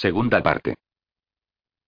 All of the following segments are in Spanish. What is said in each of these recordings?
Segunda parte.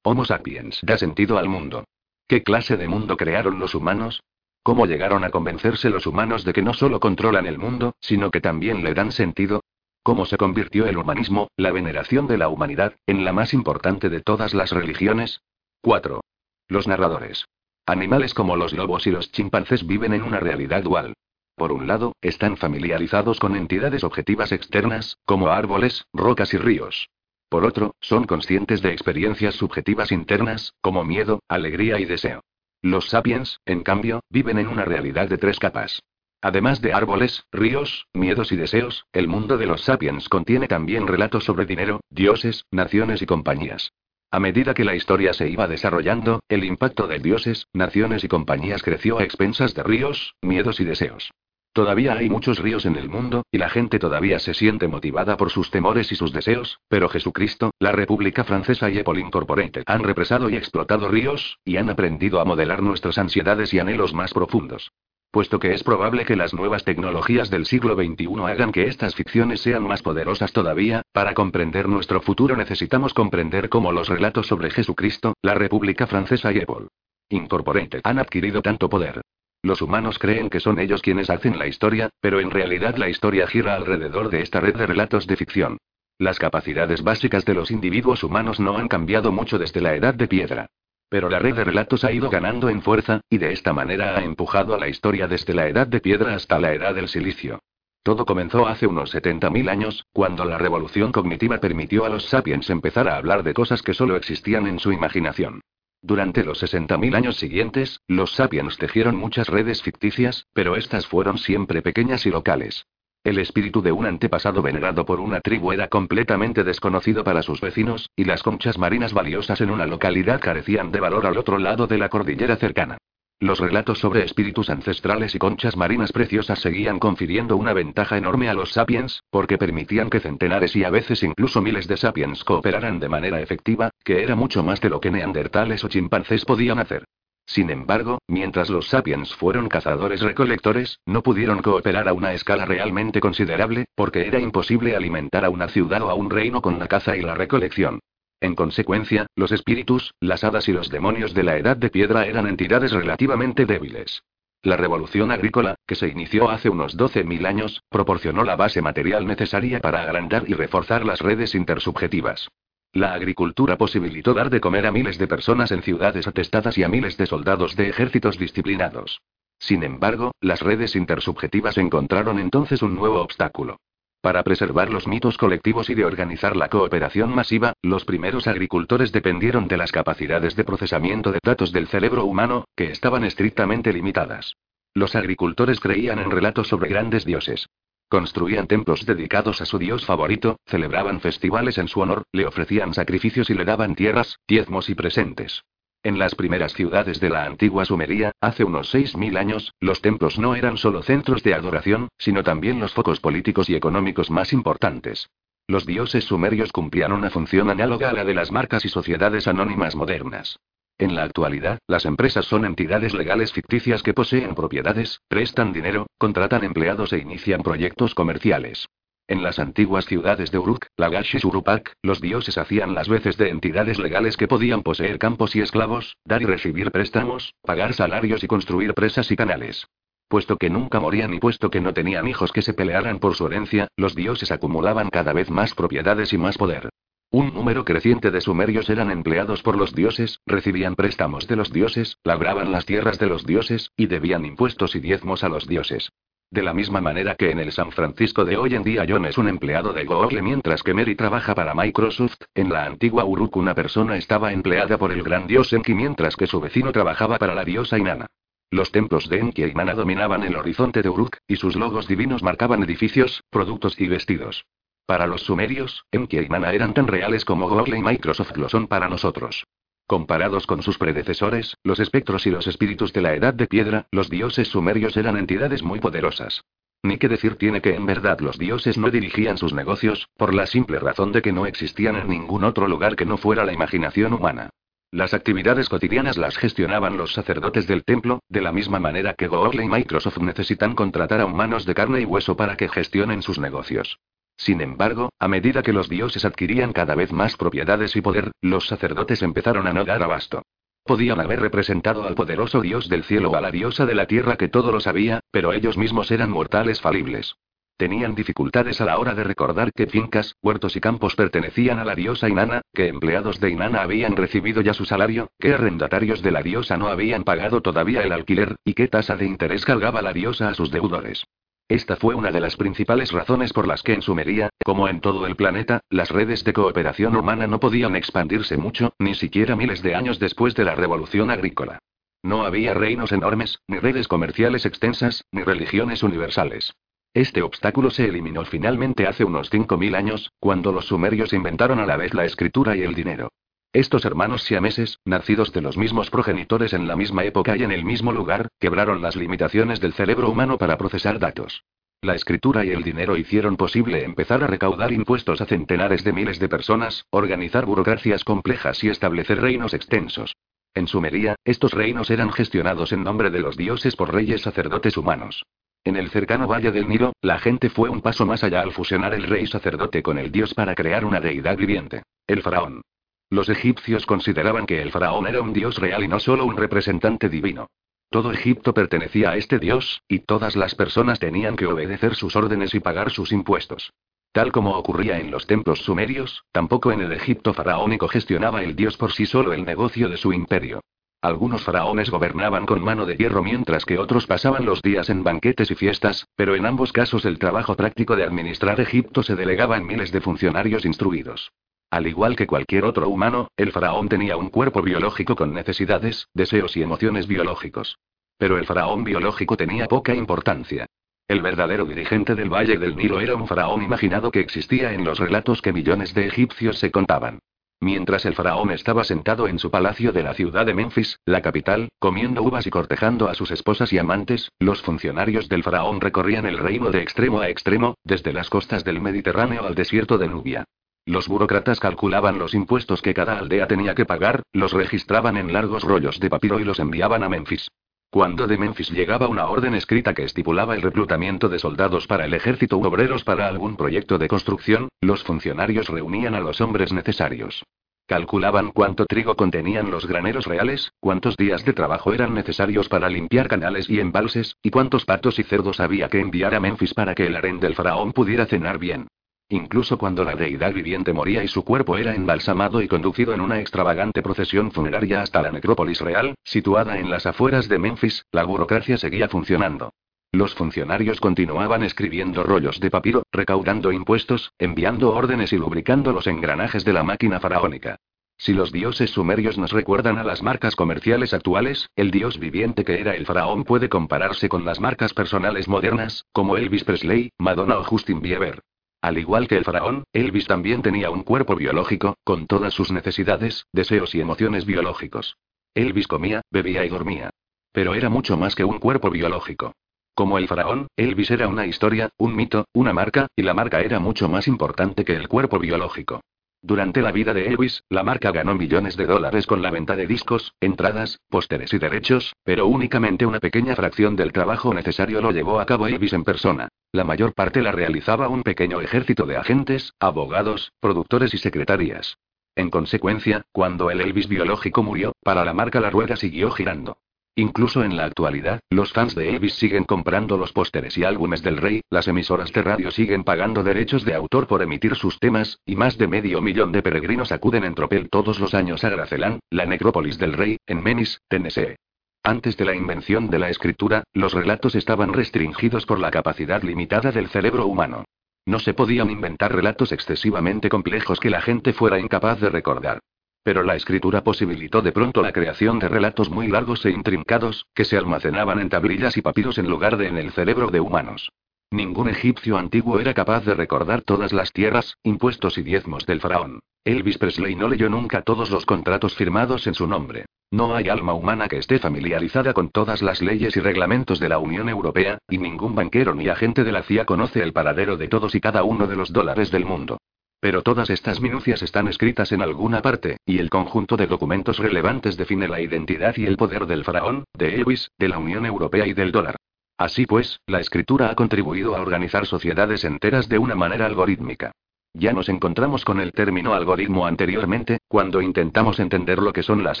Homo sapiens da sentido al mundo. ¿Qué clase de mundo crearon los humanos? ¿Cómo llegaron a convencerse los humanos de que no solo controlan el mundo, sino que también le dan sentido? ¿Cómo se convirtió el humanismo, la veneración de la humanidad, en la más importante de todas las religiones? 4. Los narradores. Animales como los lobos y los chimpancés viven en una realidad dual. Por un lado, están familiarizados con entidades objetivas externas, como árboles, rocas y ríos. Por otro, son conscientes de experiencias subjetivas internas, como miedo, alegría y deseo. Los sapiens, en cambio, viven en una realidad de tres capas. Además de árboles, ríos, miedos y deseos, el mundo de los sapiens contiene también relatos sobre dinero, dioses, naciones y compañías. A medida que la historia se iba desarrollando, el impacto de dioses, naciones y compañías creció a expensas de ríos, miedos y deseos. Todavía hay muchos ríos en el mundo, y la gente todavía se siente motivada por sus temores y sus deseos, pero Jesucristo, la República Francesa y Apple Incorporated han represado y explotado ríos, y han aprendido a modelar nuestras ansiedades y anhelos más profundos. Puesto que es probable que las nuevas tecnologías del siglo XXI hagan que estas ficciones sean más poderosas todavía, para comprender nuestro futuro necesitamos comprender cómo los relatos sobre Jesucristo, la República Francesa y Apple Incorporated han adquirido tanto poder. Los humanos creen que son ellos quienes hacen la historia, pero en realidad la historia gira alrededor de esta red de relatos de ficción. Las capacidades básicas de los individuos humanos no han cambiado mucho desde la edad de piedra. Pero la red de relatos ha ido ganando en fuerza, y de esta manera ha empujado a la historia desde la edad de piedra hasta la edad del silicio. Todo comenzó hace unos 70.000 años, cuando la revolución cognitiva permitió a los sapiens empezar a hablar de cosas que solo existían en su imaginación. Durante los 60.000 años siguientes, los sapiens tejieron muchas redes ficticias, pero estas fueron siempre pequeñas y locales. El espíritu de un antepasado venerado por una tribu era completamente desconocido para sus vecinos, y las conchas marinas valiosas en una localidad carecían de valor al otro lado de la cordillera cercana. Los relatos sobre espíritus ancestrales y conchas marinas preciosas seguían confiriendo una ventaja enorme a los sapiens, porque permitían que centenares y a veces incluso miles de sapiens cooperaran de manera efectiva, que era mucho más de lo que neandertales o chimpancés podían hacer. Sin embargo, mientras los sapiens fueron cazadores-recolectores, no pudieron cooperar a una escala realmente considerable, porque era imposible alimentar a una ciudad o a un reino con la caza y la recolección. En consecuencia, los espíritus, las hadas y los demonios de la Edad de Piedra eran entidades relativamente débiles. La revolución agrícola, que se inició hace unos 12.000 años, proporcionó la base material necesaria para agrandar y reforzar las redes intersubjetivas. La agricultura posibilitó dar de comer a miles de personas en ciudades atestadas y a miles de soldados de ejércitos disciplinados. Sin embargo, las redes intersubjetivas encontraron entonces un nuevo obstáculo. Para preservar los mitos colectivos y de organizar la cooperación masiva, los primeros agricultores dependieron de las capacidades de procesamiento de datos del cerebro humano, que estaban estrictamente limitadas. Los agricultores creían en relatos sobre grandes dioses. Construían templos dedicados a su dios favorito, celebraban festivales en su honor, le ofrecían sacrificios y le daban tierras, diezmos y presentes. En las primeras ciudades de la antigua Sumería, hace unos 6.000 años, los templos no eran solo centros de adoración, sino también los focos políticos y económicos más importantes. Los dioses sumerios cumplían una función análoga a la de las marcas y sociedades anónimas modernas. En la actualidad, las empresas son entidades legales ficticias que poseen propiedades, prestan dinero, contratan empleados e inician proyectos comerciales. En las antiguas ciudades de Uruk, Lagash y Urupak, los dioses hacían las veces de entidades legales que podían poseer campos y esclavos, dar y recibir préstamos, pagar salarios y construir presas y canales. Puesto que nunca morían y puesto que no tenían hijos que se pelearan por su herencia, los dioses acumulaban cada vez más propiedades y más poder. Un número creciente de sumerios eran empleados por los dioses, recibían préstamos de los dioses, labraban las tierras de los dioses, y debían impuestos y diezmos a los dioses. De la misma manera que en el San Francisco de hoy en día John es un empleado de Google mientras que Mary trabaja para Microsoft, en la antigua Uruk una persona estaba empleada por el gran dios Enki mientras que su vecino trabajaba para la diosa Inanna. Los templos de Enki e Inanna dominaban el horizonte de Uruk, y sus logos divinos marcaban edificios, productos y vestidos. Para los sumerios, Enki e Inanna eran tan reales como Google y Microsoft lo son para nosotros. Comparados con sus predecesores, los espectros y los espíritus de la Edad de Piedra, los dioses sumerios eran entidades muy poderosas. Ni qué decir tiene que en verdad los dioses no dirigían sus negocios, por la simple razón de que no existían en ningún otro lugar que no fuera la imaginación humana. Las actividades cotidianas las gestionaban los sacerdotes del templo, de la misma manera que Google y Microsoft necesitan contratar a humanos de carne y hueso para que gestionen sus negocios. Sin embargo, a medida que los dioses adquirían cada vez más propiedades y poder, los sacerdotes empezaron a no dar abasto. Podían haber representado al poderoso dios del cielo o a la diosa de la tierra que todo lo sabía, pero ellos mismos eran mortales falibles. Tenían dificultades a la hora de recordar que fincas, huertos y campos pertenecían a la diosa Inanna, que empleados de Inanna habían recibido ya su salario, que arrendatarios de la diosa no habían pagado todavía el alquiler, y qué tasa de interés cargaba la diosa a sus deudores. Esta fue una de las principales razones por las que en Sumería, como en todo el planeta, las redes de cooperación humana no podían expandirse mucho, ni siquiera miles de años después de la revolución agrícola. No había reinos enormes, ni redes comerciales extensas, ni religiones universales. Este obstáculo se eliminó finalmente hace unos 5.000 años, cuando los sumerios inventaron a la vez la escritura y el dinero. Estos hermanos siameses, nacidos de los mismos progenitores en la misma época y en el mismo lugar, quebraron las limitaciones del cerebro humano para procesar datos. La escritura y el dinero hicieron posible empezar a recaudar impuestos a centenares de miles de personas, organizar burocracias complejas y establecer reinos extensos. En Sumería, estos reinos eran gestionados en nombre de los dioses por reyes sacerdotes humanos. En el cercano Valle del Nilo, la gente fue un paso más allá al fusionar el rey sacerdote con el dios para crear una deidad viviente, el faraón. Los egipcios consideraban que el faraón era un dios real y no solo un representante divino. Todo Egipto pertenecía a este dios, y todas las personas tenían que obedecer sus órdenes y pagar sus impuestos. Tal como ocurría en los templos sumerios, tampoco en el Egipto faraónico gestionaba el dios por sí solo el negocio de su imperio. Algunos faraones gobernaban con mano de hierro mientras que otros pasaban los días en banquetes y fiestas, pero en ambos casos el trabajo práctico de administrar Egipto se delegaba en miles de funcionarios instruidos. Al igual que cualquier otro humano, el faraón tenía un cuerpo biológico con necesidades, deseos y emociones biológicos. Pero el faraón biológico tenía poca importancia. El verdadero dirigente del Valle del Nilo era un faraón imaginado que existía en los relatos que millones de egipcios se contaban. Mientras el faraón estaba sentado en su palacio de la ciudad de Memphis, la capital, comiendo uvas y cortejando a sus esposas y amantes, los funcionarios del faraón recorrían el reino de extremo a extremo, desde las costas del Mediterráneo al desierto de Nubia. Los burócratas calculaban los impuestos que cada aldea tenía que pagar, los registraban en largos rollos de papiro y los enviaban a Memphis. Cuando de Memphis llegaba una orden escrita que estipulaba el reclutamiento de soldados para el ejército u obreros para algún proyecto de construcción, los funcionarios reunían a los hombres necesarios. Calculaban cuánto trigo contenían los graneros reales, cuántos días de trabajo eran necesarios para limpiar canales y embalses, y cuántos patos y cerdos había que enviar a Memphis para que el harén del faraón pudiera cenar bien. Incluso cuando la deidad viviente moría y su cuerpo era embalsamado y conducido en una extravagante procesión funeraria hasta la necrópolis real, situada en las afueras de Memphis, la burocracia seguía funcionando. Los funcionarios continuaban escribiendo rollos de papiro, recaudando impuestos, enviando órdenes y lubricando los engranajes de la máquina faraónica. Si los dioses sumerios nos recuerdan a las marcas comerciales actuales, el dios viviente que era el faraón puede compararse con las marcas personales modernas, como Elvis Presley, Madonna o Justin Bieber. Al igual que el faraón, Elvis también tenía un cuerpo biológico, con todas sus necesidades, deseos y emociones biológicos. Elvis comía, bebía y dormía. Pero era mucho más que un cuerpo biológico. Como el faraón, Elvis era una historia, un mito, una marca, y la marca era mucho más importante que el cuerpo biológico. Durante la vida de Elvis, la marca ganó millones de dólares con la venta de discos, entradas, pósteres y derechos, pero únicamente una pequeña fracción del trabajo necesario lo llevó a cabo Elvis en persona. La mayor parte la realizaba un pequeño ejército de agentes, abogados, productores y secretarias. En consecuencia, cuando el Elvis biológico murió, para la marca la rueda siguió girando. Incluso en la actualidad, los fans de Elvis siguen comprando los pósteres y álbumes del rey, las emisoras de radio siguen pagando derechos de autor por emitir sus temas, y más de medio millón de peregrinos acuden en tropel todos los años a Gracelán, la necrópolis del rey, en Menis, Tennessee. Antes de la invención de la escritura, los relatos estaban restringidos por la capacidad limitada del cerebro humano. No se podían inventar relatos excesivamente complejos que la gente fuera incapaz de recordar. Pero la escritura posibilitó de pronto la creación de relatos muy largos e intrincados, que se almacenaban en tablillas y papiros en lugar de en el cerebro de humanos. Ningún egipcio antiguo era capaz de recordar todas las tierras, impuestos y diezmos del faraón. Elvis Presley no leyó nunca todos los contratos firmados en su nombre. No hay alma humana que esté familiarizada con todas las leyes y reglamentos de la Unión Europea, y ningún banquero ni agente de la CIA conoce el paradero de todos y cada uno de los dólares del mundo. Pero todas estas minucias están escritas en alguna parte, y el conjunto de documentos relevantes define la identidad y el poder del faraón, de Elvis, de la Unión Europea y del dólar. Así pues, la escritura ha contribuido a organizar sociedades enteras de una manera algorítmica. Ya nos encontramos con el término algoritmo anteriormente, cuando intentamos entender lo que son las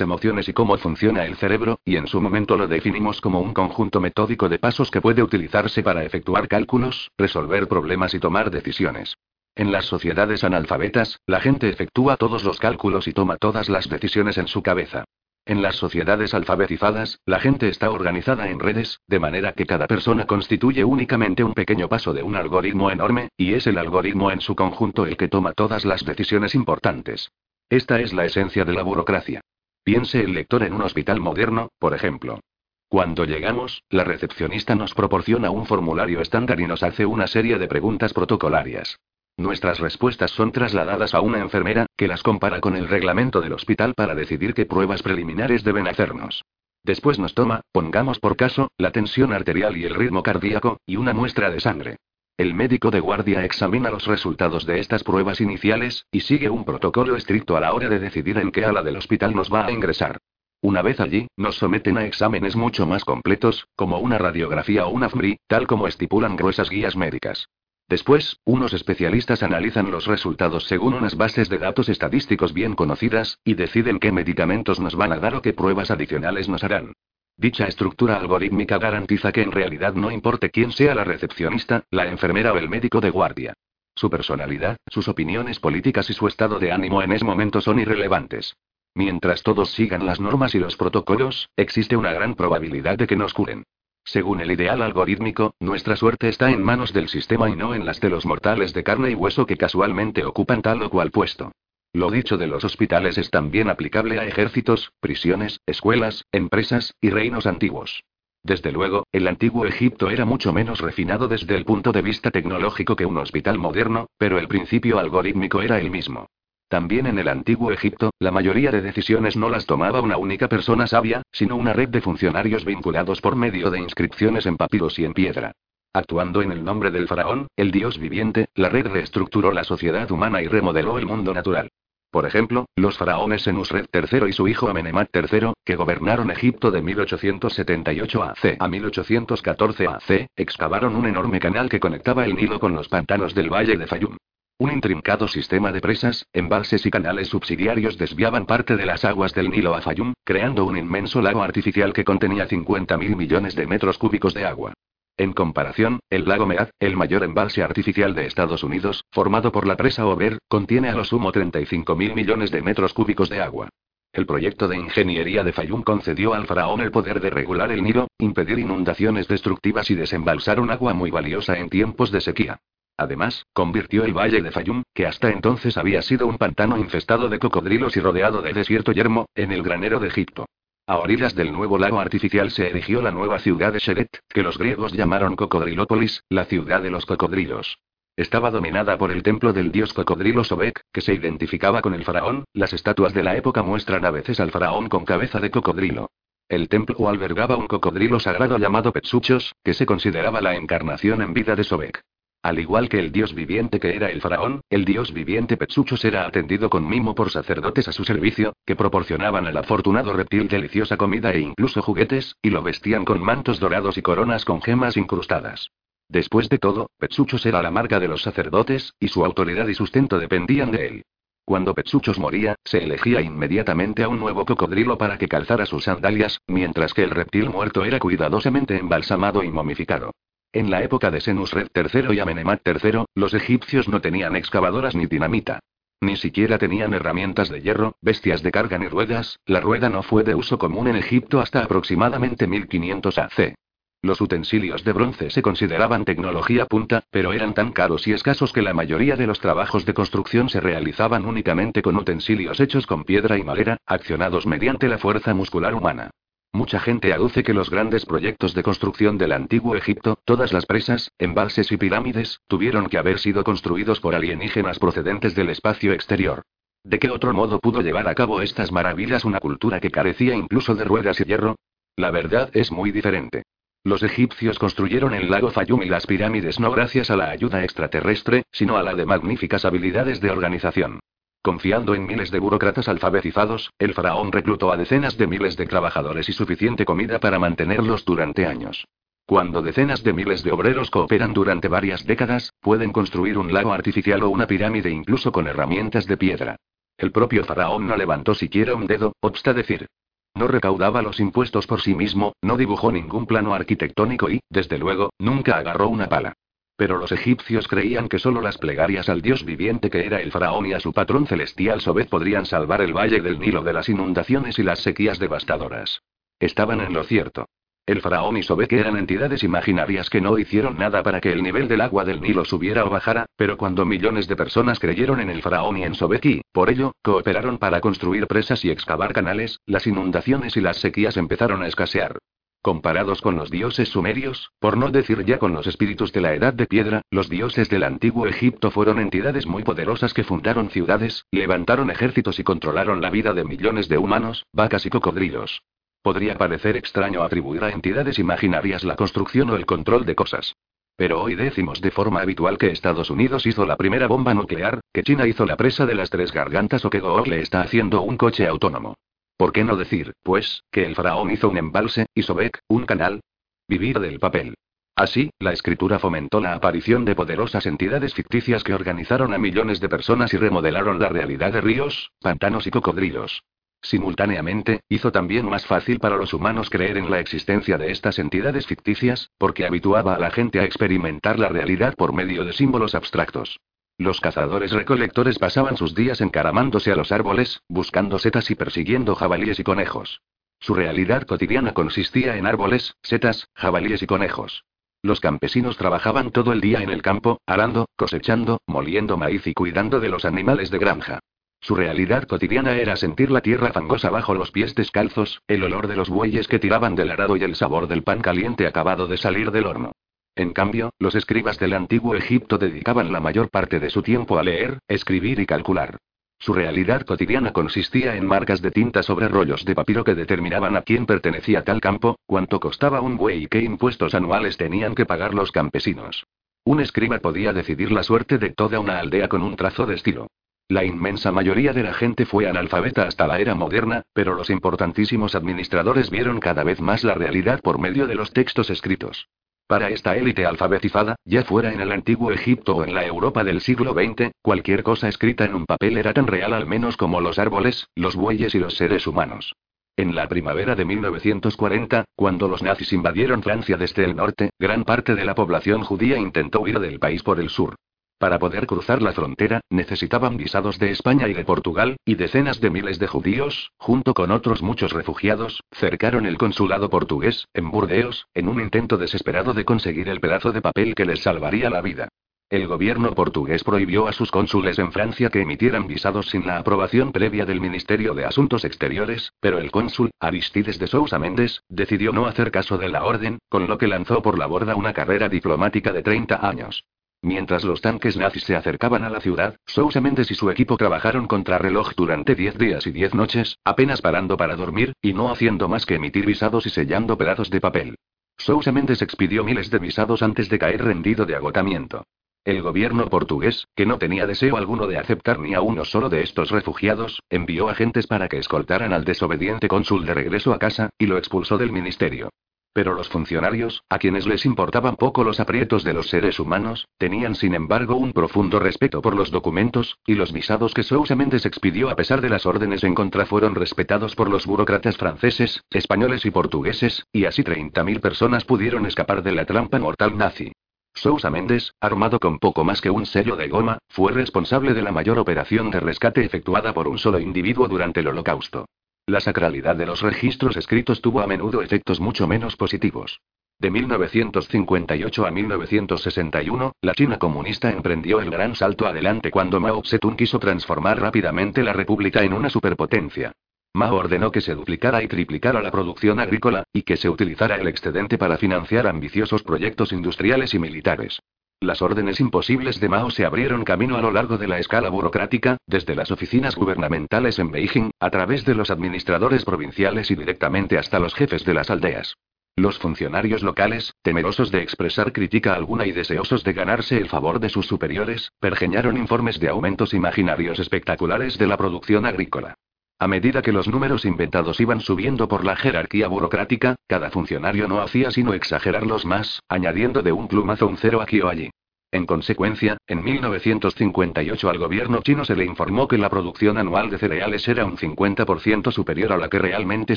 emociones y cómo funciona el cerebro, y en su momento lo definimos como un conjunto metódico de pasos que puede utilizarse para efectuar cálculos, resolver problemas y tomar decisiones. En las sociedades analfabetas, la gente efectúa todos los cálculos y toma todas las decisiones en su cabeza. En las sociedades alfabetizadas, la gente está organizada en redes, de manera que cada persona constituye únicamente un pequeño paso de un algoritmo enorme, y es el algoritmo en su conjunto el que toma todas las decisiones importantes. Esta es la esencia de la burocracia. Piense el lector en un hospital moderno, por ejemplo. Cuando llegamos, la recepcionista nos proporciona un formulario estándar y nos hace una serie de preguntas protocolarias. Nuestras respuestas son trasladadas a una enfermera, que las compara con el reglamento del hospital para decidir qué pruebas preliminares deben hacernos. Después nos toma, pongamos por caso, la tensión arterial y el ritmo cardíaco, y una muestra de sangre. El médico de guardia examina los resultados de estas pruebas iniciales, y sigue un protocolo estricto a la hora de decidir en qué ala del hospital nos va a ingresar. Una vez allí, nos someten a exámenes mucho más completos, como una radiografía o una FMRI, tal como estipulan gruesas guías médicas. Después, unos especialistas analizan los resultados según unas bases de datos estadísticos bien conocidas, y deciden qué medicamentos nos van a dar o qué pruebas adicionales nos harán. Dicha estructura algorítmica garantiza que en realidad no importe quién sea la recepcionista, la enfermera o el médico de guardia. Su personalidad, sus opiniones políticas y su estado de ánimo en ese momento son irrelevantes. Mientras todos sigan las normas y los protocolos, existe una gran probabilidad de que nos curen. Según el ideal algorítmico, nuestra suerte está en manos del sistema y no en las de los mortales de carne y hueso que casualmente ocupan tal o cual puesto. Lo dicho de los hospitales es también aplicable a ejércitos, prisiones, escuelas, empresas, y reinos antiguos. Desde luego, el antiguo Egipto era mucho menos refinado desde el punto de vista tecnológico que un hospital moderno, pero el principio algorítmico era el mismo. También en el antiguo Egipto, la mayoría de decisiones no las tomaba una única persona sabia, sino una red de funcionarios vinculados por medio de inscripciones en papiros y en piedra. Actuando en el nombre del faraón, el dios viviente, la red reestructuró la sociedad humana y remodeló el mundo natural. Por ejemplo, los faraones Senusret III y su hijo Amenemat III, que gobernaron Egipto de 1878 AC a 1814 AC, excavaron un enorme canal que conectaba el Nilo con los pantanos del valle de Fayum. Un intrincado sistema de presas, embalses y canales subsidiarios desviaban parte de las aguas del Nilo a Fayum, creando un inmenso lago artificial que contenía 50.000 millones de metros cúbicos de agua. En comparación, el lago Mead, el mayor embalse artificial de Estados Unidos, formado por la presa Over, contiene a lo sumo 35.000 millones de metros cúbicos de agua. El proyecto de ingeniería de Fayum concedió al faraón el poder de regular el Nilo, impedir inundaciones destructivas y desembalsar un agua muy valiosa en tiempos de sequía. Además, convirtió el valle de Fayum, que hasta entonces había sido un pantano infestado de cocodrilos y rodeado de desierto yermo, en el granero de Egipto. A orillas del nuevo lago artificial se erigió la nueva ciudad de Sheret, que los griegos llamaron Cocodrilópolis, la ciudad de los cocodrilos. Estaba dominada por el templo del dios cocodrilo Sobek, que se identificaba con el faraón. Las estatuas de la época muestran a veces al faraón con cabeza de cocodrilo. El templo albergaba un cocodrilo sagrado llamado Petsuchos, que se consideraba la encarnación en vida de Sobek. Al igual que el dios viviente que era el faraón, el dios viviente Petsuchos era atendido con mimo por sacerdotes a su servicio, que proporcionaban al afortunado reptil deliciosa comida e incluso juguetes, y lo vestían con mantos dorados y coronas con gemas incrustadas. Después de todo, Petsuchos era la marca de los sacerdotes, y su autoridad y sustento dependían de él. Cuando Petsuchos moría, se elegía inmediatamente a un nuevo cocodrilo para que calzara sus sandalias, mientras que el reptil muerto era cuidadosamente embalsamado y momificado. En la época de Senusret III y Amenemat III, los egipcios no tenían excavadoras ni dinamita. Ni siquiera tenían herramientas de hierro, bestias de carga ni ruedas, la rueda no fue de uso común en Egipto hasta aproximadamente 1500 AC. Los utensilios de bronce se consideraban tecnología punta, pero eran tan caros y escasos que la mayoría de los trabajos de construcción se realizaban únicamente con utensilios hechos con piedra y madera, accionados mediante la fuerza muscular humana. Mucha gente aduce que los grandes proyectos de construcción del antiguo Egipto, todas las presas, embalses y pirámides, tuvieron que haber sido construidos por alienígenas procedentes del espacio exterior. ¿De qué otro modo pudo llevar a cabo estas maravillas una cultura que carecía incluso de ruedas y hierro? La verdad es muy diferente. Los egipcios construyeron el lago Fayum y las pirámides no gracias a la ayuda extraterrestre, sino a la de magníficas habilidades de organización. Confiando en miles de burócratas alfabetizados, el faraón reclutó a decenas de miles de trabajadores y suficiente comida para mantenerlos durante años. Cuando decenas de miles de obreros cooperan durante varias décadas, pueden construir un lago artificial o una pirámide incluso con herramientas de piedra. El propio faraón no levantó siquiera un dedo, obsta decir. No recaudaba los impuestos por sí mismo, no dibujó ningún plano arquitectónico y, desde luego, nunca agarró una pala. Pero los egipcios creían que solo las plegarias al dios viviente que era el faraón y a su patrón celestial Sobet podrían salvar el valle del Nilo de las inundaciones y las sequías devastadoras. Estaban en lo cierto. El faraón y Sobek eran entidades imaginarias que no hicieron nada para que el nivel del agua del Nilo subiera o bajara, pero cuando millones de personas creyeron en el faraón y en Sobek y, por ello, cooperaron para construir presas y excavar canales, las inundaciones y las sequías empezaron a escasear. Comparados con los dioses sumerios, por no decir ya con los espíritus de la Edad de Piedra, los dioses del antiguo Egipto fueron entidades muy poderosas que fundaron ciudades, levantaron ejércitos y controlaron la vida de millones de humanos, vacas y cocodrilos. Podría parecer extraño atribuir a entidades imaginarias la construcción o el control de cosas. Pero hoy decimos de forma habitual que Estados Unidos hizo la primera bomba nuclear, que China hizo la presa de las tres gargantas o que le está haciendo un coche autónomo. ¿Por qué no decir, pues, que el faraón hizo un embalse, y Sobek, un canal? Vivir del papel. Así, la escritura fomentó la aparición de poderosas entidades ficticias que organizaron a millones de personas y remodelaron la realidad de ríos, pantanos y cocodrilos. Simultáneamente, hizo también más fácil para los humanos creer en la existencia de estas entidades ficticias, porque habituaba a la gente a experimentar la realidad por medio de símbolos abstractos. Los cazadores recolectores pasaban sus días encaramándose a los árboles, buscando setas y persiguiendo jabalíes y conejos. Su realidad cotidiana consistía en árboles, setas, jabalíes y conejos. Los campesinos trabajaban todo el día en el campo, arando, cosechando, moliendo maíz y cuidando de los animales de granja. Su realidad cotidiana era sentir la tierra fangosa bajo los pies descalzos, el olor de los bueyes que tiraban del arado y el sabor del pan caliente acabado de salir del horno. En cambio, los escribas del antiguo Egipto dedicaban la mayor parte de su tiempo a leer, escribir y calcular. Su realidad cotidiana consistía en marcas de tinta sobre rollos de papiro que determinaban a quién pertenecía tal campo, cuánto costaba un buey y qué impuestos anuales tenían que pagar los campesinos. Un escriba podía decidir la suerte de toda una aldea con un trazo de estilo. La inmensa mayoría de la gente fue analfabeta hasta la era moderna, pero los importantísimos administradores vieron cada vez más la realidad por medio de los textos escritos. Para esta élite alfabetizada, ya fuera en el antiguo Egipto o en la Europa del siglo XX, cualquier cosa escrita en un papel era tan real al menos como los árboles, los bueyes y los seres humanos. En la primavera de 1940, cuando los nazis invadieron Francia desde el norte, gran parte de la población judía intentó huir del país por el sur. Para poder cruzar la frontera, necesitaban visados de España y de Portugal, y decenas de miles de judíos, junto con otros muchos refugiados, cercaron el consulado portugués, en Burdeos, en un intento desesperado de conseguir el pedazo de papel que les salvaría la vida. El gobierno portugués prohibió a sus cónsules en Francia que emitieran visados sin la aprobación previa del Ministerio de Asuntos Exteriores, pero el cónsul, Aristides de Sousa Méndez, decidió no hacer caso de la orden, con lo que lanzó por la borda una carrera diplomática de 30 años. Mientras los tanques nazis se acercaban a la ciudad, Sousa Mendes y su equipo trabajaron contra reloj durante 10 días y 10 noches, apenas parando para dormir, y no haciendo más que emitir visados y sellando pedazos de papel. Sousa Mendes expidió miles de visados antes de caer rendido de agotamiento. El gobierno portugués, que no tenía deseo alguno de aceptar ni a uno solo de estos refugiados, envió agentes para que escoltaran al desobediente cónsul de regreso a casa, y lo expulsó del ministerio. Pero los funcionarios, a quienes les importaban poco los aprietos de los seres humanos, tenían sin embargo un profundo respeto por los documentos, y los visados que Sousa Mendes expidió a pesar de las órdenes en contra fueron respetados por los burócratas franceses, españoles y portugueses, y así 30.000 personas pudieron escapar de la trampa mortal nazi. Sousa Mendes, armado con poco más que un sello de goma, fue responsable de la mayor operación de rescate efectuada por un solo individuo durante el Holocausto. La sacralidad de los registros escritos tuvo a menudo efectos mucho menos positivos. De 1958 a 1961, la China comunista emprendió el gran salto adelante cuando Mao Zedong quiso transformar rápidamente la república en una superpotencia. Mao ordenó que se duplicara y triplicara la producción agrícola, y que se utilizara el excedente para financiar ambiciosos proyectos industriales y militares. Las órdenes imposibles de Mao se abrieron camino a lo largo de la escala burocrática, desde las oficinas gubernamentales en Beijing, a través de los administradores provinciales y directamente hasta los jefes de las aldeas. Los funcionarios locales, temerosos de expresar crítica alguna y deseosos de ganarse el favor de sus superiores, pergeñaron informes de aumentos imaginarios espectaculares de la producción agrícola. A medida que los números inventados iban subiendo por la jerarquía burocrática, cada funcionario no hacía sino exagerarlos más, añadiendo de un plumazo un cero aquí o allí. En consecuencia, en 1958 al gobierno chino se le informó que la producción anual de cereales era un 50% superior a la que realmente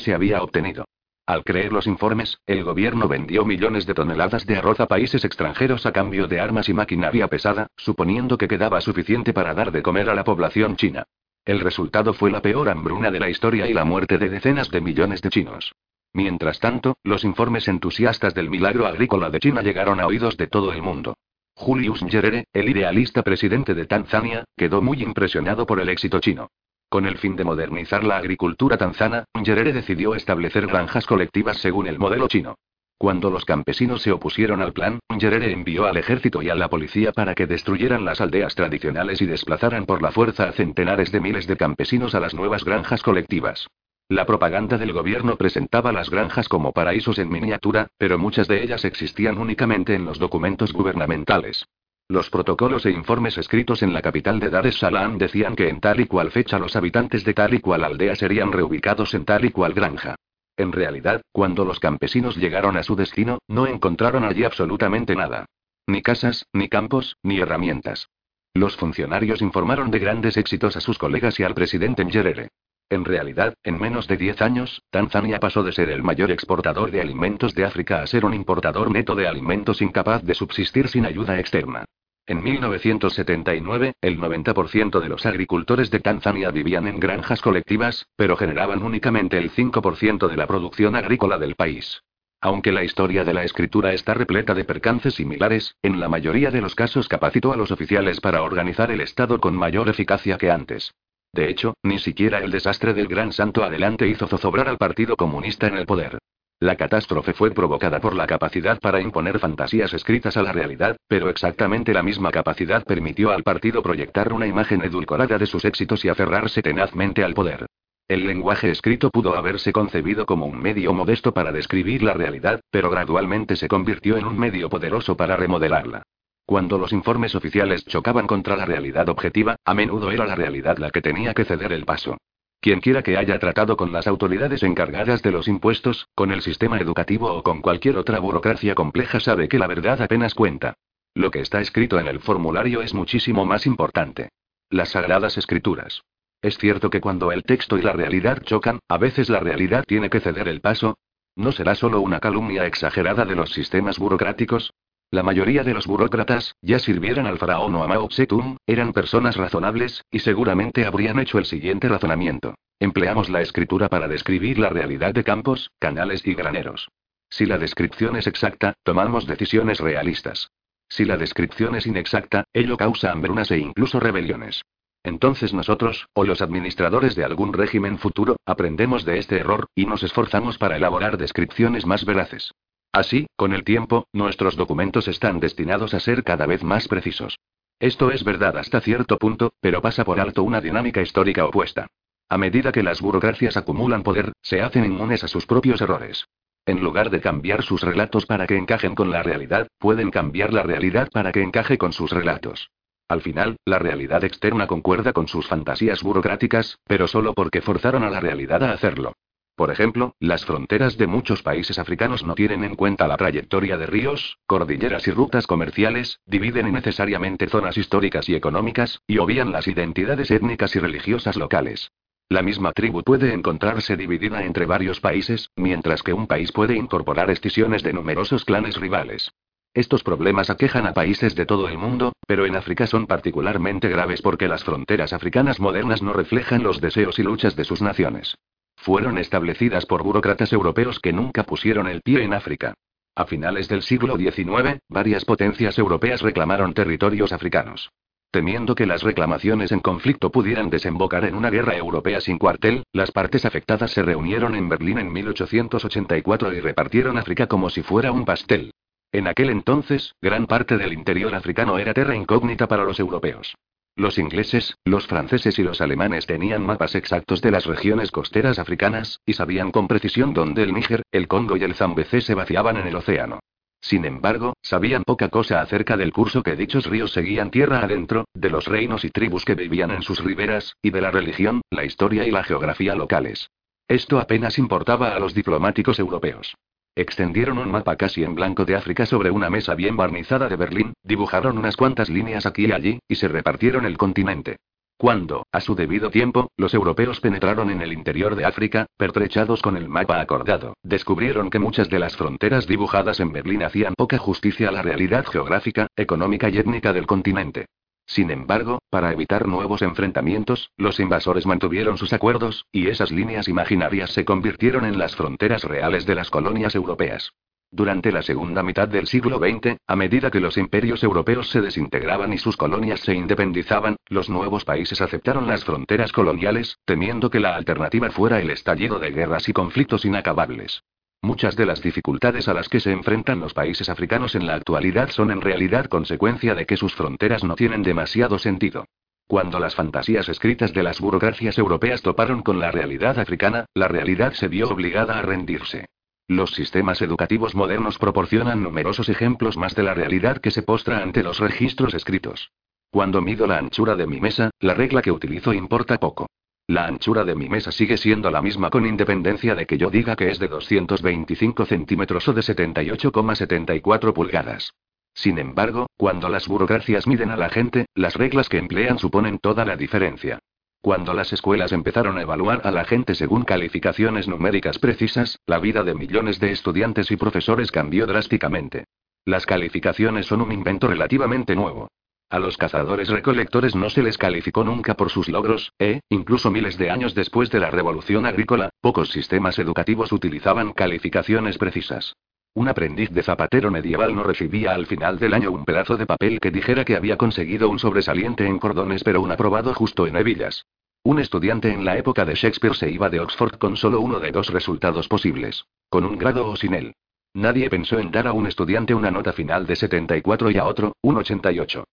se había obtenido. Al creer los informes, el gobierno vendió millones de toneladas de arroz a países extranjeros a cambio de armas y maquinaria pesada, suponiendo que quedaba suficiente para dar de comer a la población china. El resultado fue la peor hambruna de la historia y la muerte de decenas de millones de chinos. Mientras tanto, los informes entusiastas del milagro agrícola de China llegaron a oídos de todo el mundo. Julius Nyerere, el idealista presidente de Tanzania, quedó muy impresionado por el éxito chino. Con el fin de modernizar la agricultura tanzana, Nyerere decidió establecer granjas colectivas según el modelo chino. Cuando los campesinos se opusieron al plan, Nyerere envió al ejército y a la policía para que destruyeran las aldeas tradicionales y desplazaran por la fuerza a centenares de miles de campesinos a las nuevas granjas colectivas. La propaganda del gobierno presentaba las granjas como paraísos en miniatura, pero muchas de ellas existían únicamente en los documentos gubernamentales. Los protocolos e informes escritos en la capital de Dar es Salaam decían que en tal y cual fecha los habitantes de tal y cual aldea serían reubicados en tal y cual granja. En realidad, cuando los campesinos llegaron a su destino, no encontraron allí absolutamente nada. Ni casas, ni campos, ni herramientas. Los funcionarios informaron de grandes éxitos a sus colegas y al presidente Nyerere. En realidad, en menos de 10 años, Tanzania pasó de ser el mayor exportador de alimentos de África a ser un importador neto de alimentos incapaz de subsistir sin ayuda externa. En 1979, el 90% de los agricultores de Tanzania vivían en granjas colectivas, pero generaban únicamente el 5% de la producción agrícola del país. Aunque la historia de la escritura está repleta de percances similares, en la mayoría de los casos capacitó a los oficiales para organizar el Estado con mayor eficacia que antes. De hecho, ni siquiera el desastre del Gran Santo Adelante hizo zozobrar al Partido Comunista en el poder. La catástrofe fue provocada por la capacidad para imponer fantasías escritas a la realidad, pero exactamente la misma capacidad permitió al partido proyectar una imagen edulcorada de sus éxitos y aferrarse tenazmente al poder. El lenguaje escrito pudo haberse concebido como un medio modesto para describir la realidad, pero gradualmente se convirtió en un medio poderoso para remodelarla. Cuando los informes oficiales chocaban contra la realidad objetiva, a menudo era la realidad la que tenía que ceder el paso. Quienquiera que haya tratado con las autoridades encargadas de los impuestos, con el sistema educativo o con cualquier otra burocracia compleja sabe que la verdad apenas cuenta. Lo que está escrito en el formulario es muchísimo más importante. Las sagradas escrituras. Es cierto que cuando el texto y la realidad chocan, a veces la realidad tiene que ceder el paso. ¿No será solo una calumnia exagerada de los sistemas burocráticos? La mayoría de los burócratas, ya sirvieran al faraón o a Mao Zedong, eran personas razonables, y seguramente habrían hecho el siguiente razonamiento. Empleamos la escritura para describir la realidad de campos, canales y graneros. Si la descripción es exacta, tomamos decisiones realistas. Si la descripción es inexacta, ello causa hambrunas e incluso rebeliones. Entonces nosotros, o los administradores de algún régimen futuro, aprendemos de este error, y nos esforzamos para elaborar descripciones más veraces. Así, con el tiempo, nuestros documentos están destinados a ser cada vez más precisos. Esto es verdad hasta cierto punto, pero pasa por alto una dinámica histórica opuesta. A medida que las burocracias acumulan poder, se hacen inmunes a sus propios errores. En lugar de cambiar sus relatos para que encajen con la realidad, pueden cambiar la realidad para que encaje con sus relatos. Al final, la realidad externa concuerda con sus fantasías burocráticas, pero solo porque forzaron a la realidad a hacerlo. Por ejemplo, las fronteras de muchos países africanos no tienen en cuenta la trayectoria de ríos, cordilleras y rutas comerciales, dividen innecesariamente zonas históricas y económicas, y obvian las identidades étnicas y religiosas locales. La misma tribu puede encontrarse dividida entre varios países, mientras que un país puede incorporar escisiones de numerosos clanes rivales. Estos problemas aquejan a países de todo el mundo, pero en África son particularmente graves porque las fronteras africanas modernas no reflejan los deseos y luchas de sus naciones fueron establecidas por burócratas europeos que nunca pusieron el pie en África. A finales del siglo XIX, varias potencias europeas reclamaron territorios africanos. Temiendo que las reclamaciones en conflicto pudieran desembocar en una guerra europea sin cuartel, las partes afectadas se reunieron en Berlín en 1884 y repartieron África como si fuera un pastel. En aquel entonces, gran parte del interior africano era terra incógnita para los europeos. Los ingleses, los franceses y los alemanes tenían mapas exactos de las regiones costeras africanas, y sabían con precisión dónde el Níger, el Congo y el Zambeze se vaciaban en el océano. Sin embargo, sabían poca cosa acerca del curso que dichos ríos seguían tierra adentro, de los reinos y tribus que vivían en sus riberas, y de la religión, la historia y la geografía locales. Esto apenas importaba a los diplomáticos europeos. Extendieron un mapa casi en blanco de África sobre una mesa bien barnizada de Berlín, dibujaron unas cuantas líneas aquí y allí, y se repartieron el continente. Cuando, a su debido tiempo, los europeos penetraron en el interior de África, pertrechados con el mapa acordado, descubrieron que muchas de las fronteras dibujadas en Berlín hacían poca justicia a la realidad geográfica, económica y étnica del continente. Sin embargo, para evitar nuevos enfrentamientos, los invasores mantuvieron sus acuerdos, y esas líneas imaginarias se convirtieron en las fronteras reales de las colonias europeas. Durante la segunda mitad del siglo XX, a medida que los imperios europeos se desintegraban y sus colonias se independizaban, los nuevos países aceptaron las fronteras coloniales, temiendo que la alternativa fuera el estallido de guerras y conflictos inacabables. Muchas de las dificultades a las que se enfrentan los países africanos en la actualidad son en realidad consecuencia de que sus fronteras no tienen demasiado sentido. Cuando las fantasías escritas de las burocracias europeas toparon con la realidad africana, la realidad se vio obligada a rendirse. Los sistemas educativos modernos proporcionan numerosos ejemplos más de la realidad que se postra ante los registros escritos. Cuando mido la anchura de mi mesa, la regla que utilizo importa poco. La anchura de mi mesa sigue siendo la misma con independencia de que yo diga que es de 225 centímetros o de 78,74 pulgadas. Sin embargo, cuando las burocracias miden a la gente, las reglas que emplean suponen toda la diferencia. Cuando las escuelas empezaron a evaluar a la gente según calificaciones numéricas precisas, la vida de millones de estudiantes y profesores cambió drásticamente. Las calificaciones son un invento relativamente nuevo. A los cazadores recolectores no se les calificó nunca por sus logros, e, incluso miles de años después de la revolución agrícola, pocos sistemas educativos utilizaban calificaciones precisas. Un aprendiz de zapatero medieval no recibía al final del año un pedazo de papel que dijera que había conseguido un sobresaliente en cordones pero un aprobado justo en hebillas. Un estudiante en la época de Shakespeare se iba de Oxford con solo uno de dos resultados posibles, con un grado o sin él. Nadie pensó en dar a un estudiante una nota final de 74 y a otro, un 88.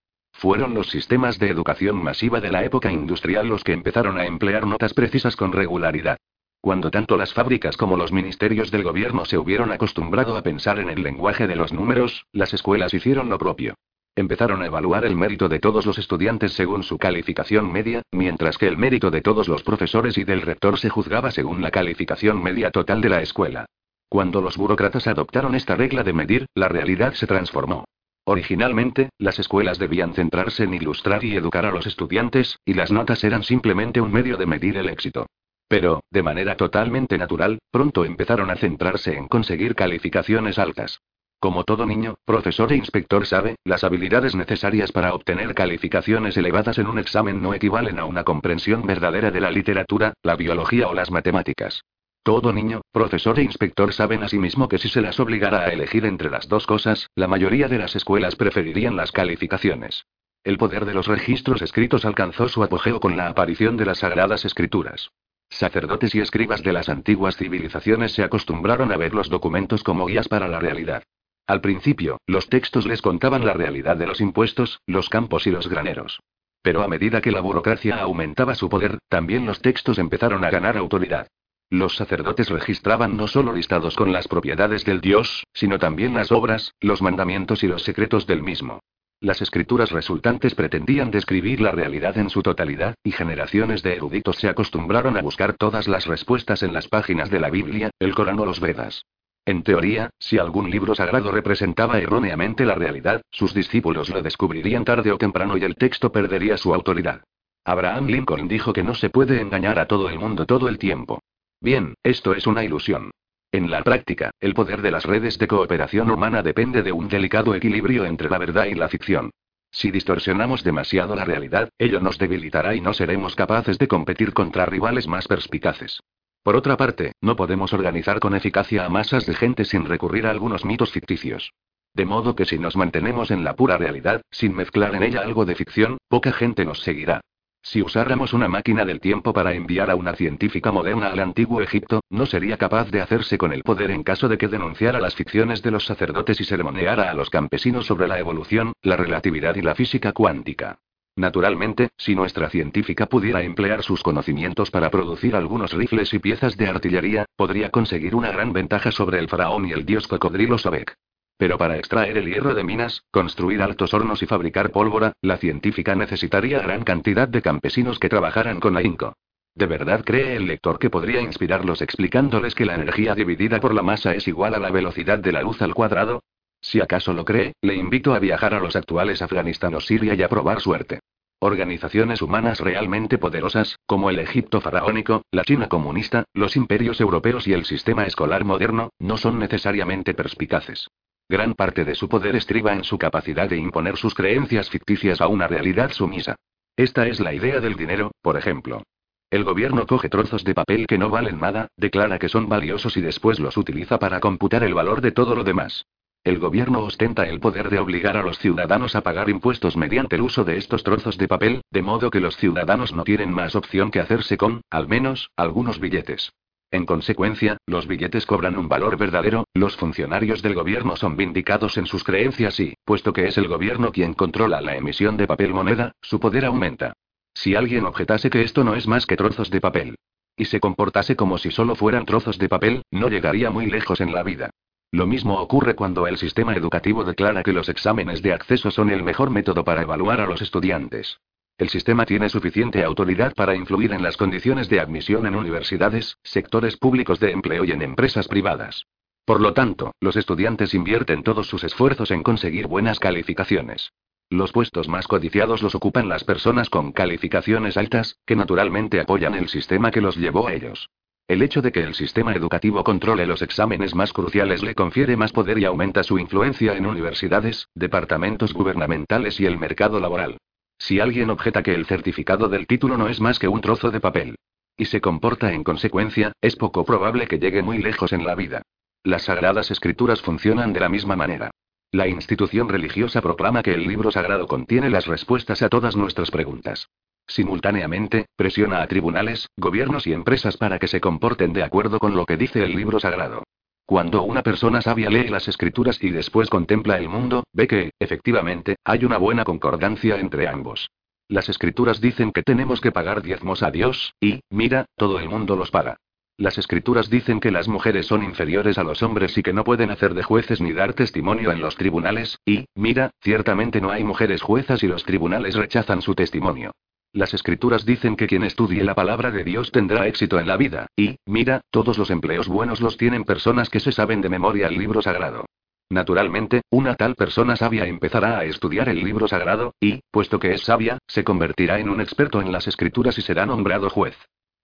Fueron los sistemas de educación masiva de la época industrial los que empezaron a emplear notas precisas con regularidad. Cuando tanto las fábricas como los ministerios del gobierno se hubieron acostumbrado a pensar en el lenguaje de los números, las escuelas hicieron lo propio. Empezaron a evaluar el mérito de todos los estudiantes según su calificación media, mientras que el mérito de todos los profesores y del rector se juzgaba según la calificación media total de la escuela. Cuando los burócratas adoptaron esta regla de medir, la realidad se transformó. Originalmente, las escuelas debían centrarse en ilustrar y educar a los estudiantes, y las notas eran simplemente un medio de medir el éxito. Pero, de manera totalmente natural, pronto empezaron a centrarse en conseguir calificaciones altas. Como todo niño, profesor e inspector sabe, las habilidades necesarias para obtener calificaciones elevadas en un examen no equivalen a una comprensión verdadera de la literatura, la biología o las matemáticas. Todo niño, profesor e inspector saben asimismo que si se las obligara a elegir entre las dos cosas, la mayoría de las escuelas preferirían las calificaciones. El poder de los registros escritos alcanzó su apogeo con la aparición de las sagradas escrituras. Sacerdotes y escribas de las antiguas civilizaciones se acostumbraron a ver los documentos como guías para la realidad. Al principio, los textos les contaban la realidad de los impuestos, los campos y los graneros. Pero a medida que la burocracia aumentaba su poder, también los textos empezaron a ganar autoridad. Los sacerdotes registraban no solo listados con las propiedades del dios, sino también las obras, los mandamientos y los secretos del mismo. Las escrituras resultantes pretendían describir la realidad en su totalidad, y generaciones de eruditos se acostumbraron a buscar todas las respuestas en las páginas de la Biblia, el Corán o los Vedas. En teoría, si algún libro sagrado representaba erróneamente la realidad, sus discípulos lo descubrirían tarde o temprano y el texto perdería su autoridad. Abraham Lincoln dijo que no se puede engañar a todo el mundo todo el tiempo. Bien, esto es una ilusión. En la práctica, el poder de las redes de cooperación humana depende de un delicado equilibrio entre la verdad y la ficción. Si distorsionamos demasiado la realidad, ello nos debilitará y no seremos capaces de competir contra rivales más perspicaces. Por otra parte, no podemos organizar con eficacia a masas de gente sin recurrir a algunos mitos ficticios. De modo que si nos mantenemos en la pura realidad, sin mezclar en ella algo de ficción, poca gente nos seguirá. Si usáramos una máquina del tiempo para enviar a una científica moderna al antiguo Egipto, no sería capaz de hacerse con el poder en caso de que denunciara las ficciones de los sacerdotes y sermoneara a los campesinos sobre la evolución, la relatividad y la física cuántica. Naturalmente, si nuestra científica pudiera emplear sus conocimientos para producir algunos rifles y piezas de artillería, podría conseguir una gran ventaja sobre el faraón y el dios cocodrilo Sobek. Pero para extraer el hierro de minas, construir altos hornos y fabricar pólvora, la científica necesitaría gran cantidad de campesinos que trabajaran con ahínco. ¿De verdad cree el lector que podría inspirarlos explicándoles que la energía dividida por la masa es igual a la velocidad de la luz al cuadrado? Si acaso lo cree, le invito a viajar a los actuales Afganistán o Siria y a probar suerte. Organizaciones humanas realmente poderosas, como el Egipto faraónico, la China comunista, los imperios europeos y el sistema escolar moderno, no son necesariamente perspicaces. Gran parte de su poder estriba en su capacidad de imponer sus creencias ficticias a una realidad sumisa. Esta es la idea del dinero, por ejemplo. El gobierno coge trozos de papel que no valen nada, declara que son valiosos y después los utiliza para computar el valor de todo lo demás. El gobierno ostenta el poder de obligar a los ciudadanos a pagar impuestos mediante el uso de estos trozos de papel, de modo que los ciudadanos no tienen más opción que hacerse con, al menos, algunos billetes. En consecuencia, los billetes cobran un valor verdadero, los funcionarios del gobierno son vindicados en sus creencias y, puesto que es el gobierno quien controla la emisión de papel moneda, su poder aumenta. Si alguien objetase que esto no es más que trozos de papel, y se comportase como si solo fueran trozos de papel, no llegaría muy lejos en la vida. Lo mismo ocurre cuando el sistema educativo declara que los exámenes de acceso son el mejor método para evaluar a los estudiantes. El sistema tiene suficiente autoridad para influir en las condiciones de admisión en universidades, sectores públicos de empleo y en empresas privadas. Por lo tanto, los estudiantes invierten todos sus esfuerzos en conseguir buenas calificaciones. Los puestos más codiciados los ocupan las personas con calificaciones altas, que naturalmente apoyan el sistema que los llevó a ellos. El hecho de que el sistema educativo controle los exámenes más cruciales le confiere más poder y aumenta su influencia en universidades, departamentos gubernamentales y el mercado laboral. Si alguien objeta que el certificado del título no es más que un trozo de papel, y se comporta en consecuencia, es poco probable que llegue muy lejos en la vida. Las sagradas escrituras funcionan de la misma manera. La institución religiosa proclama que el libro sagrado contiene las respuestas a todas nuestras preguntas. Simultáneamente, presiona a tribunales, gobiernos y empresas para que se comporten de acuerdo con lo que dice el libro sagrado. Cuando una persona sabia lee las escrituras y después contempla el mundo, ve que, efectivamente, hay una buena concordancia entre ambos. Las escrituras dicen que tenemos que pagar diezmos a Dios, y, mira, todo el mundo los paga. Las escrituras dicen que las mujeres son inferiores a los hombres y que no pueden hacer de jueces ni dar testimonio en los tribunales, y, mira, ciertamente no hay mujeres juezas y los tribunales rechazan su testimonio. Las escrituras dicen que quien estudie la palabra de Dios tendrá éxito en la vida, y, mira, todos los empleos buenos los tienen personas que se saben de memoria el libro sagrado. Naturalmente, una tal persona sabia empezará a estudiar el libro sagrado, y, puesto que es sabia, se convertirá en un experto en las escrituras y será nombrado juez.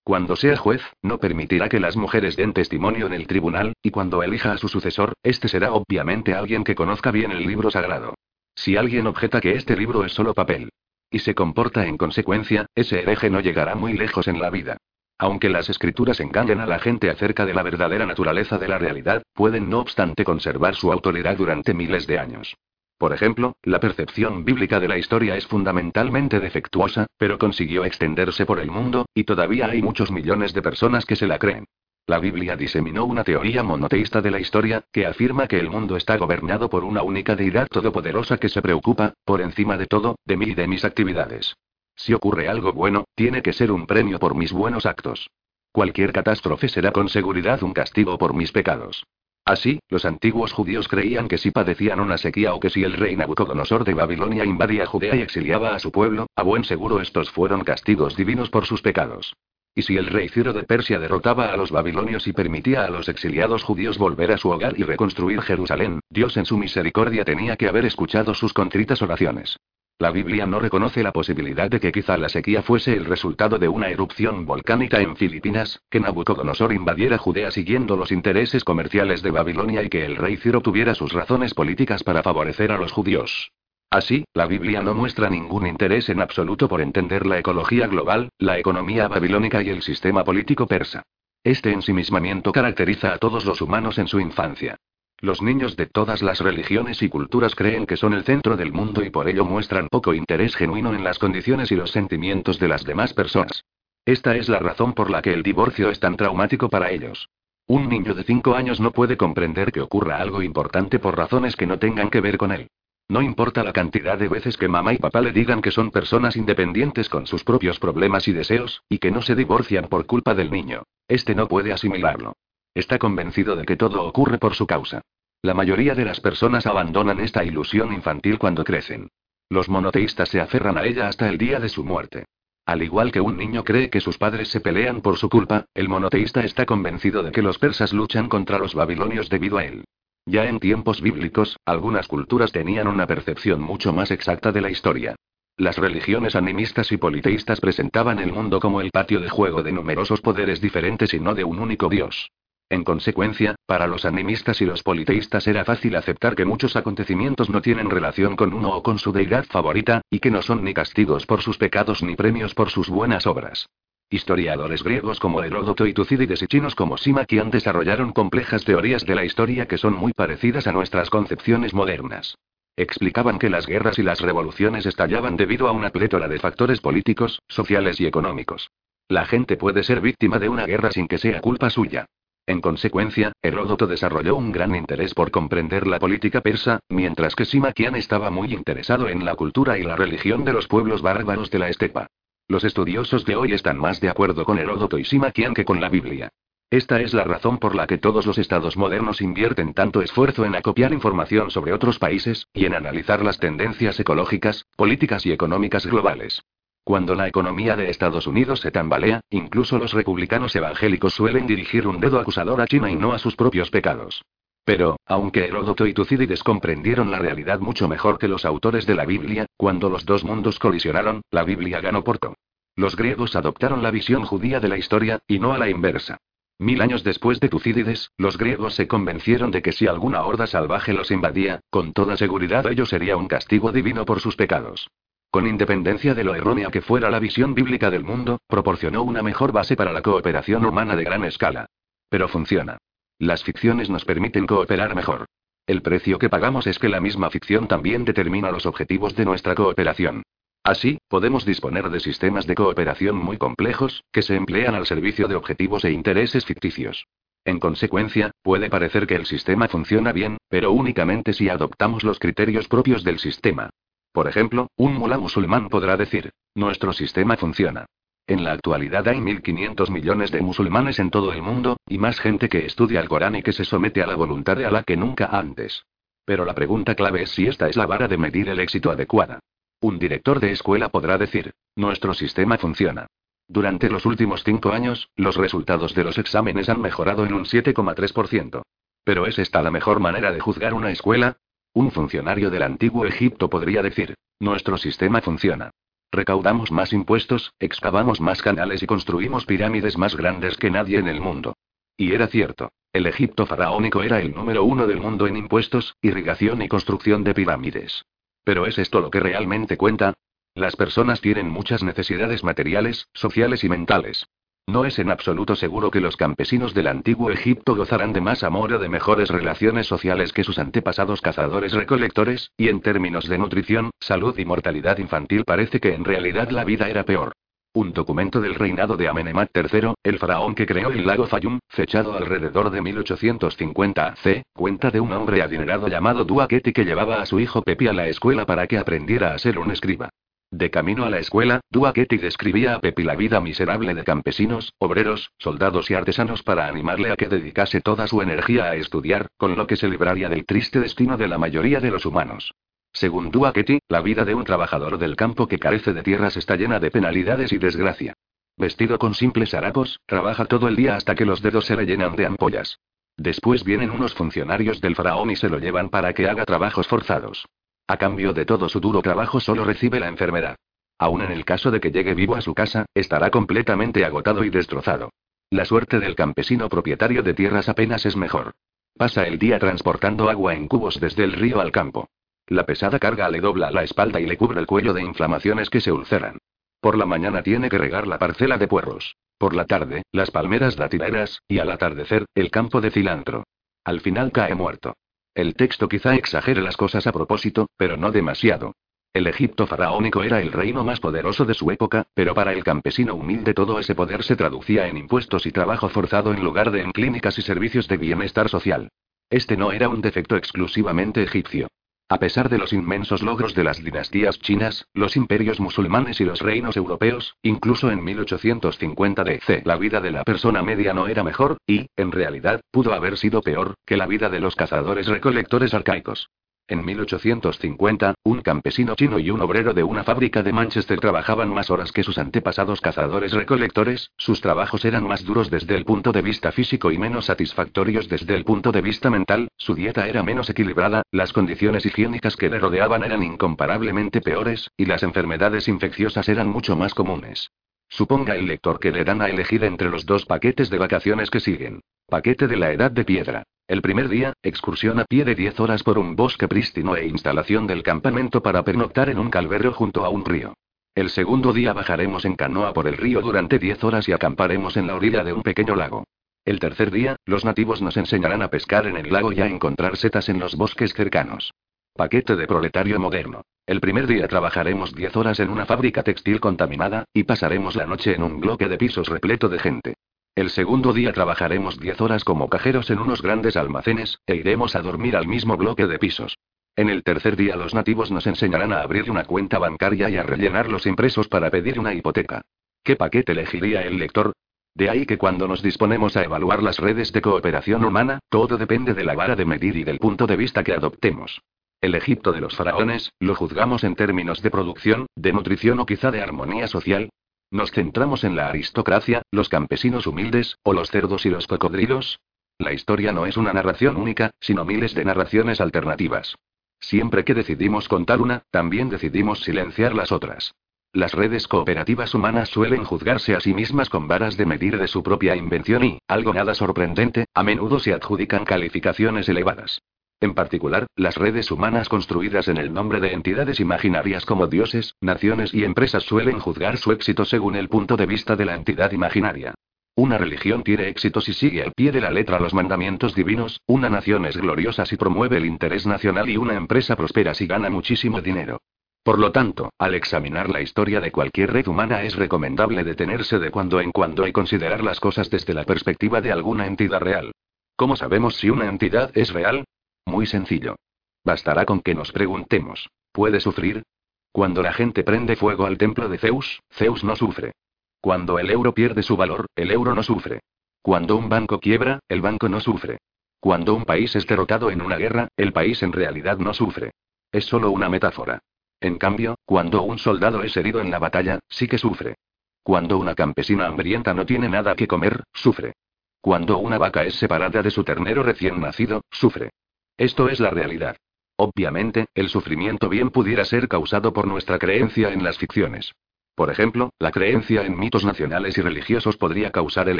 Cuando sea juez, no permitirá que las mujeres den testimonio en el tribunal, y cuando elija a su sucesor, este será obviamente alguien que conozca bien el libro sagrado. Si alguien objeta que este libro es solo papel, y se comporta en consecuencia, ese hereje no llegará muy lejos en la vida. Aunque las escrituras engañen a la gente acerca de la verdadera naturaleza de la realidad, pueden no obstante conservar su autoridad durante miles de años. Por ejemplo, la percepción bíblica de la historia es fundamentalmente defectuosa, pero consiguió extenderse por el mundo, y todavía hay muchos millones de personas que se la creen. La Biblia diseminó una teoría monoteísta de la historia, que afirma que el mundo está gobernado por una única deidad todopoderosa que se preocupa, por encima de todo, de mí y de mis actividades. Si ocurre algo bueno, tiene que ser un premio por mis buenos actos. Cualquier catástrofe será con seguridad un castigo por mis pecados. Así, los antiguos judíos creían que si padecían una sequía o que si el rey Nabucodonosor de Babilonia invadía Judea y exiliaba a su pueblo, a buen seguro estos fueron castigos divinos por sus pecados. Y si el rey Ciro de Persia derrotaba a los babilonios y permitía a los exiliados judíos volver a su hogar y reconstruir Jerusalén, Dios en su misericordia tenía que haber escuchado sus contritas oraciones. La Biblia no reconoce la posibilidad de que quizá la sequía fuese el resultado de una erupción volcánica en Filipinas, que Nabucodonosor invadiera Judea siguiendo los intereses comerciales de Babilonia y que el rey Ciro tuviera sus razones políticas para favorecer a los judíos. Así, la Biblia no muestra ningún interés en absoluto por entender la ecología global, la economía babilónica y el sistema político persa. Este ensimismamiento caracteriza a todos los humanos en su infancia. Los niños de todas las religiones y culturas creen que son el centro del mundo y por ello muestran poco interés genuino en las condiciones y los sentimientos de las demás personas. Esta es la razón por la que el divorcio es tan traumático para ellos. Un niño de 5 años no puede comprender que ocurra algo importante por razones que no tengan que ver con él. No importa la cantidad de veces que mamá y papá le digan que son personas independientes con sus propios problemas y deseos, y que no se divorcian por culpa del niño. Este no puede asimilarlo. Está convencido de que todo ocurre por su causa. La mayoría de las personas abandonan esta ilusión infantil cuando crecen. Los monoteístas se aferran a ella hasta el día de su muerte. Al igual que un niño cree que sus padres se pelean por su culpa, el monoteísta está convencido de que los persas luchan contra los babilonios debido a él. Ya en tiempos bíblicos, algunas culturas tenían una percepción mucho más exacta de la historia. Las religiones animistas y politeístas presentaban el mundo como el patio de juego de numerosos poderes diferentes y no de un único dios. En consecuencia, para los animistas y los politeístas era fácil aceptar que muchos acontecimientos no tienen relación con uno o con su deidad favorita, y que no son ni castigos por sus pecados ni premios por sus buenas obras. Historiadores griegos como Heródoto y Tucídides y chinos como Simaquian desarrollaron complejas teorías de la historia que son muy parecidas a nuestras concepciones modernas. Explicaban que las guerras y las revoluciones estallaban debido a una plétora de factores políticos, sociales y económicos. La gente puede ser víctima de una guerra sin que sea culpa suya. En consecuencia, Heródoto desarrolló un gran interés por comprender la política persa, mientras que Simaquian estaba muy interesado en la cultura y la religión de los pueblos bárbaros de la estepa. Los estudiosos de hoy están más de acuerdo con Heródoto y Simaquian que con la Biblia. Esta es la razón por la que todos los estados modernos invierten tanto esfuerzo en acopiar información sobre otros países, y en analizar las tendencias ecológicas, políticas y económicas globales. Cuando la economía de Estados Unidos se tambalea, incluso los republicanos evangélicos suelen dirigir un dedo acusador a China y no a sus propios pecados. Pero, aunque Heródoto y Tucídides comprendieron la realidad mucho mejor que los autores de la Biblia, cuando los dos mundos colisionaron, la Biblia ganó porto. Los griegos adoptaron la visión judía de la historia, y no a la inversa. Mil años después de Tucídides, los griegos se convencieron de que si alguna horda salvaje los invadía, con toda seguridad ello sería un castigo divino por sus pecados. Con independencia de lo errónea que fuera la visión bíblica del mundo, proporcionó una mejor base para la cooperación humana de gran escala. Pero funciona. Las ficciones nos permiten cooperar mejor. El precio que pagamos es que la misma ficción también determina los objetivos de nuestra cooperación. Así, podemos disponer de sistemas de cooperación muy complejos, que se emplean al servicio de objetivos e intereses ficticios. En consecuencia, puede parecer que el sistema funciona bien, pero únicamente si adoptamos los criterios propios del sistema. Por ejemplo, un mulá musulmán podrá decir, nuestro sistema funciona. En la actualidad hay 1.500 millones de musulmanes en todo el mundo, y más gente que estudia el Corán y que se somete a la voluntad de Alá que nunca antes. Pero la pregunta clave es si esta es la vara de medir el éxito adecuada. Un director de escuela podrá decir, nuestro sistema funciona. Durante los últimos cinco años, los resultados de los exámenes han mejorado en un 7,3%. Pero ¿es esta la mejor manera de juzgar una escuela? Un funcionario del antiguo Egipto podría decir, nuestro sistema funciona. Recaudamos más impuestos, excavamos más canales y construimos pirámides más grandes que nadie en el mundo. Y era cierto. El Egipto faraónico era el número uno del mundo en impuestos, irrigación y construcción de pirámides. Pero ¿es esto lo que realmente cuenta? Las personas tienen muchas necesidades materiales, sociales y mentales. No es en absoluto seguro que los campesinos del antiguo Egipto gozarán de más amor o de mejores relaciones sociales que sus antepasados cazadores-recolectores, y en términos de nutrición, salud y mortalidad infantil parece que en realidad la vida era peor. Un documento del reinado de Amenemat III, el faraón que creó el lago Fayum, fechado alrededor de 1850 AC, cuenta de un hombre adinerado llamado Duaketi que llevaba a su hijo Pepi a la escuela para que aprendiera a ser un escriba. De camino a la escuela, Duaketti describía a Pepi la vida miserable de campesinos, obreros, soldados y artesanos para animarle a que dedicase toda su energía a estudiar, con lo que se libraría del triste destino de la mayoría de los humanos. Según Duaketti, la vida de un trabajador del campo que carece de tierras está llena de penalidades y desgracia. Vestido con simples harapos, trabaja todo el día hasta que los dedos se le llenan de ampollas. Después vienen unos funcionarios del faraón y se lo llevan para que haga trabajos forzados. A cambio de todo su duro trabajo solo recibe la enfermedad. Aún en el caso de que llegue vivo a su casa, estará completamente agotado y destrozado. La suerte del campesino propietario de tierras apenas es mejor. Pasa el día transportando agua en cubos desde el río al campo. La pesada carga le dobla la espalda y le cubre el cuello de inflamaciones que se ulceran. Por la mañana tiene que regar la parcela de puerros. Por la tarde, las palmeras datileras, y al atardecer, el campo de cilantro. Al final cae muerto. El texto quizá exagere las cosas a propósito, pero no demasiado. El Egipto faraónico era el reino más poderoso de su época, pero para el campesino humilde todo ese poder se traducía en impuestos y trabajo forzado en lugar de en clínicas y servicios de bienestar social. Este no era un defecto exclusivamente egipcio. A pesar de los inmensos logros de las dinastías chinas, los imperios musulmanes y los reinos europeos, incluso en 1850 DC, la vida de la persona media no era mejor, y, en realidad, pudo haber sido peor, que la vida de los cazadores-recolectores arcaicos. En 1850, un campesino chino y un obrero de una fábrica de Manchester trabajaban más horas que sus antepasados cazadores-recolectores, sus trabajos eran más duros desde el punto de vista físico y menos satisfactorios desde el punto de vista mental, su dieta era menos equilibrada, las condiciones higiénicas que le rodeaban eran incomparablemente peores, y las enfermedades infecciosas eran mucho más comunes. Suponga el lector que le dan a elegir entre los dos paquetes de vacaciones que siguen. Paquete de la edad de piedra. El primer día, excursión a pie de 10 horas por un bosque prístino e instalación del campamento para pernoctar en un calvario junto a un río. El segundo día bajaremos en canoa por el río durante 10 horas y acamparemos en la orilla de un pequeño lago. El tercer día, los nativos nos enseñarán a pescar en el lago y a encontrar setas en los bosques cercanos. Paquete de proletario moderno. El primer día trabajaremos 10 horas en una fábrica textil contaminada, y pasaremos la noche en un bloque de pisos repleto de gente. El segundo día trabajaremos 10 horas como cajeros en unos grandes almacenes, e iremos a dormir al mismo bloque de pisos. En el tercer día los nativos nos enseñarán a abrir una cuenta bancaria y a rellenar los impresos para pedir una hipoteca. ¿Qué paquete elegiría el lector? De ahí que cuando nos disponemos a evaluar las redes de cooperación humana, todo depende de la vara de medir y del punto de vista que adoptemos. El Egipto de los faraones, ¿lo juzgamos en términos de producción, de nutrición o quizá de armonía social? ¿Nos centramos en la aristocracia, los campesinos humildes, o los cerdos y los cocodrilos? La historia no es una narración única, sino miles de narraciones alternativas. Siempre que decidimos contar una, también decidimos silenciar las otras. Las redes cooperativas humanas suelen juzgarse a sí mismas con varas de medir de su propia invención y, algo nada sorprendente, a menudo se adjudican calificaciones elevadas. En particular, las redes humanas construidas en el nombre de entidades imaginarias como dioses, naciones y empresas suelen juzgar su éxito según el punto de vista de la entidad imaginaria. Una religión tiene éxito si sigue al pie de la letra los mandamientos divinos, una nación es gloriosa si promueve el interés nacional y una empresa prospera si gana muchísimo dinero. Por lo tanto, al examinar la historia de cualquier red humana es recomendable detenerse de cuando en cuando y considerar las cosas desde la perspectiva de alguna entidad real. ¿Cómo sabemos si una entidad es real? Muy sencillo. Bastará con que nos preguntemos, ¿puede sufrir? Cuando la gente prende fuego al templo de Zeus, Zeus no sufre. Cuando el euro pierde su valor, el euro no sufre. Cuando un banco quiebra, el banco no sufre. Cuando un país es derrotado en una guerra, el país en realidad no sufre. Es solo una metáfora. En cambio, cuando un soldado es herido en la batalla, sí que sufre. Cuando una campesina hambrienta no tiene nada que comer, sufre. Cuando una vaca es separada de su ternero recién nacido, sufre. Esto es la realidad. Obviamente, el sufrimiento bien pudiera ser causado por nuestra creencia en las ficciones. Por ejemplo, la creencia en mitos nacionales y religiosos podría causar el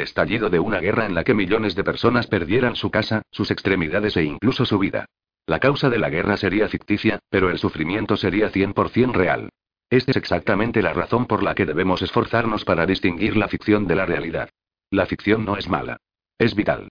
estallido de una guerra en la que millones de personas perdieran su casa, sus extremidades e incluso su vida. La causa de la guerra sería ficticia, pero el sufrimiento sería 100% real. Esta es exactamente la razón por la que debemos esforzarnos para distinguir la ficción de la realidad. La ficción no es mala. Es vital.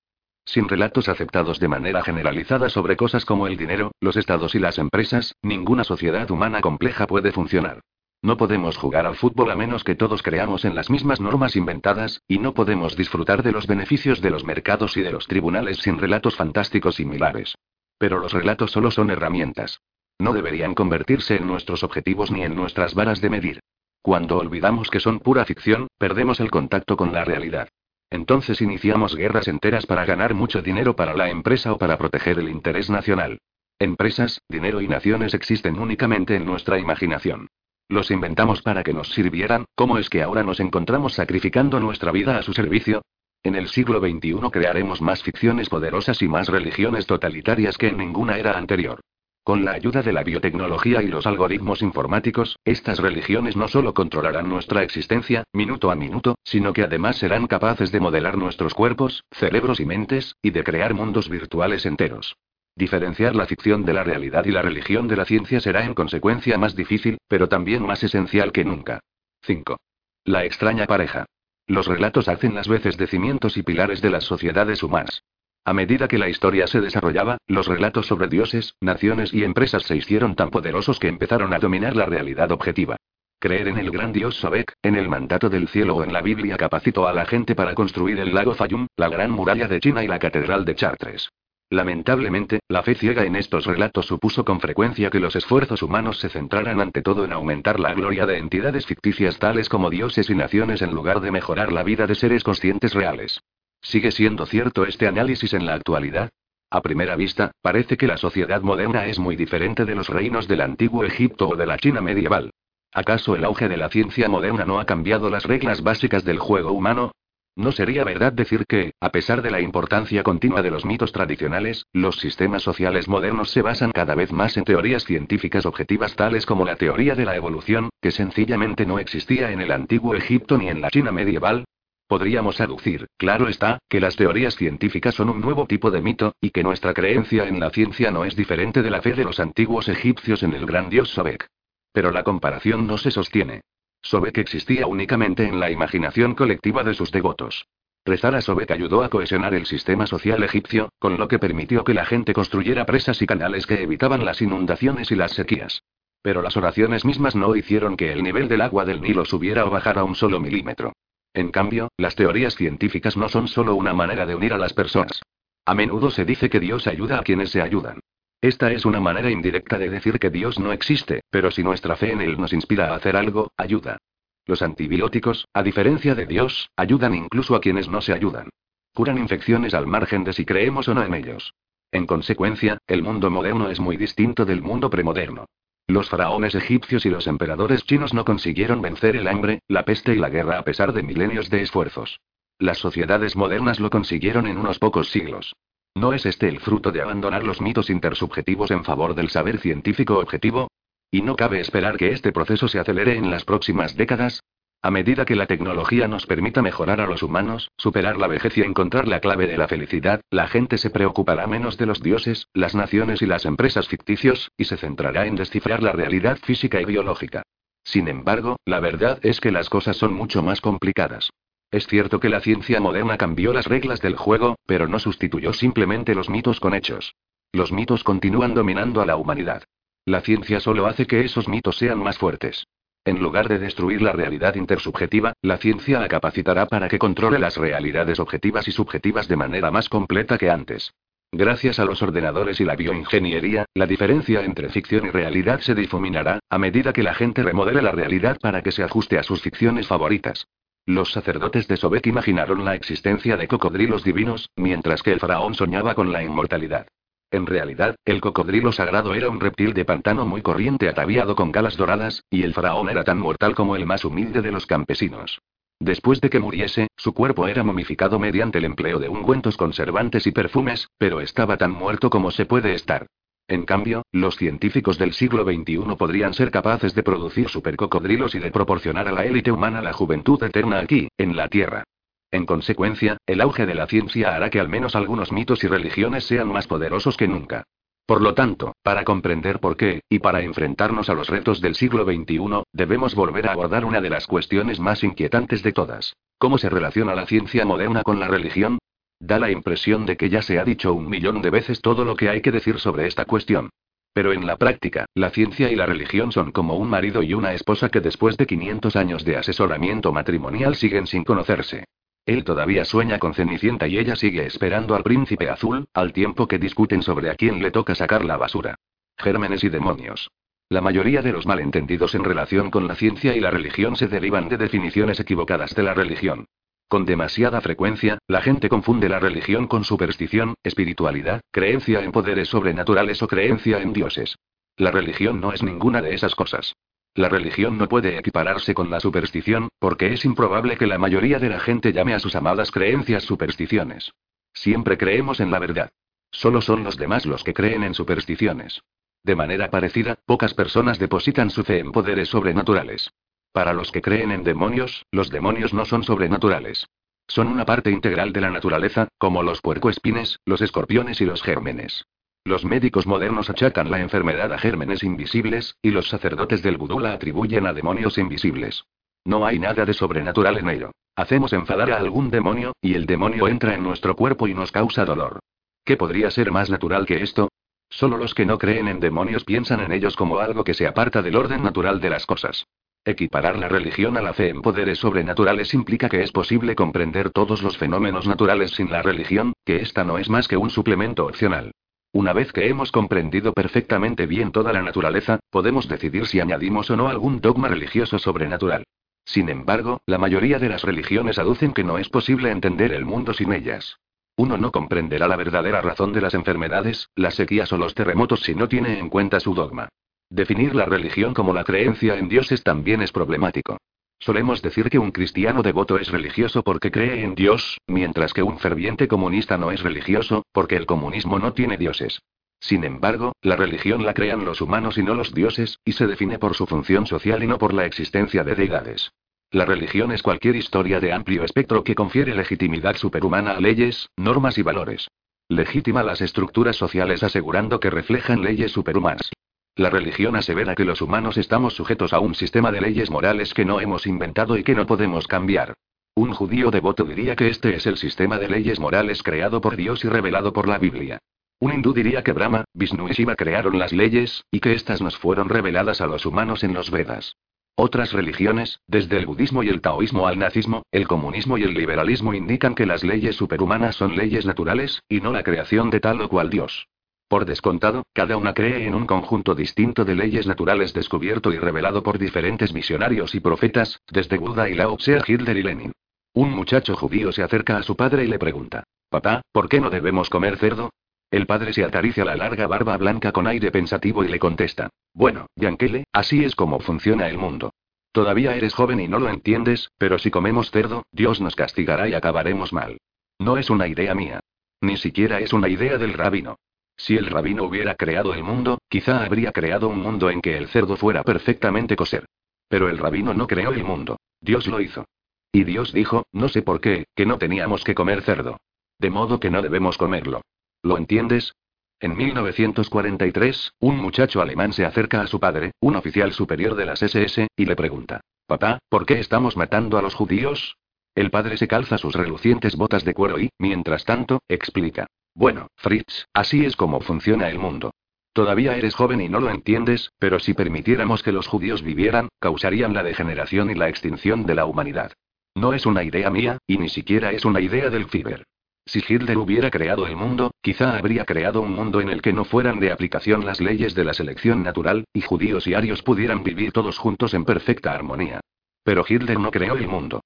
Sin relatos aceptados de manera generalizada sobre cosas como el dinero, los estados y las empresas, ninguna sociedad humana compleja puede funcionar. No podemos jugar al fútbol a menos que todos creamos en las mismas normas inventadas, y no podemos disfrutar de los beneficios de los mercados y de los tribunales sin relatos fantásticos similares. Pero los relatos solo son herramientas. No deberían convertirse en nuestros objetivos ni en nuestras varas de medir. Cuando olvidamos que son pura ficción, perdemos el contacto con la realidad. Entonces iniciamos guerras enteras para ganar mucho dinero para la empresa o para proteger el interés nacional. Empresas, dinero y naciones existen únicamente en nuestra imaginación. Los inventamos para que nos sirvieran, ¿cómo es que ahora nos encontramos sacrificando nuestra vida a su servicio? En el siglo XXI crearemos más ficciones poderosas y más religiones totalitarias que en ninguna era anterior. Con la ayuda de la biotecnología y los algoritmos informáticos, estas religiones no solo controlarán nuestra existencia, minuto a minuto, sino que además serán capaces de modelar nuestros cuerpos, cerebros y mentes, y de crear mundos virtuales enteros. Diferenciar la ficción de la realidad y la religión de la ciencia será en consecuencia más difícil, pero también más esencial que nunca. 5. La extraña pareja. Los relatos hacen las veces de cimientos y pilares de las sociedades humanas. A medida que la historia se desarrollaba, los relatos sobre dioses, naciones y empresas se hicieron tan poderosos que empezaron a dominar la realidad objetiva. Creer en el gran dios Sobek, en el mandato del cielo o en la Biblia capacitó a la gente para construir el lago Fayum, la gran muralla de China y la catedral de Chartres. Lamentablemente, la fe ciega en estos relatos supuso con frecuencia que los esfuerzos humanos se centraran ante todo en aumentar la gloria de entidades ficticias tales como dioses y naciones en lugar de mejorar la vida de seres conscientes reales. ¿Sigue siendo cierto este análisis en la actualidad? A primera vista, parece que la sociedad moderna es muy diferente de los reinos del antiguo Egipto o de la China medieval. ¿Acaso el auge de la ciencia moderna no ha cambiado las reglas básicas del juego humano? ¿No sería verdad decir que, a pesar de la importancia continua de los mitos tradicionales, los sistemas sociales modernos se basan cada vez más en teorías científicas objetivas tales como la teoría de la evolución, que sencillamente no existía en el antiguo Egipto ni en la China medieval? Podríamos aducir, claro está, que las teorías científicas son un nuevo tipo de mito, y que nuestra creencia en la ciencia no es diferente de la fe de los antiguos egipcios en el gran dios Sobek. Pero la comparación no se sostiene. Sobek existía únicamente en la imaginación colectiva de sus devotos. Rezar a Sobek ayudó a cohesionar el sistema social egipcio, con lo que permitió que la gente construyera presas y canales que evitaban las inundaciones y las sequías. Pero las oraciones mismas no hicieron que el nivel del agua del Nilo subiera o bajara un solo milímetro. En cambio, las teorías científicas no son solo una manera de unir a las personas. A menudo se dice que Dios ayuda a quienes se ayudan. Esta es una manera indirecta de decir que Dios no existe, pero si nuestra fe en Él nos inspira a hacer algo, ayuda. Los antibióticos, a diferencia de Dios, ayudan incluso a quienes no se ayudan. Curan infecciones al margen de si creemos o no en ellos. En consecuencia, el mundo moderno es muy distinto del mundo premoderno. Los faraones egipcios y los emperadores chinos no consiguieron vencer el hambre, la peste y la guerra a pesar de milenios de esfuerzos. Las sociedades modernas lo consiguieron en unos pocos siglos. ¿No es este el fruto de abandonar los mitos intersubjetivos en favor del saber científico objetivo? ¿Y no cabe esperar que este proceso se acelere en las próximas décadas? A medida que la tecnología nos permita mejorar a los humanos, superar la vejez y encontrar la clave de la felicidad, la gente se preocupará menos de los dioses, las naciones y las empresas ficticios, y se centrará en descifrar la realidad física y biológica. Sin embargo, la verdad es que las cosas son mucho más complicadas. Es cierto que la ciencia moderna cambió las reglas del juego, pero no sustituyó simplemente los mitos con hechos. Los mitos continúan dominando a la humanidad. La ciencia solo hace que esos mitos sean más fuertes. En lugar de destruir la realidad intersubjetiva, la ciencia la capacitará para que controle las realidades objetivas y subjetivas de manera más completa que antes. Gracias a los ordenadores y la bioingeniería, la diferencia entre ficción y realidad se difuminará, a medida que la gente remodele la realidad para que se ajuste a sus ficciones favoritas. Los sacerdotes de Sobek imaginaron la existencia de cocodrilos divinos, mientras que el faraón soñaba con la inmortalidad. En realidad, el cocodrilo sagrado era un reptil de pantano muy corriente ataviado con galas doradas, y el faraón era tan mortal como el más humilde de los campesinos. Después de que muriese, su cuerpo era momificado mediante el empleo de ungüentos conservantes y perfumes, pero estaba tan muerto como se puede estar. En cambio, los científicos del siglo XXI podrían ser capaces de producir supercocodrilos y de proporcionar a la élite humana la juventud eterna aquí, en la Tierra. En consecuencia, el auge de la ciencia hará que al menos algunos mitos y religiones sean más poderosos que nunca. Por lo tanto, para comprender por qué, y para enfrentarnos a los retos del siglo XXI, debemos volver a abordar una de las cuestiones más inquietantes de todas. ¿Cómo se relaciona la ciencia moderna con la religión? Da la impresión de que ya se ha dicho un millón de veces todo lo que hay que decir sobre esta cuestión. Pero en la práctica, la ciencia y la religión son como un marido y una esposa que después de 500 años de asesoramiento matrimonial siguen sin conocerse. Él todavía sueña con Cenicienta y ella sigue esperando al príncipe azul, al tiempo que discuten sobre a quién le toca sacar la basura. Gérmenes y demonios. La mayoría de los malentendidos en relación con la ciencia y la religión se derivan de definiciones equivocadas de la religión. Con demasiada frecuencia, la gente confunde la religión con superstición, espiritualidad, creencia en poderes sobrenaturales o creencia en dioses. La religión no es ninguna de esas cosas. La religión no puede equipararse con la superstición, porque es improbable que la mayoría de la gente llame a sus amadas creencias supersticiones. Siempre creemos en la verdad. Solo son los demás los que creen en supersticiones. De manera parecida, pocas personas depositan su fe en poderes sobrenaturales. Para los que creen en demonios, los demonios no son sobrenaturales. Son una parte integral de la naturaleza, como los puercoespines, los escorpiones y los gérmenes. Los médicos modernos achacan la enfermedad a gérmenes invisibles, y los sacerdotes del vudú la atribuyen a demonios invisibles. No hay nada de sobrenatural en ello. Hacemos enfadar a algún demonio, y el demonio entra en nuestro cuerpo y nos causa dolor. ¿Qué podría ser más natural que esto? Solo los que no creen en demonios piensan en ellos como algo que se aparta del orden natural de las cosas. Equiparar la religión a la fe en poderes sobrenaturales implica que es posible comprender todos los fenómenos naturales sin la religión, que esta no es más que un suplemento opcional. Una vez que hemos comprendido perfectamente bien toda la naturaleza, podemos decidir si añadimos o no algún dogma religioso sobrenatural. Sin embargo, la mayoría de las religiones aducen que no es posible entender el mundo sin ellas. Uno no comprenderá la verdadera razón de las enfermedades, las sequías o los terremotos si no tiene en cuenta su dogma. Definir la religión como la creencia en dioses también es problemático. Solemos decir que un cristiano devoto es religioso porque cree en Dios, mientras que un ferviente comunista no es religioso, porque el comunismo no tiene dioses. Sin embargo, la religión la crean los humanos y no los dioses, y se define por su función social y no por la existencia de deidades. La religión es cualquier historia de amplio espectro que confiere legitimidad superhumana a leyes, normas y valores. Legítima las estructuras sociales asegurando que reflejan leyes superhumanas. La religión asevera que los humanos estamos sujetos a un sistema de leyes morales que no hemos inventado y que no podemos cambiar. Un judío devoto diría que este es el sistema de leyes morales creado por Dios y revelado por la Biblia. Un hindú diría que Brahma, Vishnu y Shiva crearon las leyes, y que éstas nos fueron reveladas a los humanos en los Vedas. Otras religiones, desde el budismo y el taoísmo al nazismo, el comunismo y el liberalismo indican que las leyes superhumanas son leyes naturales, y no la creación de tal o cual Dios. Por descontado, cada una cree en un conjunto distinto de leyes naturales descubierto y revelado por diferentes misionarios y profetas, desde Buda y Lao Tse a Hitler y Lenin. Un muchacho judío se acerca a su padre y le pregunta, Papá, ¿por qué no debemos comer cerdo? El padre se acaricia la larga barba blanca con aire pensativo y le contesta, Bueno, Yankele, así es como funciona el mundo. Todavía eres joven y no lo entiendes, pero si comemos cerdo, Dios nos castigará y acabaremos mal. No es una idea mía. Ni siquiera es una idea del rabino. Si el rabino hubiera creado el mundo, quizá habría creado un mundo en que el cerdo fuera perfectamente coser. Pero el rabino no creó el mundo. Dios lo hizo. Y Dios dijo, no sé por qué, que no teníamos que comer cerdo. De modo que no debemos comerlo. ¿Lo entiendes? En 1943, un muchacho alemán se acerca a su padre, un oficial superior de las SS, y le pregunta, Papá, ¿por qué estamos matando a los judíos? El padre se calza sus relucientes botas de cuero y, mientras tanto, explica. Bueno, Fritz, así es como funciona el mundo. Todavía eres joven y no lo entiendes, pero si permitiéramos que los judíos vivieran, causarían la degeneración y la extinción de la humanidad. No es una idea mía, y ni siquiera es una idea del Fiber. Si Hitler hubiera creado el mundo, quizá habría creado un mundo en el que no fueran de aplicación las leyes de la selección natural, y judíos y arios pudieran vivir todos juntos en perfecta armonía. Pero Hitler no creó el mundo.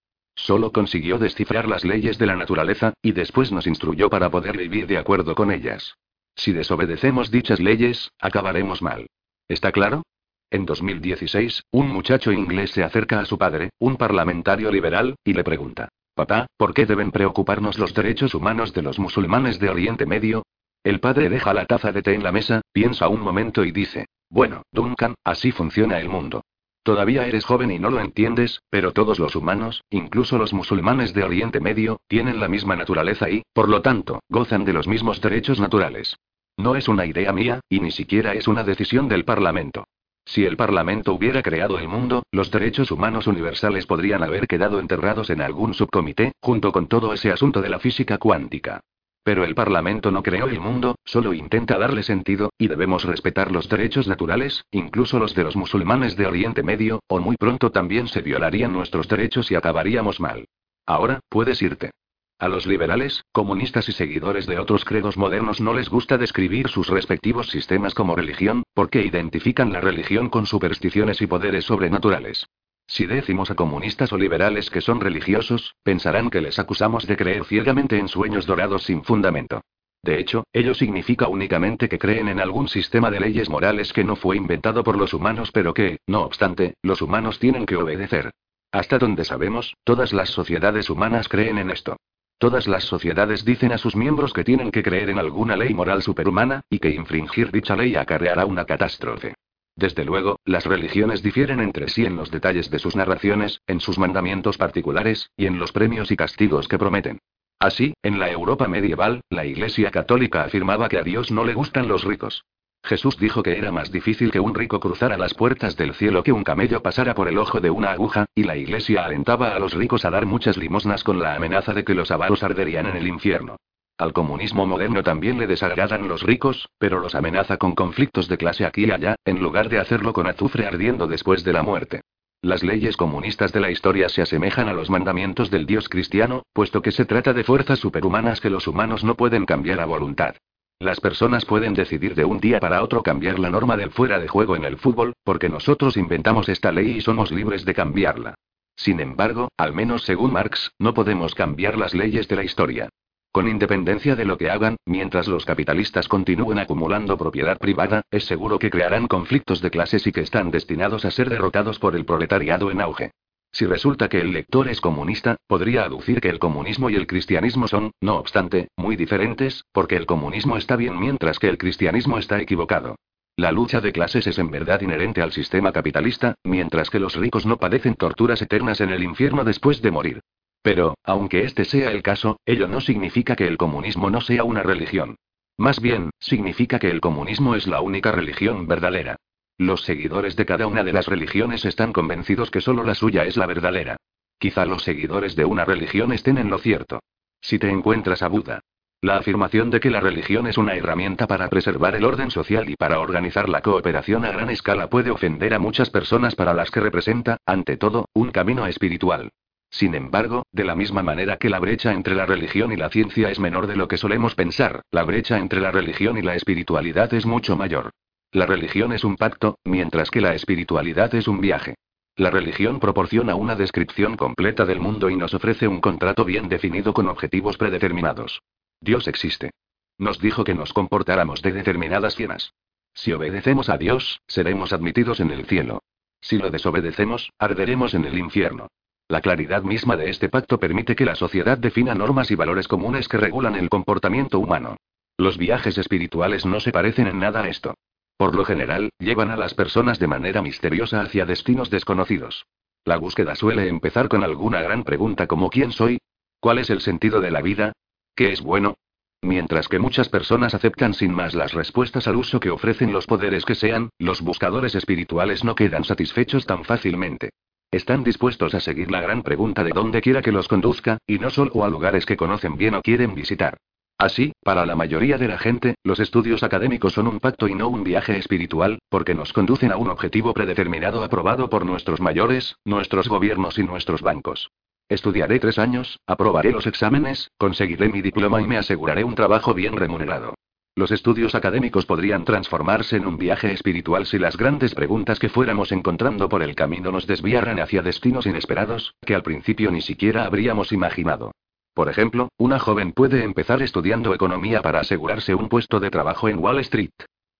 Solo consiguió descifrar las leyes de la naturaleza, y después nos instruyó para poder vivir de acuerdo con ellas. Si desobedecemos dichas leyes, acabaremos mal. ¿Está claro? En 2016, un muchacho inglés se acerca a su padre, un parlamentario liberal, y le pregunta, Papá, ¿por qué deben preocuparnos los derechos humanos de los musulmanes de Oriente Medio? El padre deja la taza de té en la mesa, piensa un momento y dice, Bueno, Duncan, así funciona el mundo. Todavía eres joven y no lo entiendes, pero todos los humanos, incluso los musulmanes de Oriente Medio, tienen la misma naturaleza y, por lo tanto, gozan de los mismos derechos naturales. No es una idea mía, y ni siquiera es una decisión del Parlamento. Si el Parlamento hubiera creado el mundo, los derechos humanos universales podrían haber quedado enterrados en algún subcomité, junto con todo ese asunto de la física cuántica. Pero el Parlamento no creó el mundo, solo intenta darle sentido, y debemos respetar los derechos naturales, incluso los de los musulmanes de Oriente Medio, o muy pronto también se violarían nuestros derechos y acabaríamos mal. Ahora, puedes irte. A los liberales, comunistas y seguidores de otros credos modernos no les gusta describir sus respectivos sistemas como religión, porque identifican la religión con supersticiones y poderes sobrenaturales. Si decimos a comunistas o liberales que son religiosos, pensarán que les acusamos de creer ciegamente en sueños dorados sin fundamento. De hecho, ello significa únicamente que creen en algún sistema de leyes morales que no fue inventado por los humanos pero que, no obstante, los humanos tienen que obedecer. Hasta donde sabemos, todas las sociedades humanas creen en esto. Todas las sociedades dicen a sus miembros que tienen que creer en alguna ley moral superhumana, y que infringir dicha ley acarreará una catástrofe. Desde luego, las religiones difieren entre sí en los detalles de sus narraciones, en sus mandamientos particulares, y en los premios y castigos que prometen. Así, en la Europa medieval, la Iglesia católica afirmaba que a Dios no le gustan los ricos. Jesús dijo que era más difícil que un rico cruzara las puertas del cielo que un camello pasara por el ojo de una aguja, y la Iglesia alentaba a los ricos a dar muchas limosnas con la amenaza de que los avaros arderían en el infierno. Al comunismo moderno también le desagradan los ricos, pero los amenaza con conflictos de clase aquí y allá, en lugar de hacerlo con azufre ardiendo después de la muerte. Las leyes comunistas de la historia se asemejan a los mandamientos del Dios cristiano, puesto que se trata de fuerzas superhumanas que los humanos no pueden cambiar a voluntad. Las personas pueden decidir de un día para otro cambiar la norma del fuera de juego en el fútbol, porque nosotros inventamos esta ley y somos libres de cambiarla. Sin embargo, al menos según Marx, no podemos cambiar las leyes de la historia. Con independencia de lo que hagan, mientras los capitalistas continúen acumulando propiedad privada, es seguro que crearán conflictos de clases y que están destinados a ser derrotados por el proletariado en auge. Si resulta que el lector es comunista, podría aducir que el comunismo y el cristianismo son, no obstante, muy diferentes, porque el comunismo está bien mientras que el cristianismo está equivocado. La lucha de clases es en verdad inherente al sistema capitalista, mientras que los ricos no padecen torturas eternas en el infierno después de morir. Pero, aunque este sea el caso, ello no significa que el comunismo no sea una religión. Más bien, significa que el comunismo es la única religión verdadera. Los seguidores de cada una de las religiones están convencidos que solo la suya es la verdadera. Quizá los seguidores de una religión estén en lo cierto. Si te encuentras a Buda, la afirmación de que la religión es una herramienta para preservar el orden social y para organizar la cooperación a gran escala puede ofender a muchas personas para las que representa, ante todo, un camino espiritual. Sin embargo, de la misma manera que la brecha entre la religión y la ciencia es menor de lo que solemos pensar, la brecha entre la religión y la espiritualidad es mucho mayor. La religión es un pacto, mientras que la espiritualidad es un viaje. La religión proporciona una descripción completa del mundo y nos ofrece un contrato bien definido con objetivos predeterminados. Dios existe. Nos dijo que nos comportáramos de determinadas fienas. Si obedecemos a Dios, seremos admitidos en el cielo. Si lo desobedecemos, arderemos en el infierno. La claridad misma de este pacto permite que la sociedad defina normas y valores comunes que regulan el comportamiento humano. Los viajes espirituales no se parecen en nada a esto. Por lo general, llevan a las personas de manera misteriosa hacia destinos desconocidos. La búsqueda suele empezar con alguna gran pregunta como ¿quién soy? ¿Cuál es el sentido de la vida? ¿Qué es bueno? Mientras que muchas personas aceptan sin más las respuestas al uso que ofrecen los poderes que sean, los buscadores espirituales no quedan satisfechos tan fácilmente. Están dispuestos a seguir la gran pregunta de dónde quiera que los conduzca, y no solo a lugares que conocen bien o quieren visitar. Así, para la mayoría de la gente, los estudios académicos son un pacto y no un viaje espiritual, porque nos conducen a un objetivo predeterminado aprobado por nuestros mayores, nuestros gobiernos y nuestros bancos. Estudiaré tres años, aprobaré los exámenes, conseguiré mi diploma y me aseguraré un trabajo bien remunerado. Los estudios académicos podrían transformarse en un viaje espiritual si las grandes preguntas que fuéramos encontrando por el camino nos desviaran hacia destinos inesperados, que al principio ni siquiera habríamos imaginado. Por ejemplo, una joven puede empezar estudiando economía para asegurarse un puesto de trabajo en Wall Street.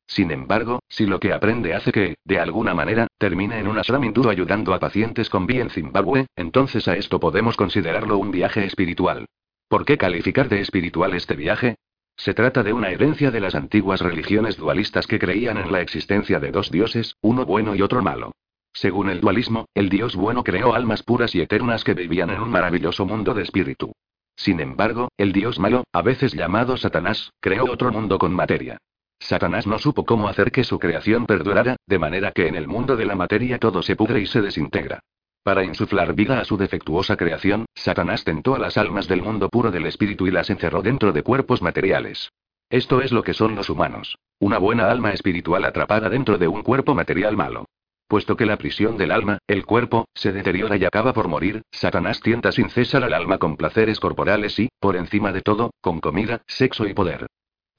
Sin embargo, si lo que aprende hace que, de alguna manera, termine en un ashram hindú ayudando a pacientes con B en Zimbabue, entonces a esto podemos considerarlo un viaje espiritual. ¿Por qué calificar de espiritual este viaje? Se trata de una herencia de las antiguas religiones dualistas que creían en la existencia de dos dioses, uno bueno y otro malo. Según el dualismo, el dios bueno creó almas puras y eternas que vivían en un maravilloso mundo de espíritu. Sin embargo, el dios malo, a veces llamado Satanás, creó otro mundo con materia. Satanás no supo cómo hacer que su creación perdurara, de manera que en el mundo de la materia todo se pudre y se desintegra. Para insuflar vida a su defectuosa creación, Satanás tentó a las almas del mundo puro del espíritu y las encerró dentro de cuerpos materiales. Esto es lo que son los humanos. Una buena alma espiritual atrapada dentro de un cuerpo material malo. Puesto que la prisión del alma, el cuerpo, se deteriora y acaba por morir, Satanás tienta sin cesar al alma con placeres corporales y, por encima de todo, con comida, sexo y poder.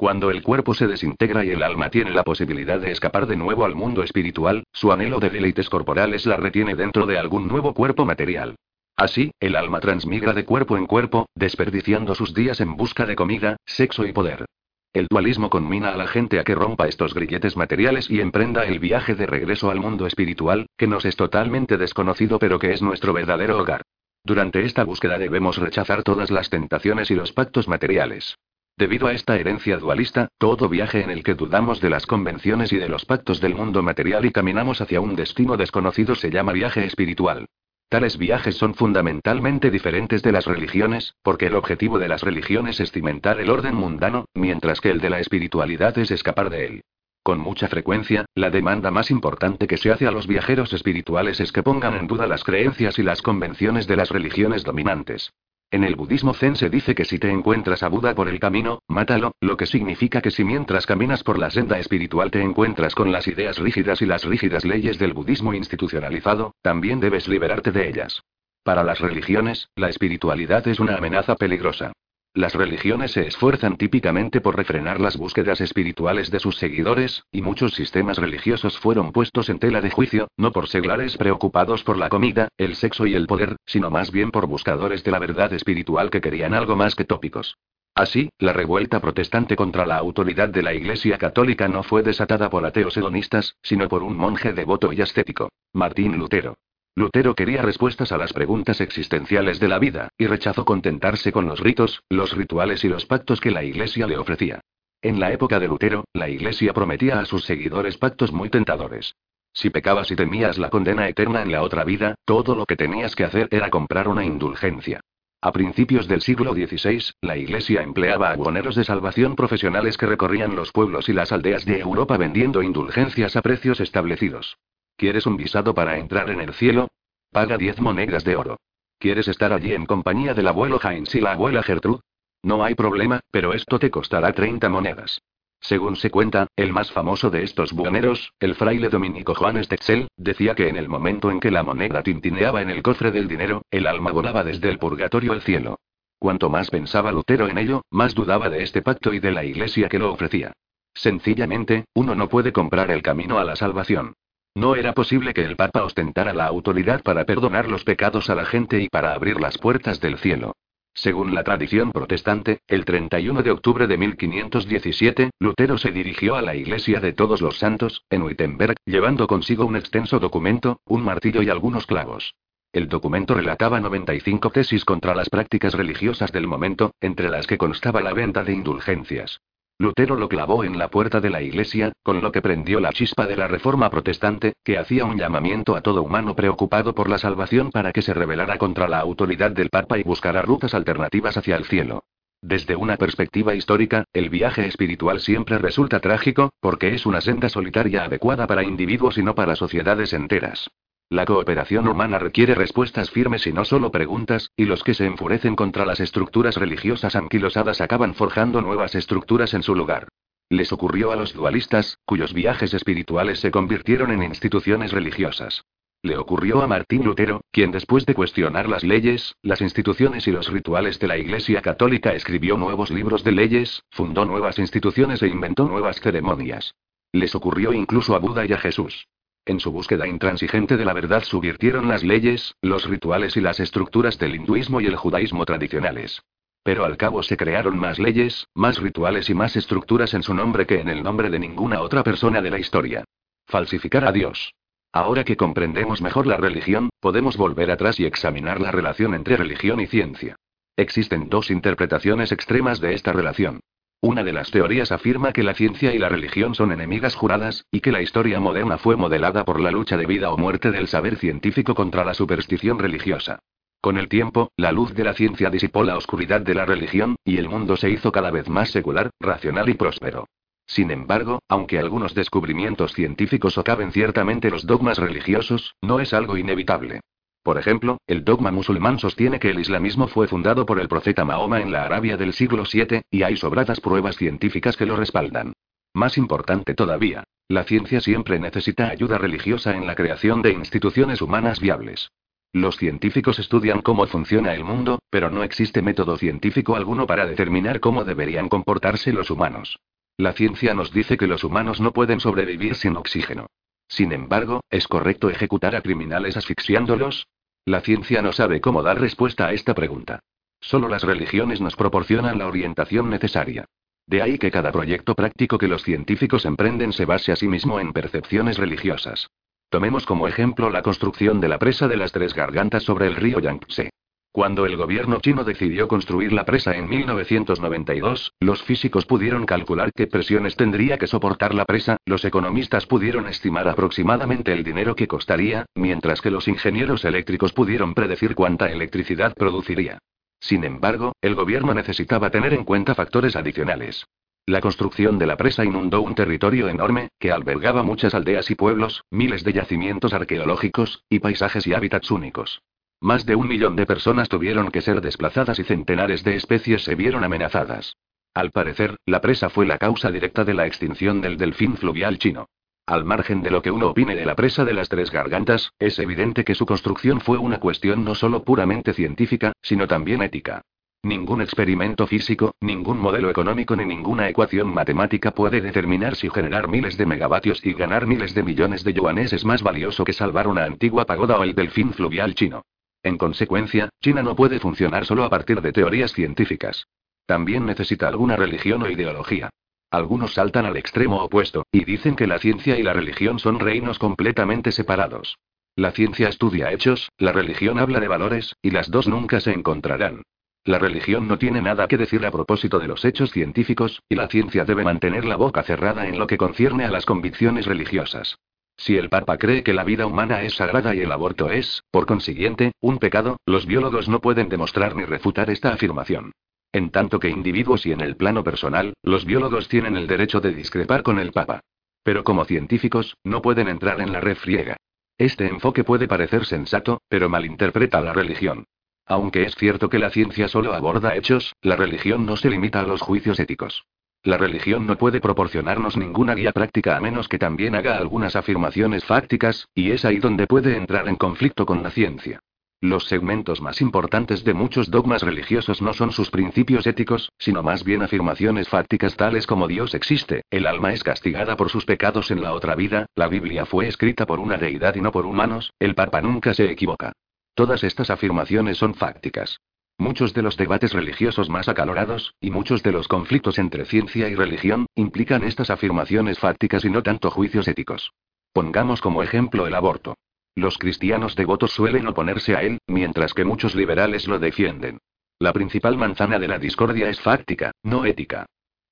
Cuando el cuerpo se desintegra y el alma tiene la posibilidad de escapar de nuevo al mundo espiritual, su anhelo de deleites corporales la retiene dentro de algún nuevo cuerpo material. Así, el alma transmigra de cuerpo en cuerpo, desperdiciando sus días en busca de comida, sexo y poder. El dualismo conmina a la gente a que rompa estos grilletes materiales y emprenda el viaje de regreso al mundo espiritual, que nos es totalmente desconocido pero que es nuestro verdadero hogar. Durante esta búsqueda debemos rechazar todas las tentaciones y los pactos materiales. Debido a esta herencia dualista, todo viaje en el que dudamos de las convenciones y de los pactos del mundo material y caminamos hacia un destino desconocido se llama viaje espiritual. Tales viajes son fundamentalmente diferentes de las religiones, porque el objetivo de las religiones es cimentar el orden mundano, mientras que el de la espiritualidad es escapar de él. Con mucha frecuencia, la demanda más importante que se hace a los viajeros espirituales es que pongan en duda las creencias y las convenciones de las religiones dominantes. En el budismo zen se dice que si te encuentras a Buda por el camino, mátalo, lo que significa que si mientras caminas por la senda espiritual te encuentras con las ideas rígidas y las rígidas leyes del budismo institucionalizado, también debes liberarte de ellas. Para las religiones, la espiritualidad es una amenaza peligrosa. Las religiones se esfuerzan típicamente por refrenar las búsquedas espirituales de sus seguidores, y muchos sistemas religiosos fueron puestos en tela de juicio, no por seglares preocupados por la comida, el sexo y el poder, sino más bien por buscadores de la verdad espiritual que querían algo más que tópicos. Así, la revuelta protestante contra la autoridad de la Iglesia Católica no fue desatada por ateos hedonistas, sino por un monje devoto y ascético, Martín Lutero. Lutero quería respuestas a las preguntas existenciales de la vida, y rechazó contentarse con los ritos, los rituales y los pactos que la Iglesia le ofrecía. En la época de Lutero, la Iglesia prometía a sus seguidores pactos muy tentadores. Si pecabas y temías la condena eterna en la otra vida, todo lo que tenías que hacer era comprar una indulgencia. A principios del siglo XVI, la Iglesia empleaba a buhoneros de salvación profesionales que recorrían los pueblos y las aldeas de Europa vendiendo indulgencias a precios establecidos. ¿Quieres un visado para entrar en el cielo? Paga 10 monedas de oro. ¿Quieres estar allí en compañía del abuelo Heinz y la abuela Gertrude? No hay problema, pero esto te costará 30 monedas. Según se cuenta, el más famoso de estos buhoneros, el fraile dominico Juan Stexel, decía que en el momento en que la moneda tintineaba en el cofre del dinero, el alma volaba desde el purgatorio al cielo. Cuanto más pensaba Lutero en ello, más dudaba de este pacto y de la iglesia que lo ofrecía. Sencillamente, uno no puede comprar el camino a la salvación. No era posible que el Papa ostentara la autoridad para perdonar los pecados a la gente y para abrir las puertas del cielo. Según la tradición protestante, el 31 de octubre de 1517, Lutero se dirigió a la Iglesia de Todos los Santos, en Wittenberg, llevando consigo un extenso documento, un martillo y algunos clavos. El documento relataba 95 tesis contra las prácticas religiosas del momento, entre las que constaba la venta de indulgencias. Lutero lo clavó en la puerta de la iglesia, con lo que prendió la chispa de la reforma protestante, que hacía un llamamiento a todo humano preocupado por la salvación para que se rebelara contra la autoridad del Papa y buscara rutas alternativas hacia el cielo. Desde una perspectiva histórica, el viaje espiritual siempre resulta trágico, porque es una senda solitaria adecuada para individuos y no para sociedades enteras. La cooperación humana requiere respuestas firmes y no solo preguntas, y los que se enfurecen contra las estructuras religiosas anquilosadas acaban forjando nuevas estructuras en su lugar. Les ocurrió a los dualistas, cuyos viajes espirituales se convirtieron en instituciones religiosas. Le ocurrió a Martín Lutero, quien después de cuestionar las leyes, las instituciones y los rituales de la Iglesia Católica escribió nuevos libros de leyes, fundó nuevas instituciones e inventó nuevas ceremonias. Les ocurrió incluso a Buda y a Jesús. En su búsqueda intransigente de la verdad subvirtieron las leyes, los rituales y las estructuras del hinduismo y el judaísmo tradicionales. Pero al cabo se crearon más leyes, más rituales y más estructuras en su nombre que en el nombre de ninguna otra persona de la historia. Falsificar a Dios. Ahora que comprendemos mejor la religión, podemos volver atrás y examinar la relación entre religión y ciencia. Existen dos interpretaciones extremas de esta relación. Una de las teorías afirma que la ciencia y la religión son enemigas juradas, y que la historia moderna fue modelada por la lucha de vida o muerte del saber científico contra la superstición religiosa. Con el tiempo, la luz de la ciencia disipó la oscuridad de la religión, y el mundo se hizo cada vez más secular, racional y próspero. Sin embargo, aunque algunos descubrimientos científicos socaven ciertamente los dogmas religiosos, no es algo inevitable. Por ejemplo, el dogma musulmán sostiene que el islamismo fue fundado por el profeta Mahoma en la Arabia del siglo VII, y hay sobradas pruebas científicas que lo respaldan. Más importante todavía, la ciencia siempre necesita ayuda religiosa en la creación de instituciones humanas viables. Los científicos estudian cómo funciona el mundo, pero no existe método científico alguno para determinar cómo deberían comportarse los humanos. La ciencia nos dice que los humanos no pueden sobrevivir sin oxígeno. Sin embargo, ¿es correcto ejecutar a criminales asfixiándolos? La ciencia no sabe cómo dar respuesta a esta pregunta. Solo las religiones nos proporcionan la orientación necesaria. De ahí que cada proyecto práctico que los científicos emprenden se base a sí mismo en percepciones religiosas. Tomemos como ejemplo la construcción de la presa de las Tres Gargantas sobre el río Yangtze. Cuando el gobierno chino decidió construir la presa en 1992, los físicos pudieron calcular qué presiones tendría que soportar la presa, los economistas pudieron estimar aproximadamente el dinero que costaría, mientras que los ingenieros eléctricos pudieron predecir cuánta electricidad produciría. Sin embargo, el gobierno necesitaba tener en cuenta factores adicionales. La construcción de la presa inundó un territorio enorme, que albergaba muchas aldeas y pueblos, miles de yacimientos arqueológicos, y paisajes y hábitats únicos. Más de un millón de personas tuvieron que ser desplazadas y centenares de especies se vieron amenazadas. Al parecer, la presa fue la causa directa de la extinción del delfín fluvial chino. Al margen de lo que uno opine de la presa de las tres gargantas, es evidente que su construcción fue una cuestión no solo puramente científica, sino también ética. Ningún experimento físico, ningún modelo económico ni ninguna ecuación matemática puede determinar si generar miles de megavatios y ganar miles de millones de yuanes es más valioso que salvar una antigua pagoda o el delfín fluvial chino. En consecuencia, China no puede funcionar solo a partir de teorías científicas. También necesita alguna religión o ideología. Algunos saltan al extremo opuesto, y dicen que la ciencia y la religión son reinos completamente separados. La ciencia estudia hechos, la religión habla de valores, y las dos nunca se encontrarán. La religión no tiene nada que decir a propósito de los hechos científicos, y la ciencia debe mantener la boca cerrada en lo que concierne a las convicciones religiosas. Si el Papa cree que la vida humana es sagrada y el aborto es, por consiguiente, un pecado, los biólogos no pueden demostrar ni refutar esta afirmación. En tanto que individuos y en el plano personal, los biólogos tienen el derecho de discrepar con el Papa. Pero como científicos, no pueden entrar en la red friega. Este enfoque puede parecer sensato, pero malinterpreta la religión. Aunque es cierto que la ciencia solo aborda hechos, la religión no se limita a los juicios éticos. La religión no puede proporcionarnos ninguna guía práctica a menos que también haga algunas afirmaciones fácticas, y es ahí donde puede entrar en conflicto con la ciencia. Los segmentos más importantes de muchos dogmas religiosos no son sus principios éticos, sino más bien afirmaciones fácticas tales como Dios existe, el alma es castigada por sus pecados en la otra vida, la Biblia fue escrita por una deidad y no por humanos, el Papa nunca se equivoca. Todas estas afirmaciones son fácticas. Muchos de los debates religiosos más acalorados, y muchos de los conflictos entre ciencia y religión, implican estas afirmaciones fácticas y no tanto juicios éticos. Pongamos como ejemplo el aborto. Los cristianos devotos suelen oponerse a él, mientras que muchos liberales lo defienden. La principal manzana de la discordia es fáctica, no ética.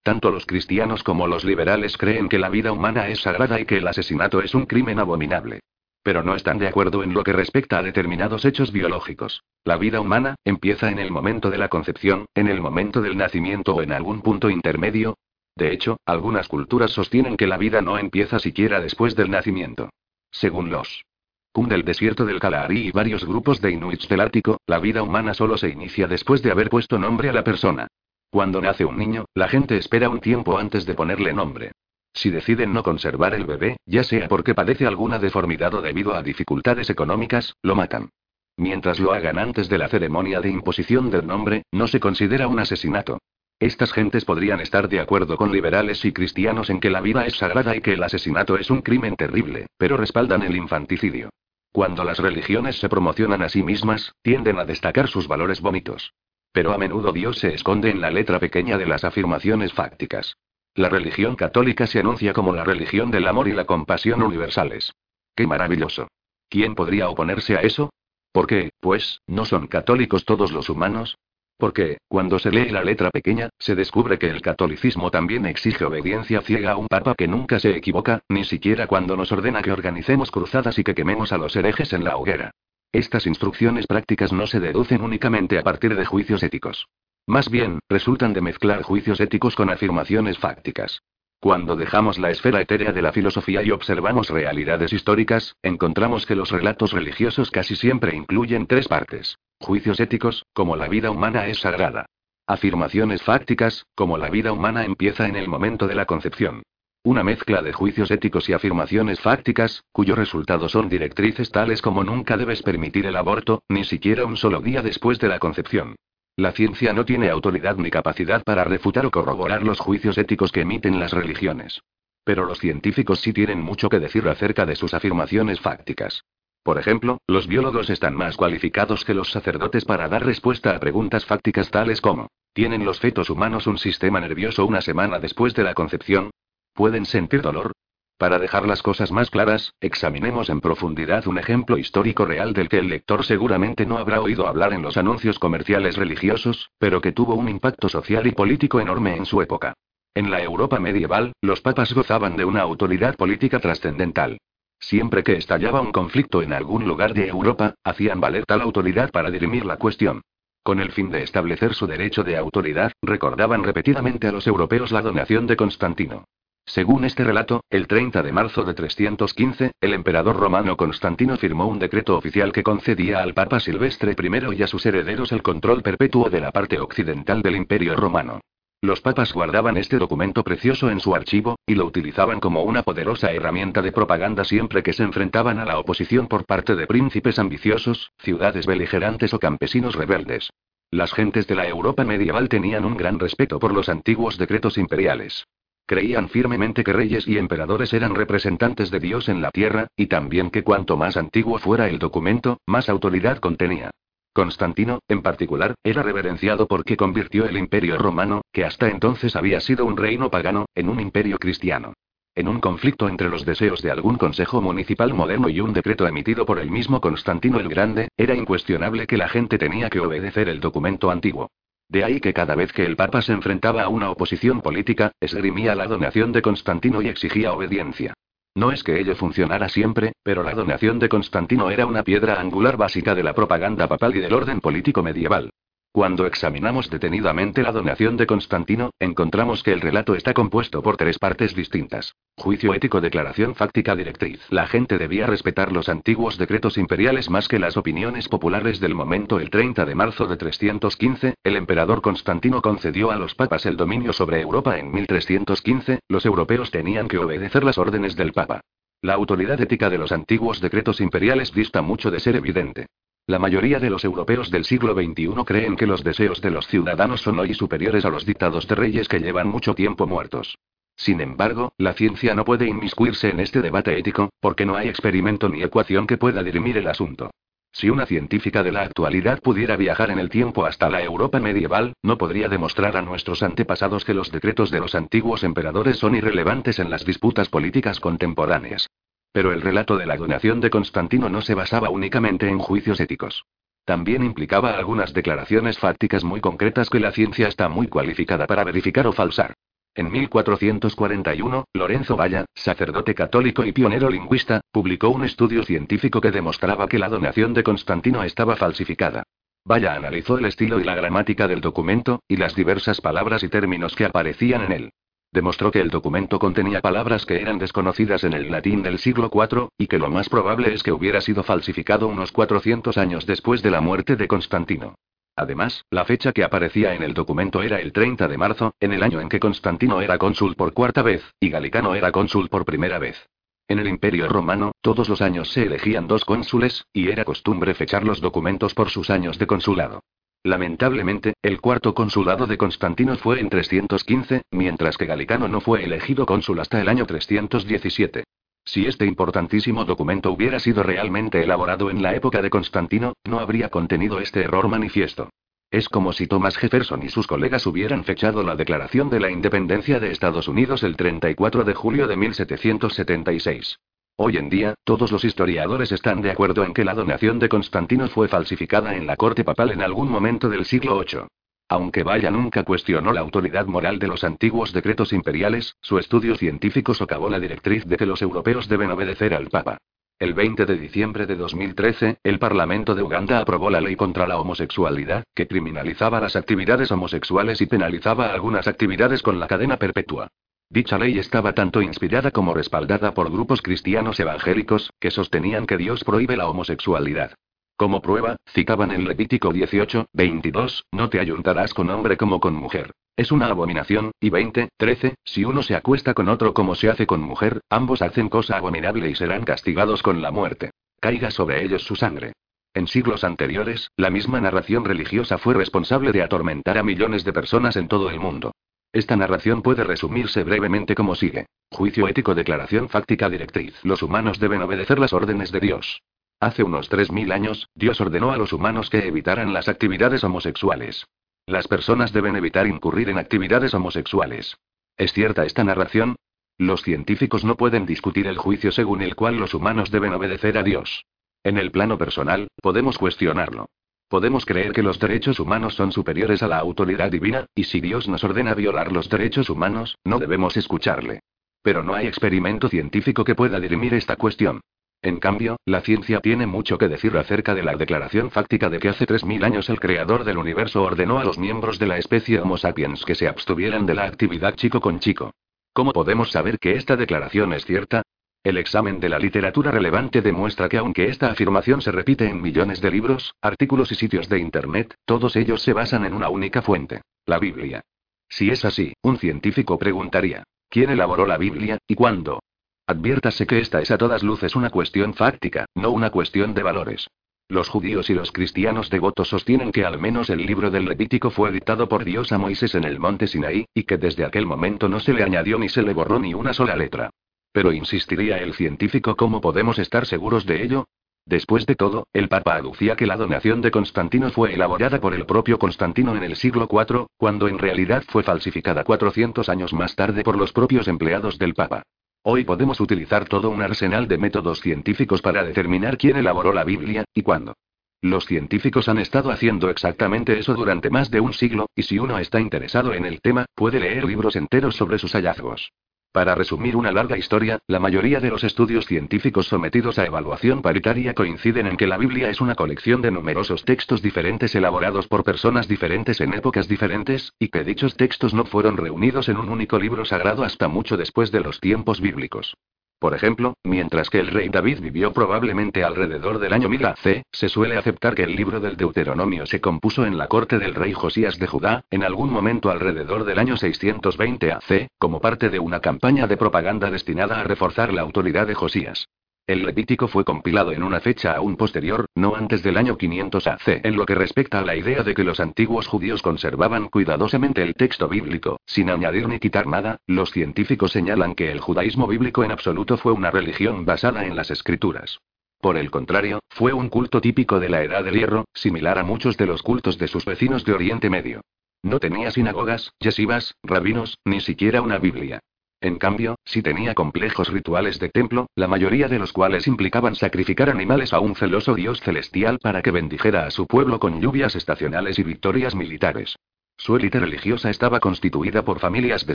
Tanto los cristianos como los liberales creen que la vida humana es sagrada y que el asesinato es un crimen abominable. Pero no están de acuerdo en lo que respecta a determinados hechos biológicos. La vida humana, empieza en el momento de la concepción, en el momento del nacimiento o en algún punto intermedio. De hecho, algunas culturas sostienen que la vida no empieza siquiera después del nacimiento. Según los Kun del desierto del Kalahari y varios grupos de Inuits del Ártico, la vida humana solo se inicia después de haber puesto nombre a la persona. Cuando nace un niño, la gente espera un tiempo antes de ponerle nombre. Si deciden no conservar el bebé, ya sea porque padece alguna deformidad o debido a dificultades económicas, lo matan. Mientras lo hagan antes de la ceremonia de imposición del nombre, no se considera un asesinato. Estas gentes podrían estar de acuerdo con liberales y cristianos en que la vida es sagrada y que el asesinato es un crimen terrible, pero respaldan el infanticidio. Cuando las religiones se promocionan a sí mismas, tienden a destacar sus valores vómitos. Pero a menudo Dios se esconde en la letra pequeña de las afirmaciones fácticas. La religión católica se anuncia como la religión del amor y la compasión universales. ¡Qué maravilloso! ¿Quién podría oponerse a eso? ¿Por qué, pues, no son católicos todos los humanos? Porque, cuando se lee la letra pequeña, se descubre que el catolicismo también exige obediencia ciega a un papa que nunca se equivoca, ni siquiera cuando nos ordena que organicemos cruzadas y que quememos a los herejes en la hoguera. Estas instrucciones prácticas no se deducen únicamente a partir de juicios éticos. Más bien, resultan de mezclar juicios éticos con afirmaciones fácticas. Cuando dejamos la esfera etérea de la filosofía y observamos realidades históricas, encontramos que los relatos religiosos casi siempre incluyen tres partes. Juicios éticos, como la vida humana es sagrada. Afirmaciones fácticas, como la vida humana empieza en el momento de la concepción. Una mezcla de juicios éticos y afirmaciones fácticas, cuyos resultados son directrices tales como nunca debes permitir el aborto, ni siquiera un solo día después de la concepción. La ciencia no tiene autoridad ni capacidad para refutar o corroborar los juicios éticos que emiten las religiones. Pero los científicos sí tienen mucho que decir acerca de sus afirmaciones fácticas. Por ejemplo, los biólogos están más cualificados que los sacerdotes para dar respuesta a preguntas fácticas tales como, ¿tienen los fetos humanos un sistema nervioso una semana después de la concepción? ¿Pueden sentir dolor? Para dejar las cosas más claras, examinemos en profundidad un ejemplo histórico real del que el lector seguramente no habrá oído hablar en los anuncios comerciales religiosos, pero que tuvo un impacto social y político enorme en su época. En la Europa medieval, los papas gozaban de una autoridad política trascendental. Siempre que estallaba un conflicto en algún lugar de Europa, hacían valer tal autoridad para dirimir la cuestión. Con el fin de establecer su derecho de autoridad, recordaban repetidamente a los europeos la donación de Constantino. Según este relato, el 30 de marzo de 315, el emperador romano Constantino firmó un decreto oficial que concedía al Papa Silvestre I y a sus herederos el control perpetuo de la parte occidental del Imperio romano. Los papas guardaban este documento precioso en su archivo, y lo utilizaban como una poderosa herramienta de propaganda siempre que se enfrentaban a la oposición por parte de príncipes ambiciosos, ciudades beligerantes o campesinos rebeldes. Las gentes de la Europa medieval tenían un gran respeto por los antiguos decretos imperiales. Creían firmemente que reyes y emperadores eran representantes de Dios en la tierra, y también que cuanto más antiguo fuera el documento, más autoridad contenía. Constantino, en particular, era reverenciado porque convirtió el imperio romano, que hasta entonces había sido un reino pagano, en un imperio cristiano. En un conflicto entre los deseos de algún consejo municipal moderno y un decreto emitido por el mismo Constantino el Grande, era incuestionable que la gente tenía que obedecer el documento antiguo. De ahí que cada vez que el Papa se enfrentaba a una oposición política, esgrimía la donación de Constantino y exigía obediencia. No es que ello funcionara siempre, pero la donación de Constantino era una piedra angular básica de la propaganda papal y del orden político medieval. Cuando examinamos detenidamente la donación de Constantino, encontramos que el relato está compuesto por tres partes distintas. Juicio ético, declaración fáctica, directriz. La gente debía respetar los antiguos decretos imperiales más que las opiniones populares del momento. El 30 de marzo de 315, el emperador Constantino concedió a los papas el dominio sobre Europa en 1315, los europeos tenían que obedecer las órdenes del papa. La autoridad ética de los antiguos decretos imperiales dista mucho de ser evidente. La mayoría de los europeos del siglo XXI creen que los deseos de los ciudadanos son hoy superiores a los dictados de reyes que llevan mucho tiempo muertos. Sin embargo, la ciencia no puede inmiscuirse en este debate ético, porque no hay experimento ni ecuación que pueda dirimir el asunto. Si una científica de la actualidad pudiera viajar en el tiempo hasta la Europa medieval, no podría demostrar a nuestros antepasados que los decretos de los antiguos emperadores son irrelevantes en las disputas políticas contemporáneas. Pero el relato de la donación de Constantino no se basaba únicamente en juicios éticos. También implicaba algunas declaraciones fácticas muy concretas que la ciencia está muy cualificada para verificar o falsar. En 1441, Lorenzo Valla, sacerdote católico y pionero lingüista, publicó un estudio científico que demostraba que la donación de Constantino estaba falsificada. Valla analizó el estilo y la gramática del documento, y las diversas palabras y términos que aparecían en él. Demostró que el documento contenía palabras que eran desconocidas en el latín del siglo IV, y que lo más probable es que hubiera sido falsificado unos 400 años después de la muerte de Constantino. Además, la fecha que aparecía en el documento era el 30 de marzo, en el año en que Constantino era cónsul por cuarta vez, y Galicano era cónsul por primera vez. En el Imperio romano, todos los años se elegían dos cónsules, y era costumbre fechar los documentos por sus años de consulado. Lamentablemente, el cuarto consulado de Constantino fue en 315, mientras que Galicano no fue elegido cónsul hasta el año 317. Si este importantísimo documento hubiera sido realmente elaborado en la época de Constantino, no habría contenido este error manifiesto. Es como si Thomas Jefferson y sus colegas hubieran fechado la Declaración de la Independencia de Estados Unidos el 34 de julio de 1776. Hoy en día, todos los historiadores están de acuerdo en que la donación de Constantino fue falsificada en la corte papal en algún momento del siglo VIII. Aunque Vaya nunca cuestionó la autoridad moral de los antiguos decretos imperiales, su estudio científico socavó la directriz de que los europeos deben obedecer al Papa. El 20 de diciembre de 2013, el Parlamento de Uganda aprobó la ley contra la homosexualidad, que criminalizaba las actividades homosexuales y penalizaba algunas actividades con la cadena perpetua. Dicha ley estaba tanto inspirada como respaldada por grupos cristianos evangélicos, que sostenían que Dios prohíbe la homosexualidad. Como prueba, citaban en Levítico 18, 22, no te ayuntarás con hombre como con mujer. Es una abominación, y 20, 13, si uno se acuesta con otro como se hace con mujer, ambos hacen cosa abominable y serán castigados con la muerte. Caiga sobre ellos su sangre. En siglos anteriores, la misma narración religiosa fue responsable de atormentar a millones de personas en todo el mundo. Esta narración puede resumirse brevemente como sigue. Juicio ético, declaración fáctica, directriz. Los humanos deben obedecer las órdenes de Dios. Hace unos 3.000 años, Dios ordenó a los humanos que evitaran las actividades homosexuales. Las personas deben evitar incurrir en actividades homosexuales. ¿Es cierta esta narración? Los científicos no pueden discutir el juicio según el cual los humanos deben obedecer a Dios. En el plano personal, podemos cuestionarlo. Podemos creer que los derechos humanos son superiores a la autoridad divina, y si Dios nos ordena violar los derechos humanos, no debemos escucharle. Pero no hay experimento científico que pueda dirimir esta cuestión. En cambio, la ciencia tiene mucho que decir acerca de la declaración fáctica de que hace 3.000 años el creador del universo ordenó a los miembros de la especie Homo sapiens que se abstuvieran de la actividad chico con chico. ¿Cómo podemos saber que esta declaración es cierta? El examen de la literatura relevante demuestra que aunque esta afirmación se repite en millones de libros, artículos y sitios de Internet, todos ellos se basan en una única fuente, la Biblia. Si es así, un científico preguntaría, ¿quién elaboró la Biblia, y cuándo? Adviértase que esta es a todas luces una cuestión fáctica, no una cuestión de valores. Los judíos y los cristianos devotos sostienen que al menos el libro del Levítico fue dictado por Dios a Moisés en el monte Sinaí, y que desde aquel momento no se le añadió ni se le borró ni una sola letra. Pero insistiría el científico, ¿cómo podemos estar seguros de ello? Después de todo, el Papa aducía que la donación de Constantino fue elaborada por el propio Constantino en el siglo IV, cuando en realidad fue falsificada 400 años más tarde por los propios empleados del Papa. Hoy podemos utilizar todo un arsenal de métodos científicos para determinar quién elaboró la Biblia, y cuándo. Los científicos han estado haciendo exactamente eso durante más de un siglo, y si uno está interesado en el tema, puede leer libros enteros sobre sus hallazgos. Para resumir una larga historia, la mayoría de los estudios científicos sometidos a evaluación paritaria coinciden en que la Biblia es una colección de numerosos textos diferentes elaborados por personas diferentes en épocas diferentes, y que dichos textos no fueron reunidos en un único libro sagrado hasta mucho después de los tiempos bíblicos. Por ejemplo, mientras que el rey David vivió probablemente alrededor del año 1000 AC, se suele aceptar que el libro del Deuteronomio se compuso en la corte del rey Josías de Judá, en algún momento alrededor del año 620 AC, como parte de una campaña de propaganda destinada a reforzar la autoridad de Josías. El Levítico fue compilado en una fecha aún posterior, no antes del año 500 AC. En lo que respecta a la idea de que los antiguos judíos conservaban cuidadosamente el texto bíblico, sin añadir ni quitar nada, los científicos señalan que el judaísmo bíblico en absoluto fue una religión basada en las escrituras. Por el contrario, fue un culto típico de la Edad del Hierro, similar a muchos de los cultos de sus vecinos de Oriente Medio. No tenía sinagogas, yesivas, rabinos, ni siquiera una Biblia. En cambio, sí tenía complejos rituales de templo, la mayoría de los cuales implicaban sacrificar animales a un celoso dios celestial para que bendijera a su pueblo con lluvias estacionales y victorias militares. Su élite religiosa estaba constituida por familias de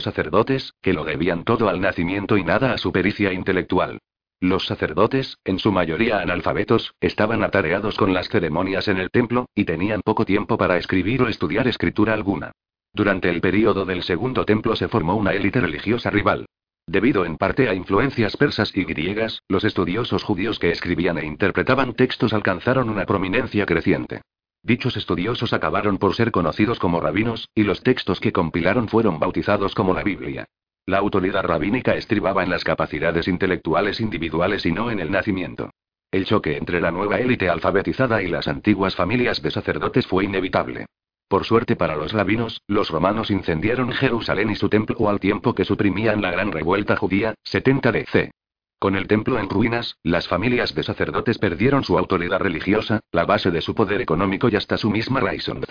sacerdotes, que lo debían todo al nacimiento y nada a su pericia intelectual. Los sacerdotes, en su mayoría analfabetos, estaban atareados con las ceremonias en el templo, y tenían poco tiempo para escribir o estudiar escritura alguna. Durante el período del Segundo Templo se formó una élite religiosa rival. Debido en parte a influencias persas y griegas, los estudiosos judíos que escribían e interpretaban textos alcanzaron una prominencia creciente. Dichos estudiosos acabaron por ser conocidos como rabinos, y los textos que compilaron fueron bautizados como la Biblia. La autoridad rabínica estribaba en las capacidades intelectuales individuales y no en el nacimiento. El choque entre la nueva élite alfabetizada y las antiguas familias de sacerdotes fue inevitable. Por suerte para los rabinos, los romanos incendiaron Jerusalén y su templo al tiempo que suprimían la gran revuelta judía, 70 DC. Con el templo en ruinas, las familias de sacerdotes perdieron su autoridad religiosa, la base de su poder económico y hasta su misma raison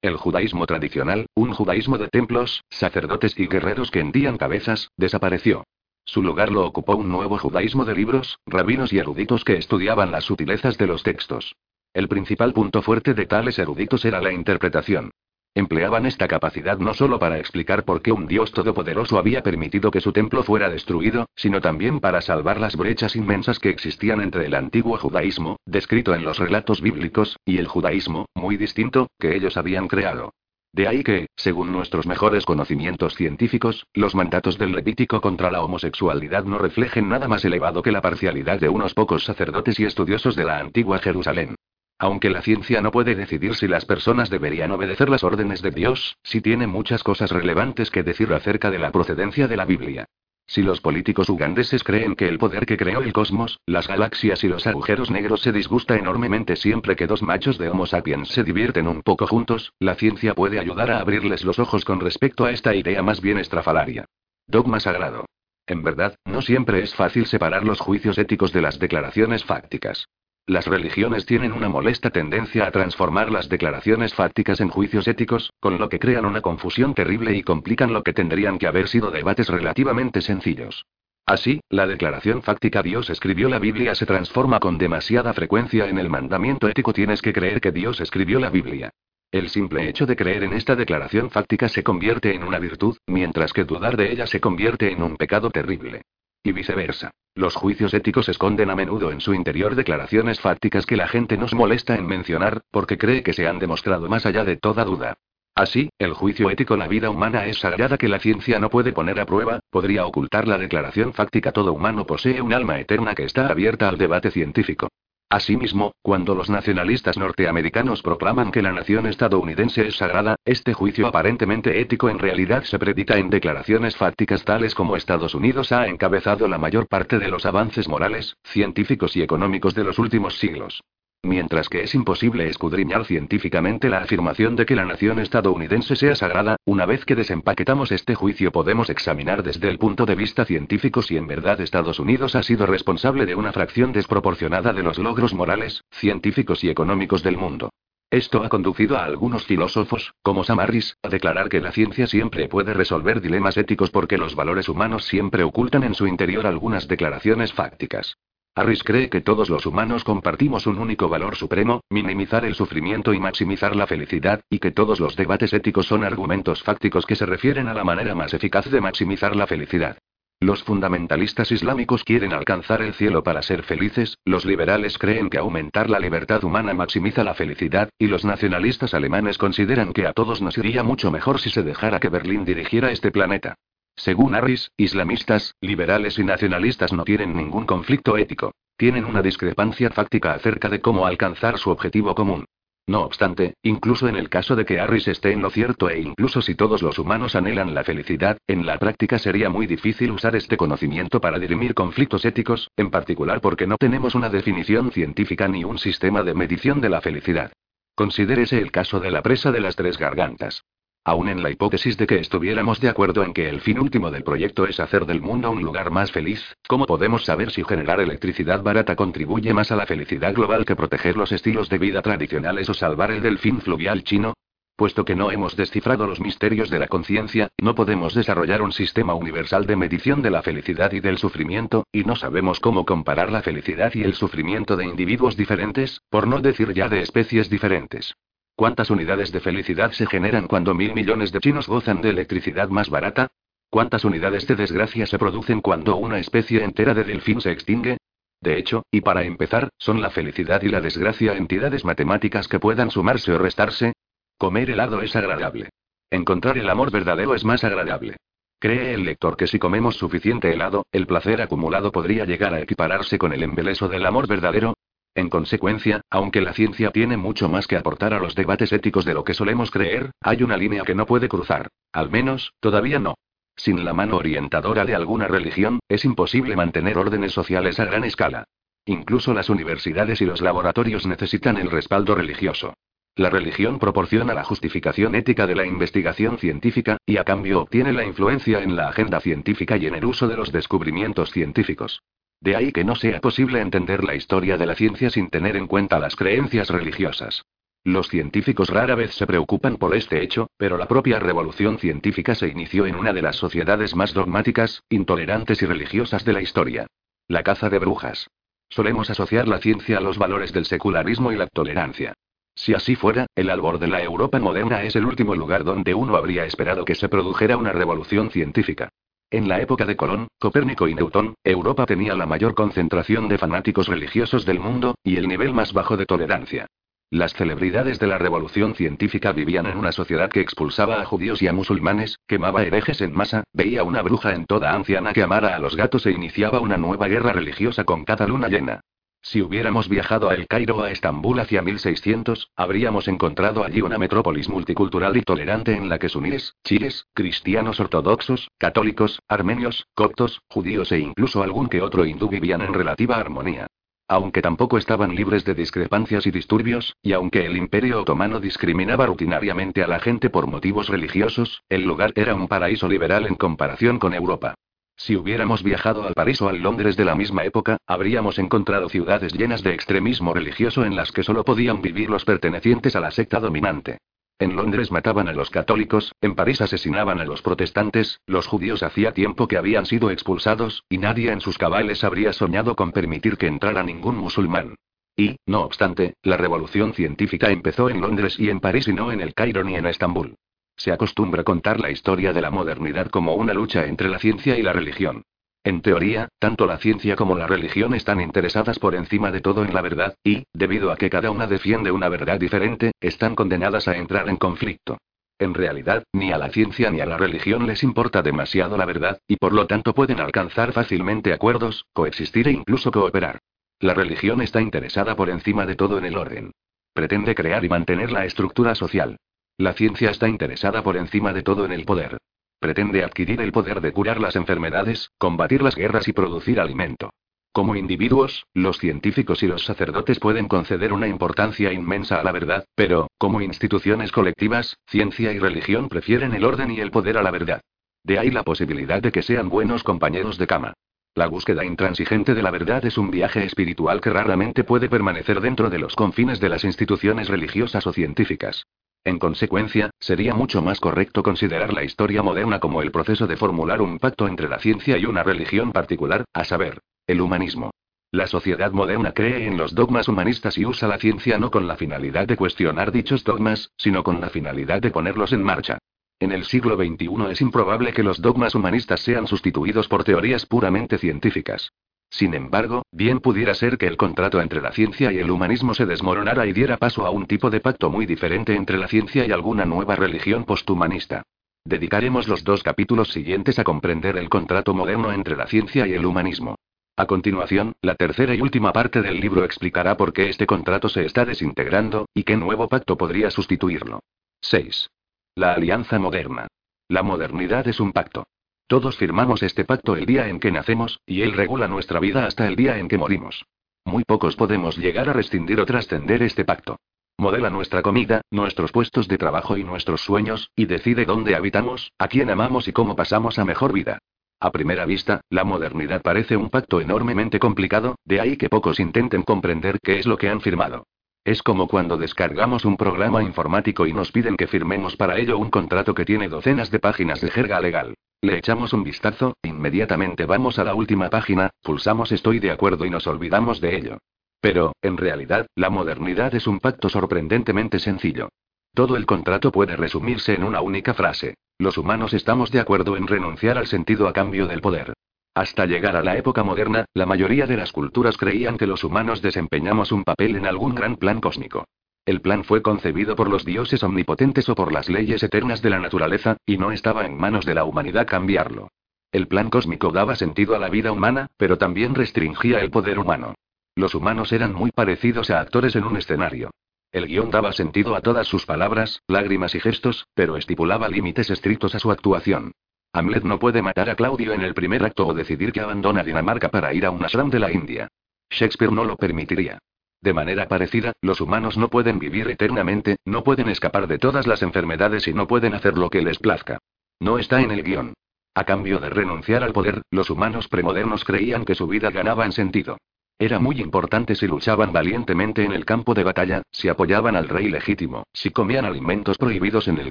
El judaísmo tradicional, un judaísmo de templos, sacerdotes y guerreros que hendían cabezas, desapareció. Su lugar lo ocupó un nuevo judaísmo de libros, rabinos y eruditos que estudiaban las sutilezas de los textos. El principal punto fuerte de tales eruditos era la interpretación. Empleaban esta capacidad no solo para explicar por qué un Dios todopoderoso había permitido que su templo fuera destruido, sino también para salvar las brechas inmensas que existían entre el antiguo judaísmo, descrito en los relatos bíblicos, y el judaísmo, muy distinto, que ellos habían creado. De ahí que, según nuestros mejores conocimientos científicos, los mandatos del Levítico contra la homosexualidad no reflejen nada más elevado que la parcialidad de unos pocos sacerdotes y estudiosos de la antigua Jerusalén. Aunque la ciencia no puede decidir si las personas deberían obedecer las órdenes de Dios, sí tiene muchas cosas relevantes que decir acerca de la procedencia de la Biblia. Si los políticos ugandeses creen que el poder que creó el cosmos, las galaxias y los agujeros negros se disgusta enormemente siempre que dos machos de Homo sapiens se divierten un poco juntos, la ciencia puede ayudar a abrirles los ojos con respecto a esta idea más bien estrafalaria. Dogma sagrado. En verdad, no siempre es fácil separar los juicios éticos de las declaraciones fácticas. Las religiones tienen una molesta tendencia a transformar las declaraciones fácticas en juicios éticos, con lo que crean una confusión terrible y complican lo que tendrían que haber sido debates relativamente sencillos. Así, la declaración fáctica Dios escribió la Biblia se transforma con demasiada frecuencia en el mandamiento ético tienes que creer que Dios escribió la Biblia. El simple hecho de creer en esta declaración fáctica se convierte en una virtud, mientras que dudar de ella se convierte en un pecado terrible. Y viceversa. Los juicios éticos esconden a menudo en su interior declaraciones fácticas que la gente nos molesta en mencionar, porque cree que se han demostrado más allá de toda duda. Así, el juicio ético la vida humana es sagrada que la ciencia no puede poner a prueba, podría ocultar la declaración fáctica todo humano posee un alma eterna que está abierta al debate científico. Asimismo, cuando los nacionalistas norteamericanos proclaman que la nación estadounidense es sagrada, este juicio aparentemente ético en realidad se predica en declaraciones fácticas tales como Estados Unidos ha encabezado la mayor parte de los avances morales, científicos y económicos de los últimos siglos. Mientras que es imposible escudriñar científicamente la afirmación de que la nación estadounidense sea sagrada, una vez que desempaquetamos este juicio podemos examinar desde el punto de vista científico si en verdad Estados Unidos ha sido responsable de una fracción desproporcionada de los logros morales, científicos y económicos del mundo. Esto ha conducido a algunos filósofos, como Sam Harris, a declarar que la ciencia siempre puede resolver dilemas éticos porque los valores humanos siempre ocultan en su interior algunas declaraciones fácticas. Harris cree que todos los humanos compartimos un único valor supremo, minimizar el sufrimiento y maximizar la felicidad, y que todos los debates éticos son argumentos fácticos que se refieren a la manera más eficaz de maximizar la felicidad. Los fundamentalistas islámicos quieren alcanzar el cielo para ser felices, los liberales creen que aumentar la libertad humana maximiza la felicidad, y los nacionalistas alemanes consideran que a todos nos iría mucho mejor si se dejara que Berlín dirigiera este planeta. Según Harris, islamistas, liberales y nacionalistas no tienen ningún conflicto ético. Tienen una discrepancia fáctica acerca de cómo alcanzar su objetivo común. No obstante, incluso en el caso de que Harris esté en lo cierto e incluso si todos los humanos anhelan la felicidad, en la práctica sería muy difícil usar este conocimiento para dirimir conflictos éticos, en particular porque no tenemos una definición científica ni un sistema de medición de la felicidad. Considérese el caso de la presa de las tres gargantas. Aún en la hipótesis de que estuviéramos de acuerdo en que el fin último del proyecto es hacer del mundo un lugar más feliz, ¿cómo podemos saber si generar electricidad barata contribuye más a la felicidad global que proteger los estilos de vida tradicionales o salvar el delfín fluvial chino? Puesto que no hemos descifrado los misterios de la conciencia, no podemos desarrollar un sistema universal de medición de la felicidad y del sufrimiento, y no sabemos cómo comparar la felicidad y el sufrimiento de individuos diferentes, por no decir ya de especies diferentes. ¿Cuántas unidades de felicidad se generan cuando mil millones de chinos gozan de electricidad más barata? ¿Cuántas unidades de desgracia se producen cuando una especie entera de delfín se extingue? De hecho, y para empezar, ¿son la felicidad y la desgracia entidades matemáticas que puedan sumarse o restarse? Comer helado es agradable. Encontrar el amor verdadero es más agradable. ¿Cree el lector que si comemos suficiente helado, el placer acumulado podría llegar a equipararse con el embeleso del amor verdadero? En consecuencia, aunque la ciencia tiene mucho más que aportar a los debates éticos de lo que solemos creer, hay una línea que no puede cruzar. Al menos, todavía no. Sin la mano orientadora de alguna religión, es imposible mantener órdenes sociales a gran escala. Incluso las universidades y los laboratorios necesitan el respaldo religioso. La religión proporciona la justificación ética de la investigación científica, y a cambio obtiene la influencia en la agenda científica y en el uso de los descubrimientos científicos. De ahí que no sea posible entender la historia de la ciencia sin tener en cuenta las creencias religiosas. Los científicos rara vez se preocupan por este hecho, pero la propia revolución científica se inició en una de las sociedades más dogmáticas, intolerantes y religiosas de la historia. La caza de brujas. Solemos asociar la ciencia a los valores del secularismo y la tolerancia. Si así fuera, el albor de la Europa moderna es el último lugar donde uno habría esperado que se produjera una revolución científica. En la época de Colón, Copérnico y Newton, Europa tenía la mayor concentración de fanáticos religiosos del mundo, y el nivel más bajo de tolerancia. Las celebridades de la revolución científica vivían en una sociedad que expulsaba a judíos y a musulmanes, quemaba herejes en masa, veía una bruja en toda anciana que amara a los gatos e iniciaba una nueva guerra religiosa con cada luna llena. Si hubiéramos viajado a El Cairo o a Estambul hacia 1600, habríamos encontrado allí una metrópolis multicultural y tolerante en la que suníes, chiles, cristianos ortodoxos, católicos, armenios, coptos, judíos e incluso algún que otro hindú vivían en relativa armonía. Aunque tampoco estaban libres de discrepancias y disturbios, y aunque el Imperio Otomano discriminaba rutinariamente a la gente por motivos religiosos, el lugar era un paraíso liberal en comparación con Europa. Si hubiéramos viajado al París o al Londres de la misma época, habríamos encontrado ciudades llenas de extremismo religioso en las que solo podían vivir los pertenecientes a la secta dominante. En Londres mataban a los católicos, en París asesinaban a los protestantes, los judíos hacía tiempo que habían sido expulsados, y nadie en sus cabales habría soñado con permitir que entrara ningún musulmán. Y, no obstante, la revolución científica empezó en Londres y en París y no en el Cairo ni en Estambul. Se acostumbra contar la historia de la modernidad como una lucha entre la ciencia y la religión. En teoría, tanto la ciencia como la religión están interesadas por encima de todo en la verdad, y, debido a que cada una defiende una verdad diferente, están condenadas a entrar en conflicto. En realidad, ni a la ciencia ni a la religión les importa demasiado la verdad, y por lo tanto pueden alcanzar fácilmente acuerdos, coexistir e incluso cooperar. La religión está interesada por encima de todo en el orden. Pretende crear y mantener la estructura social. La ciencia está interesada por encima de todo en el poder. Pretende adquirir el poder de curar las enfermedades, combatir las guerras y producir alimento. Como individuos, los científicos y los sacerdotes pueden conceder una importancia inmensa a la verdad, pero, como instituciones colectivas, ciencia y religión prefieren el orden y el poder a la verdad. De ahí la posibilidad de que sean buenos compañeros de cama. La búsqueda intransigente de la verdad es un viaje espiritual que raramente puede permanecer dentro de los confines de las instituciones religiosas o científicas. En consecuencia, sería mucho más correcto considerar la historia moderna como el proceso de formular un pacto entre la ciencia y una religión particular, a saber, el humanismo. La sociedad moderna cree en los dogmas humanistas y usa la ciencia no con la finalidad de cuestionar dichos dogmas, sino con la finalidad de ponerlos en marcha. En el siglo XXI es improbable que los dogmas humanistas sean sustituidos por teorías puramente científicas. Sin embargo, bien pudiera ser que el contrato entre la ciencia y el humanismo se desmoronara y diera paso a un tipo de pacto muy diferente entre la ciencia y alguna nueva religión posthumanista. Dedicaremos los dos capítulos siguientes a comprender el contrato moderno entre la ciencia y el humanismo. A continuación, la tercera y última parte del libro explicará por qué este contrato se está desintegrando, y qué nuevo pacto podría sustituirlo. 6. La alianza moderna. La modernidad es un pacto. Todos firmamos este pacto el día en que nacemos, y él regula nuestra vida hasta el día en que morimos. Muy pocos podemos llegar a rescindir o trascender este pacto. Modela nuestra comida, nuestros puestos de trabajo y nuestros sueños, y decide dónde habitamos, a quién amamos y cómo pasamos a mejor vida. A primera vista, la modernidad parece un pacto enormemente complicado, de ahí que pocos intenten comprender qué es lo que han firmado. Es como cuando descargamos un programa informático y nos piden que firmemos para ello un contrato que tiene docenas de páginas de jerga legal. Le echamos un vistazo, inmediatamente vamos a la última página, pulsamos estoy de acuerdo y nos olvidamos de ello. Pero, en realidad, la modernidad es un pacto sorprendentemente sencillo. Todo el contrato puede resumirse en una única frase. Los humanos estamos de acuerdo en renunciar al sentido a cambio del poder. Hasta llegar a la época moderna, la mayoría de las culturas creían que los humanos desempeñamos un papel en algún gran plan cósmico. El plan fue concebido por los dioses omnipotentes o por las leyes eternas de la naturaleza, y no estaba en manos de la humanidad cambiarlo. El plan cósmico daba sentido a la vida humana, pero también restringía el poder humano. Los humanos eran muy parecidos a actores en un escenario. El guion daba sentido a todas sus palabras, lágrimas y gestos, pero estipulaba límites estrictos a su actuación. Hamlet no puede matar a Claudio en el primer acto o decidir que abandona Dinamarca para ir a un ashram de la India. Shakespeare no lo permitiría. De manera parecida, los humanos no pueden vivir eternamente, no pueden escapar de todas las enfermedades y no pueden hacer lo que les plazca. No está en el guion. A cambio de renunciar al poder, los humanos premodernos creían que su vida ganaba en sentido. Era muy importante si luchaban valientemente en el campo de batalla, si apoyaban al rey legítimo, si comían alimentos prohibidos en el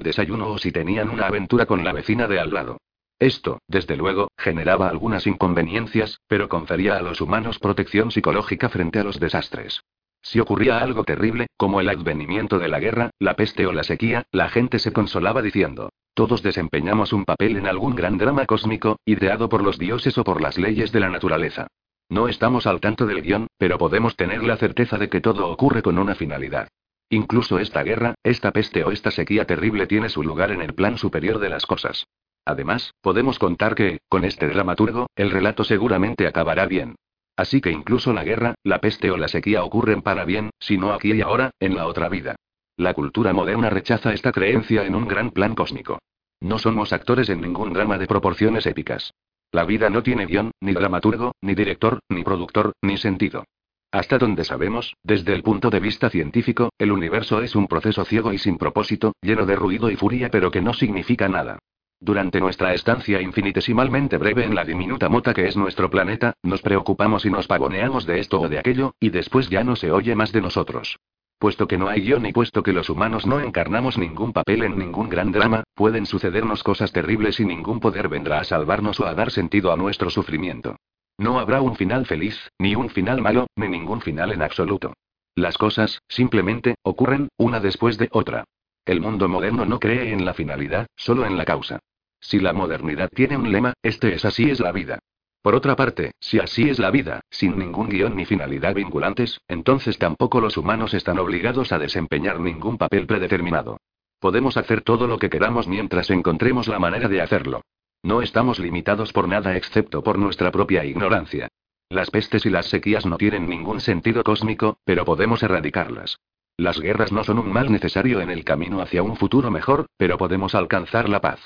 desayuno o si tenían una aventura con la vecina de al lado. Esto, desde luego, generaba algunas inconveniencias, pero confería a los humanos protección psicológica frente a los desastres. Si ocurría algo terrible, como el advenimiento de la guerra, la peste o la sequía, la gente se consolaba diciendo, todos desempeñamos un papel en algún gran drama cósmico, ideado por los dioses o por las leyes de la naturaleza. No estamos al tanto del guion, pero podemos tener la certeza de que todo ocurre con una finalidad. Incluso esta guerra, esta peste o esta sequía terrible tiene su lugar en el plan superior de las cosas. Además, podemos contar que, con este dramaturgo, el relato seguramente acabará bien. Así que incluso la guerra, la peste o la sequía ocurren para bien, si no aquí y ahora, en la otra vida. La cultura moderna rechaza esta creencia en un gran plan cósmico. No somos actores en ningún drama de proporciones épicas. La vida no tiene guion, ni dramaturgo, ni director, ni productor, ni sentido. Hasta donde sabemos, desde el punto de vista científico, el universo es un proceso ciego y sin propósito, lleno de ruido y furia pero que no significa nada. Durante nuestra estancia infinitesimalmente breve en la diminuta mota que es nuestro planeta, nos preocupamos y nos pavoneamos de esto o de aquello, y después ya no se oye más de nosotros. Puesto que no hay guion y puesto que los humanos no encarnamos ningún papel en ningún gran drama, pueden sucedernos cosas terribles y ningún poder vendrá a salvarnos o a dar sentido a nuestro sufrimiento. No habrá un final feliz, ni un final malo, ni ningún final en absoluto. Las cosas, simplemente, ocurren, una después de otra. El mundo moderno no cree en la finalidad, solo en la causa. Si la modernidad tiene un lema, este es así es la vida. Por otra parte, si así es la vida, sin ningún guion ni finalidad vinculantes, entonces tampoco los humanos están obligados a desempeñar ningún papel predeterminado. Podemos hacer todo lo que queramos mientras encontremos la manera de hacerlo. No estamos limitados por nada excepto por nuestra propia ignorancia. Las pestes y las sequías no tienen ningún sentido cósmico, pero podemos erradicarlas. Las guerras no son un mal necesario en el camino hacia un futuro mejor, pero podemos alcanzar la paz.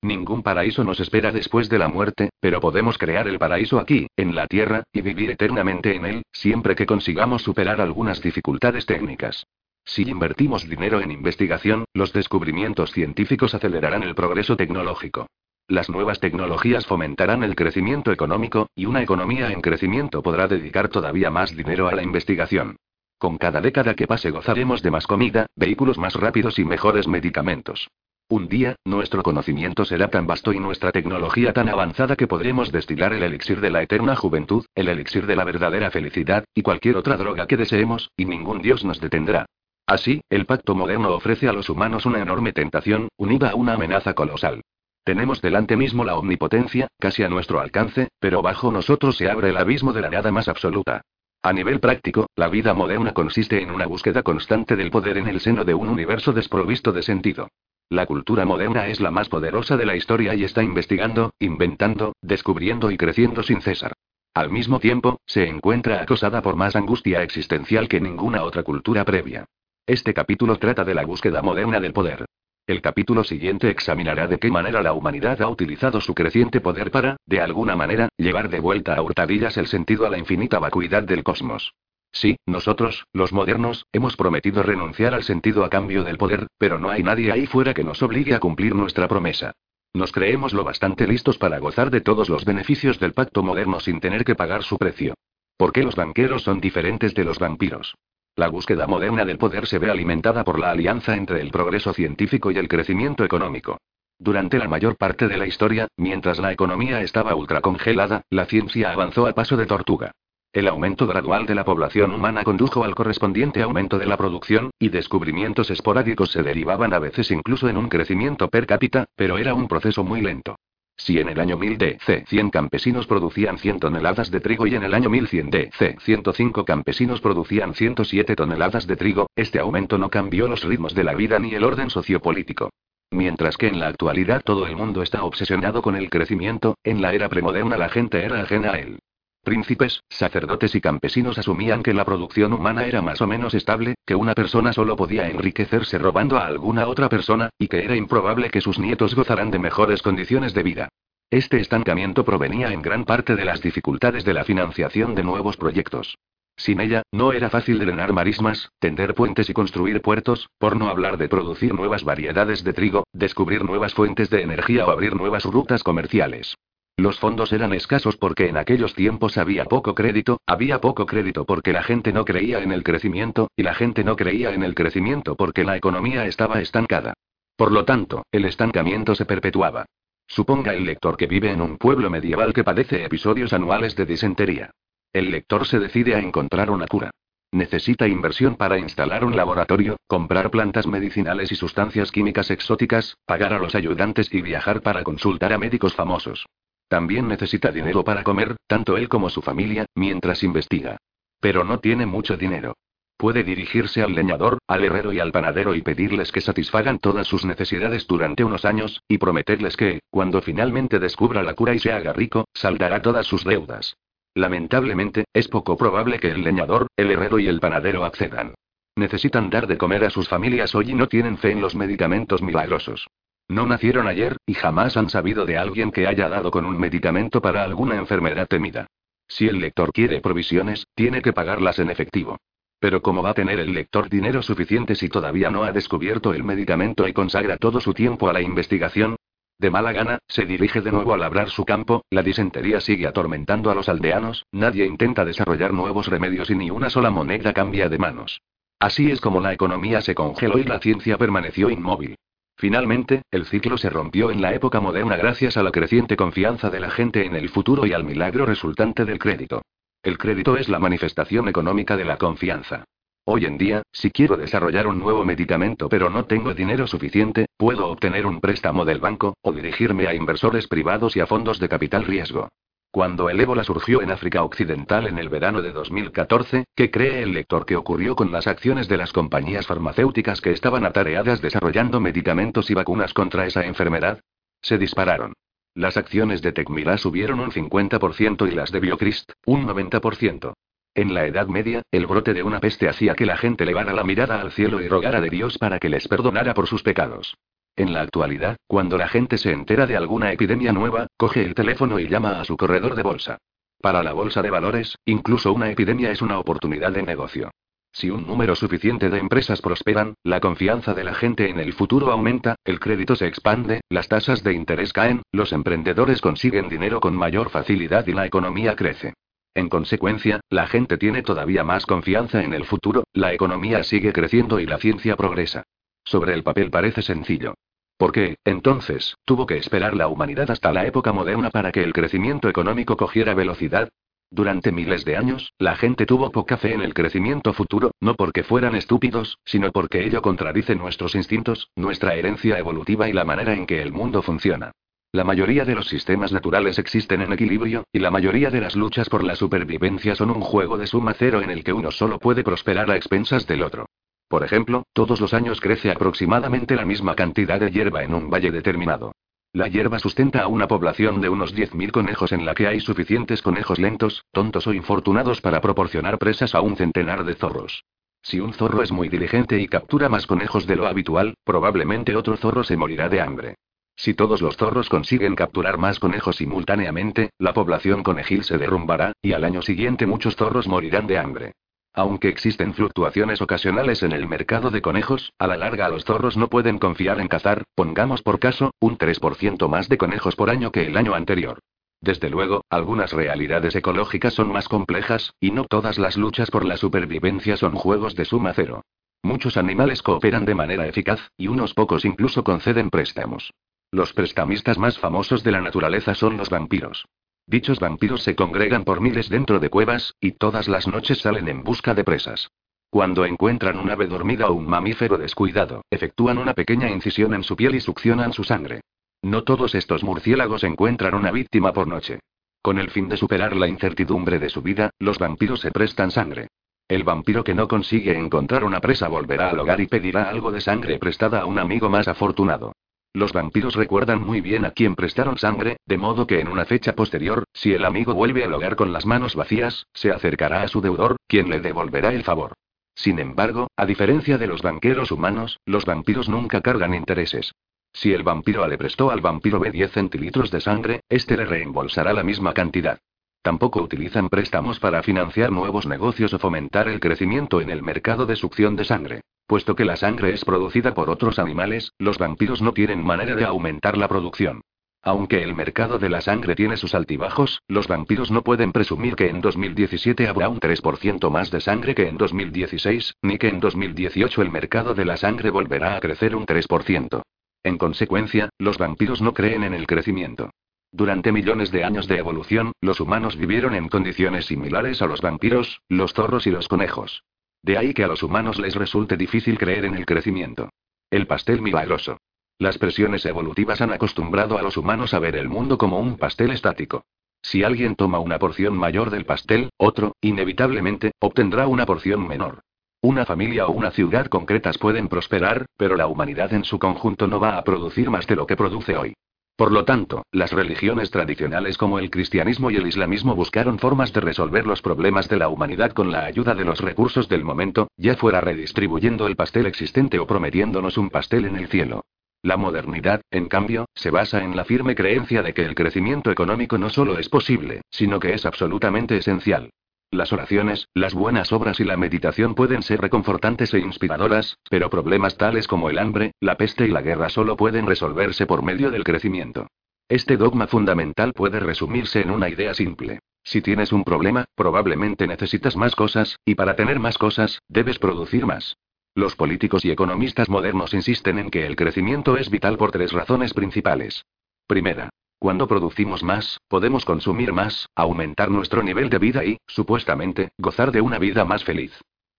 Ningún paraíso nos espera después de la muerte, pero podemos crear el paraíso aquí, en la Tierra, y vivir eternamente en él, siempre que consigamos superar algunas dificultades técnicas. Si invertimos dinero en investigación, los descubrimientos científicos acelerarán el progreso tecnológico. Las nuevas tecnologías fomentarán el crecimiento económico, y una economía en crecimiento podrá dedicar todavía más dinero a la investigación. Con cada década que pase gozaremos de más comida, vehículos más rápidos y mejores medicamentos. Un día, nuestro conocimiento será tan vasto y nuestra tecnología tan avanzada que podremos destilar el elixir de la eterna juventud, el elixir de la verdadera felicidad, y cualquier otra droga que deseemos, y ningún dios nos detendrá. Así, el pacto moderno ofrece a los humanos una enorme tentación, unida a una amenaza colosal. Tenemos delante mismo la omnipotencia, casi a nuestro alcance, pero bajo nosotros se abre el abismo de la nada más absoluta. A nivel práctico, la vida moderna consiste en una búsqueda constante del poder en el seno de un universo desprovisto de sentido. La cultura moderna es la más poderosa de la historia y está investigando, inventando, descubriendo y creciendo sin cesar. Al mismo tiempo, se encuentra acosada por más angustia existencial que ninguna otra cultura previa. Este capítulo trata de la búsqueda moderna del poder. El capítulo siguiente examinará de qué manera la humanidad ha utilizado su creciente poder para, de alguna manera, llevar de vuelta a hurtadillas el sentido a la infinita vacuidad del cosmos. Sí, nosotros, los modernos, hemos prometido renunciar al sentido a cambio del poder, pero no hay nadie ahí fuera que nos obligue a cumplir nuestra promesa. Nos creemos lo bastante listos para gozar de todos los beneficios del pacto moderno sin tener que pagar su precio. ¿Por qué los banqueros son diferentes de los vampiros? La búsqueda moderna del poder se ve alimentada por la alianza entre el progreso científico y el crecimiento económico. Durante la mayor parte de la historia, mientras la economía estaba ultracongelada, la ciencia avanzó a paso de tortuga. El aumento gradual de la población humana condujo al correspondiente aumento de la producción, y descubrimientos esporádicos se derivaban a veces incluso en un crecimiento per cápita, pero era un proceso muy lento. Si en el año 1000 DC 100 campesinos producían 100 toneladas de trigo y en el año 1100 DC 105 campesinos producían 107 toneladas de trigo, este aumento no cambió los ritmos de la vida ni el orden sociopolítico. Mientras que en la actualidad todo el mundo está obsesionado con el crecimiento, en la era premoderna la gente era ajena a él. Príncipes, sacerdotes y campesinos asumían que la producción humana era más o menos estable, que una persona solo podía enriquecerse robando a alguna otra persona, y que era improbable que sus nietos gozaran de mejores condiciones de vida. Este estancamiento provenía en gran parte de las dificultades de la financiación de nuevos proyectos. Sin ella, no era fácil drenar marismas, tender puentes y construir puertos, por no hablar de producir nuevas variedades de trigo, descubrir nuevas fuentes de energía o abrir nuevas rutas comerciales. Los fondos eran escasos porque en aquellos tiempos había poco crédito, había poco crédito porque la gente no creía en el crecimiento, y la gente no creía en el crecimiento porque la economía estaba estancada. Por lo tanto, el estancamiento se perpetuaba. Suponga el lector que vive en un pueblo medieval que padece episodios anuales de disentería. El lector se decide a encontrar una cura. Necesita inversión para instalar un laboratorio, comprar plantas medicinales y sustancias químicas exóticas, pagar a los ayudantes y viajar para consultar a médicos famosos. También necesita dinero para comer, tanto él como su familia, mientras investiga. Pero no tiene mucho dinero. Puede dirigirse al leñador, al herrero y al panadero y pedirles que satisfagan todas sus necesidades durante unos años, y prometerles que, cuando finalmente descubra la cura y se haga rico, saldará todas sus deudas. Lamentablemente, es poco probable que el leñador, el herrero y el panadero accedan. Necesitan dar de comer a sus familias hoy y no tienen fe en los medicamentos milagrosos. No nacieron ayer, y jamás han sabido de alguien que haya dado con un medicamento para alguna enfermedad temida. Si el lector quiere provisiones, tiene que pagarlas en efectivo. Pero ¿cómo va a tener el lector dinero suficiente si todavía no ha descubierto el medicamento y consagra todo su tiempo a la investigación? De mala gana, se dirige de nuevo a labrar su campo, la disentería sigue atormentando a los aldeanos, nadie intenta desarrollar nuevos remedios y ni una sola moneda cambia de manos. Así es como la economía se congeló y la ciencia permaneció inmóvil. Finalmente, el ciclo se rompió en la época moderna gracias a la creciente confianza de la gente en el futuro y al milagro resultante del crédito. El crédito es la manifestación económica de la confianza. Hoy en día, si quiero desarrollar un nuevo medicamento pero no tengo dinero suficiente, puedo obtener un préstamo del banco, o dirigirme a inversores privados y a fondos de capital riesgo. Cuando el ébola surgió en África Occidental en el verano de 2014, ¿qué cree el lector que ocurrió con las acciones de las compañías farmacéuticas que estaban atareadas desarrollando medicamentos y vacunas contra esa enfermedad? Se dispararon. Las acciones de Tecmila subieron un 50% y las de Biocrist, un 90%. En la Edad Media, el brote de una peste hacía que la gente levara la mirada al cielo y rogara de Dios para que les perdonara por sus pecados. En la actualidad, cuando la gente se entera de alguna epidemia nueva, coge el teléfono y llama a su corredor de bolsa. Para la bolsa de valores, incluso una epidemia es una oportunidad de negocio. Si un número suficiente de empresas prosperan, la confianza de la gente en el futuro aumenta, el crédito se expande, las tasas de interés caen, los emprendedores consiguen dinero con mayor facilidad y la economía crece. En consecuencia, la gente tiene todavía más confianza en el futuro, la economía sigue creciendo y la ciencia progresa. Sobre el papel parece sencillo. ¿Por qué, entonces, tuvo que esperar la humanidad hasta la época moderna para que el crecimiento económico cogiera velocidad? Durante miles de años, la gente tuvo poca fe en el crecimiento futuro, no porque fueran estúpidos, sino porque ello contradice nuestros instintos, nuestra herencia evolutiva y la manera en que el mundo funciona. La mayoría de los sistemas naturales existen en equilibrio, y la mayoría de las luchas por la supervivencia son un juego de suma cero en el que uno solo puede prosperar a expensas del otro. Por ejemplo, todos los años crece aproximadamente la misma cantidad de hierba en un valle determinado. La hierba sustenta a una población de unos 10.000 conejos en la que hay suficientes conejos lentos, tontos o infortunados para proporcionar presas a un centenar de zorros. Si un zorro es muy diligente y captura más conejos de lo habitual, probablemente otro zorro se morirá de hambre. Si todos los zorros consiguen capturar más conejos simultáneamente, la población conejil se derrumbará, y al año siguiente muchos zorros morirán de hambre. Aunque existen fluctuaciones ocasionales en el mercado de conejos, a la larga los zorros no pueden confiar en cazar, pongamos por caso, un 3% más de conejos por año que el año anterior. Desde luego, algunas realidades ecológicas son más complejas, y no todas las luchas por la supervivencia son juegos de suma cero. Muchos animales cooperan de manera eficaz, y unos pocos incluso conceden préstamos. Los prestamistas más famosos de la naturaleza son los vampiros. Dichos vampiros se congregan por miles dentro de cuevas, y todas las noches salen en busca de presas. Cuando encuentran un ave dormida o un mamífero descuidado, efectúan una pequeña incisión en su piel y succionan su sangre. No todos estos murciélagos encuentran una víctima por noche. Con el fin de superar la incertidumbre de su vida, los vampiros se prestan sangre. El vampiro que no consigue encontrar una presa volverá al hogar y pedirá algo de sangre prestada a un amigo más afortunado. Los vampiros recuerdan muy bien a quien prestaron sangre, de modo que en una fecha posterior, si el amigo vuelve al hogar con las manos vacías, se acercará a su deudor, quien le devolverá el favor. Sin embargo, a diferencia de los banqueros humanos, los vampiros nunca cargan intereses. Si el vampiro A le prestó al vampiro B 10 centilitros de sangre, este le reembolsará la misma cantidad. Tampoco utilizan préstamos para financiar nuevos negocios o fomentar el crecimiento en el mercado de succión de sangre. Puesto que la sangre es producida por otros animales, los vampiros no tienen manera de aumentar la producción. Aunque el mercado de la sangre tiene sus altibajos, los vampiros no pueden presumir que en 2017 habrá un 3% más de sangre que en 2016, ni que en 2018 el mercado de la sangre volverá a crecer un 3%. En consecuencia, los vampiros no creen en el crecimiento. Durante millones de años de evolución, los humanos vivieron en condiciones similares a los vampiros, los zorros y los conejos. De ahí que a los humanos les resulte difícil creer en el crecimiento. El pastel milagroso. Las presiones evolutivas han acostumbrado a los humanos a ver el mundo como un pastel estático. Si alguien toma una porción mayor del pastel, otro, inevitablemente, obtendrá una porción menor. Una familia o una ciudad concretas pueden prosperar, pero la humanidad en su conjunto no va a producir más de lo que produce hoy. Por lo tanto, las religiones tradicionales como el cristianismo y el islamismo buscaron formas de resolver los problemas de la humanidad con la ayuda de los recursos del momento, ya fuera redistribuyendo el pastel existente o prometiéndonos un pastel en el cielo. La modernidad, en cambio, se basa en la firme creencia de que el crecimiento económico no solo es posible, sino que es absolutamente esencial. Las oraciones, las buenas obras y la meditación pueden ser reconfortantes e inspiradoras, pero problemas tales como el hambre, la peste y la guerra solo pueden resolverse por medio del crecimiento. Este dogma fundamental puede resumirse en una idea simple. Si tienes un problema, probablemente necesitas más cosas, y para tener más cosas, debes producir más. Los políticos y economistas modernos insisten en que el crecimiento es vital por tres razones principales. Primera, cuando producimos más, podemos consumir más, aumentar nuestro nivel de vida y, supuestamente, gozar de una vida más feliz.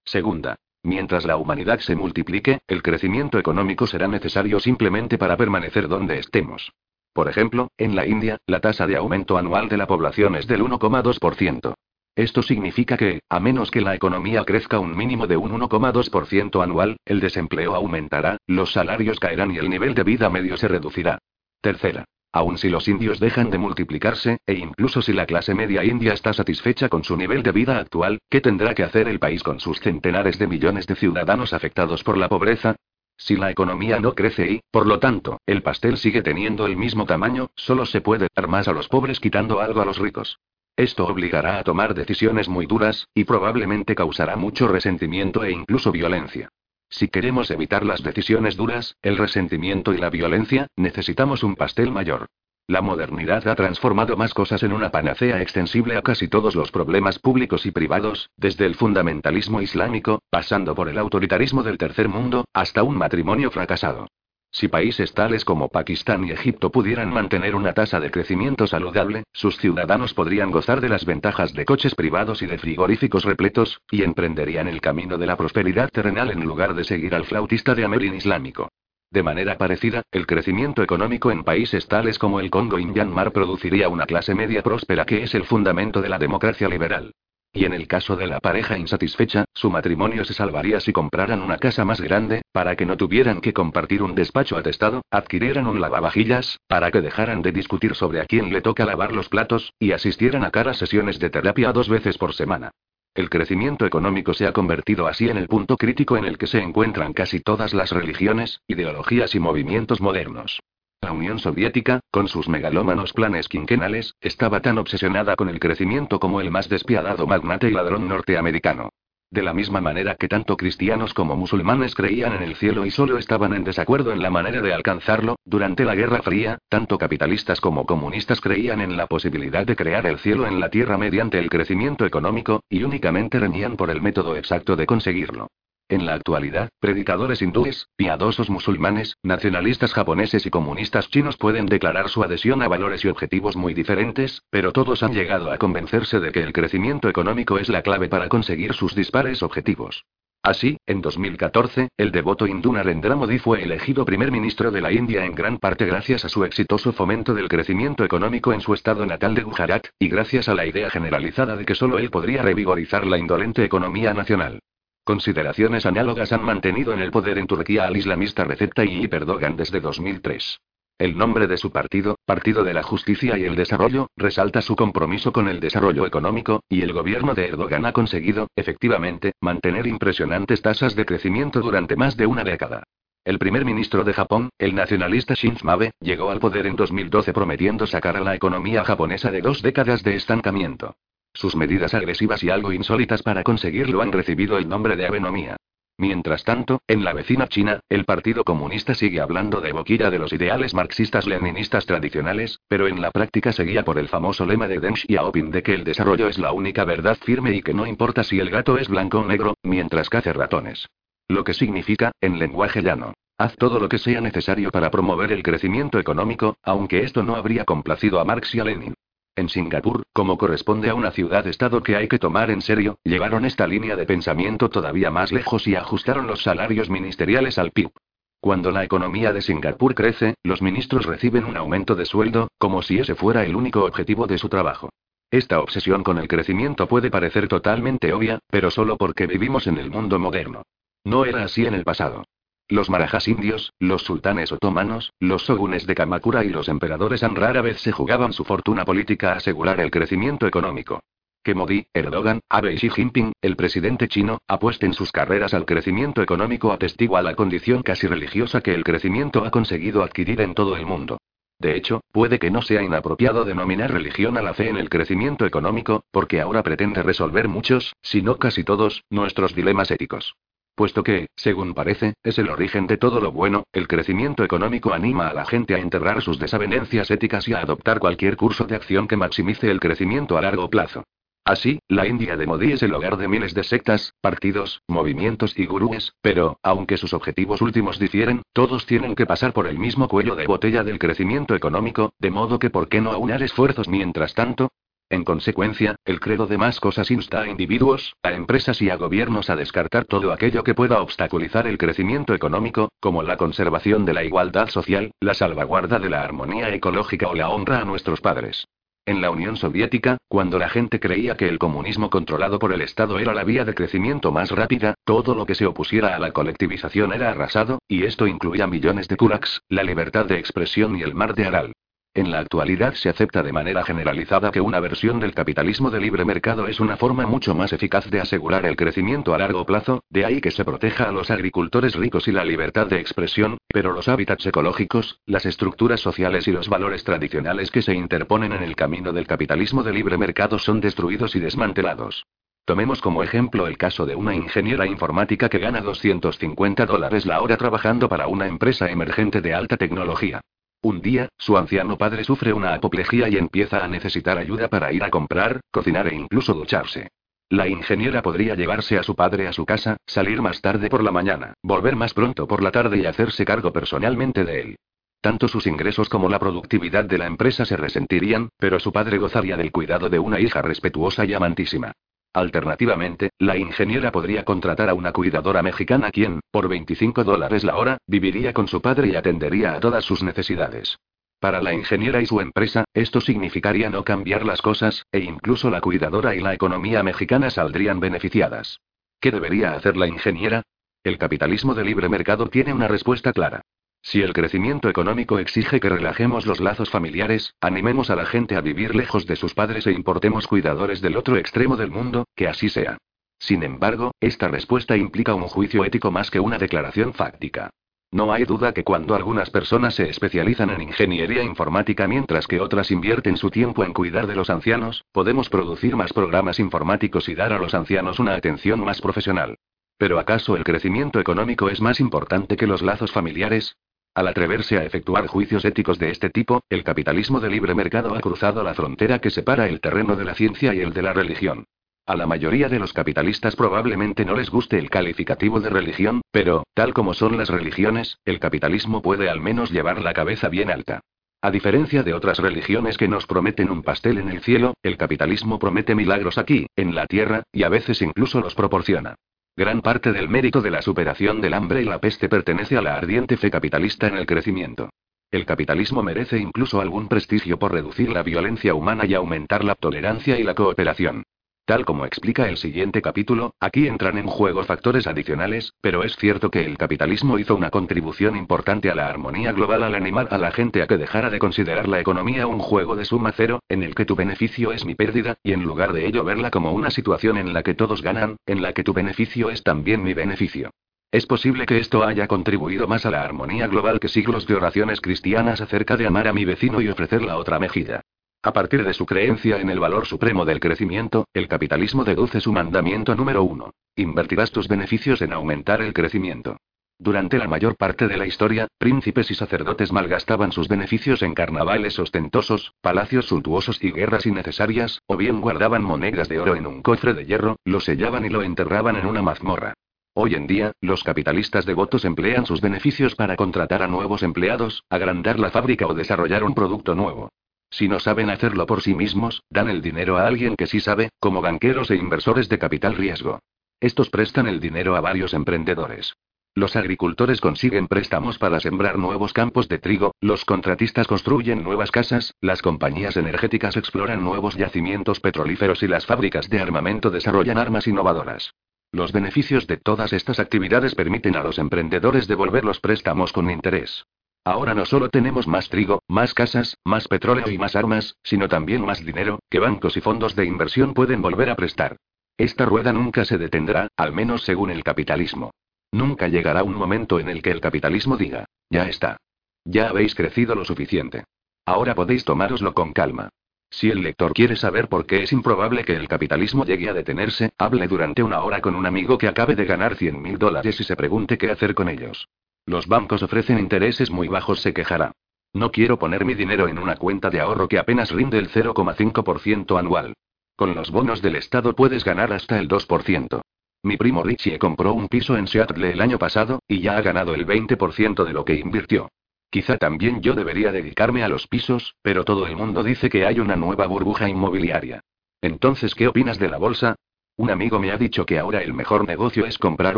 Segunda. Mientras la humanidad se multiplique, el crecimiento económico será necesario simplemente para permanecer donde estemos. Por ejemplo, en la India, la tasa de aumento anual de la población es del 1,2%. Esto significa que, a menos que la economía crezca un mínimo de un 1,2% anual, el desempleo aumentará, los salarios caerán y el nivel de vida medio se reducirá. Tercera. Aun si los indios dejan de multiplicarse, e incluso si la clase media india está satisfecha con su nivel de vida actual, ¿qué tendrá que hacer el país con sus centenares de millones de ciudadanos afectados por la pobreza? Si la economía no crece y, por lo tanto, el pastel sigue teniendo el mismo tamaño, solo se puede dar más a los pobres quitando algo a los ricos. Esto obligará a tomar decisiones muy duras, y probablemente causará mucho resentimiento e incluso violencia. Si queremos evitar las decisiones duras, el resentimiento y la violencia, necesitamos un pastel mayor. La modernidad ha transformado más cosas en una panacea extensible a casi todos los problemas públicos y privados, desde el fundamentalismo islámico, pasando por el autoritarismo del tercer mundo, hasta un matrimonio fracasado. Si países tales como Pakistán y Egipto pudieran mantener una tasa de crecimiento saludable, sus ciudadanos podrían gozar de las ventajas de coches privados y de frigoríficos repletos, y emprenderían el camino de la prosperidad terrenal en lugar de seguir al flautista de Amelin islámico. De manera parecida, el crecimiento económico en países tales como el Congo y Myanmar produciría una clase media próspera que es el fundamento de la democracia liberal. Y en el caso de la pareja insatisfecha, su matrimonio se salvaría si compraran una casa más grande, para que no tuvieran que compartir un despacho atestado, adquirieran un lavavajillas, para que dejaran de discutir sobre a quién le toca lavar los platos, y asistieran a caras sesiones de terapia dos veces por semana. El crecimiento económico se ha convertido así en el punto crítico en el que se encuentran casi todas las religiones, ideologías y movimientos modernos. La Unión Soviética, con sus megalómanos planes quinquenales, estaba tan obsesionada con el crecimiento como el más despiadado magnate y ladrón norteamericano. De la misma manera que tanto cristianos como musulmanes creían en el cielo y solo estaban en desacuerdo en la manera de alcanzarlo, durante la Guerra Fría, tanto capitalistas como comunistas creían en la posibilidad de crear el cielo en la Tierra mediante el crecimiento económico, y únicamente reñían por el método exacto de conseguirlo. En la actualidad, predicadores hindúes, piadosos musulmanes, nacionalistas japoneses y comunistas chinos pueden declarar su adhesión a valores y objetivos muy diferentes, pero todos han llegado a convencerse de que el crecimiento económico es la clave para conseguir sus dispares objetivos. Así, en 2014, el devoto hindú Narendra Modi fue elegido primer ministro de la India en gran parte gracias a su exitoso fomento del crecimiento económico en su estado natal de Gujarat, y gracias a la idea generalizada de que solo él podría revigorizar la indolente economía nacional. Consideraciones análogas han mantenido en el poder en Turquía al islamista Recep Tayyip Erdogan desde 2003. El nombre de su partido, Partido de la Justicia y el Desarrollo, resalta su compromiso con el desarrollo económico, y el gobierno de Erdogan ha conseguido, efectivamente, mantener impresionantes tasas de crecimiento durante más de una década. El primer ministro de Japón, el nacionalista Shinzo Abe, llegó al poder en 2012 prometiendo sacar a la economía japonesa de dos décadas de estancamiento. Sus medidas agresivas y algo insólitas para conseguirlo han recibido el nombre de avenomía. Mientras tanto, en la vecina China, el Partido Comunista sigue hablando de boquilla de los ideales marxistas-leninistas tradicionales, pero en la práctica seguía por el famoso lema de Deng Xiaoping de que el desarrollo es la única verdad firme y que no importa si el gato es blanco o negro, mientras cace ratones. Lo que significa, en lenguaje llano, haz todo lo que sea necesario para promover el crecimiento económico, aunque esto no habría complacido a Marx y a Lenin. En Singapur, como corresponde a una ciudad-estado que hay que tomar en serio, llevaron esta línea de pensamiento todavía más lejos y ajustaron los salarios ministeriales al PIB. Cuando la economía de Singapur crece, los ministros reciben un aumento de sueldo, como si ese fuera el único objetivo de su trabajo. Esta obsesión con el crecimiento puede parecer totalmente obvia, pero solo porque vivimos en el mundo moderno. No era así en el pasado. Los marajas indios, los sultanes otomanos, los shogunes de Kamakura y los emperadores han rara vez se jugaban su fortuna política a asegurar el crecimiento económico. Que Modi, Erdogan, Abe y Xi Jinping, el presidente chino, apuesten sus carreras al crecimiento económico atestigua la condición casi religiosa que el crecimiento ha conseguido adquirir en todo el mundo. De hecho, puede que no sea inapropiado denominar religión a la fe en el crecimiento económico, porque ahora pretende resolver muchos, si no casi todos, nuestros dilemas éticos. Puesto que, según parece, es el origen de todo lo bueno, el crecimiento económico anima a la gente a enterrar sus desavenencias éticas y a adoptar cualquier curso de acción que maximice el crecimiento a largo plazo. Así, la India de Modi es el hogar de miles de sectas, partidos, movimientos y gurúes, pero, aunque sus objetivos últimos difieren, todos tienen que pasar por el mismo cuello de botella del crecimiento económico, de modo que ¿por qué no aunar esfuerzos mientras tanto? En consecuencia, el credo de más cosas insta a individuos, a empresas y a gobiernos a descartar todo aquello que pueda obstaculizar el crecimiento económico, como la conservación de la igualdad social, la salvaguarda de la armonía ecológica o la honra a nuestros padres. En la Unión Soviética, cuando la gente creía que el comunismo controlado por el Estado era la vía de crecimiento más rápida, todo lo que se opusiera a la colectivización era arrasado, y esto incluía millones de kulaks, la libertad de expresión y el mar de Aral. En la actualidad se acepta de manera generalizada que una versión del capitalismo de libre mercado es una forma mucho más eficaz de asegurar el crecimiento a largo plazo, de ahí que se proteja a los agricultores ricos y la libertad de expresión, pero los hábitats ecológicos, las estructuras sociales y los valores tradicionales que se interponen en el camino del capitalismo de libre mercado son destruidos y desmantelados. Tomemos como ejemplo el caso de una ingeniera informática que gana 250 dólares la hora trabajando para una empresa emergente de alta tecnología. Un día, su anciano padre sufre una apoplejía y empieza a necesitar ayuda para ir a comprar, cocinar e incluso ducharse. La ingeniera podría llevarse a su padre a su casa, salir más tarde por la mañana, volver más pronto por la tarde y hacerse cargo personalmente de él. Tanto sus ingresos como la productividad de la empresa se resentirían, pero su padre gozaría del cuidado de una hija respetuosa y amantísima. Alternativamente, la ingeniera podría contratar a una cuidadora mexicana quien, por 25 dólares la hora, viviría con su padre y atendería a todas sus necesidades. Para la ingeniera y su empresa, esto significaría no cambiar las cosas, e incluso la cuidadora y la economía mexicana saldrían beneficiadas. ¿Qué debería hacer la ingeniera? El capitalismo de libre mercado tiene una respuesta clara. Si el crecimiento económico exige que relajemos los lazos familiares, animemos a la gente a vivir lejos de sus padres e importemos cuidadores del otro extremo del mundo, que así sea. Sin embargo, esta respuesta implica un juicio ético más que una declaración fáctica. No hay duda que cuando algunas personas se especializan en ingeniería informática mientras que otras invierten su tiempo en cuidar de los ancianos, podemos producir más programas informáticos y dar a los ancianos una atención más profesional. Pero ¿acaso el crecimiento económico es más importante que los lazos familiares? Al atreverse a efectuar juicios éticos de este tipo, el capitalismo de libre mercado ha cruzado la frontera que separa el terreno de la ciencia y el de la religión. A la mayoría de los capitalistas probablemente no les guste el calificativo de religión, pero, tal como son las religiones, el capitalismo puede al menos llevar la cabeza bien alta. A diferencia de otras religiones que nos prometen un pastel en el cielo, el capitalismo promete milagros aquí, en la tierra, y a veces incluso los proporciona. Gran parte del mérito de la superación del hambre y la peste pertenece a la ardiente fe capitalista en el crecimiento. El capitalismo merece incluso algún prestigio por reducir la violencia humana y aumentar la tolerancia y la cooperación. Tal como explica el siguiente capítulo, aquí entran en juego factores adicionales, pero es cierto que el capitalismo hizo una contribución importante a la armonía global al animar a la gente a que dejara de considerar la economía un juego de suma cero, en el que tu beneficio es mi pérdida, y en lugar de ello verla como una situación en la que todos ganan, en la que tu beneficio es también mi beneficio. Es posible que esto haya contribuido más a la armonía global que siglos de oraciones cristianas acerca de amar a mi vecino y ofrecer la otra mejilla. A partir de su creencia en el valor supremo del crecimiento, el capitalismo deduce su mandamiento número uno. Invertirás tus beneficios en aumentar el crecimiento. Durante la mayor parte de la historia, príncipes y sacerdotes malgastaban sus beneficios en carnavales ostentosos, palacios suntuosos y guerras innecesarias, o bien guardaban monedas de oro en un cofre de hierro, lo sellaban y lo enterraban en una mazmorra. Hoy en día, los capitalistas devotos emplean sus beneficios para contratar a nuevos empleados, agrandar la fábrica o desarrollar un producto nuevo. Si no saben hacerlo por sí mismos, dan el dinero a alguien que sí sabe, como banqueros e inversores de capital riesgo. Estos prestan el dinero a varios emprendedores. Los agricultores consiguen préstamos para sembrar nuevos campos de trigo, los contratistas construyen nuevas casas, las compañías energéticas exploran nuevos yacimientos petrolíferos y las fábricas de armamento desarrollan armas innovadoras. Los beneficios de todas estas actividades permiten a los emprendedores devolver los préstamos con interés. Ahora no solo tenemos más trigo, más casas, más petróleo y más armas, sino también más dinero, que bancos y fondos de inversión pueden volver a prestar. Esta rueda nunca se detendrá, al menos según el capitalismo. Nunca llegará un momento en el que el capitalismo diga, ya está. Ya habéis crecido lo suficiente. Ahora podéis tomároslo con calma. Si el lector quiere saber por qué es improbable que el capitalismo llegue a detenerse, hable durante una hora con un amigo que acabe de ganar 100 mil dólares y se pregunte qué hacer con ellos. Los bancos ofrecen intereses muy bajos, se quejará. No quiero poner mi dinero en una cuenta de ahorro que apenas rinde el 0,5% anual. Con los bonos del Estado puedes ganar hasta el 2%. Mi primo Richie compró un piso en Seattle el año pasado, y ya ha ganado el 20% de lo que invirtió. Quizá también yo debería dedicarme a los pisos, pero todo el mundo dice que hay una nueva burbuja inmobiliaria. Entonces, ¿qué opinas de la bolsa? Un amigo me ha dicho que ahora el mejor negocio es comprar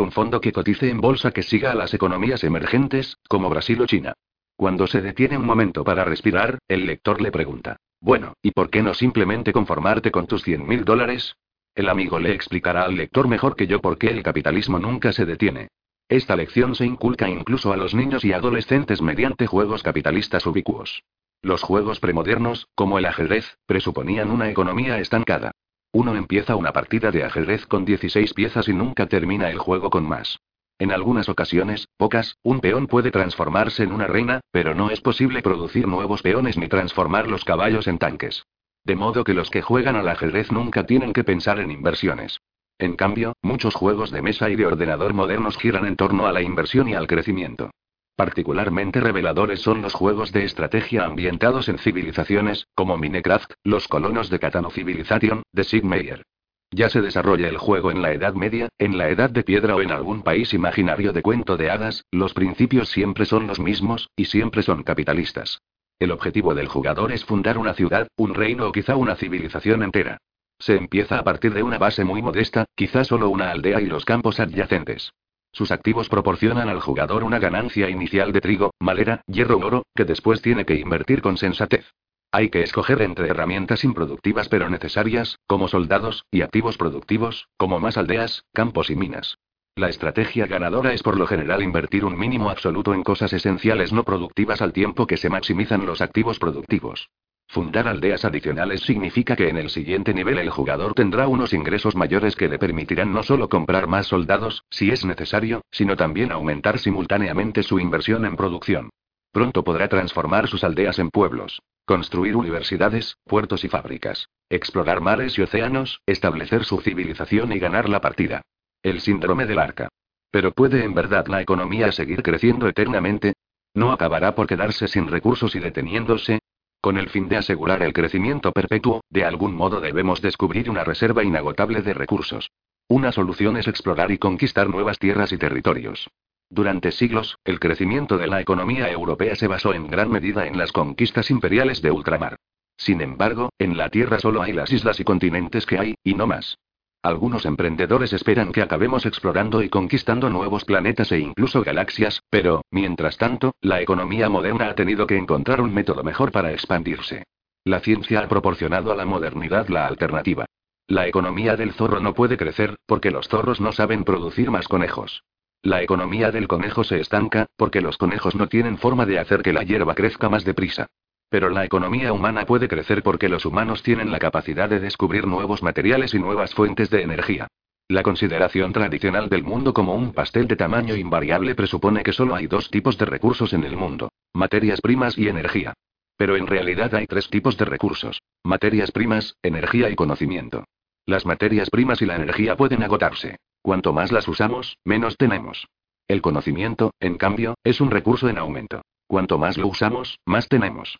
un fondo que cotice en bolsa que siga a las economías emergentes, como Brasil o China. Cuando se detiene un momento para respirar, el lector le pregunta, bueno, ¿y por qué no simplemente conformarte con tus 100 mil dólares? El amigo le explicará al lector mejor que yo por qué el capitalismo nunca se detiene. Esta lección se inculca incluso a los niños y adolescentes mediante juegos capitalistas ubicuos. Los juegos premodernos, como el ajedrez, presuponían una economía estancada. Uno empieza una partida de ajedrez con 16 piezas y nunca termina el juego con más. En algunas ocasiones, pocas, un peón puede transformarse en una reina, pero no es posible producir nuevos peones ni transformar los caballos en tanques. De modo que los que juegan al ajedrez nunca tienen que pensar en inversiones. En cambio, muchos juegos de mesa y de ordenador modernos giran en torno a la inversión y al crecimiento. Particularmente reveladores son los juegos de estrategia ambientados en civilizaciones, como Minecraft, los colonos de Catano Civilization, de Sid Meier. Ya se desarrolla el juego en la Edad Media, en la Edad de Piedra o en algún país imaginario de cuento de hadas, los principios siempre son los mismos, y siempre son capitalistas. El objetivo del jugador es fundar una ciudad, un reino o quizá una civilización entera. Se empieza a partir de una base muy modesta, quizá solo una aldea y los campos adyacentes. Sus activos proporcionan al jugador una ganancia inicial de trigo, madera, hierro oro, que después tiene que invertir con sensatez. Hay que escoger entre herramientas improductivas pero necesarias, como soldados, y activos productivos, como más aldeas, campos y minas. La estrategia ganadora es por lo general invertir un mínimo absoluto en cosas esenciales no productivas al tiempo que se maximizan los activos productivos. Fundar aldeas adicionales significa que en el siguiente nivel el jugador tendrá unos ingresos mayores que le permitirán no solo comprar más soldados, si es necesario, sino también aumentar simultáneamente su inversión en producción. Pronto podrá transformar sus aldeas en pueblos, construir universidades, puertos y fábricas, explorar mares y océanos, establecer su civilización y ganar la partida. El síndrome del arca. Pero ¿puede en verdad la economía seguir creciendo eternamente? ¿No acabará por quedarse sin recursos y deteniéndose? Con el fin de asegurar el crecimiento perpetuo, de algún modo debemos descubrir una reserva inagotable de recursos. Una solución es explorar y conquistar nuevas tierras y territorios. Durante siglos, el crecimiento de la economía europea se basó en gran medida en las conquistas imperiales de ultramar. Sin embargo, en la Tierra solo hay las islas y continentes que hay, y no más. Algunos emprendedores esperan que acabemos explorando y conquistando nuevos planetas e incluso galaxias, pero, mientras tanto, la economía moderna ha tenido que encontrar un método mejor para expandirse. La ciencia ha proporcionado a la modernidad la alternativa. La economía del zorro no puede crecer, porque los zorros no saben producir más conejos. La economía del conejo se estanca, porque los conejos no tienen forma de hacer que la hierba crezca más deprisa. Pero la economía humana puede crecer porque los humanos tienen la capacidad de descubrir nuevos materiales y nuevas fuentes de energía. La consideración tradicional del mundo como un pastel de tamaño invariable presupone que solo hay dos tipos de recursos en el mundo, materias primas y energía. Pero en realidad hay tres tipos de recursos, materias primas, energía y conocimiento. Las materias primas y la energía pueden agotarse. Cuanto más las usamos, menos tenemos. El conocimiento, en cambio, es un recurso en aumento. Cuanto más lo usamos, más tenemos.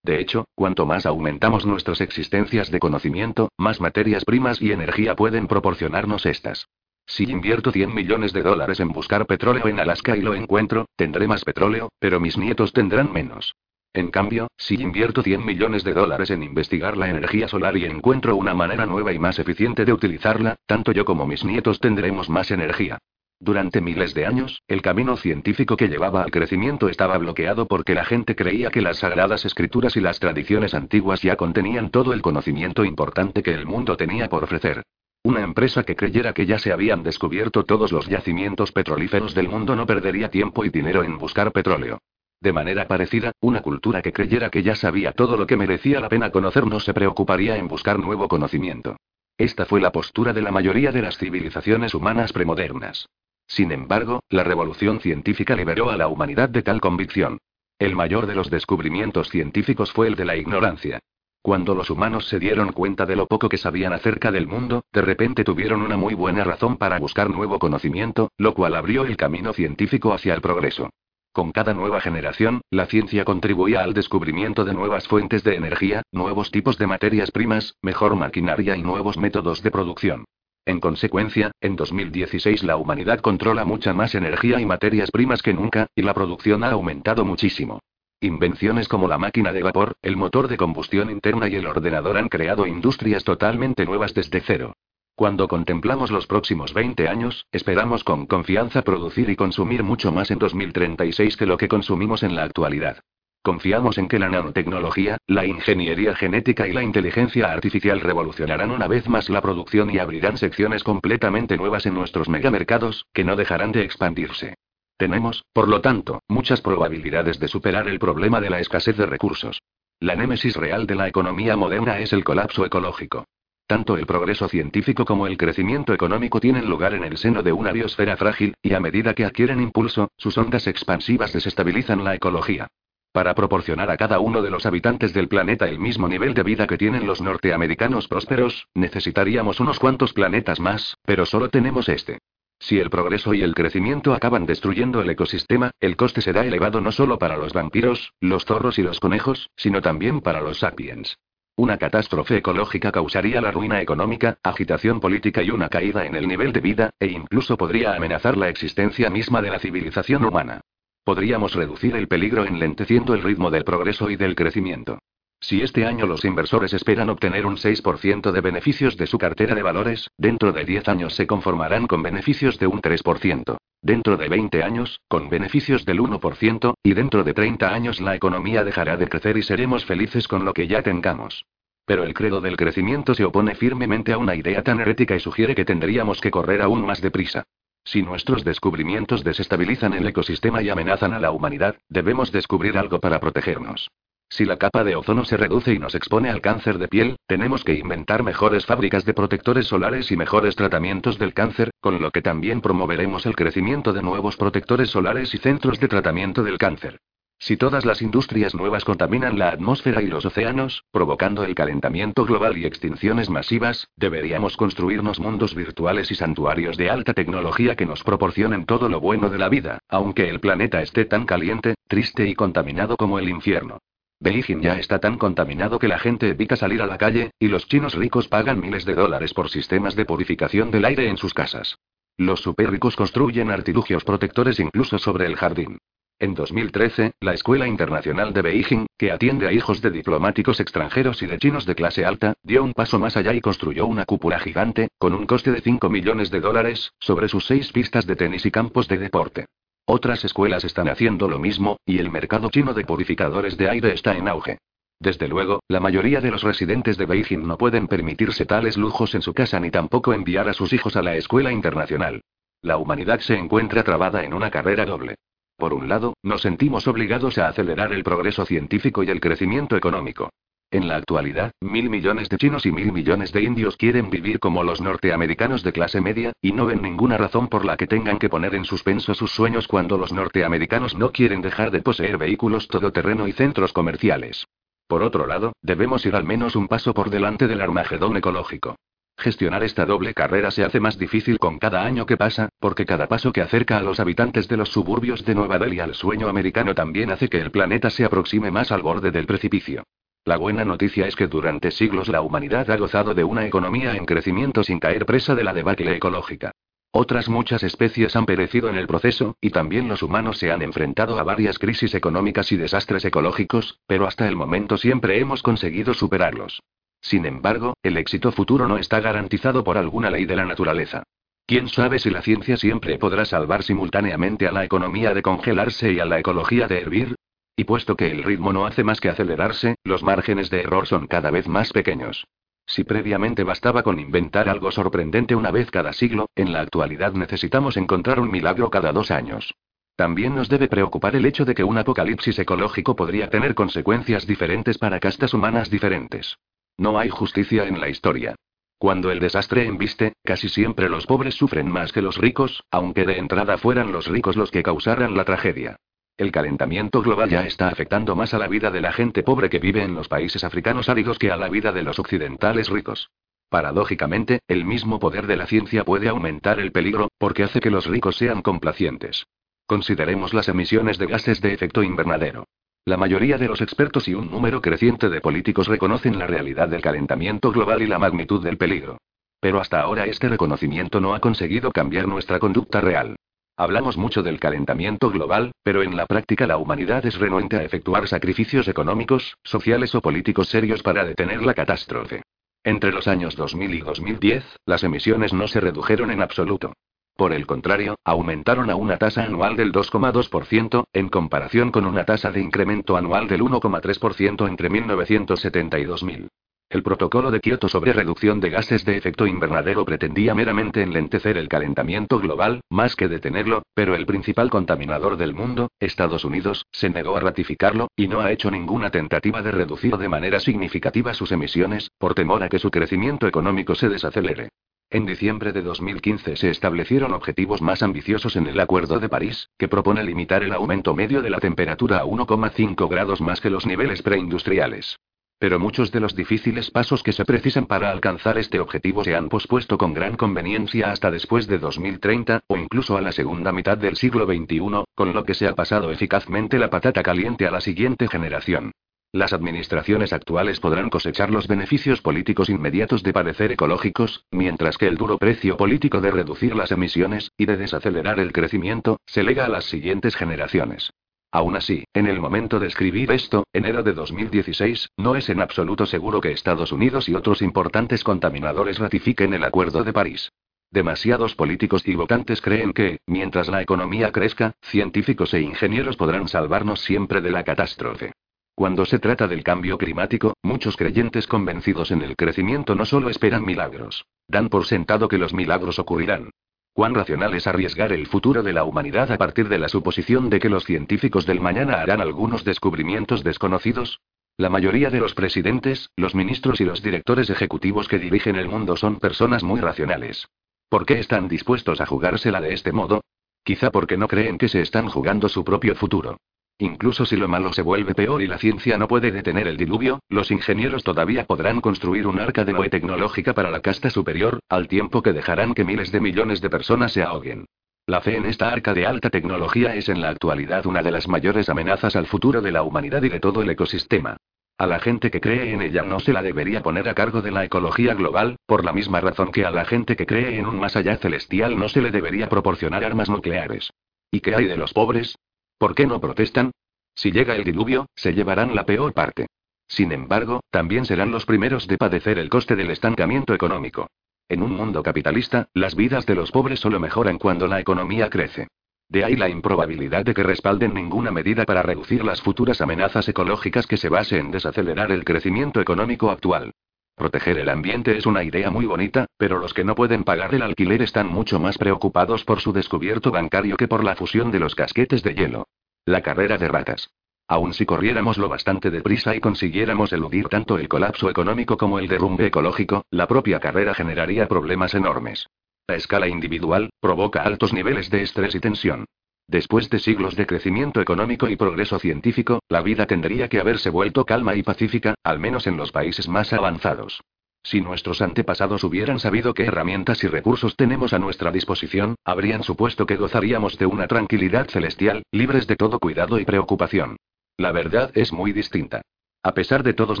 De hecho, cuanto más aumentamos nuestras existencias de conocimiento, más materias primas y energía pueden proporcionarnos estas. Si invierto 100 millones de dólares en buscar petróleo en Alaska y lo encuentro, tendré más petróleo, pero mis nietos tendrán menos. En cambio, si invierto 100 millones de dólares en investigar la energía solar y encuentro una manera nueva y más eficiente de utilizarla, tanto yo como mis nietos tendremos más energía. Durante miles de años, el camino científico que llevaba al crecimiento estaba bloqueado porque la gente creía que las sagradas escrituras y las tradiciones antiguas ya contenían todo el conocimiento importante que el mundo tenía por ofrecer. Una empresa que creyera que ya se habían descubierto todos los yacimientos petrolíferos del mundo no perdería tiempo y dinero en buscar petróleo. De manera parecida, una cultura que creyera que ya sabía todo lo que merecía la pena conocer no se preocuparía en buscar nuevo conocimiento. Esta fue la postura de la mayoría de las civilizaciones humanas premodernas. Sin embargo, la revolución científica liberó a la humanidad de tal convicción. El mayor de los descubrimientos científicos fue el de la ignorancia. Cuando los humanos se dieron cuenta de lo poco que sabían acerca del mundo, de repente tuvieron una muy buena razón para buscar nuevo conocimiento, lo cual abrió el camino científico hacia el progreso. Con cada nueva generación, la ciencia contribuía al descubrimiento de nuevas fuentes de energía, nuevos tipos de materias primas, mejor maquinaria y nuevos métodos de producción. En consecuencia, en 2016 la humanidad controla mucha más energía y materias primas que nunca, y la producción ha aumentado muchísimo. Invenciones como la máquina de vapor, el motor de combustión interna y el ordenador han creado industrias totalmente nuevas desde cero. Cuando contemplamos los próximos 20 años, esperamos con confianza producir y consumir mucho más en 2036 que lo que consumimos en la actualidad. Confiamos en que la nanotecnología, la ingeniería genética y la inteligencia artificial revolucionarán una vez más la producción y abrirán secciones completamente nuevas en nuestros megamercados, que no dejarán de expandirse. Tenemos, por lo tanto, muchas probabilidades de superar el problema de la escasez de recursos. La némesis real de la economía moderna es el colapso ecológico. Tanto el progreso científico como el crecimiento económico tienen lugar en el seno de una biosfera frágil, y a medida que adquieren impulso, sus ondas expansivas desestabilizan la ecología. Para proporcionar a cada uno de los habitantes del planeta el mismo nivel de vida que tienen los norteamericanos prósperos, necesitaríamos unos cuantos planetas más, pero solo tenemos este. Si el progreso y el crecimiento acaban destruyendo el ecosistema, el coste será elevado no solo para los vampiros, los zorros y los conejos, sino también para los sapiens. Una catástrofe ecológica causaría la ruina económica, agitación política y una caída en el nivel de vida, e incluso podría amenazar la existencia misma de la civilización humana. Podríamos reducir el peligro enlenteciendo el ritmo del progreso y del crecimiento. Si este año los inversores esperan obtener un 6% de beneficios de su cartera de valores, dentro de 10 años se conformarán con beneficios de un 3%. Dentro de 20 años, con beneficios del 1%, y dentro de 30 años la economía dejará de crecer y seremos felices con lo que ya tengamos. Pero el credo del crecimiento se opone firmemente a una idea tan herética y sugiere que tendríamos que correr aún más deprisa. Si nuestros descubrimientos desestabilizan el ecosistema y amenazan a la humanidad, debemos descubrir algo para protegernos. Si la capa de ozono se reduce y nos expone al cáncer de piel, tenemos que inventar mejores fábricas de protectores solares y mejores tratamientos del cáncer, con lo que también promoveremos el crecimiento de nuevos protectores solares y centros de tratamiento del cáncer. Si todas las industrias nuevas contaminan la atmósfera y los océanos, provocando el calentamiento global y extinciones masivas, deberíamos construirnos mundos virtuales y santuarios de alta tecnología que nos proporcionen todo lo bueno de la vida, aunque el planeta esté tan caliente, triste y contaminado como el infierno. Beijing ya está tan contaminado que la gente evita salir a la calle, y los chinos ricos pagan miles de dólares por sistemas de purificación del aire en sus casas. Los superricos construyen artilugios protectores incluso sobre el jardín. En 2013, la Escuela Internacional de Beijing, que atiende a hijos de diplomáticos extranjeros y de chinos de clase alta, dio un paso más allá y construyó una cúpula gigante, con un coste de 5 millones de dólares, sobre sus seis pistas de tenis y campos de deporte. Otras escuelas están haciendo lo mismo, y el mercado chino de purificadores de aire está en auge. Desde luego, la mayoría de los residentes de Beijing no pueden permitirse tales lujos en su casa ni tampoco enviar a sus hijos a la escuela internacional. La humanidad se encuentra trabada en una carrera doble. Por un lado, nos sentimos obligados a acelerar el progreso científico y el crecimiento económico. En la actualidad, mil millones de chinos y mil millones de indios quieren vivir como los norteamericanos de clase media, y no ven ninguna razón por la que tengan que poner en suspenso sus sueños cuando los norteamericanos no quieren dejar de poseer vehículos todoterreno y centros comerciales. Por otro lado, debemos ir al menos un paso por delante del armagedón ecológico. Gestionar esta doble carrera se hace más difícil con cada año que pasa, porque cada paso que acerca a los habitantes de los suburbios de Nueva Delhi al sueño americano también hace que el planeta se aproxime más al borde del precipicio. La buena noticia es que durante siglos la humanidad ha gozado de una economía en crecimiento sin caer presa de la debacle ecológica. Otras muchas especies han perecido en el proceso, y también los humanos se han enfrentado a varias crisis económicas y desastres ecológicos, pero hasta el momento siempre hemos conseguido superarlos. Sin embargo, el éxito futuro no está garantizado por alguna ley de la naturaleza. ¿Quién sabe si la ciencia siempre podrá salvar simultáneamente a la economía de congelarse y a la ecología de hervir? Y puesto que el ritmo no hace más que acelerarse, los márgenes de error son cada vez más pequeños. Si previamente bastaba con inventar algo sorprendente una vez cada siglo, en la actualidad necesitamos encontrar un milagro cada dos años. También nos debe preocupar el hecho de que un apocalipsis ecológico podría tener consecuencias diferentes para castas humanas diferentes. No hay justicia en la historia. Cuando el desastre embiste, casi siempre los pobres sufren más que los ricos, aunque de entrada fueran los ricos los que causaran la tragedia. El calentamiento global ya está afectando más a la vida de la gente pobre que vive en los países africanos áridos que a la vida de los occidentales ricos. Paradójicamente, el mismo poder de la ciencia puede aumentar el peligro, porque hace que los ricos sean complacientes. Consideremos las emisiones de gases de efecto invernadero. La mayoría de los expertos y un número creciente de políticos reconocen la realidad del calentamiento global y la magnitud del peligro. Pero hasta ahora este reconocimiento no ha conseguido cambiar nuestra conducta real. Hablamos mucho del calentamiento global, pero en la práctica la humanidad es renuente a efectuar sacrificios económicos, sociales o políticos serios para detener la catástrofe. Entre los años 2000 y 2010, las emisiones no se redujeron en absoluto. Por el contrario, aumentaron a una tasa anual del 2,2%, en comparación con una tasa de incremento anual del 1,3% entre 1970 y 2000. El protocolo de Kioto sobre reducción de gases de efecto invernadero pretendía meramente enlentecer el calentamiento global, más que detenerlo, pero el principal contaminador del mundo, Estados Unidos, se negó a ratificarlo, y no ha hecho ninguna tentativa de reducir de manera significativa sus emisiones, por temor a que su crecimiento económico se desacelere. En diciembre de 2015 se establecieron objetivos más ambiciosos en el Acuerdo de París, que propone limitar el aumento medio de la temperatura a 1,5 grados más que los niveles preindustriales. Pero muchos de los difíciles pasos que se precisan para alcanzar este objetivo se han pospuesto con gran conveniencia hasta después de 2030, o incluso a la segunda mitad del siglo XXI, con lo que se ha pasado eficazmente la patata caliente a la siguiente generación. Las administraciones actuales podrán cosechar los beneficios políticos inmediatos de parecer ecológicos, mientras que el duro precio político de reducir las emisiones, y de desacelerar el crecimiento, se lega a las siguientes generaciones. Aún así, en el momento de escribir esto, enero de 2016, no es en absoluto seguro que Estados Unidos y otros importantes contaminadores ratifiquen el Acuerdo de París. Demasiados políticos y votantes creen que, mientras la economía crezca, científicos e ingenieros podrán salvarnos siempre de la catástrofe. Cuando se trata del cambio climático, muchos creyentes convencidos en el crecimiento no solo esperan milagros. Dan por sentado que los milagros ocurrirán. ¿Cuán racional es arriesgar el futuro de la humanidad a partir de la suposición de que los científicos del mañana harán algunos descubrimientos desconocidos? La mayoría de los presidentes, los ministros y los directores ejecutivos que dirigen el mundo son personas muy racionales. ¿Por qué están dispuestos a jugársela de este modo? Quizá porque no creen que se están jugando su propio futuro. Incluso si lo malo se vuelve peor y la ciencia no puede detener el diluvio, los ingenieros todavía podrán construir un arca de Noé tecnológica para la casta superior, al tiempo que dejarán que miles de millones de personas se ahoguen. La fe en esta arca de alta tecnología es en la actualidad una de las mayores amenazas al futuro de la humanidad y de todo el ecosistema. A la gente que cree en ella no se la debería poner a cargo de la ecología global, por la misma razón que a la gente que cree en un más allá celestial no se le debería proporcionar armas nucleares. ¿Y qué hay de los pobres? ¿Por qué no protestan? Si llega el diluvio, se llevarán la peor parte. Sin embargo, también serán los primeros de padecer el coste del estancamiento económico. En un mundo capitalista, las vidas de los pobres solo mejoran cuando la economía crece. De ahí la improbabilidad de que respalden ninguna medida para reducir las futuras amenazas ecológicas que se base en desacelerar el crecimiento económico actual. Proteger el ambiente es una idea muy bonita, pero los que no pueden pagar el alquiler están mucho más preocupados por su descubierto bancario que por la fusión de los casquetes de hielo. La carrera de ratas. Aun si corriéramos lo bastante deprisa y consiguiéramos eludir tanto el colapso económico como el derrumbe ecológico, la propia carrera generaría problemas enormes. La escala individual provoca altos niveles de estrés y tensión. Después de siglos de crecimiento económico y progreso científico, la vida tendría que haberse vuelto calma y pacífica, al menos en los países más avanzados. Si nuestros antepasados hubieran sabido qué herramientas y recursos tenemos a nuestra disposición, habrían supuesto que gozaríamos de una tranquilidad celestial, libres de todo cuidado y preocupación. La verdad es muy distinta. A pesar de todos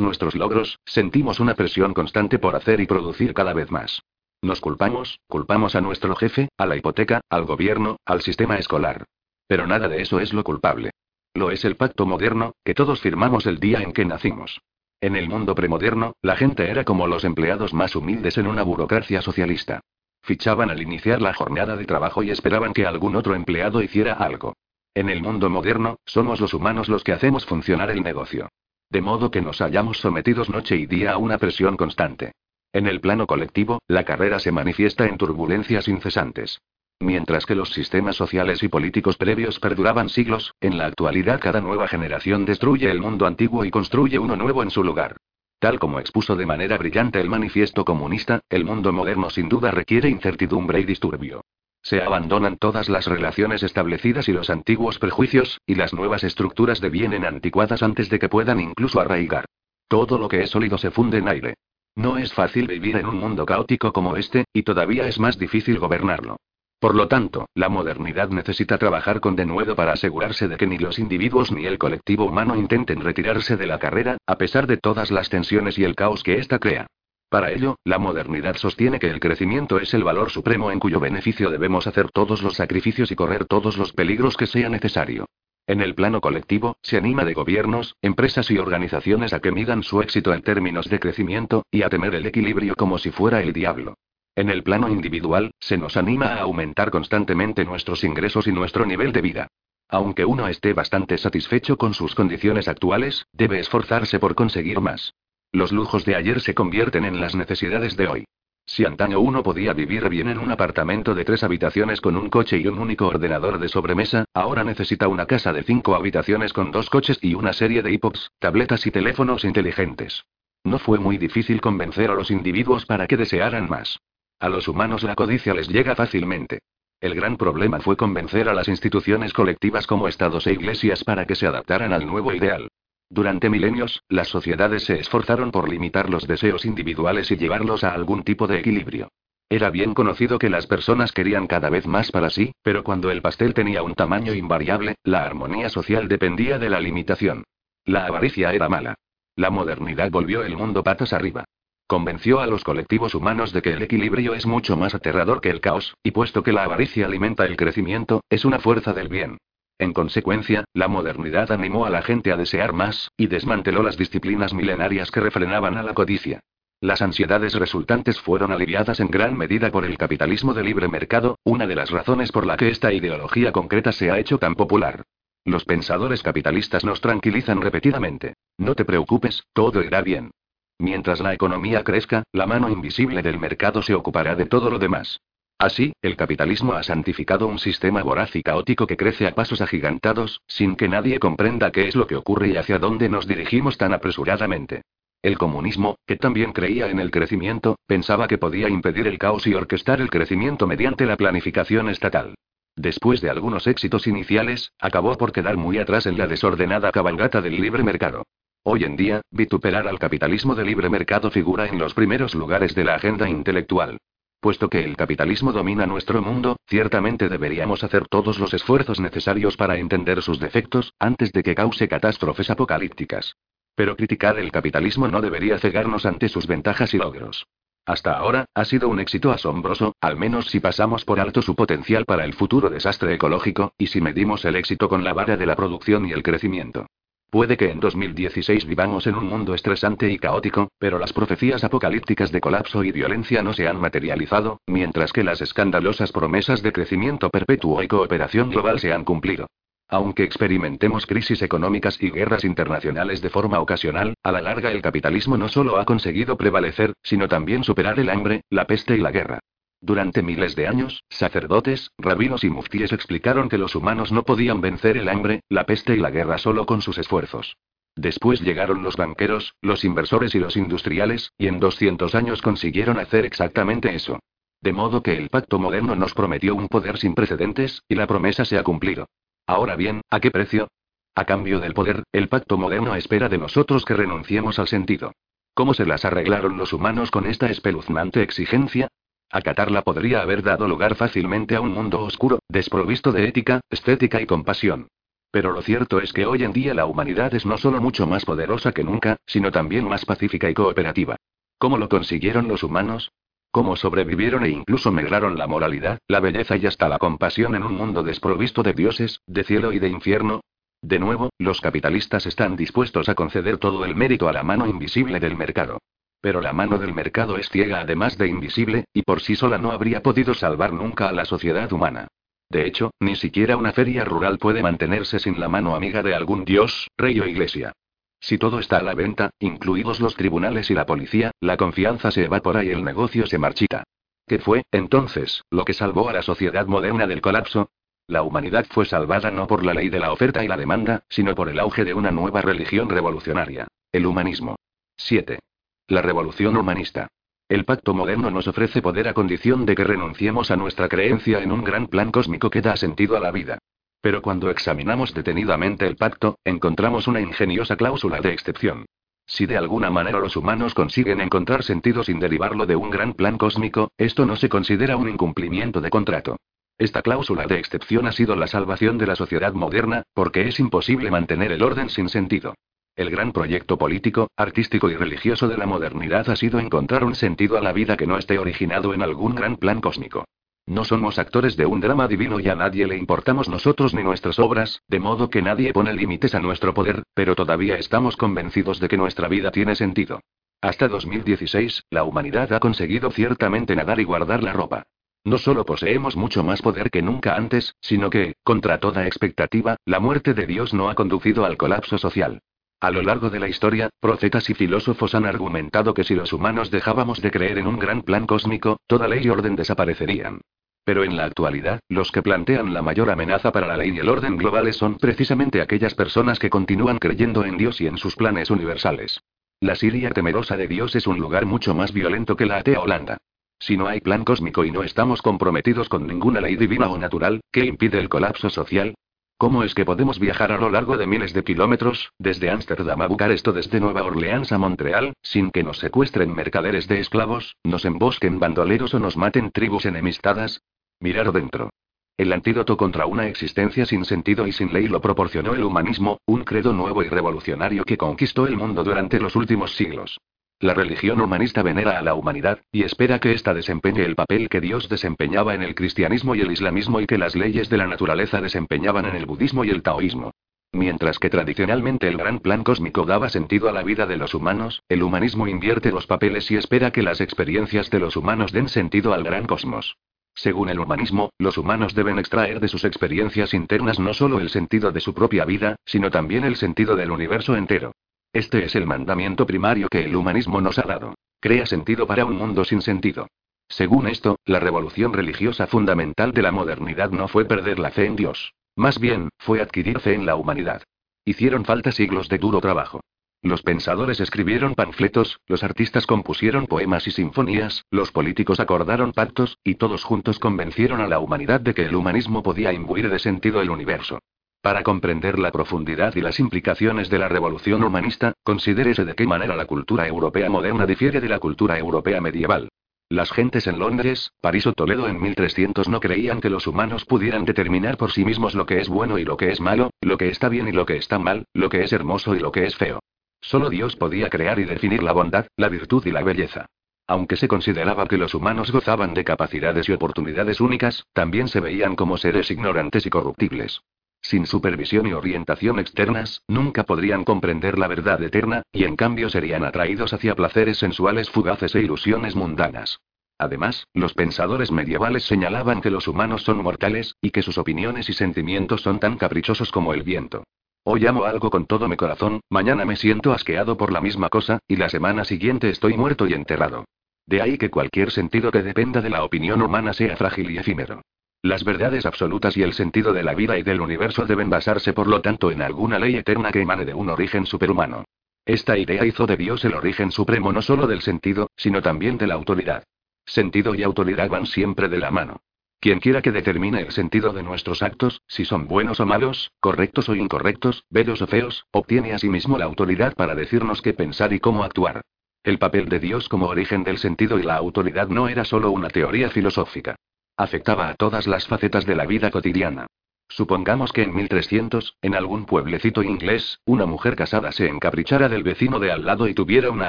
nuestros logros, sentimos una presión constante por hacer y producir cada vez más. Nos culpamos, culpamos a nuestro jefe, a la hipoteca, al gobierno, al sistema escolar. Pero nada de eso es lo culpable. Lo es el pacto moderno, que todos firmamos el día en que nacimos. En el mundo premoderno, la gente era como los empleados más humildes en una burocracia socialista. Fichaban al iniciar la jornada de trabajo y esperaban que algún otro empleado hiciera algo. En el mundo moderno, somos los humanos los que hacemos funcionar el negocio. De modo que nos hallamos sometidos noche y día a una presión constante. En el plano colectivo, la carrera se manifiesta en turbulencias incesantes. Mientras que los sistemas sociales y políticos previos perduraban siglos, en la actualidad cada nueva generación destruye el mundo antiguo y construye uno nuevo en su lugar. Tal como expuso de manera brillante el manifiesto comunista, el mundo moderno sin duda requiere incertidumbre y disturbio. Se abandonan todas las relaciones establecidas y los antiguos prejuicios, y las nuevas estructuras devienen anticuadas antes de que puedan incluso arraigar. Todo lo que es sólido se funde en aire. No es fácil vivir en un mundo caótico como este, y todavía es más difícil gobernarlo. Por lo tanto, la modernidad necesita trabajar con denuedo para asegurarse de que ni los individuos ni el colectivo humano intenten retirarse de la carrera, a pesar de todas las tensiones y el caos que ésta crea. Para ello, la modernidad sostiene que el crecimiento es el valor supremo en cuyo beneficio debemos hacer todos los sacrificios y correr todos los peligros que sea necesario. En el plano colectivo, se anima de gobiernos, empresas y organizaciones a que midan su éxito en términos de crecimiento, y a temer el equilibrio como si fuera el diablo. En el plano individual, se nos anima a aumentar constantemente nuestros ingresos y nuestro nivel de vida. Aunque uno esté bastante satisfecho con sus condiciones actuales, debe esforzarse por conseguir más. Los lujos de ayer se convierten en las necesidades de hoy. Si antaño uno podía vivir bien en un apartamento de tres habitaciones con un coche y un único ordenador de sobremesa, ahora necesita una casa de cinco habitaciones con dos coches y una serie de iPods, tabletas y teléfonos inteligentes. No fue muy difícil convencer a los individuos para que desearan más. A los humanos la codicia les llega fácilmente. El gran problema fue convencer a las instituciones colectivas como estados e iglesias para que se adaptaran al nuevo ideal. Durante milenios, las sociedades se esforzaron por limitar los deseos individuales y llevarlos a algún tipo de equilibrio. Era bien conocido que las personas querían cada vez más para sí, pero cuando el pastel tenía un tamaño invariable, la armonía social dependía de la limitación. La avaricia era mala. La modernidad volvió el mundo patas arriba. Convenció a los colectivos humanos de que el equilibrio es mucho más aterrador que el caos, y puesto que la avaricia alimenta el crecimiento, es una fuerza del bien. En consecuencia, la modernidad animó a la gente a desear más, y desmanteló las disciplinas milenarias que refrenaban a la codicia. Las ansiedades resultantes fueron aliviadas en gran medida por el capitalismo de libre mercado, una de las razones por la que esta ideología concreta se ha hecho tan popular. Los pensadores capitalistas nos tranquilizan repetidamente. No te preocupes, todo irá bien. Mientras la economía crezca, la mano invisible del mercado se ocupará de todo lo demás. Así, el capitalismo ha santificado un sistema voraz y caótico que crece a pasos agigantados, sin que nadie comprenda qué es lo que ocurre y hacia dónde nos dirigimos tan apresuradamente. El comunismo, que también creía en el crecimiento, pensaba que podía impedir el caos y orquestar el crecimiento mediante la planificación estatal. Después de algunos éxitos iniciales, acabó por quedar muy atrás en la desordenada cabalgata del libre mercado. Hoy en día, vituperar al capitalismo de libre mercado figura en los primeros lugares de la agenda intelectual. Puesto que el capitalismo domina nuestro mundo, ciertamente deberíamos hacer todos los esfuerzos necesarios para entender sus defectos, antes de que cause catástrofes apocalípticas. Pero criticar el capitalismo no debería cegarnos ante sus ventajas y logros. Hasta ahora, ha sido un éxito asombroso, al menos si pasamos por alto su potencial para el futuro desastre ecológico, y si medimos el éxito con la vara de la producción y el crecimiento. Puede que en 2016 vivamos en un mundo estresante y caótico, pero las profecías apocalípticas de colapso y violencia no se han materializado, mientras que las escandalosas promesas de crecimiento perpetuo y cooperación global se han cumplido. Aunque experimentemos crisis económicas y guerras internacionales de forma ocasional, a la larga el capitalismo no solo ha conseguido prevalecer, sino también superar el hambre, la peste y la guerra. Durante miles de años, sacerdotes, rabinos y muftíes explicaron que los humanos no podían vencer el hambre, la peste y la guerra solo con sus esfuerzos. Después llegaron los banqueros, los inversores y los industriales, y en 200 años consiguieron hacer exactamente eso. De modo que el pacto moderno nos prometió un poder sin precedentes, y la promesa se ha cumplido. Ahora bien, ¿a qué precio? A cambio del poder, el pacto moderno espera de nosotros que renunciemos al sentido. ¿Cómo se las arreglaron los humanos con esta espeluznante exigencia? Acatarla podría haber dado lugar fácilmente a un mundo oscuro, desprovisto de ética, estética y compasión. Pero lo cierto es que hoy en día la humanidad es no solo mucho más poderosa que nunca, sino también más pacífica y cooperativa. ¿Cómo lo consiguieron los humanos? ¿Cómo sobrevivieron e incluso mejoraron la moralidad, la belleza y hasta la compasión en un mundo desprovisto de dioses, de cielo y de infierno? De nuevo, los capitalistas están dispuestos a conceder todo el mérito a la mano invisible del mercado. Pero la mano del mercado es ciega además de invisible, y por sí sola no habría podido salvar nunca a la sociedad humana. De hecho, ni siquiera una feria rural puede mantenerse sin la mano amiga de algún dios, rey o iglesia. Si todo está a la venta, incluidos los tribunales y la policía, la confianza se evapora y el negocio se marchita. ¿Qué fue, entonces, lo que salvó a la sociedad moderna del colapso? La humanidad fue salvada no por la ley de la oferta y la demanda, sino por el auge de una nueva religión revolucionaria, el humanismo. 7. La revolución humanista. El pacto moderno nos ofrece poder a condición de que renunciemos a nuestra creencia en un gran plan cósmico que da sentido a la vida. Pero cuando examinamos detenidamente el pacto, encontramos una ingeniosa cláusula de excepción. Si de alguna manera los humanos consiguen encontrar sentido sin derivarlo de un gran plan cósmico, esto no se considera un incumplimiento de contrato. Esta cláusula de excepción ha sido la salvación de la sociedad moderna, porque es imposible mantener el orden sin sentido. El gran proyecto político, artístico y religioso de la modernidad ha sido encontrar un sentido a la vida que no esté originado en algún gran plan cósmico. No somos actores de un drama divino y a nadie le importamos nosotros ni nuestras obras, de modo que nadie pone límites a nuestro poder, pero todavía estamos convencidos de que nuestra vida tiene sentido. Hasta 2016, la humanidad ha conseguido ciertamente nadar y guardar la ropa. No solo poseemos mucho más poder que nunca antes, sino que, contra toda expectativa, la muerte de Dios no ha conducido al colapso social. A lo largo de la historia, profetas y filósofos han argumentado que si los humanos dejábamos de creer en un gran plan cósmico, toda ley y orden desaparecerían. Pero en la actualidad, los que plantean la mayor amenaza para la ley y el orden globales son precisamente aquellas personas que continúan creyendo en Dios y en sus planes universales. La Siria temerosa de Dios es un lugar mucho más violento que la atea Holanda. Si no hay plan cósmico y no estamos comprometidos con ninguna ley divina o natural, ¿qué impide el colapso social? ¿Cómo es que podemos viajar a lo largo de miles de kilómetros, desde Ámsterdam a Bucarest o desde Nueva Orleans a Montreal, sin que nos secuestren mercaderes de esclavos, nos embosquen bandoleros o nos maten tribus enemistadas? Mirar dentro. El antídoto contra una existencia sin sentido y sin ley lo proporcionó el humanismo, un credo nuevo y revolucionario que conquistó el mundo durante los últimos siglos. La religión humanista venera a la humanidad, y espera que ésta desempeñe el papel que Dios desempeñaba en el cristianismo y el islamismo y que las leyes de la naturaleza desempeñaban en el budismo y el taoísmo. Mientras que tradicionalmente el gran plan cósmico daba sentido a la vida de los humanos, el humanismo invierte los papeles y espera que las experiencias de los humanos den sentido al gran cosmos. Según el humanismo, los humanos deben extraer de sus experiencias internas no solo el sentido de su propia vida, sino también el sentido del universo entero. Este es el mandamiento primario que el humanismo nos ha dado. Crea sentido para un mundo sin sentido. Según esto, la revolución religiosa fundamental de la modernidad no fue perder la fe en Dios. Más bien, fue adquirir fe en la humanidad. Hicieron falta siglos de duro trabajo. Los pensadores escribieron panfletos, los artistas compusieron poemas y sinfonías, los políticos acordaron pactos, y todos juntos convencieron a la humanidad de que el humanismo podía imbuir de sentido el universo. Para comprender la profundidad y las implicaciones de la revolución humanista, considérese de qué manera la cultura europea moderna difiere de la cultura europea medieval. Las gentes en Londres, París o Toledo en 1300 no creían que los humanos pudieran determinar por sí mismos lo que es bueno y lo que es malo, lo que está bien y lo que está mal, lo que es hermoso y lo que es feo. Solo Dios podía crear y definir la bondad, la virtud y la belleza. Aunque se consideraba que los humanos gozaban de capacidades y oportunidades únicas, también se veían como seres ignorantes y corruptibles. Sin supervisión y orientación externas, nunca podrían comprender la verdad eterna, y en cambio serían atraídos hacia placeres sensuales fugaces e ilusiones mundanas. Además, los pensadores medievales señalaban que los humanos son mortales, y que sus opiniones y sentimientos son tan caprichosos como el viento. Hoy amo algo con todo mi corazón, mañana me siento asqueado por la misma cosa, y la semana siguiente estoy muerto y enterrado. De ahí que cualquier sentido que dependa de la opinión humana sea frágil y efímero. Las verdades absolutas y el sentido de la vida y del universo deben basarse por lo tanto en alguna ley eterna que emane de un origen superhumano. Esta idea hizo de Dios el origen supremo no solo del sentido, sino también de la autoridad. Sentido y autoridad van siempre de la mano. Quien quiera que determine el sentido de nuestros actos, si son buenos o malos, correctos o incorrectos, bellos o feos, obtiene asimismo la autoridad para decirnos qué pensar y cómo actuar. El papel de Dios como origen del sentido y la autoridad no era solo una teoría filosófica. Afectaba a todas las facetas de la vida cotidiana. Supongamos que en 1300, en algún pueblecito inglés, una mujer casada se encaprichara del vecino de al lado y tuviera una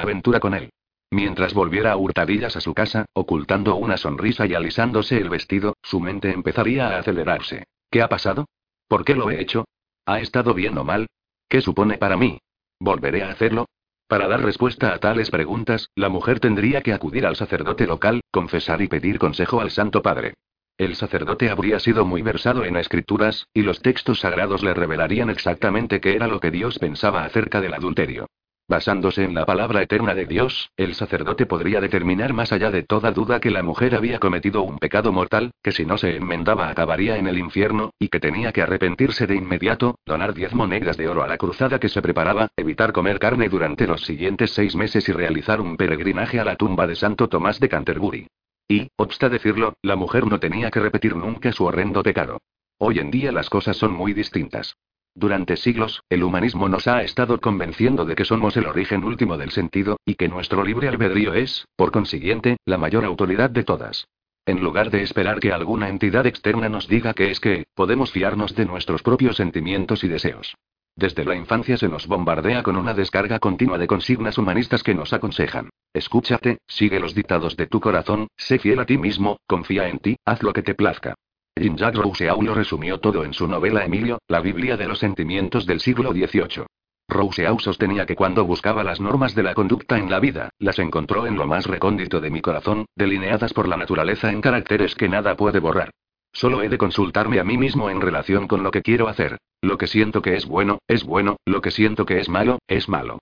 aventura con él. Mientras volviera a hurtadillas a su casa, ocultando una sonrisa y alisándose el vestido, su mente empezaría a acelerarse. ¿Qué ha pasado? ¿Por qué lo he hecho? ¿Ha estado bien o mal? ¿Qué supone para mí? ¿Volveré a hacerlo? Para dar respuesta a tales preguntas, la mujer tendría que acudir al sacerdote local, confesar y pedir consejo al Santo Padre. El sacerdote habría sido muy versado en escrituras, y los textos sagrados le revelarían exactamente qué era lo que Dios pensaba acerca del adulterio. Basándose en la palabra eterna de Dios, el sacerdote podría determinar más allá de toda duda que la mujer había cometido un pecado mortal, que si no se enmendaba acabaría en el infierno, y que tenía que arrepentirse de inmediato, donar diez monedas de oro a la cruzada que se preparaba, evitar comer carne durante los siguientes seis meses y realizar un peregrinaje a la tumba de Santo Tomás de Canterbury. Y, obsta decirlo, la mujer no tenía que repetir nunca su horrendo pecado. Hoy en día las cosas son muy distintas. Durante siglos, el humanismo nos ha estado convenciendo de que somos el origen último del sentido, y que nuestro libre albedrío es, por consiguiente, la mayor autoridad de todas. En lugar de esperar que alguna entidad externa nos diga que es que, podemos fiarnos de nuestros propios sentimientos y deseos. Desde la infancia se nos bombardea con una descarga continua de consignas humanistas que nos aconsejan. Escúchate, sigue los dictados de tu corazón, sé fiel a ti mismo, confía en ti, haz lo que te plazca. Jean-Jacques Rousseau lo resumió todo en su novela Emilio, la Biblia de los sentimientos del siglo XVIII. Rousseau sostenía que cuando buscaba las normas de la conducta en la vida, las encontró en lo más recóndito de mi corazón, delineadas por la naturaleza en caracteres que nada puede borrar. Solo he de consultarme a mí mismo en relación con lo que quiero hacer. Lo que siento que es bueno, es bueno, lo que siento que es malo, es malo.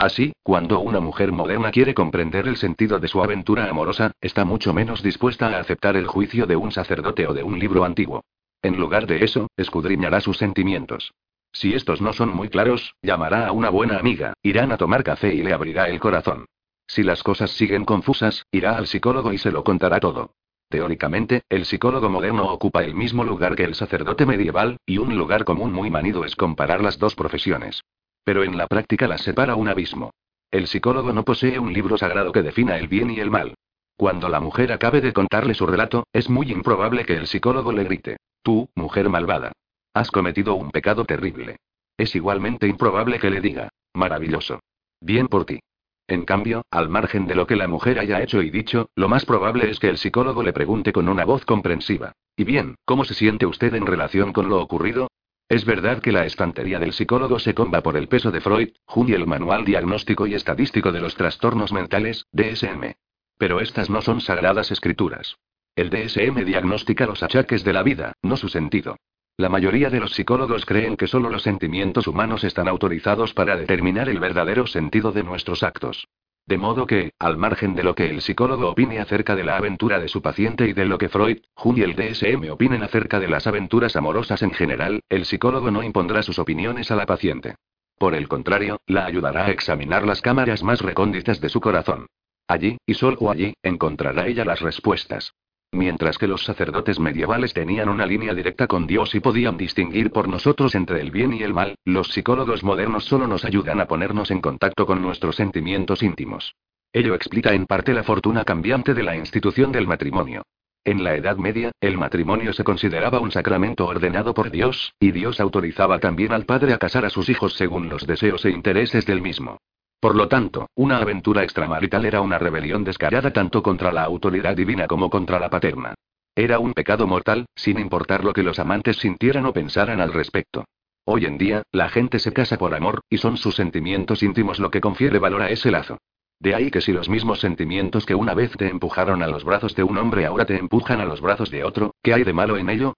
Así, cuando una mujer moderna quiere comprender el sentido de su aventura amorosa, está mucho menos dispuesta a aceptar el juicio de un sacerdote o de un libro antiguo. En lugar de eso, escudriñará sus sentimientos. Si estos no son muy claros, llamará a una buena amiga, irán a tomar café y le abrirá el corazón. Si las cosas siguen confusas, irá al psicólogo y se lo contará todo. Teóricamente, el psicólogo moderno ocupa el mismo lugar que el sacerdote medieval, y un lugar común muy manido es comparar las dos profesiones. Pero en la práctica las separa un abismo. El psicólogo no posee un libro sagrado que defina el bien y el mal. Cuando la mujer acabe de contarle su relato, es muy improbable que el psicólogo le grite, tú, mujer malvada. Has cometido un pecado terrible. Es igualmente improbable que le diga, maravilloso. Bien por ti. En cambio, al margen de lo que la mujer haya hecho y dicho, lo más probable es que el psicólogo le pregunte con una voz comprensiva. ¿Y bien, cómo se siente usted en relación con lo ocurrido? Es verdad que la estantería del psicólogo se comba por el peso de Freud, Jung y el Manual Diagnóstico y Estadístico de los Trastornos Mentales, DSM. Pero estas no son sagradas escrituras. El DSM diagnostica los achaques de la vida, no su sentido. La mayoría de los psicólogos creen que solo los sentimientos humanos están autorizados para determinar el verdadero sentido de nuestros actos. De modo que, al margen de lo que el psicólogo opine acerca de la aventura de su paciente y de lo que Freud, Jung y el DSM opinen acerca de las aventuras amorosas en general, el psicólogo no impondrá sus opiniones a la paciente. Por el contrario, la ayudará a examinar las cámaras más recónditas de su corazón. Allí, y solo allí, encontrará ella las respuestas. Mientras que los sacerdotes medievales tenían una línea directa con Dios y podían distinguir por nosotros entre el bien y el mal, los psicólogos modernos solo nos ayudan a ponernos en contacto con nuestros sentimientos íntimos. Ello explica en parte la fortuna cambiante de la institución del matrimonio. En la Edad Media, el matrimonio se consideraba un sacramento ordenado por Dios, y Dios autorizaba también al padre a casar a sus hijos según los deseos e intereses del mismo. Por lo tanto, una aventura extramarital era una rebelión descarada tanto contra la autoridad divina como contra la paterna. Era un pecado mortal, sin importar lo que los amantes sintieran o pensaran al respecto. Hoy en día, la gente se casa por amor, y son sus sentimientos íntimos lo que confiere valor a ese lazo. De ahí que si los mismos sentimientos que una vez te empujaron a los brazos de un hombre ahora te empujan a los brazos de otro, ¿qué hay de malo en ello?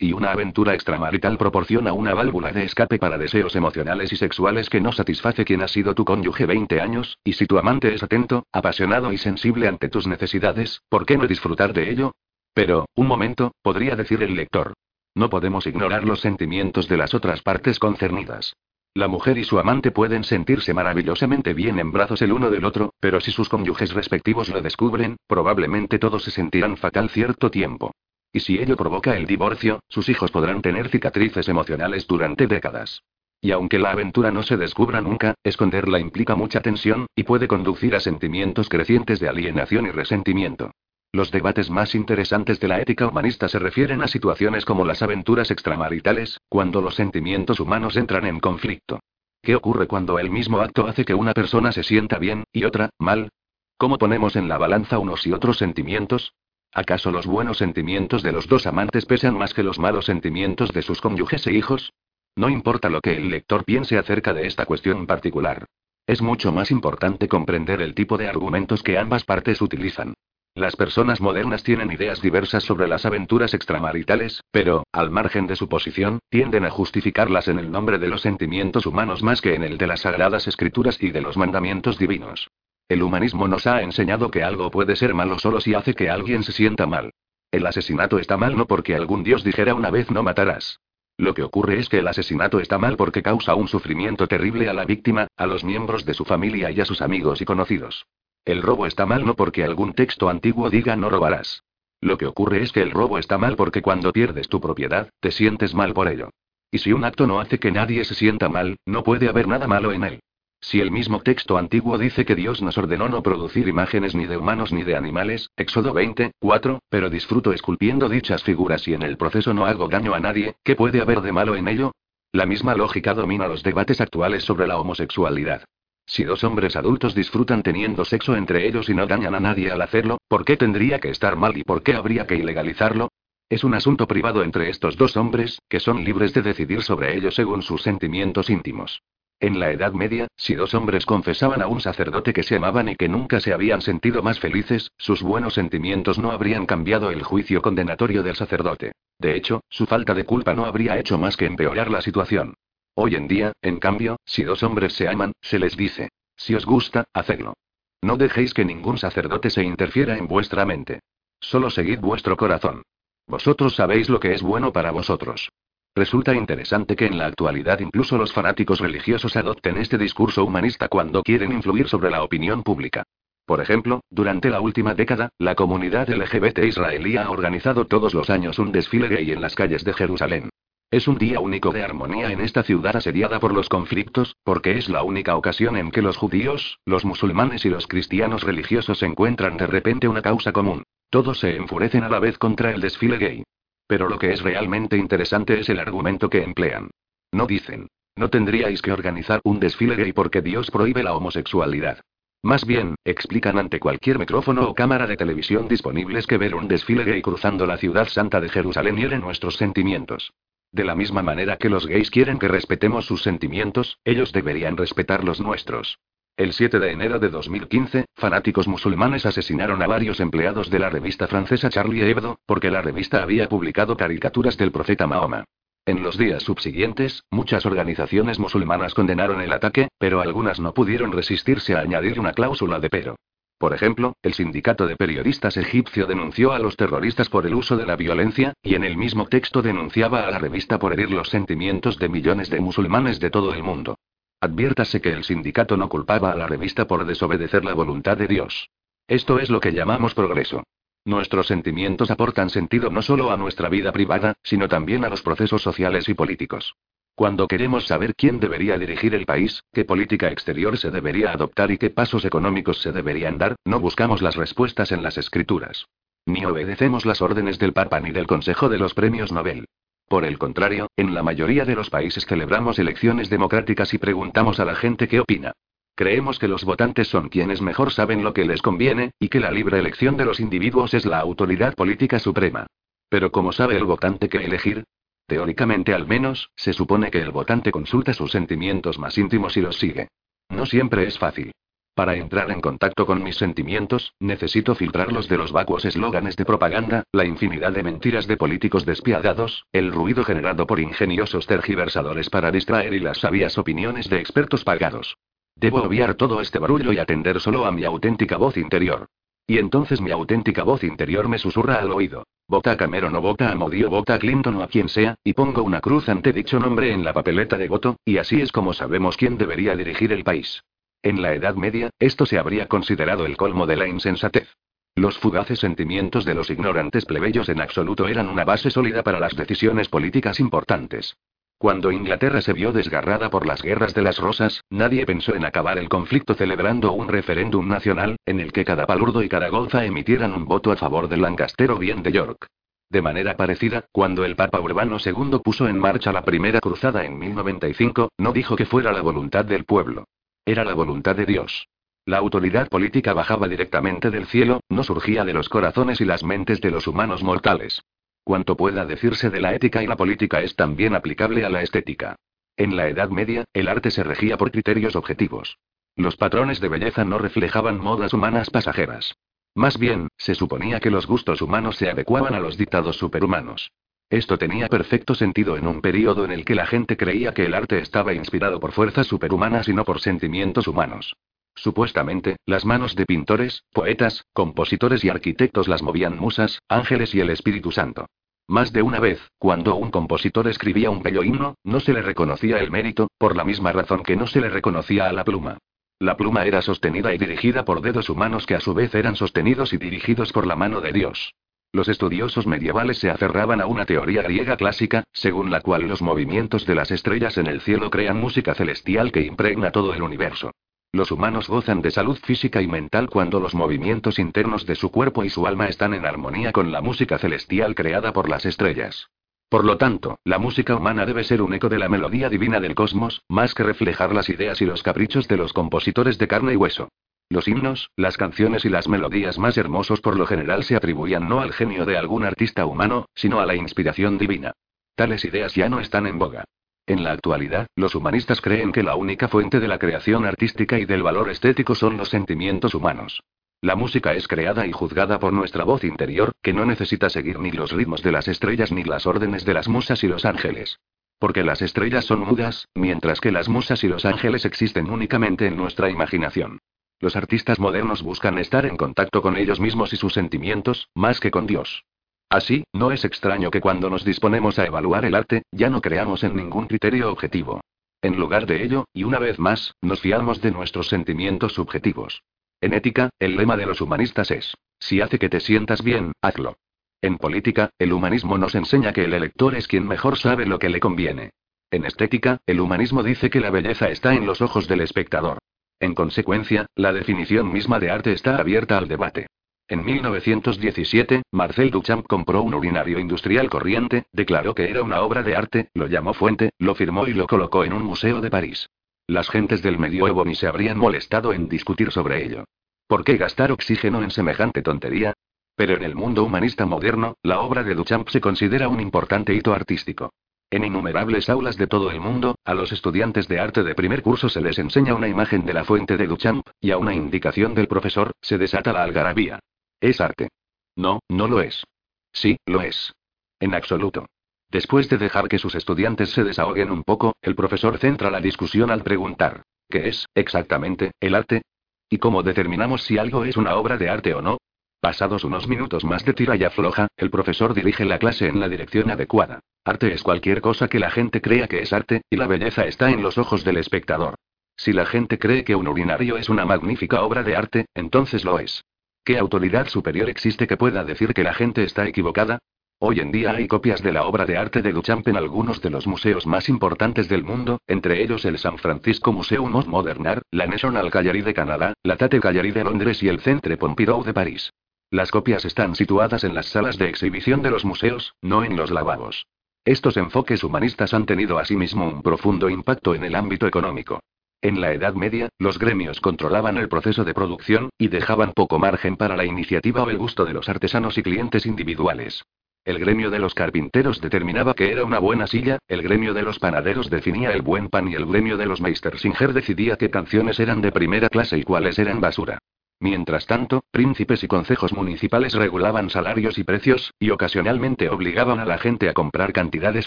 Y una aventura extramarital proporciona una válvula de escape para deseos emocionales y sexuales que no satisface quien ha sido tu cónyuge 20 años, y si tu amante es atento, apasionado y sensible ante tus necesidades, ¿por qué no disfrutar de ello? Pero, un momento, podría decir el lector. No podemos ignorar los sentimientos de las otras partes concernidas. La mujer y su amante pueden sentirse maravillosamente bien en brazos el uno del otro, pero si sus cónyuges respectivos lo descubren, probablemente todos se sentirán fatal cierto tiempo. Y si ello provoca el divorcio, sus hijos podrán tener cicatrices emocionales durante décadas. Y aunque la aventura no se descubra nunca, esconderla implica mucha tensión, y puede conducir a sentimientos crecientes de alienación y resentimiento. Los debates más interesantes de la ética humanista se refieren a situaciones como las aventuras extramaritales, cuando los sentimientos humanos entran en conflicto. ¿Qué ocurre cuando el mismo acto hace que una persona se sienta bien, y otra, mal? ¿Cómo ponemos en la balanza unos y otros sentimientos? ¿Acaso los buenos sentimientos de los dos amantes pesan más que los malos sentimientos de sus cónyuges e hijos? No importa lo que el lector piense acerca de esta cuestión particular. Es mucho más importante comprender el tipo de argumentos que ambas partes utilizan. Las personas modernas tienen ideas diversas sobre las aventuras extramaritales, pero, al margen de su posición, tienden a justificarlas en el nombre de los sentimientos humanos más que en el de las sagradas escrituras y de los mandamientos divinos. El humanismo nos ha enseñado que algo puede ser malo solo si hace que alguien se sienta mal. El asesinato está mal no porque algún dios dijera una vez no matarás. Lo que ocurre es que el asesinato está mal porque causa un sufrimiento terrible a la víctima, a los miembros de su familia y a sus amigos y conocidos. El robo está mal no porque algún texto antiguo diga no robarás. Lo que ocurre es que el robo está mal porque cuando pierdes tu propiedad, te sientes mal por ello. Y si un acto no hace que nadie se sienta mal, no puede haber nada malo en él. Si el mismo texto antiguo dice que Dios nos ordenó no producir imágenes ni de humanos ni de animales, Éxodo 20, 4, pero disfruto esculpiendo dichas figuras y en el proceso no hago daño a nadie, ¿qué puede haber de malo en ello? La misma lógica domina los debates actuales sobre la homosexualidad. Si dos hombres adultos disfrutan teniendo sexo entre ellos y no dañan a nadie al hacerlo, ¿por qué tendría que estar mal y por qué habría que ilegalizarlo? Es un asunto privado entre estos dos hombres, que son libres de decidir sobre ello según sus sentimientos íntimos. En la Edad Media, si dos hombres confesaban a un sacerdote que se amaban y que nunca se habían sentido más felices, sus buenos sentimientos no habrían cambiado el juicio condenatorio del sacerdote. De hecho, su falta de culpa no habría hecho más que empeorar la situación. Hoy en día, en cambio, si dos hombres se aman, se les dice, si os gusta, hacedlo. No dejéis que ningún sacerdote se interfiera en vuestra mente. Solo seguid vuestro corazón. Vosotros sabéis lo que es bueno para vosotros. Resulta interesante que en la actualidad incluso los fanáticos religiosos adopten este discurso humanista cuando quieren influir sobre la opinión pública. Por ejemplo, durante la última década, la comunidad LGBT israelí ha organizado todos los años un desfile gay en las calles de Jerusalén. Es un día único de armonía en esta ciudad asediada por los conflictos, porque es la única ocasión en que los judíos, los musulmanes y los cristianos religiosos encuentran de repente una causa común. Todos se enfurecen a la vez contra el desfile gay. Pero lo que es realmente interesante es el argumento que emplean. No dicen, no tendríais que organizar un desfile gay porque Dios prohíbe la homosexualidad. Más bien, explican ante cualquier micrófono o cámara de televisión disponibles que ver un desfile gay cruzando la ciudad santa de Jerusalén hiere nuestros sentimientos. De la misma manera que los gays quieren que respetemos sus sentimientos, ellos deberían respetar los nuestros. El 7 de enero de 2015, fanáticos musulmanes asesinaron a varios empleados de la revista francesa Charlie Hebdo, porque la revista había publicado caricaturas del profeta Mahoma. En los días subsiguientes, muchas organizaciones musulmanas condenaron el ataque, pero algunas no pudieron resistirse a añadir una cláusula de pero. Por ejemplo, el sindicato de periodistas egipcio denunció a los terroristas por el uso de la violencia, y en el mismo texto denunciaba a la revista por herir los sentimientos de millones de musulmanes de todo el mundo. Adviértase que el sindicato no culpaba a la revista por desobedecer la voluntad de Dios. Esto es lo que llamamos progreso. Nuestros sentimientos aportan sentido no solo a nuestra vida privada, sino también a los procesos sociales y políticos. Cuando queremos saber quién debería dirigir el país, qué política exterior se debería adoptar y qué pasos económicos se deberían dar, no buscamos las respuestas en las escrituras. Ni obedecemos las órdenes del Papa ni del Consejo de los Premios Nobel. Por el contrario, en la mayoría de los países celebramos elecciones democráticas y preguntamos a la gente qué opina. Creemos que los votantes son quienes mejor saben lo que les conviene, y que la libre elección de los individuos es la autoridad política suprema. Pero ¿cómo sabe el votante qué elegir? Teóricamente al menos, se supone que el votante consulta sus sentimientos más íntimos y los sigue. No siempre es fácil. Para entrar en contacto con mis sentimientos, necesito filtrarlos de los vacuos eslóganes de propaganda, la infinidad de mentiras de políticos despiadados, el ruido generado por ingeniosos tergiversadores para distraer y las sabias opiniones de expertos pagados. Debo obviar todo este barullo y atender solo a mi auténtica voz interior. Y entonces mi auténtica voz interior me susurra al oído. Vota a Cameron o vota a Modi o vota a Clinton o a quien sea, y pongo una cruz ante dicho nombre en la papeleta de voto, y así es como sabemos quién debería dirigir el país. En la Edad Media, esto se habría considerado el colmo de la insensatez. Los fugaces sentimientos de los ignorantes plebeyos en absoluto eran una base sólida para las decisiones políticas importantes. Cuando Inglaterra se vio desgarrada por las guerras de las rosas, nadie pensó en acabar el conflicto celebrando un referéndum nacional, en el que cada palurdo y cada emitieran un voto a favor de Lancaster o bien de York. De manera parecida, cuando el Papa Urbano II puso en marcha la primera cruzada en 1095, no dijo que fuera la voluntad del pueblo. Era la voluntad de Dios. La autoridad política bajaba directamente del cielo, no surgía de los corazones y las mentes de los humanos mortales. Cuanto pueda decirse de la ética y la política es también aplicable a la estética. En la Edad Media, el arte se regía por criterios objetivos. Los patrones de belleza no reflejaban modas humanas pasajeras. Más bien, se suponía que los gustos humanos se adecuaban a los dictados superhumanos. Esto tenía perfecto sentido en un periodo en el que la gente creía que el arte estaba inspirado por fuerzas superhumanas y no por sentimientos humanos. Supuestamente, las manos de pintores, poetas, compositores y arquitectos las movían musas, ángeles y el Espíritu Santo. Más de una vez, cuando un compositor escribía un bello himno, no se le reconocía el mérito, por la misma razón que no se le reconocía a la pluma. La pluma era sostenida y dirigida por dedos humanos que a su vez eran sostenidos y dirigidos por la mano de Dios. Los estudiosos medievales se aferraban a una teoría griega clásica, según la cual los movimientos de las estrellas en el cielo crean música celestial que impregna todo el universo. Los humanos gozan de salud física y mental cuando los movimientos internos de su cuerpo y su alma están en armonía con la música celestial creada por las estrellas. Por lo tanto, la música humana debe ser un eco de la melodía divina del cosmos, más que reflejar las ideas y los caprichos de los compositores de carne y hueso. Los himnos, las canciones y las melodías más hermosos por lo general se atribuían no al genio de algún artista humano, sino a la inspiración divina. Tales ideas ya no están en boga. En la actualidad, los humanistas creen que la única fuente de la creación artística y del valor estético son los sentimientos humanos. La música es creada y juzgada por nuestra voz interior, que no necesita seguir ni los ritmos de las estrellas ni las órdenes de las musas y los ángeles. Porque las estrellas son mudas, mientras que las musas y los ángeles existen únicamente en nuestra imaginación. Los artistas modernos buscan estar en contacto con ellos mismos y sus sentimientos, más que con Dios. Así, no es extraño que cuando nos disponemos a evaluar el arte, ya no creamos en ningún criterio objetivo. En lugar de ello, y una vez más, nos fiamos de nuestros sentimientos subjetivos. En ética, el lema de los humanistas es, si hace que te sientas bien, hazlo. En política, el humanismo nos enseña que el elector es quien mejor sabe lo que le conviene. En estética, el humanismo dice que la belleza está en los ojos del espectador. En consecuencia, la definición misma de arte está abierta al debate. En 1917, Marcel Duchamp compró un urinario industrial corriente, declaró que era una obra de arte, lo llamó fuente, lo firmó y lo colocó en un museo de París. Las gentes del medioevo ni se habrían molestado en discutir sobre ello. ¿Por qué gastar oxígeno en semejante tontería? Pero en el mundo humanista moderno, la obra de Duchamp se considera un importante hito artístico. En innumerables aulas de todo el mundo, a los estudiantes de arte de primer curso se les enseña una imagen de la fuente de Duchamp, y a una indicación del profesor, se desata la algarabía. ¿Es arte? No, no lo es. Sí, lo es. En absoluto. Después de dejar que sus estudiantes se desahoguen un poco, el profesor centra la discusión al preguntar, ¿qué es, exactamente, el arte? ¿Y cómo determinamos si algo es una obra de arte o no? Pasados unos minutos más de tira y afloja, el profesor dirige la clase en la dirección adecuada. Arte es cualquier cosa que la gente crea que es arte, y la belleza está en los ojos del espectador. Si la gente cree que un urinario es una magnífica obra de arte, entonces lo es. ¿Qué autoridad superior existe que pueda decir que la gente está equivocada? Hoy en día hay copias de la obra de arte de Duchamp en algunos de los museos más importantes del mundo, entre ellos el San Francisco Museum of Modern Art, la National Gallery de Canadá, la Tate Gallery de Londres y el Centre Pompidou de París. Las copias están situadas en las salas de exhibición de los museos, no en los lavabos. Estos enfoques humanistas han tenido asimismo un profundo impacto en el ámbito económico. En la Edad Media, los gremios controlaban el proceso de producción, y dejaban poco margen para la iniciativa o el gusto de los artesanos y clientes individuales. El gremio de los carpinteros determinaba que era una buena silla, el gremio de los panaderos definía el buen pan y el gremio de los meistersinger decidía qué canciones eran de primera clase y cuáles eran basura. Mientras tanto, príncipes y concejos municipales regulaban salarios y precios, y ocasionalmente obligaban a la gente a comprar cantidades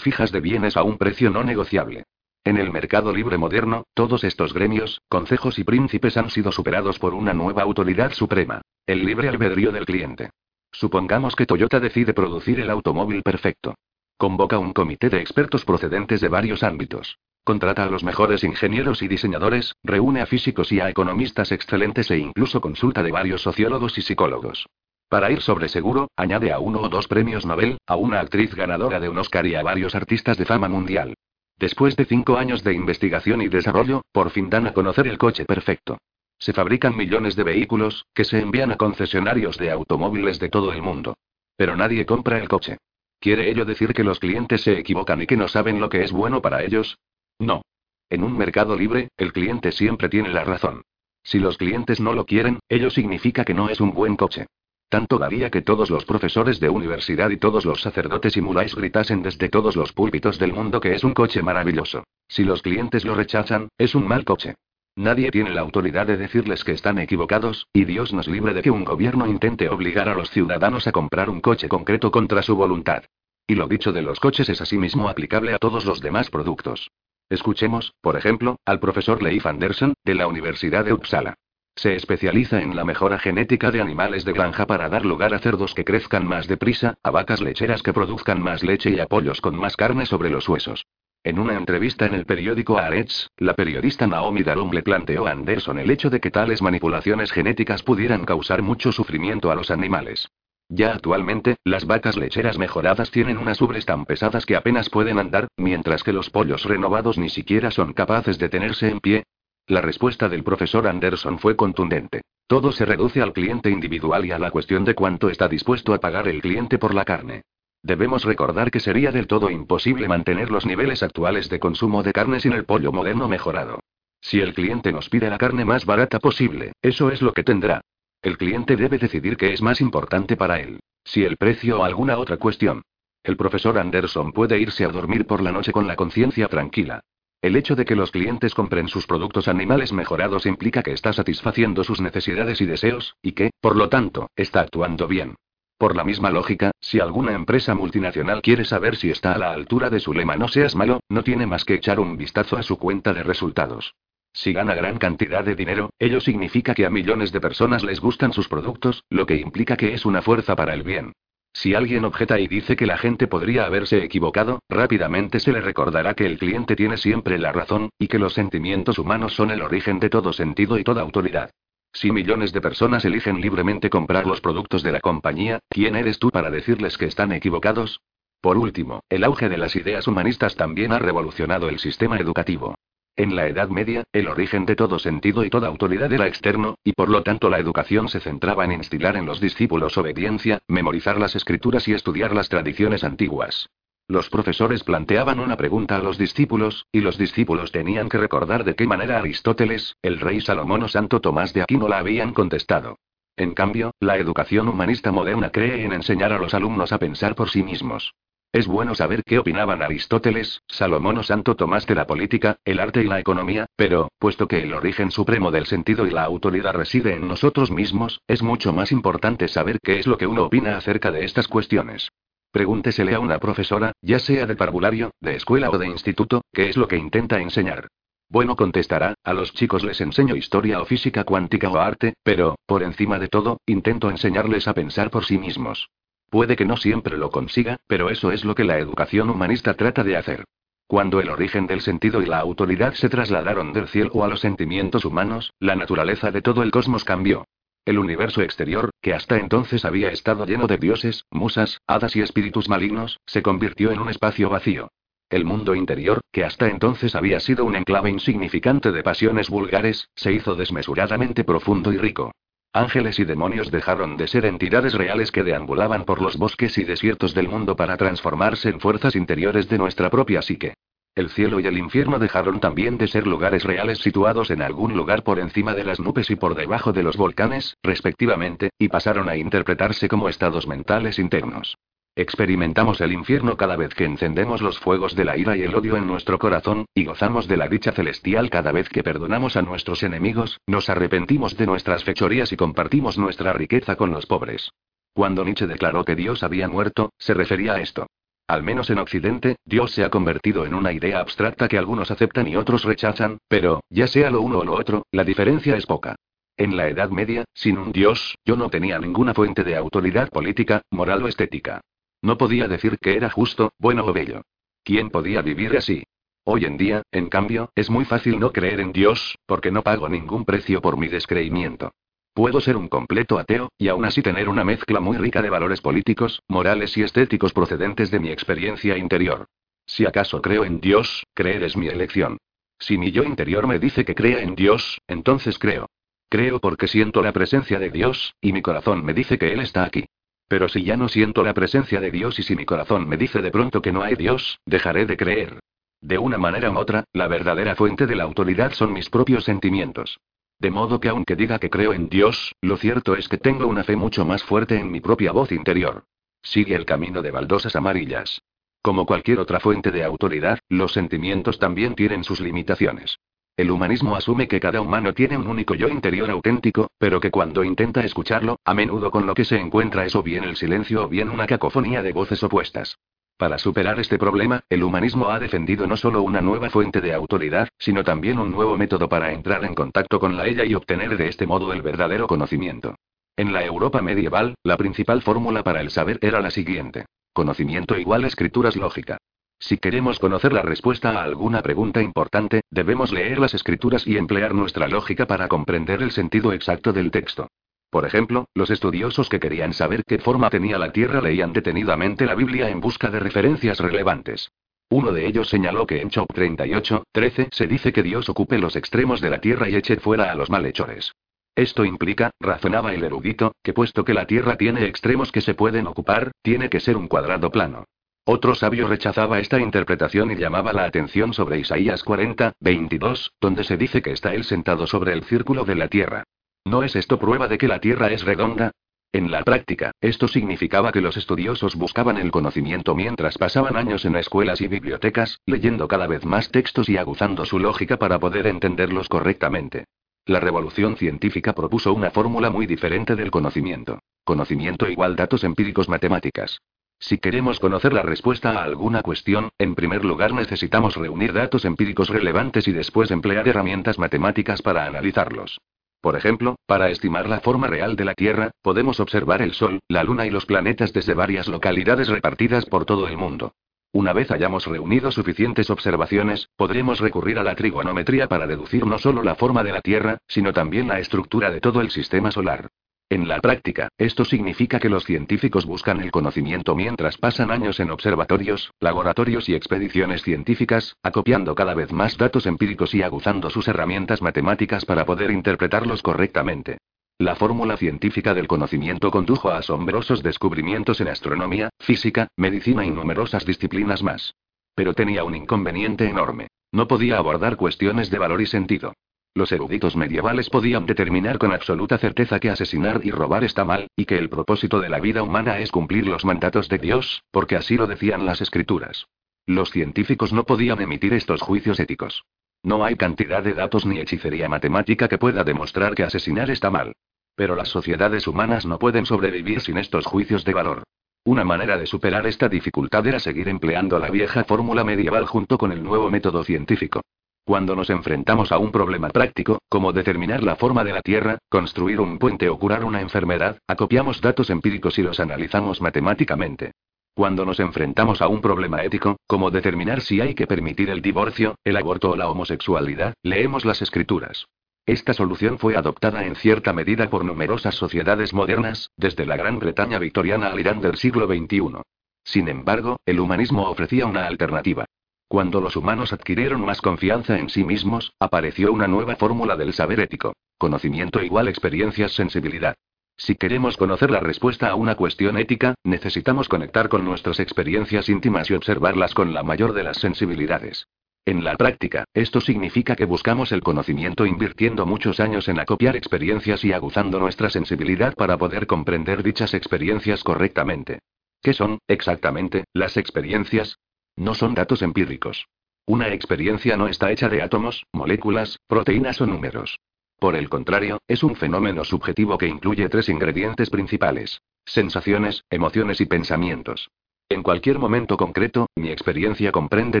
fijas de bienes a un precio no negociable. En el mercado libre moderno, todos estos gremios, concejos y príncipes han sido superados por una nueva autoridad suprema, el libre albedrío del cliente. Supongamos que Toyota decide producir el automóvil perfecto. Convoca un comité de expertos procedentes de varios ámbitos. Contrata a los mejores ingenieros y diseñadores, reúne a físicos y a economistas excelentes e incluso consulta de varios sociólogos y psicólogos. Para ir sobre seguro, añade a uno o dos premios Nobel, a una actriz ganadora de un Oscar y a varios artistas de fama mundial. Después de cinco años de investigación y desarrollo, por fin dan a conocer el coche perfecto. Se fabrican millones de vehículos, que se envían a concesionarios de automóviles de todo el mundo. Pero nadie compra el coche. ¿Quiere ello decir que los clientes se equivocan y que no saben lo que es bueno para ellos? No. En un mercado libre, el cliente siempre tiene la razón. Si los clientes no lo quieren, ello significa que no es un buen coche. Tanto daría que todos los profesores de universidad y todos los sacerdotes y muláis gritasen desde todos los púlpitos del mundo que es un coche maravilloso. Si los clientes lo rechazan, es un mal coche. Nadie tiene la autoridad de decirles que están equivocados, y Dios nos libre de que un gobierno intente obligar a los ciudadanos a comprar un coche concreto contra su voluntad. Y lo dicho de los coches es asimismo aplicable a todos los demás productos. Escuchemos, por ejemplo, al profesor Leif Anderson, de la Universidad de Uppsala. Se especializa en la mejora genética de animales de granja para dar lugar a cerdos que crezcan más deprisa, a vacas lecheras que produzcan más leche y a pollos con más carne sobre los huesos. En una entrevista en el periódico Haaretz, la periodista Naomi Darum le planteó a Anderson el hecho de que tales manipulaciones genéticas pudieran causar mucho sufrimiento a los animales. Ya actualmente, las vacas lecheras mejoradas tienen unas ubres tan pesadas que apenas pueden andar, mientras que los pollos renovados ni siquiera son capaces de tenerse en pie. La respuesta del profesor Anderson fue contundente. Todo se reduce al cliente individual y a la cuestión de cuánto está dispuesto a pagar el cliente por la carne. Debemos recordar que sería del todo imposible mantener los niveles actuales de consumo de carne sin el pollo moderno mejorado. Si el cliente nos pide la carne más barata posible, eso es lo que tendrá. El cliente debe decidir qué es más importante para él. Si el precio o alguna otra cuestión. El profesor Anderson puede irse a dormir por la noche con la conciencia tranquila. El hecho de que los clientes compren sus productos animales mejorados implica que está satisfaciendo sus necesidades y deseos, y que, por lo tanto, está actuando bien. Por la misma lógica, si alguna empresa multinacional quiere saber si está a la altura de su lema no seas malo, no tiene más que echar un vistazo a su cuenta de resultados. Si gana gran cantidad de dinero, ello significa que a millones de personas les gustan sus productos, lo que implica que es una fuerza para el bien. Si alguien objeta y dice que la gente podría haberse equivocado, rápidamente se le recordará que el cliente tiene siempre la razón, y que los sentimientos humanos son el origen de todo sentido y toda autoridad. Si millones de personas eligen libremente comprar los productos de la compañía, ¿quién eres tú para decirles que están equivocados? Por último, el auge de las ideas humanistas también ha revolucionado el sistema educativo. En la Edad Media, el origen de todo sentido y toda autoridad era externo, y por lo tanto la educación se centraba en instilar en los discípulos obediencia, memorizar las escrituras y estudiar las tradiciones antiguas. Los profesores planteaban una pregunta a los discípulos, y los discípulos tenían que recordar de qué manera Aristóteles, el rey Salomón o Santo Tomás de Aquino la habían contestado. En cambio, la educación humanista moderna cree en enseñar a los alumnos a pensar por sí mismos. Es bueno saber qué opinaban Aristóteles, Salomón o Santo Tomás de la política, el arte y la economía, pero, puesto que el origen supremo del sentido y la autoridad reside en nosotros mismos, es mucho más importante saber qué es lo que uno opina acerca de estas cuestiones. Pregúntesele a una profesora, ya sea de parvulario, de escuela o de instituto, qué es lo que intenta enseñar. Bueno, contestará, a los chicos les enseño historia o física cuántica o arte, pero, por encima de todo, intento enseñarles a pensar por sí mismos. Puede que no siempre lo consiga, pero eso es lo que la educación humanista trata de hacer. Cuando el origen del sentido y la autoridad se trasladaron del cielo a los sentimientos humanos, la naturaleza de todo el cosmos cambió. El universo exterior, que hasta entonces había estado lleno de dioses, musas, hadas y espíritus malignos, se convirtió en un espacio vacío. El mundo interior, que hasta entonces había sido un enclave insignificante de pasiones vulgares, se hizo desmesuradamente profundo y rico. Ángeles y demonios dejaron de ser entidades reales que deambulaban por los bosques y desiertos del mundo para transformarse en fuerzas interiores de nuestra propia psique. El cielo y el infierno dejaron también de ser lugares reales situados en algún lugar por encima de las nubes y por debajo de los volcanes, respectivamente, y pasaron a interpretarse como estados mentales internos. Experimentamos el infierno cada vez que encendemos los fuegos de la ira y el odio en nuestro corazón, y gozamos de la dicha celestial cada vez que perdonamos a nuestros enemigos, nos arrepentimos de nuestras fechorías y compartimos nuestra riqueza con los pobres. Cuando Nietzsche declaró que Dios había muerto, se refería a esto. Al menos en Occidente, Dios se ha convertido en una idea abstracta que algunos aceptan y otros rechazan, pero, ya sea lo uno o lo otro, la diferencia es poca. En la Edad Media, sin un Dios, yo no tenía ninguna fuente de autoridad política, moral o estética. No podía decir que era justo, bueno o bello. ¿Quién podía vivir así? Hoy en día, en cambio, es muy fácil no creer en Dios, porque no pago ningún precio por mi descreimiento. Puedo ser un completo ateo, y aún así tener una mezcla muy rica de valores políticos, morales y estéticos procedentes de mi experiencia interior. Si acaso creo en Dios, creer es mi elección. Si mi yo interior me dice que crea en Dios, entonces creo. Creo porque siento la presencia de Dios, y mi corazón me dice que Él está aquí. Pero si ya no siento la presencia de Dios y si mi corazón me dice de pronto que no hay Dios, dejaré de creer. De una manera u otra, la verdadera fuente de la autoridad son mis propios sentimientos. De modo que aunque diga que creo en Dios, lo cierto es que tengo una fe mucho más fuerte en mi propia voz interior. Sigue el camino de baldosas amarillas. Como cualquier otra fuente de autoridad, los sentimientos también tienen sus limitaciones. El humanismo asume que cada humano tiene un único yo interior auténtico, pero que cuando intenta escucharlo, a menudo con lo que se encuentra es o bien el silencio o bien una cacofonía de voces opuestas. Para superar este problema, el humanismo ha defendido no solo una nueva fuente de autoridad, sino también un nuevo método para entrar en contacto con la ella y obtener de este modo el verdadero conocimiento. En la Europa medieval, la principal fórmula para el saber era la siguiente. Conocimiento igual escrituras lógica. Si queremos conocer la respuesta a alguna pregunta importante, debemos leer las escrituras y emplear nuestra lógica para comprender el sentido exacto del texto. Por ejemplo, los estudiosos que querían saber qué forma tenía la Tierra leían detenidamente la Biblia en busca de referencias relevantes. Uno de ellos señaló que en Chop 38, 13 se dice que Dios ocupe los extremos de la Tierra y eche fuera a los malhechores. Esto implica, razonaba el erudito, que puesto que la Tierra tiene extremos que se pueden ocupar, tiene que ser un cuadrado plano. Otro sabio rechazaba esta interpretación y llamaba la atención sobre Isaías 40, 22, donde se dice que está él sentado sobre el círculo de la Tierra. ¿No es esto prueba de que la Tierra es redonda? En la práctica, esto significaba que los estudiosos buscaban el conocimiento mientras pasaban años en escuelas y bibliotecas, leyendo cada vez más textos y aguzando su lógica para poder entenderlos correctamente. La revolución científica propuso una fórmula muy diferente del conocimiento. Conocimiento igual datos empíricos matemáticas. Si queremos conocer la respuesta a alguna cuestión, en primer lugar necesitamos reunir datos empíricos relevantes y después emplear herramientas matemáticas para analizarlos. Por ejemplo, para estimar la forma real de la Tierra, podemos observar el Sol, la Luna y los planetas desde varias localidades repartidas por todo el mundo. Una vez hayamos reunido suficientes observaciones, podremos recurrir a la trigonometría para deducir no solo la forma de la Tierra, sino también la estructura de todo el sistema solar. En la práctica, esto significa que los científicos buscan el conocimiento mientras pasan años en observatorios, laboratorios y expediciones científicas, acopiando cada vez más datos empíricos y aguzando sus herramientas matemáticas para poder interpretarlos correctamente. La fórmula científica del conocimiento condujo a asombrosos descubrimientos en astronomía, física, medicina y numerosas disciplinas más. Pero tenía un inconveniente enorme. No podía abordar cuestiones de valor y sentido. Los eruditos medievales podían determinar con absoluta certeza que asesinar y robar está mal, y que el propósito de la vida humana es cumplir los mandatos de Dios, porque así lo decían las escrituras. Los científicos no podían emitir estos juicios éticos. No hay cantidad de datos ni hechicería matemática que pueda demostrar que asesinar está mal. Pero las sociedades humanas no pueden sobrevivir sin estos juicios de valor. Una manera de superar esta dificultad era seguir empleando la vieja fórmula medieval junto con el nuevo método científico. Cuando nos enfrentamos a un problema práctico, como determinar la forma de la Tierra, construir un puente o curar una enfermedad, acopiamos datos empíricos y los analizamos matemáticamente. Cuando nos enfrentamos a un problema ético, como determinar si hay que permitir el divorcio, el aborto o la homosexualidad, leemos las escrituras. Esta solución fue adoptada en cierta medida por numerosas sociedades modernas, desde la Gran Bretaña victoriana al Irán del siglo XXI. Sin embargo, el humanismo ofrecía una alternativa. Cuando los humanos adquirieron más confianza en sí mismos, apareció una nueva fórmula del saber ético. Conocimiento igual experiencias sensibilidad. Si queremos conocer la respuesta a una cuestión ética, necesitamos conectar con nuestras experiencias íntimas y observarlas con la mayor de las sensibilidades. En la práctica, esto significa que buscamos el conocimiento invirtiendo muchos años en acopiar experiencias y aguzando nuestra sensibilidad para poder comprender dichas experiencias correctamente. ¿Qué son, exactamente, las experiencias? No son datos empíricos. Una experiencia no está hecha de átomos, moléculas, proteínas o números. Por el contrario, es un fenómeno subjetivo que incluye tres ingredientes principales. Sensaciones, emociones y pensamientos. En cualquier momento concreto, mi experiencia comprende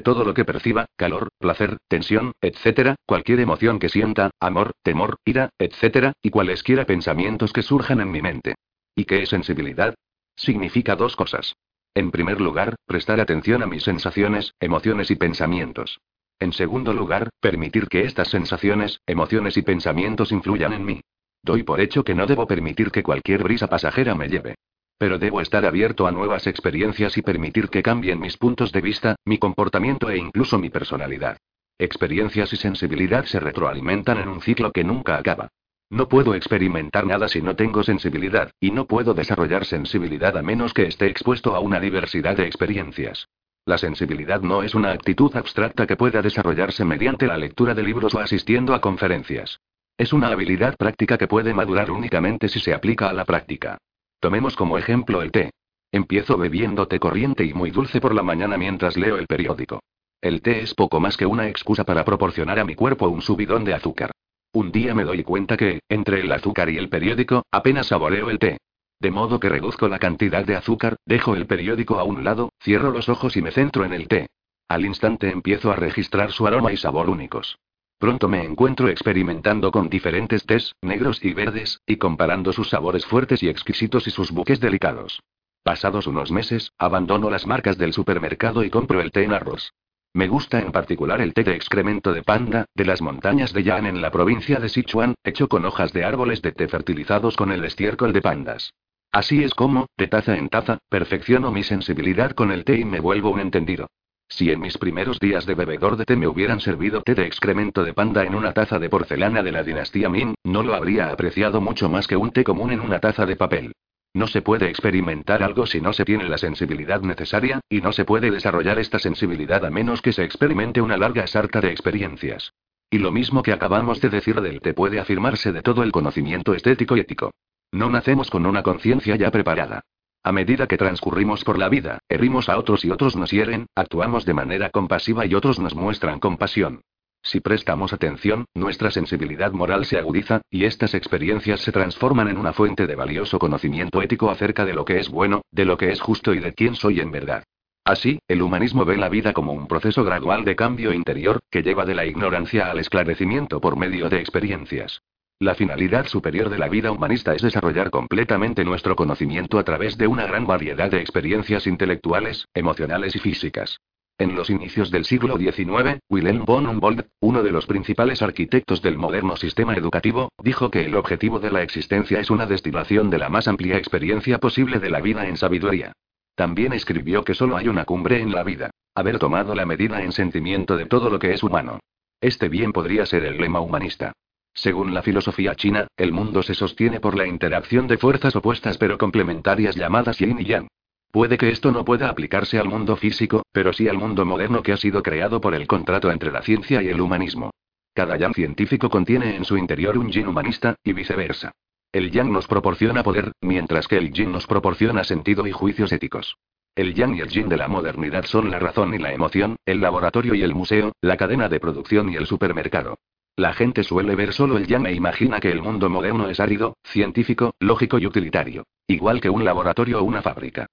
todo lo que perciba, calor, placer, tensión, etc., cualquier emoción que sienta, amor, temor, ira, etc., y cualesquiera pensamientos que surjan en mi mente. ¿Y qué es sensibilidad? Significa dos cosas. En primer lugar, prestar atención a mis sensaciones, emociones y pensamientos. En segundo lugar, permitir que estas sensaciones, emociones y pensamientos influyan en mí. Doy por hecho que no debo permitir que cualquier brisa pasajera me lleve. Pero debo estar abierto a nuevas experiencias y permitir que cambien mis puntos de vista, mi comportamiento e incluso mi personalidad. Experiencias y sensibilidad se retroalimentan en un ciclo que nunca acaba. No puedo experimentar nada si no tengo sensibilidad, y no puedo desarrollar sensibilidad a menos que esté expuesto a una diversidad de experiencias. La sensibilidad no es una actitud abstracta que pueda desarrollarse mediante la lectura de libros o asistiendo a conferencias. Es una habilidad práctica que puede madurar únicamente si se aplica a la práctica. Tomemos como ejemplo el té. Empiezo bebiendo té corriente y muy dulce por la mañana mientras leo el periódico. El té es poco más que una excusa para proporcionar a mi cuerpo un subidón de azúcar. Un día me doy cuenta que, entre el azúcar y el periódico, apenas saboreo el té. De modo que reduzco la cantidad de azúcar, dejo el periódico a un lado, cierro los ojos y me centro en el té. Al instante empiezo a registrar su aroma y sabor únicos. Pronto me encuentro experimentando con diferentes tés, negros y verdes, y comparando sus sabores fuertes y exquisitos y sus buques delicados. Pasados unos meses, abandono las marcas del supermercado y compro el té en arroz. Me gusta en particular el té de excremento de panda, de las montañas de Yan en la provincia de Sichuan, hecho con hojas de árboles de té fertilizados con el estiércol de pandas. Así es como, de taza en taza, perfecciono mi sensibilidad con el té y me vuelvo un entendido. Si en mis primeros días de bebedor de té me hubieran servido té de excremento de panda en una taza de porcelana de la dinastía Ming, no lo habría apreciado mucho más que un té común en una taza de papel. No se puede experimentar algo si no se tiene la sensibilidad necesaria, y no se puede desarrollar esta sensibilidad a menos que se experimente una larga sarta de experiencias. Y lo mismo que acabamos de decir del té puede afirmarse de todo el conocimiento estético y ético. No nacemos con una conciencia ya preparada. A medida que transcurrimos por la vida, herimos a otros y otros nos hieren, actuamos de manera compasiva y otros nos muestran compasión. Si prestamos atención, nuestra sensibilidad moral se agudiza, y estas experiencias se transforman en una fuente de valioso conocimiento ético acerca de lo que es bueno, de lo que es justo y de quién soy en verdad. Así, el humanismo ve la vida como un proceso gradual de cambio interior, que lleva de la ignorancia al esclarecimiento por medio de experiencias. La finalidad superior de la vida humanista es desarrollar completamente nuestro conocimiento a través de una gran variedad de experiencias intelectuales, emocionales y físicas. En los inicios del siglo XIX, Wilhelm von Humboldt, uno de los principales arquitectos del moderno sistema educativo, dijo que el objetivo de la existencia es una destilación de la más amplia experiencia posible de la vida en sabiduría. También escribió que solo hay una cumbre en la vida, haber tomado la medida en sentimiento de todo lo que es humano. Este bien podría ser el lema humanista. Según la filosofía china, el mundo se sostiene por la interacción de fuerzas opuestas pero complementarias llamadas yin y yang. Puede que esto no pueda aplicarse al mundo físico, pero sí al mundo moderno que ha sido creado por el contrato entre la ciencia y el humanismo. Cada yang científico contiene en su interior un yin humanista, y viceversa. El yang nos proporciona poder, mientras que el yin nos proporciona sentido y juicios éticos. El yang y el yin de la modernidad son la razón y la emoción, el laboratorio y el museo, la cadena de producción y el supermercado. La gente suele ver solo el yang e imagina que el mundo moderno es árido, científico, lógico y utilitario. Igual que un laboratorio o una fábrica.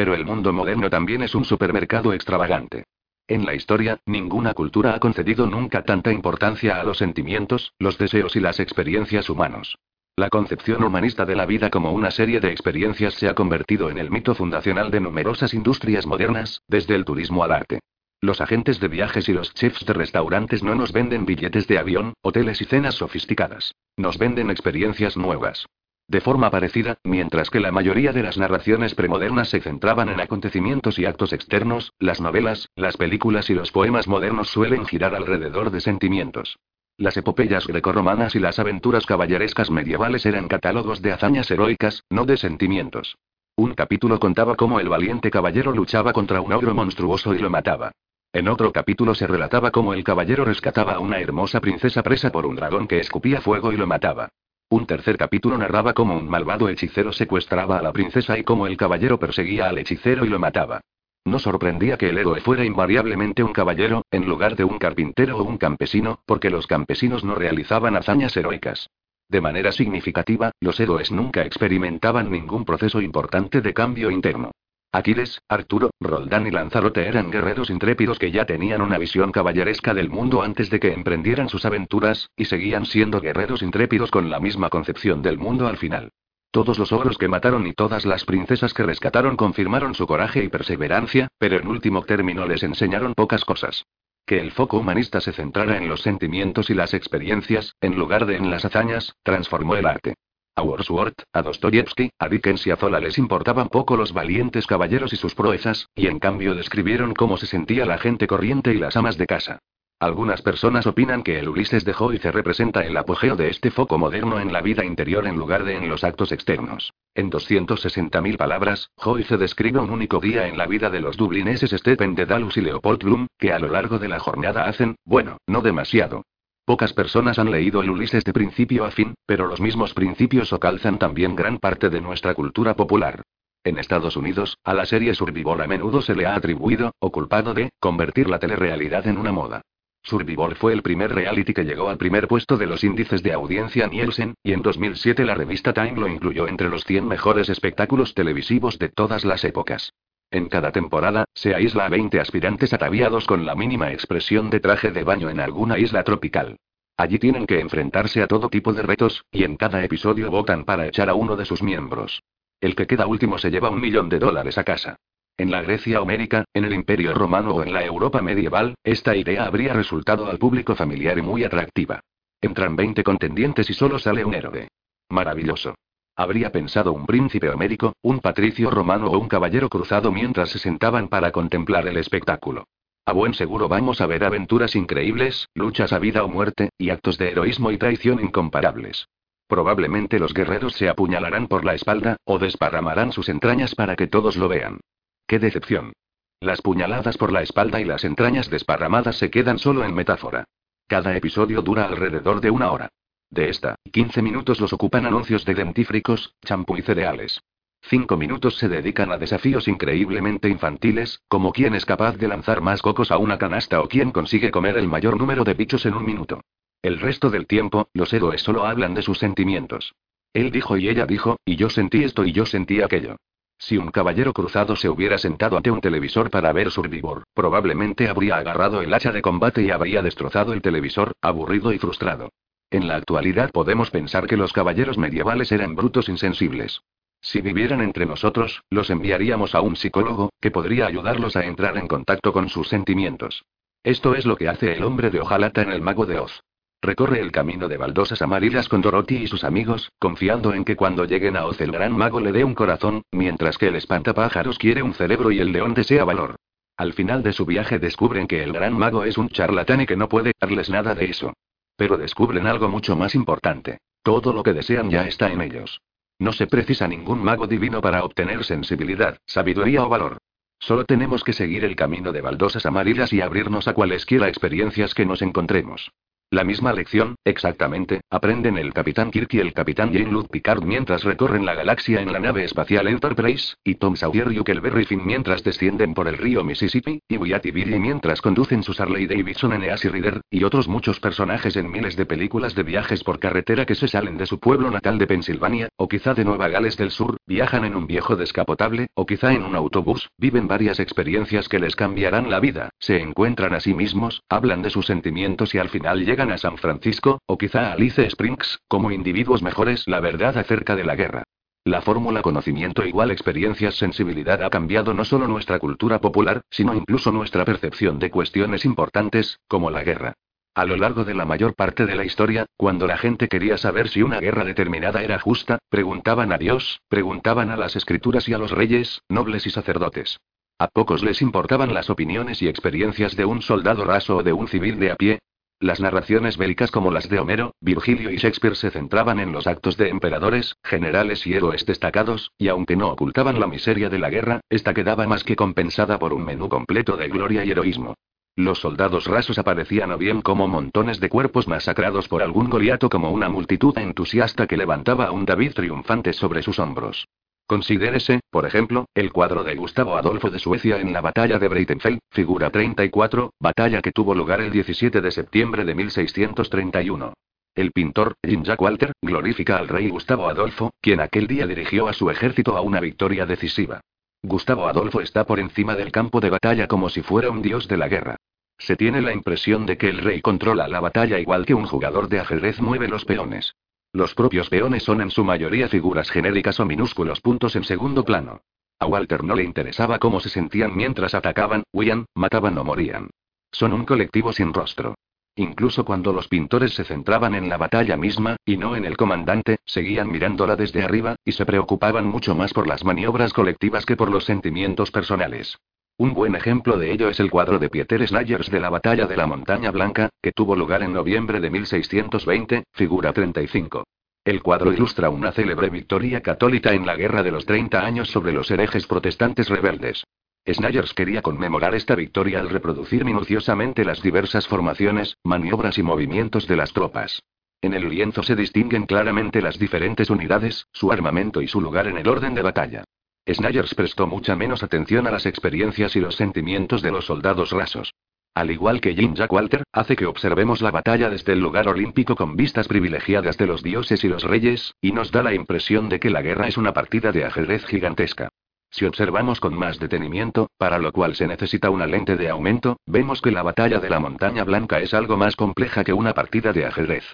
Pero el mundo moderno también es un supermercado extravagante. En la historia, ninguna cultura ha concedido nunca tanta importancia a los sentimientos, los deseos y las experiencias humanos. La concepción humanista de la vida como una serie de experiencias se ha convertido en el mito fundacional de numerosas industrias modernas, desde el turismo al arte. Los agentes de viajes y los chefs de restaurantes no nos venden billetes de avión, hoteles y cenas sofisticadas. Nos venden experiencias nuevas. De forma parecida, mientras que la mayoría de las narraciones premodernas se centraban en acontecimientos y actos externos, las novelas, las películas y los poemas modernos suelen girar alrededor de sentimientos. Las epopeyas grecorromanas y las aventuras caballerescas medievales eran catálogos de hazañas heroicas, no de sentimientos. Un capítulo contaba cómo el valiente caballero luchaba contra un ogro monstruoso y lo mataba. En otro capítulo se relataba cómo el caballero rescataba a una hermosa princesa presa por un dragón que escupía fuego y lo mataba. Un tercer capítulo narraba cómo un malvado hechicero secuestraba a la princesa y cómo el caballero perseguía al hechicero y lo mataba. No sorprendía que el héroe fuera invariablemente un caballero, en lugar de un carpintero o un campesino, porque los campesinos no realizaban hazañas heroicas. De manera significativa, los héroes nunca experimentaban ningún proceso importante de cambio interno. Aquiles, Arturo, Roldán y Lanzarote eran guerreros intrépidos que ya tenían una visión caballeresca del mundo antes de que emprendieran sus aventuras, y seguían siendo guerreros intrépidos con la misma concepción del mundo al final. Todos los ogros que mataron y todas las princesas que rescataron confirmaron su coraje y perseverancia, pero en último término les enseñaron pocas cosas. Que el foco humanista se centrara en los sentimientos y las experiencias, en lugar de en las hazañas, transformó el arte. A Wordsworth, a Dostoyevsky, a Dickens y a Zola les importaban poco los valientes caballeros y sus proezas, y en cambio describieron cómo se sentía la gente corriente y las amas de casa. Algunas personas opinan que el Ulises de Joyce representa el apogeo de este foco moderno en la vida interior en lugar de en los actos externos. En 260.000 palabras, Joyce describe un único día en la vida de los dublineses Stephen Dedalus y Leopold Bloom, que a lo largo de la jornada hacen, bueno, no demasiado, Pocas personas han leído el Ulises de principio a fin, pero los mismos principios ocalzan también gran parte de nuestra cultura popular. En Estados Unidos, a la serie Survivor a menudo se le ha atribuido, o culpado de, convertir la telerrealidad en una moda. Survivor fue el primer reality que llegó al primer puesto de los índices de audiencia Nielsen, y en 2007 la revista Time lo incluyó entre los 100 mejores espectáculos televisivos de todas las épocas. En cada temporada, se aísla a 20 aspirantes ataviados con la mínima expresión de traje de baño en alguna isla tropical. Allí tienen que enfrentarse a todo tipo de retos, y en cada episodio votan para echar a uno de sus miembros. El que queda último se lleva un millón de dólares a casa. En la Grecia homérica, en el Imperio romano o en la Europa medieval, esta idea habría resultado al público familiar y muy atractiva. Entran 20 contendientes y solo sale un héroe. Maravilloso. Habría pensado un príncipe homérico, un patricio romano o un caballero cruzado mientras se sentaban para contemplar el espectáculo. A buen seguro vamos a ver aventuras increíbles, luchas a vida o muerte, y actos de heroísmo y traición incomparables. Probablemente los guerreros se apuñalarán por la espalda, o desparramarán sus entrañas para que todos lo vean. ¡Qué decepción! Las puñaladas por la espalda y las entrañas desparramadas se quedan solo en metáfora. Cada episodio dura alrededor de una hora. De esta, 15 minutos los ocupan anuncios de dentífricos, champú y cereales. Cinco minutos se dedican a desafíos increíblemente infantiles, como quién es capaz de lanzar más cocos a una canasta o quién consigue comer el mayor número de bichos en un minuto. El resto del tiempo, los héroes solo hablan de sus sentimientos. Él dijo y ella dijo, y yo sentí esto y yo sentí aquello. Si un caballero cruzado se hubiera sentado ante un televisor para ver Survivor, probablemente habría agarrado el hacha de combate y habría destrozado el televisor, aburrido y frustrado. En la actualidad podemos pensar que los caballeros medievales eran brutos insensibles. Si vivieran entre nosotros, los enviaríamos a un psicólogo, que podría ayudarlos a entrar en contacto con sus sentimientos. Esto es lo que hace el hombre de hojalata en el mago de Oz. Recorre el camino de baldosas amarillas con Dorothy y sus amigos, confiando en que cuando lleguen a Oz el gran mago le dé un corazón, mientras que el espantapájaros quiere un cerebro y el león desea valor. Al final de su viaje descubren que el gran mago es un charlatán y que no puede darles nada de eso. Pero descubren algo mucho más importante. Todo lo que desean ya está en ellos. No se precisa ningún mago divino para obtener sensibilidad, sabiduría o valor. Solo tenemos que seguir el camino de baldosas amarillas y abrirnos a cualesquiera experiencias que nos encontremos. La misma lección, exactamente, aprenden el capitán Kirk y el capitán Jean-Luc Picard mientras recorren la galaxia en la nave espacial Enterprise, y Tom Sawyer y Huckleberry Finn mientras descienden por el río Mississippi, y Wyatt y mientras conducen su Harley Davidson en Easy Rider, y otros muchos personajes en miles de películas de viajes por carretera que se salen de su pueblo natal de Pensilvania, o quizá de Nueva Gales del Sur, viajan en un viejo descapotable, o quizá en un autobús, viven varias experiencias que les cambiarán la vida, se encuentran a sí mismos, hablan de sus sentimientos y al final llegan a San Francisco, o quizá a Alice Springs, como individuos mejores la verdad acerca de la guerra. La fórmula conocimiento igual experiencias sensibilidad ha cambiado no solo nuestra cultura popular, sino incluso nuestra percepción de cuestiones importantes, como la guerra. A lo largo de la mayor parte de la historia, cuando la gente quería saber si una guerra determinada era justa, preguntaban a Dios, preguntaban a las escrituras y a los reyes, nobles y sacerdotes. A pocos les importaban las opiniones y experiencias de un soldado raso o de un civil de a pie, las narraciones bélicas como las de Homero, Virgilio y Shakespeare se centraban en los actos de emperadores, generales y héroes destacados, y aunque no ocultaban la miseria de la guerra, esta quedaba más que compensada por un menú completo de gloria y heroísmo. Los soldados rasos aparecían o bien como montones de cuerpos masacrados por algún goliato como una multitud entusiasta que levantaba a un David triunfante sobre sus hombros. Considérese, por ejemplo, el cuadro de Gustavo Adolfo de Suecia en la batalla de Breitenfeld, figura 34, batalla que tuvo lugar el 17 de septiembre de 1631. El pintor, Jean-Jacques Walter, glorifica al rey Gustavo Adolfo, quien aquel día dirigió a su ejército a una victoria decisiva. Gustavo Adolfo está por encima del campo de batalla como si fuera un dios de la guerra. Se tiene la impresión de que el rey controla la batalla igual que un jugador de ajedrez mueve los peones. Los propios peones son en su mayoría figuras genéricas o minúsculos puntos en segundo plano. A Walter no le interesaba cómo se sentían mientras atacaban, huían, mataban o morían. Son un colectivo sin rostro. Incluso cuando los pintores se centraban en la batalla misma, y no en el comandante, seguían mirándola desde arriba, y se preocupaban mucho más por las maniobras colectivas que por los sentimientos personales. Un buen ejemplo de ello es el cuadro de Pieter Snayers de la Batalla de la Montaña Blanca, que tuvo lugar en noviembre de 1620, figura 35. El cuadro ilustra una célebre victoria católica en la Guerra de los 30 años sobre los herejes protestantes rebeldes. Snayers quería conmemorar esta victoria al reproducir minuciosamente las diversas formaciones, maniobras y movimientos de las tropas. En el lienzo se distinguen claramente las diferentes unidades, su armamento y su lugar en el orden de batalla. Snayers prestó mucha menos atención a las experiencias y los sentimientos de los soldados rasos. Al igual que Jim Jack Walter, hace que observemos la batalla desde el lugar olímpico con vistas privilegiadas de los dioses y los reyes, y nos da la impresión de que la guerra es una partida de ajedrez gigantesca. Si observamos con más detenimiento, para lo cual se necesita una lente de aumento, vemos que la batalla de la montaña blanca es algo más compleja que una partida de ajedrez.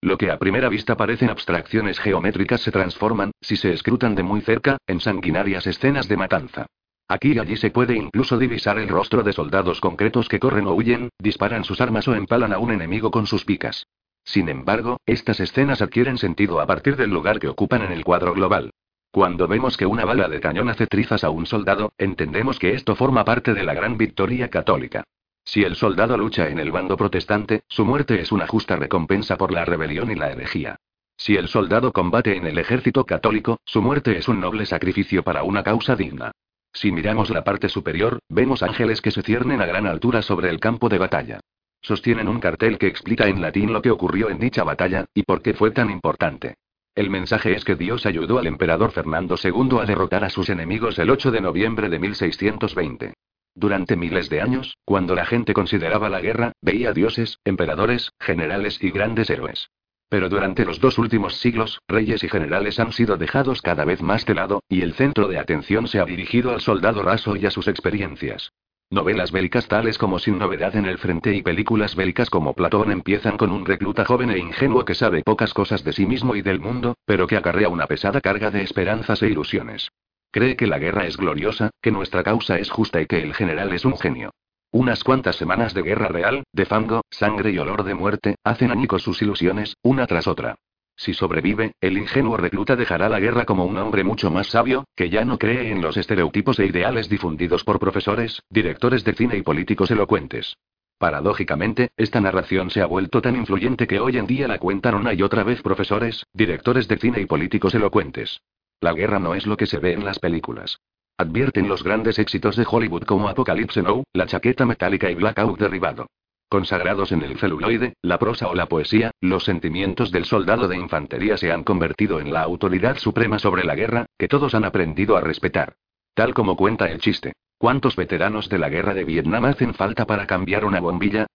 Lo que a primera vista parecen abstracciones geométricas se transforman, si se escrutan de muy cerca, en sanguinarias escenas de matanza. Aquí y allí se puede incluso divisar el rostro de soldados concretos que corren o huyen, disparan sus armas o empalan a un enemigo con sus picas. Sin embargo, estas escenas adquieren sentido a partir del lugar que ocupan en el cuadro global. Cuando vemos que una bala de cañón hace trizas a un soldado, entendemos que esto forma parte de la gran victoria católica. Si el soldado lucha en el bando protestante, su muerte es una justa recompensa por la rebelión y la herejía. Si el soldado combate en el ejército católico, su muerte es un noble sacrificio para una causa digna. Si miramos la parte superior, vemos ángeles que se ciernen a gran altura sobre el campo de batalla. Sostienen un cartel que explica en latín lo que ocurrió en dicha batalla, y por qué fue tan importante. El mensaje es que Dios ayudó al emperador Fernando II a derrotar a sus enemigos el 8 de noviembre de 1620. Durante miles de años, cuando la gente consideraba la guerra, veía dioses, emperadores, generales y grandes héroes. Pero durante los dos últimos siglos, reyes y generales han sido dejados cada vez más de lado, y el centro de atención se ha dirigido al soldado raso y a sus experiencias. Novelas bélicas tales como Sin novedad en el frente y películas bélicas como Platón empiezan con un recluta joven e ingenuo que sabe pocas cosas de sí mismo y del mundo, pero que acarrea una pesada carga de esperanzas e ilusiones. Cree que la guerra es gloriosa, que nuestra causa es justa y que el general es un genio. Unas cuantas semanas de guerra real, de fango, sangre y olor de muerte, hacen añicos sus ilusiones, una tras otra. Si sobrevive, el ingenuo recluta dejará la guerra como un hombre mucho más sabio, que ya no cree en los estereotipos e ideales difundidos por profesores, directores de cine y políticos elocuentes. Paradójicamente, esta narración se ha vuelto tan influyente que hoy en día la cuentan una y otra vez profesores, directores de cine y políticos elocuentes. La guerra no es lo que se ve en las películas. Advierten los grandes éxitos de Hollywood como Apocalypse Now, La chaqueta metálica y Blackout derribado. Consagrados en el celuloide, la prosa o la poesía, los sentimientos del soldado de infantería se han convertido en la autoridad suprema sobre la guerra, que todos han aprendido a respetar. Tal como cuenta el chiste. ¿Cuántos veteranos de la guerra de Vietnam hacen falta para cambiar una bombilla?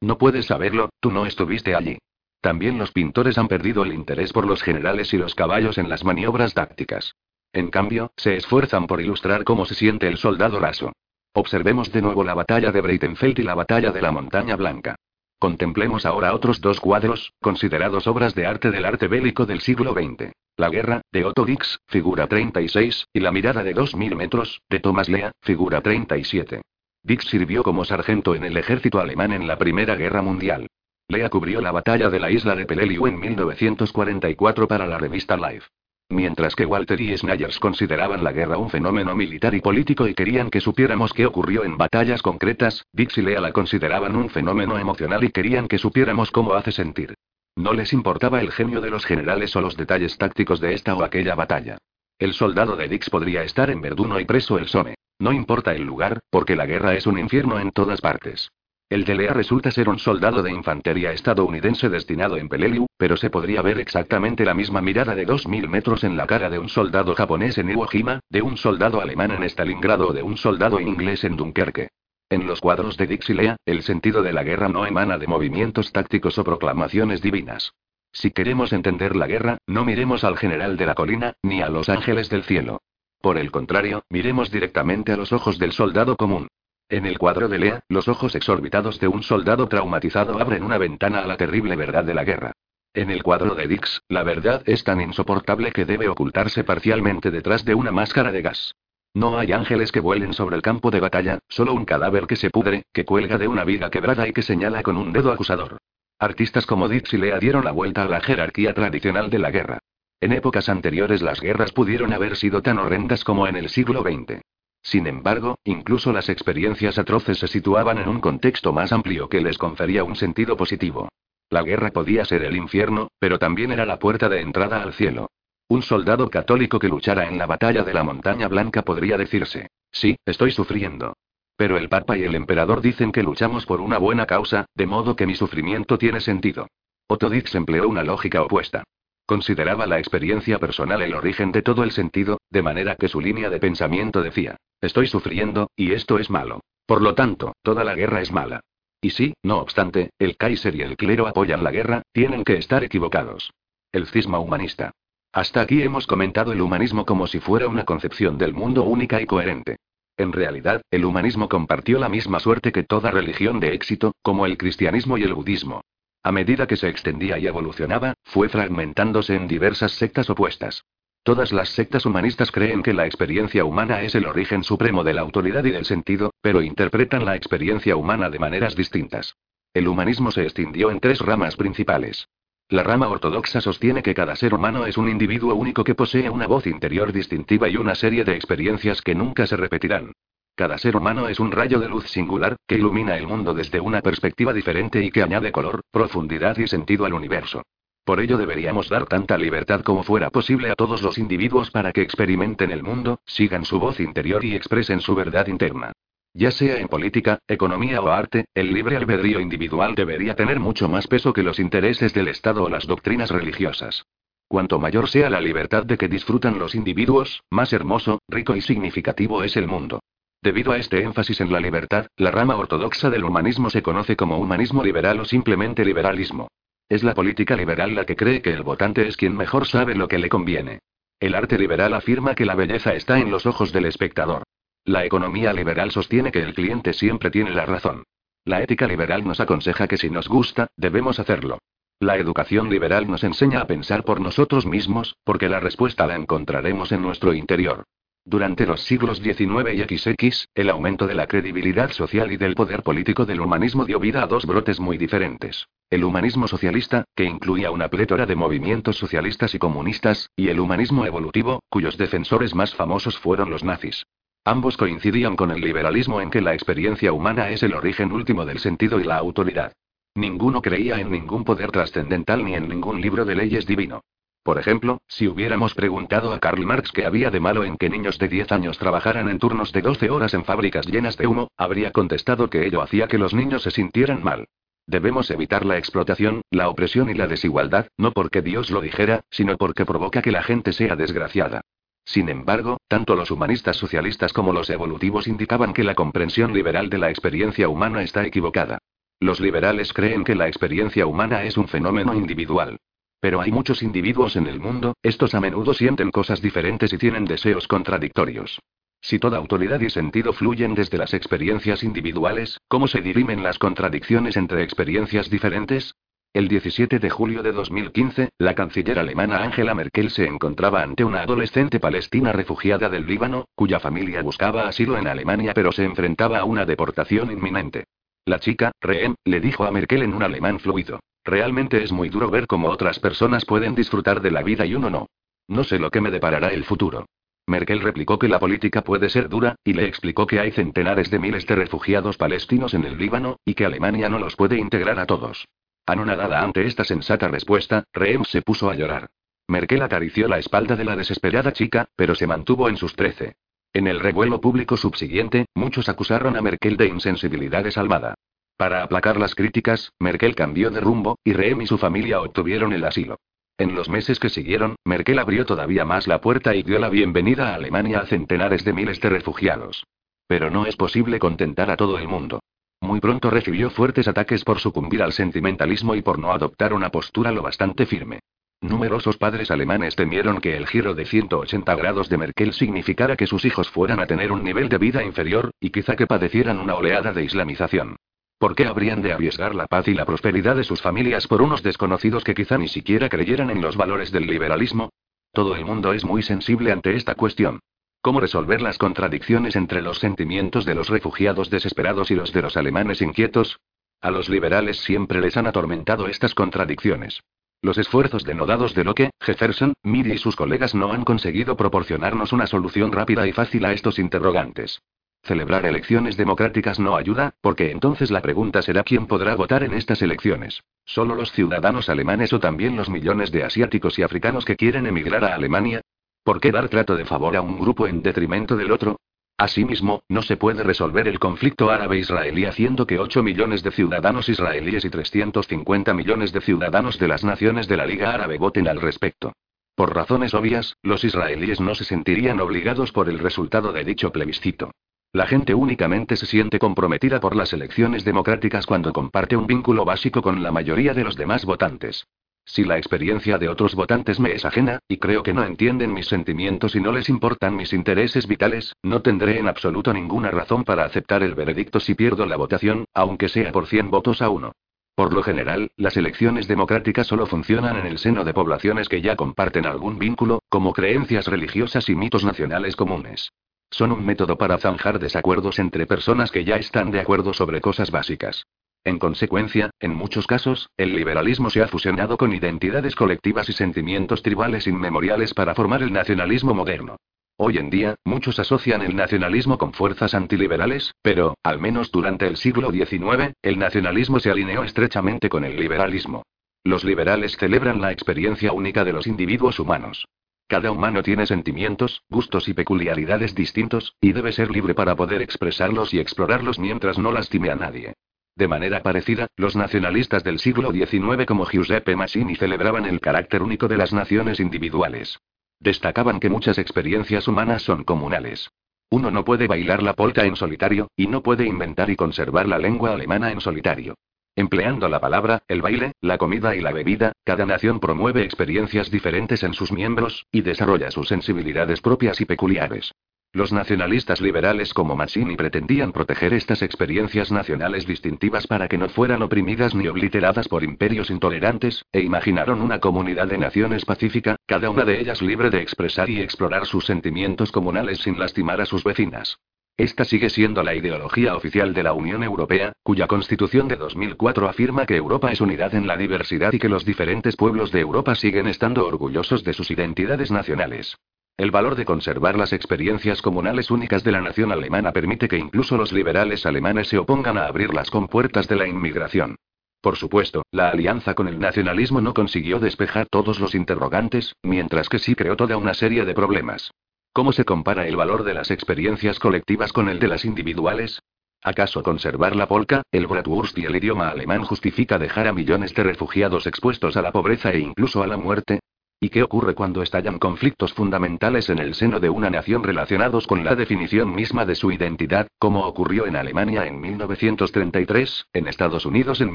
No puedes saberlo, tú no estuviste allí. También los pintores han perdido el interés por los generales y los caballos en las maniobras tácticas. En cambio, se esfuerzan por ilustrar cómo se siente el soldado raso. Observemos de nuevo la batalla de Breitenfeld y la batalla de la Montaña Blanca. Contemplemos ahora otros dos cuadros, considerados obras de arte del arte bélico del siglo XX. La guerra, de Otto Dix, figura 36, y La mirada de 2000 metros, de Thomas Lea, figura 37. Dix sirvió como sargento en el ejército alemán en la Primera Guerra Mundial. Lea cubrió la batalla de la isla de Peleliu en 1944 para la revista Life. Mientras que Walter y Snyders consideraban la guerra un fenómeno militar y político y querían que supiéramos qué ocurrió en batallas concretas, Dix y Lea la consideraban un fenómeno emocional y querían que supiéramos cómo hace sentir. No les importaba el genio de los generales o los detalles tácticos de esta o aquella batalla. El soldado de Dix podría estar en Verduno y preso el Somme. No importa el lugar, porque la guerra es un infierno en todas partes. El de Lea resulta ser un soldado de infantería estadounidense destinado en Peleliu, pero se podría ver exactamente la misma mirada de 2.000 metros en la cara de un soldado japonés en Iwo Jima, de un soldado alemán en Stalingrado o de un soldado inglés en Dunkerque. En los cuadros de Dix y Lea, el sentido de la guerra no emana de movimientos tácticos o proclamaciones divinas. Si queremos entender la guerra, no miremos al general de la colina, ni a los ángeles del cielo. Por el contrario, miremos directamente a los ojos del soldado común. En el cuadro de Lea, los ojos exorbitados de un soldado traumatizado abren una ventana a la terrible verdad de la guerra. En el cuadro de Dix, la verdad es tan insoportable que debe ocultarse parcialmente detrás de una máscara de gas. No hay ángeles que vuelen sobre el campo de batalla, solo un cadáver que se pudre, que cuelga de una viga quebrada y que señala con un dedo acusador. Artistas como Dix y Lea dieron la vuelta a la jerarquía tradicional de la guerra. En épocas anteriores las guerras pudieron haber sido tan horrendas como en el siglo XX. Sin embargo, incluso las experiencias atroces se situaban en un contexto más amplio que les confería un sentido positivo. La guerra podía ser el infierno, pero también era la puerta de entrada al cielo. Un soldado católico que luchara en la batalla de la Montaña Blanca podría decirse, sí, estoy sufriendo. Pero el Papa y el Emperador dicen que luchamos por una buena causa, de modo que mi sufrimiento tiene sentido. Otto empleó una lógica opuesta. Consideraba la experiencia personal el origen de todo el sentido, de manera que su línea de pensamiento decía, estoy sufriendo, y esto es malo. Por lo tanto, toda la guerra es mala. Y si, no obstante, el Kaiser y el clero apoyan la guerra, tienen que estar equivocados. El cisma humanista. Hasta aquí hemos comentado el humanismo como si fuera una concepción del mundo única y coherente. En realidad, el humanismo compartió la misma suerte que toda religión de éxito, como el cristianismo y el budismo. A medida que se extendía y evolucionaba, fue fragmentándose en diversas sectas opuestas. Todas las sectas humanistas creen que la experiencia humana es el origen supremo de la autoridad y del sentido, pero interpretan la experiencia humana de maneras distintas. El humanismo se extendió en tres ramas principales. La rama ortodoxa sostiene que cada ser humano es un individuo único que posee una voz interior distintiva y una serie de experiencias que nunca se repetirán. Cada ser humano es un rayo de luz singular, que ilumina el mundo desde una perspectiva diferente y que añade color, profundidad y sentido al universo. Por ello deberíamos dar tanta libertad como fuera posible a todos los individuos para que experimenten el mundo, sigan su voz interior y expresen su verdad interna. Ya sea en política, economía o arte, el libre albedrío individual debería tener mucho más peso que los intereses del Estado o las doctrinas religiosas. Cuanto mayor sea la libertad de que disfrutan los individuos, más hermoso, rico y significativo es el mundo. Debido a este énfasis en la libertad, la rama ortodoxa del humanismo se conoce como humanismo liberal o simplemente liberalismo. Es la política liberal la que cree que el votante es quien mejor sabe lo que le conviene. El arte liberal afirma que la belleza está en los ojos del espectador. La economía liberal sostiene que el cliente siempre tiene la razón. La ética liberal nos aconseja que si nos gusta, debemos hacerlo. La educación liberal nos enseña a pensar por nosotros mismos, porque la respuesta la encontraremos en nuestro interior. Durante los siglos XIX y XX, el aumento de la credibilidad social y del poder político del humanismo dio vida a dos brotes muy diferentes. El humanismo socialista, que incluía una plétora de movimientos socialistas y comunistas, y el humanismo evolutivo, cuyos defensores más famosos fueron los nazis. Ambos coincidían con el liberalismo en que la experiencia humana es el origen último del sentido y la autoridad. Ninguno creía en ningún poder trascendental ni en ningún libro de leyes divino. Por ejemplo, si hubiéramos preguntado a Karl Marx qué había de malo en que niños de 10 años trabajaran en turnos de 12 horas en fábricas llenas de humo, habría contestado que ello hacía que los niños se sintieran mal. Debemos evitar la explotación, la opresión y la desigualdad, no porque Dios lo dijera, sino porque provoca que la gente sea desgraciada. Sin embargo, tanto los humanistas socialistas como los evolutivos indicaban que la comprensión liberal de la experiencia humana está equivocada. Los liberales creen que la experiencia humana es un fenómeno individual. Pero hay muchos individuos en el mundo, estos a menudo sienten cosas diferentes y tienen deseos contradictorios. Si toda autoridad y sentido fluyen desde las experiencias individuales, ¿cómo se dirimen las contradicciones entre experiencias diferentes? El 17 de julio de 2015, la canciller alemana Angela Merkel se encontraba ante una adolescente palestina refugiada del Líbano, cuya familia buscaba asilo en Alemania pero se enfrentaba a una deportación inminente. La chica, Rehn, le dijo a Merkel en un alemán fluido. Realmente es muy duro ver cómo otras personas pueden disfrutar de la vida y uno no. No sé lo que me deparará el futuro. Merkel replicó que la política puede ser dura, y le explicó que hay centenares de miles de refugiados palestinos en el Líbano, y que Alemania no los puede integrar a todos. Anonadada ante esta sensata respuesta, Rehm se puso a llorar. Merkel acarició la espalda de la desesperada chica, pero se mantuvo en sus trece. En el revuelo público subsiguiente, muchos acusaron a Merkel de insensibilidad desalmada. Para aplacar las críticas, Merkel cambió de rumbo, y Rehm y su familia obtuvieron el asilo. En los meses que siguieron, Merkel abrió todavía más la puerta y dio la bienvenida a Alemania a centenares de miles de refugiados. Pero no es posible contentar a todo el mundo. Muy pronto recibió fuertes ataques por sucumbir al sentimentalismo y por no adoptar una postura lo bastante firme. Numerosos padres alemanes temieron que el giro de 180 grados de Merkel significara que sus hijos fueran a tener un nivel de vida inferior, y quizá que padecieran una oleada de islamización. ¿Por qué habrían de arriesgar la paz y la prosperidad de sus familias por unos desconocidos que quizá ni siquiera creyeran en los valores del liberalismo? Todo el mundo es muy sensible ante esta cuestión. ¿Cómo resolver las contradicciones entre los sentimientos de los refugiados desesperados y los de los alemanes inquietos? A los liberales siempre les han atormentado estas contradicciones. Los esfuerzos denodados de Locke, Jefferson, Miri y sus colegas no han conseguido proporcionarnos una solución rápida y fácil a estos interrogantes. Celebrar elecciones democráticas no ayuda, porque entonces la pregunta será quién podrá votar en estas elecciones. ¿Solo los ciudadanos alemanes o también los millones de asiáticos y africanos que quieren emigrar a Alemania? ¿Por qué dar trato de favor a un grupo en detrimento del otro? Asimismo, no se puede resolver el conflicto árabe-israelí haciendo que 8 millones de ciudadanos israelíes y 350 millones de ciudadanos de las naciones de la Liga Árabe voten al respecto. Por razones obvias, los israelíes no se sentirían obligados por el resultado de dicho plebiscito. La gente únicamente se siente comprometida por las elecciones democráticas cuando comparte un vínculo básico con la mayoría de los demás votantes. Si la experiencia de otros votantes me es ajena, y creo que no entienden mis sentimientos y no les importan mis intereses vitales, no tendré en absoluto ninguna razón para aceptar el veredicto si pierdo la votación, aunque sea por 100 votos a uno. Por lo general, las elecciones democráticas solo funcionan en el seno de poblaciones que ya comparten algún vínculo, como creencias religiosas y mitos nacionales comunes. Son un método para zanjar desacuerdos entre personas que ya están de acuerdo sobre cosas básicas. En consecuencia, en muchos casos, el liberalismo se ha fusionado con identidades colectivas y sentimientos tribales inmemoriales para formar el nacionalismo moderno. Hoy en día, muchos asocian el nacionalismo con fuerzas antiliberales, pero, al menos durante el siglo XIX, el nacionalismo se alineó estrechamente con el liberalismo. Los liberales celebran la experiencia única de los individuos humanos. Cada humano tiene sentimientos, gustos y peculiaridades distintos, y debe ser libre para poder expresarlos y explorarlos mientras no lastime a nadie. De manera parecida, los nacionalistas del siglo XIX como Giuseppe Mazzini celebraban el carácter único de las naciones individuales. Destacaban que muchas experiencias humanas son comunales. Uno no puede bailar la polka en solitario, y no puede inventar y conservar la lengua alemana en solitario. Empleando la palabra, el baile, la comida y la bebida, cada nación promueve experiencias diferentes en sus miembros, y desarrolla sus sensibilidades propias y peculiares. Los nacionalistas liberales como Mazzini pretendían proteger estas experiencias nacionales distintivas para que no fueran oprimidas ni obliteradas por imperios intolerantes, e imaginaron una comunidad de naciones pacífica, cada una de ellas libre de expresar y explorar sus sentimientos comunales sin lastimar a sus vecinas. Esta sigue siendo la ideología oficial de la Unión Europea, cuya constitución de 2004 afirma que Europa es unidad en la diversidad y que los diferentes pueblos de Europa siguen estando orgullosos de sus identidades nacionales. El valor de conservar las experiencias comunales únicas de la nación alemana permite que incluso los liberales alemanes se opongan a abrir las compuertas de la inmigración. Por supuesto, la alianza con el nacionalismo no consiguió despejar todos los interrogantes, mientras que sí creó toda una serie de problemas. ¿Cómo se compara el valor de las experiencias colectivas con el de las individuales? ¿Acaso conservar la polka, el bratwurst y el idioma alemán justifica dejar a millones de refugiados expuestos a la pobreza e incluso a la muerte? ¿Y qué ocurre cuando estallan conflictos fundamentales en el seno de una nación relacionados con la definición misma de su identidad, como ocurrió en Alemania en 1933, en Estados Unidos en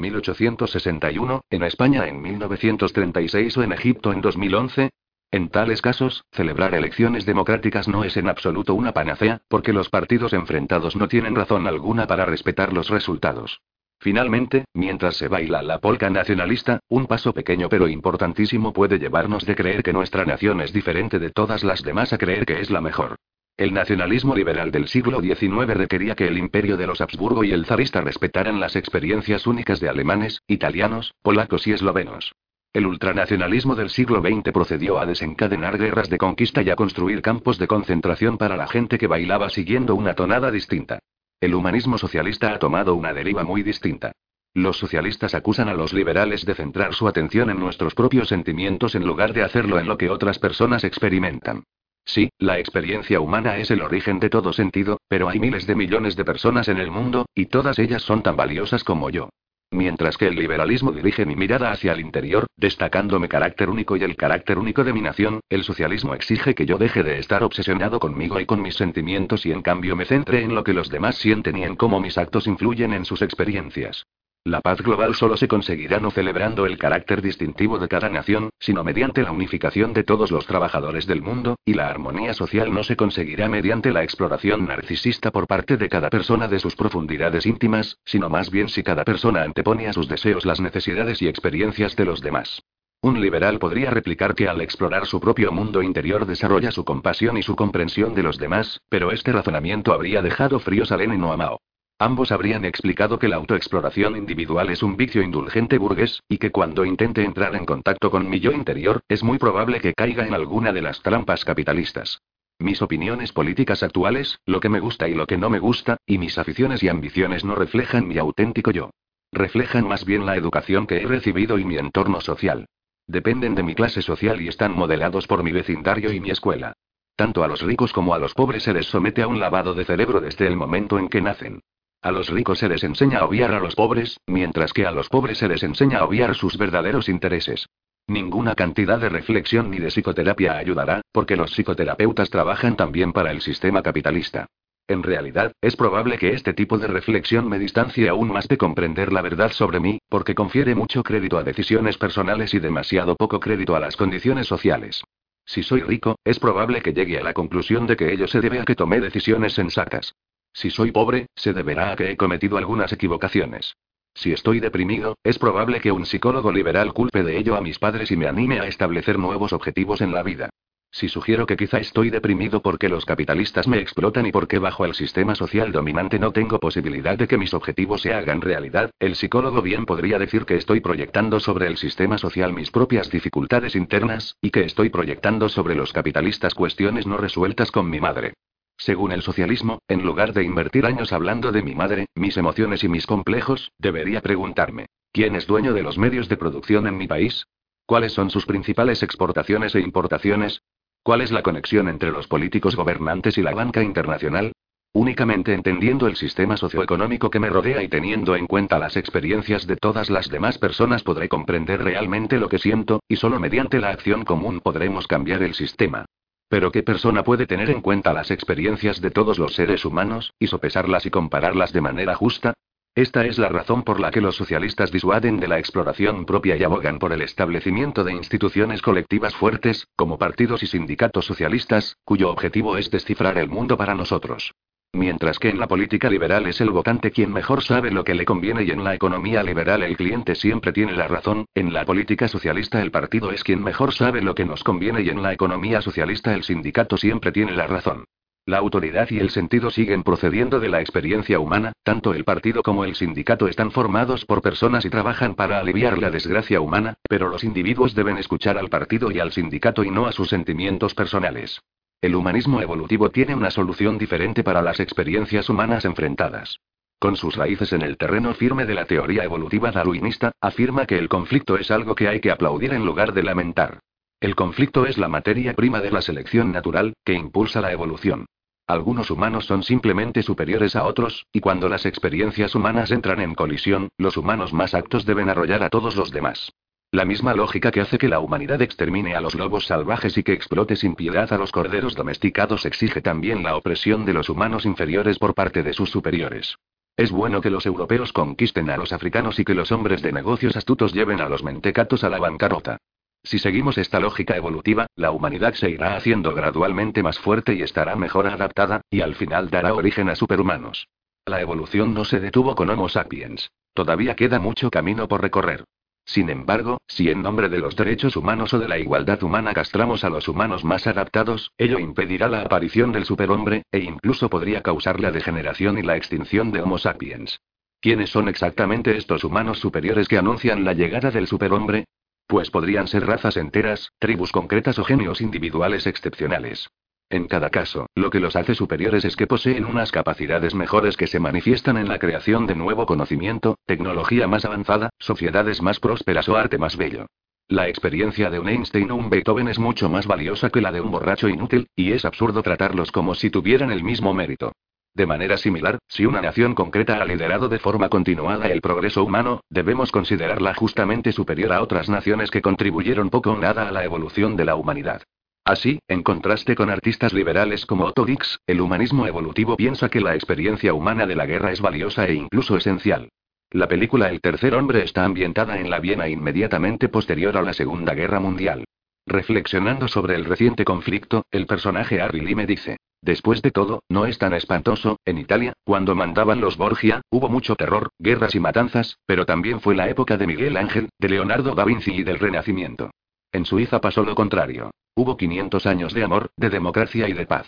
1861, en España en 1936 o en Egipto en 2011? En tales casos, celebrar elecciones democráticas no es en absoluto una panacea, porque los partidos enfrentados no tienen razón alguna para respetar los resultados. Finalmente, mientras se baila la polca nacionalista, un paso pequeño pero importantísimo puede llevarnos de creer que nuestra nación es diferente de todas las demás a creer que es la mejor. El nacionalismo liberal del siglo XIX requería que el imperio de los Habsburgo y el zarista respetaran las experiencias únicas de alemanes, italianos, polacos y eslovenos. El ultranacionalismo del siglo XX procedió a desencadenar guerras de conquista y a construir campos de concentración para la gente que bailaba siguiendo una tonada distinta. El humanismo socialista ha tomado una deriva muy distinta. Los socialistas acusan a los liberales de centrar su atención en nuestros propios sentimientos en lugar de hacerlo en lo que otras personas experimentan. Sí, la experiencia humana es el origen de todo sentido, pero hay miles de millones de personas en el mundo, y todas ellas son tan valiosas como yo. Mientras que el liberalismo dirige mi mirada hacia el interior, destacando mi carácter único y el carácter único de mi nación, el socialismo exige que yo deje de estar obsesionado conmigo y con mis sentimientos y en cambio me centre en lo que los demás sienten y en cómo mis actos influyen en sus experiencias. La paz global solo se conseguirá no celebrando el carácter distintivo de cada nación, sino mediante la unificación de todos los trabajadores del mundo, y la armonía social no se conseguirá mediante la exploración narcisista por parte de cada persona de sus profundidades íntimas, sino más bien si cada persona antepone a sus deseos las necesidades y experiencias de los demás. Un liberal podría replicar que al explorar su propio mundo interior desarrolla su compasión y su comprensión de los demás, pero este razonamiento habría dejado fríos a Lenin o a Mao. Ambos habrían explicado que la autoexploración individual es un vicio indulgente burgués, y que cuando intente entrar en contacto con mi yo interior, es muy probable que caiga en alguna de las trampas capitalistas. Mis opiniones políticas actuales, lo que me gusta y lo que no me gusta, y mis aficiones y ambiciones no reflejan mi auténtico yo. Reflejan más bien la educación que he recibido y mi entorno social. Dependen de mi clase social y están modelados por mi vecindario y mi escuela. Tanto a los ricos como a los pobres se les somete a un lavado de cerebro desde el momento en que nacen. A los ricos se les enseña a obviar a los pobres, mientras que a los pobres se les enseña a obviar sus verdaderos intereses. Ninguna cantidad de reflexión ni de psicoterapia ayudará, porque los psicoterapeutas trabajan también para el sistema capitalista. En realidad, es probable que este tipo de reflexión me distancie aún más de comprender la verdad sobre mí, porque confiere mucho crédito a decisiones personales y demasiado poco crédito a las condiciones sociales. Si soy rico, es probable que llegue a la conclusión de que ello se debe a que tomé decisiones sensatas. Si soy pobre, se deberá a que he cometido algunas equivocaciones. Si estoy deprimido, es probable que un psicólogo liberal culpe de ello a mis padres y me anime a establecer nuevos objetivos en la vida. Si sugiero que quizá estoy deprimido porque los capitalistas me explotan y porque bajo el sistema social dominante no tengo posibilidad de que mis objetivos se hagan realidad, el psicólogo bien podría decir que estoy proyectando sobre el sistema social mis propias dificultades internas, y que estoy proyectando sobre los capitalistas cuestiones no resueltas con mi madre. Según el socialismo, en lugar de invertir años hablando de mi madre, mis emociones y mis complejos, debería preguntarme, ¿quién es dueño de los medios de producción en mi país? ¿Cuáles son sus principales exportaciones e importaciones? ¿Cuál es la conexión entre los políticos gobernantes y la banca internacional? Únicamente entendiendo el sistema socioeconómico que me rodea y teniendo en cuenta las experiencias de todas las demás personas podré comprender realmente lo que siento, y solo mediante la acción común podremos cambiar el sistema. Pero ¿qué persona puede tener en cuenta las experiencias de todos los seres humanos, y sopesarlas y compararlas de manera justa? Esta es la razón por la que los socialistas disuaden de la exploración propia y abogan por el establecimiento de instituciones colectivas fuertes, como partidos y sindicatos socialistas, cuyo objetivo es descifrar el mundo para nosotros. Mientras que en la política liberal es el votante quien mejor sabe lo que le conviene y en la economía liberal el cliente siempre tiene la razón, en la política socialista el partido es quien mejor sabe lo que nos conviene y en la economía socialista el sindicato siempre tiene la razón. La autoridad y el sentido siguen procediendo de la experiencia humana, tanto el partido como el sindicato están formados por personas y trabajan para aliviar la desgracia humana, pero los individuos deben escuchar al partido y al sindicato y no a sus sentimientos personales. El humanismo evolutivo tiene una solución diferente para las experiencias humanas enfrentadas. Con sus raíces en el terreno firme de la teoría evolutiva darwinista, afirma que el conflicto es algo que hay que aplaudir en lugar de lamentar. El conflicto es la materia prima de la selección natural, que impulsa la evolución. Algunos humanos son simplemente superiores a otros, y cuando las experiencias humanas entran en colisión, los humanos más actos deben arrollar a todos los demás. La misma lógica que hace que la humanidad extermine a los lobos salvajes y que explote sin piedad a los corderos domesticados exige también la opresión de los humanos inferiores por parte de sus superiores. Es bueno que los europeos conquisten a los africanos y que los hombres de negocios astutos lleven a los mentecatos a la bancarrota. Si seguimos esta lógica evolutiva, la humanidad se irá haciendo gradualmente más fuerte y estará mejor adaptada, y al final dará origen a superhumanos. La evolución no se detuvo con Homo sapiens. Todavía queda mucho camino por recorrer. Sin embargo, si en nombre de los derechos humanos o de la igualdad humana castramos a los humanos más adaptados, ello impedirá la aparición del superhombre, e incluso podría causar la degeneración y la extinción de Homo sapiens. ¿Quiénes son exactamente estos humanos superiores que anuncian la llegada del superhombre? Pues podrían ser razas enteras, tribus concretas o genios individuales excepcionales. En cada caso, lo que los hace superiores es que poseen unas capacidades mejores que se manifiestan en la creación de nuevo conocimiento, tecnología más avanzada, sociedades más prósperas o arte más bello. La experiencia de un Einstein o un Beethoven es mucho más valiosa que la de un borracho inútil, y es absurdo tratarlos como si tuvieran el mismo mérito. De manera similar, si una nación concreta ha liderado de forma continuada el progreso humano, debemos considerarla justamente superior a otras naciones que contribuyeron poco o nada a la evolución de la humanidad. Así, en contraste con artistas liberales como Otto Dix, el humanismo evolutivo piensa que la experiencia humana de la guerra es valiosa e incluso esencial. La película El tercer hombre está ambientada en la Viena inmediatamente posterior a la Segunda Guerra Mundial. Reflexionando sobre el reciente conflicto, el personaje Harry Lee me dice, después de todo, no es tan espantoso, en Italia, cuando mandaban los Borgia, hubo mucho terror, guerras y matanzas, pero también fue la época de Miguel Ángel, de Leonardo da Vinci y del Renacimiento. En Suiza pasó lo contrario. Hubo 500 años de amor, de democracia y de paz.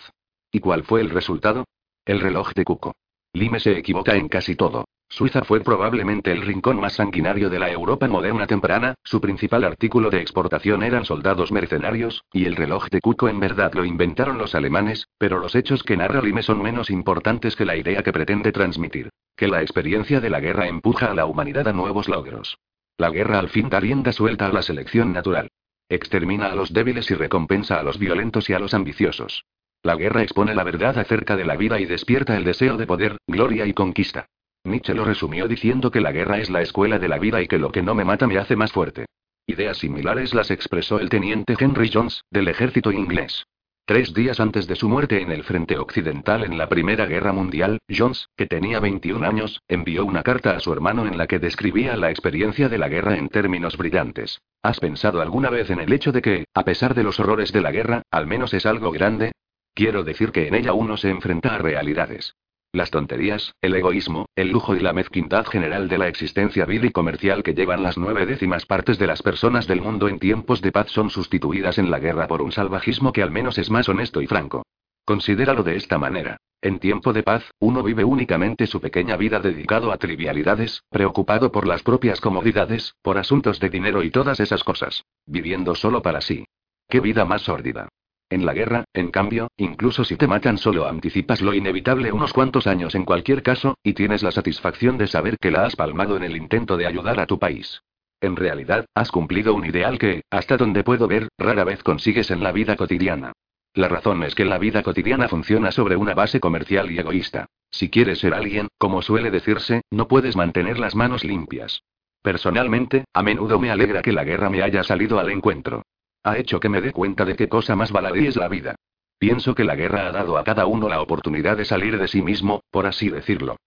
¿Y cuál fue el resultado? El reloj de Cuco. Lime se equivoca en casi todo. Suiza fue probablemente el rincón más sanguinario de la Europa moderna temprana, su principal artículo de exportación eran soldados mercenarios, y el reloj de Cuco en verdad lo inventaron los alemanes, pero los hechos que narra Lime son menos importantes que la idea que pretende transmitir. Que la experiencia de la guerra empuja a la humanidad a nuevos logros. La guerra al fin da rienda suelta a la selección natural. Extermina a los débiles y recompensa a los violentos y a los ambiciosos. La guerra expone la verdad acerca de la vida y despierta el deseo de poder, gloria y conquista. Nietzsche lo resumió diciendo que la guerra es la escuela de la vida y que lo que no me mata me hace más fuerte. Ideas similares las expresó el teniente Henry Jones, del ejército inglés. Tres días antes de su muerte en el frente occidental en la Primera Guerra Mundial, Jones, que tenía 21 años, envió una carta a su hermano en la que describía la experiencia de la guerra en términos brillantes. ¿Has pensado alguna vez en el hecho de que, a pesar de los horrores de la guerra, al menos es algo grande? Quiero decir que en ella uno se enfrenta a realidades. Las tonterías, el egoísmo, el lujo y la mezquindad general de la existencia vil y comercial que llevan las nueve décimas partes de las personas del mundo en tiempos de paz son sustituidas en la guerra por un salvajismo que al menos es más honesto y franco. Considéralo de esta manera. En tiempo de paz, uno vive únicamente su pequeña vida dedicado a trivialidades, preocupado por las propias comodidades, por asuntos de dinero y todas esas cosas. Viviendo solo para sí. ¡Qué vida más sórdida! En la guerra, en cambio, incluso si te matan solo anticipas lo inevitable unos cuantos años en cualquier caso, y tienes la satisfacción de saber que la has palmado en el intento de ayudar a tu país. En realidad, has cumplido un ideal que, hasta donde puedo ver, rara vez consigues en la vida cotidiana. La razón es que la vida cotidiana funciona sobre una base comercial y egoísta. Si quieres ser alguien, como suele decirse, no puedes mantener las manos limpias. Personalmente, a menudo me alegra que la guerra me haya salido al encuentro. Ha hecho que me dé cuenta de qué cosa más baladí es la vida. Pienso que la guerra ha dado a cada uno la oportunidad de salir de sí mismo, por así decirlo.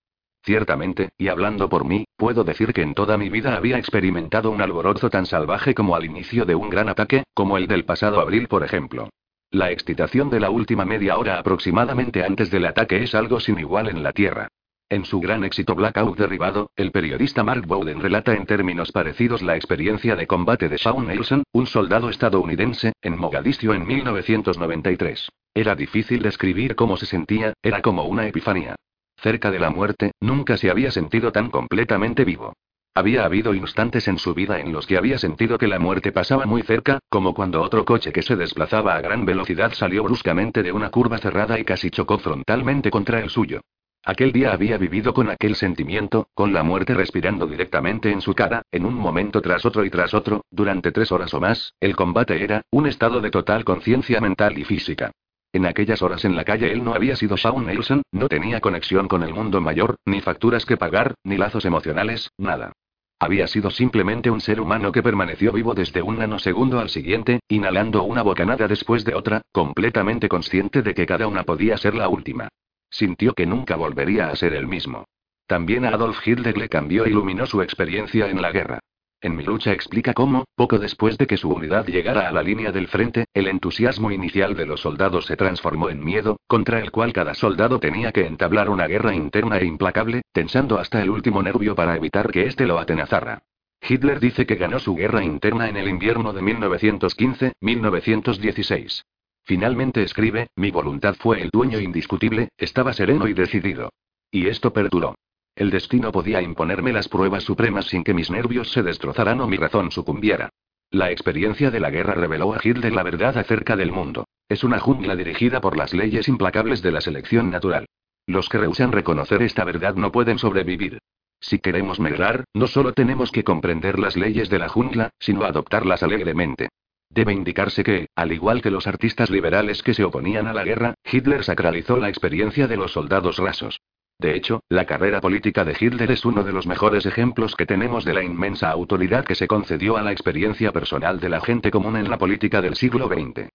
Ciertamente, y hablando por mí, puedo decir que en toda mi vida había experimentado un alborozo tan salvaje como al inicio de un gran ataque, como el del pasado abril, por ejemplo. La excitación de la última media hora aproximadamente antes del ataque es algo sin igual en la Tierra. En su gran éxito Blackout derribado, el periodista Mark Bowden relata en términos parecidos la experiencia de combate de Shawn Nelson, un soldado estadounidense, en Mogadiscio en 1993. Era difícil describir cómo se sentía, era como una epifanía. Cerca de la muerte, nunca se había sentido tan completamente vivo. Había habido instantes en su vida en los que había sentido que la muerte pasaba muy cerca, como cuando otro coche que se desplazaba a gran velocidad salió bruscamente de una curva cerrada y casi chocó frontalmente contra el suyo. Aquel día había vivido con aquel sentimiento, con la muerte respirando directamente en su cara, en un momento tras otro y tras otro, durante tres horas o más, el combate era, un estado de total conciencia mental y física. En aquellas horas en la calle él no había sido Shawn Nelson, no tenía conexión con el mundo mayor, ni facturas que pagar, ni lazos emocionales, nada. Había sido simplemente un ser humano que permaneció vivo desde un nanosegundo al siguiente, inhalando una bocanada después de otra, completamente consciente de que cada una podía ser la última. Sintió que nunca volvería a ser el mismo. También a Adolf Hitler le cambió e iluminó su experiencia en la guerra. En mi lucha explica cómo, poco después de que su unidad llegara a la línea del frente, el entusiasmo inicial de los soldados se transformó en miedo, contra el cual cada soldado tenía que entablar una guerra interna e implacable, tensando hasta el último nervio para evitar que éste lo atenazara. Hitler dice que ganó su guerra interna en el invierno de 1915-1916. Finalmente escribe, mi voluntad fue el dueño indiscutible, estaba sereno y decidido. Y esto perduró. El destino podía imponerme las pruebas supremas sin que mis nervios se destrozaran o mi razón sucumbiera. La experiencia de la guerra reveló a Hitler la verdad acerca del mundo. Es una jungla dirigida por las leyes implacables de la selección natural. Los que rehusan reconocer esta verdad no pueden sobrevivir. Si queremos mejorar, no solo tenemos que comprender las leyes de la jungla, sino adoptarlas alegremente. Debe indicarse que, al igual que los artistas liberales que se oponían a la guerra, Hitler sacralizó la experiencia de los soldados rasos. De hecho, la carrera política de Hitler es uno de los mejores ejemplos que tenemos de la inmensa autoridad que se concedió a la experiencia personal de la gente común en la política del siglo XX.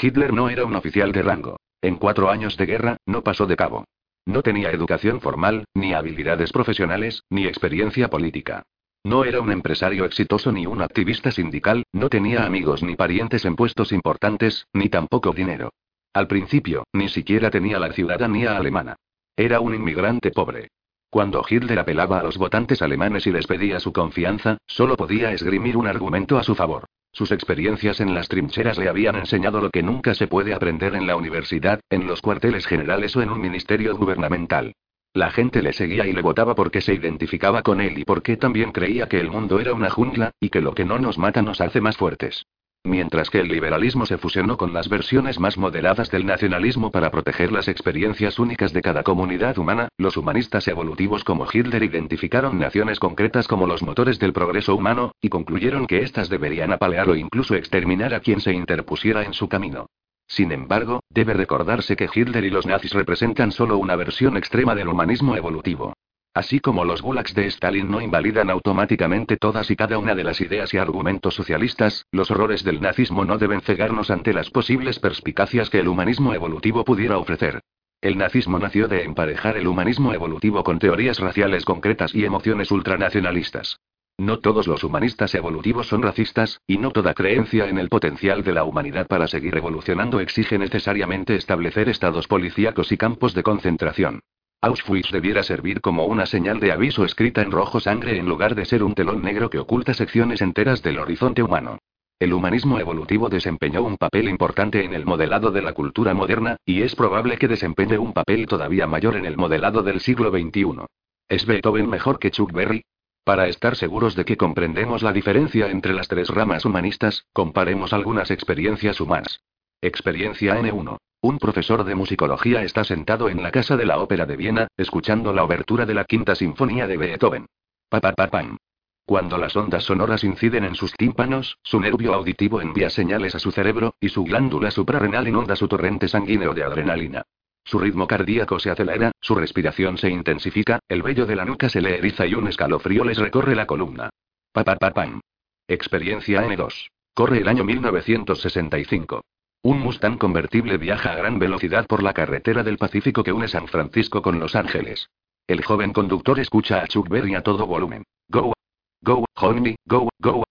Hitler no era un oficial de rango. En cuatro años de guerra, no pasó de cabo. No tenía educación formal, ni habilidades profesionales, ni experiencia política. No era un empresario exitoso ni un activista sindical, no tenía amigos ni parientes en puestos importantes, ni tampoco dinero. Al principio, ni siquiera tenía la ciudadanía alemana. Era un inmigrante pobre. Cuando Hitler apelaba a los votantes alemanes y les pedía su confianza, solo podía esgrimir un argumento a su favor. Sus experiencias en las trincheras le habían enseñado lo que nunca se puede aprender en la universidad, en los cuarteles generales o en un ministerio gubernamental. La gente le seguía y le votaba porque se identificaba con él y porque también creía que el mundo era una jungla, y que lo que no nos mata nos hace más fuertes. Mientras que el liberalismo se fusionó con las versiones más moderadas del nacionalismo para proteger las experiencias únicas de cada comunidad humana, los humanistas evolutivos como Hitler identificaron naciones concretas como los motores del progreso humano, y concluyeron que éstas deberían apalear o incluso exterminar a quien se interpusiera en su camino. Sin embargo, debe recordarse que Hitler y los nazis representan solo una versión extrema del humanismo evolutivo. Así como los gulags de Stalin no invalidan automáticamente todas y cada una de las ideas y argumentos socialistas, los horrores del nazismo no deben cegarnos ante las posibles perspicacias que el humanismo evolutivo pudiera ofrecer. El nazismo nació de emparejar el humanismo evolutivo con teorías raciales concretas y emociones ultranacionalistas. No todos los humanistas evolutivos son racistas, y no toda creencia en el potencial de la humanidad para seguir evolucionando exige necesariamente establecer estados policíacos y campos de concentración. Auschwitz debiera servir como una señal de aviso escrita en rojo sangre en lugar de ser un telón negro que oculta secciones enteras del horizonte humano. El humanismo evolutivo desempeñó un papel importante en el modelado de la cultura moderna, y es probable que desempeñe un papel todavía mayor en el modelado del siglo XXI. ¿Es Beethoven mejor que Chuck Berry? Para estar seguros de que comprendemos la diferencia entre las tres ramas humanistas, comparemos algunas experiencias humanas. Experiencia N1. Un profesor de musicología está sentado en la casa de la ópera de Viena, escuchando la obertura de la quinta sinfonía de Beethoven. Papapapam. Cuando las ondas sonoras inciden en sus tímpanos, su nervio auditivo envía señales a su cerebro, y su glándula suprarrenal inunda su torrente sanguíneo de adrenalina. Su ritmo cardíaco se acelera, su respiración se intensifica, el vello de la nuca se le eriza y un escalofrío les recorre la columna. Papapapam. Experiencia N2. Corre el año 1965. Un Mustang convertible viaja a gran velocidad por la carretera del Pacífico que une San Francisco con Los Ángeles. El joven conductor escucha a Chuck Berry a todo volumen. Go, go, honey, go, go.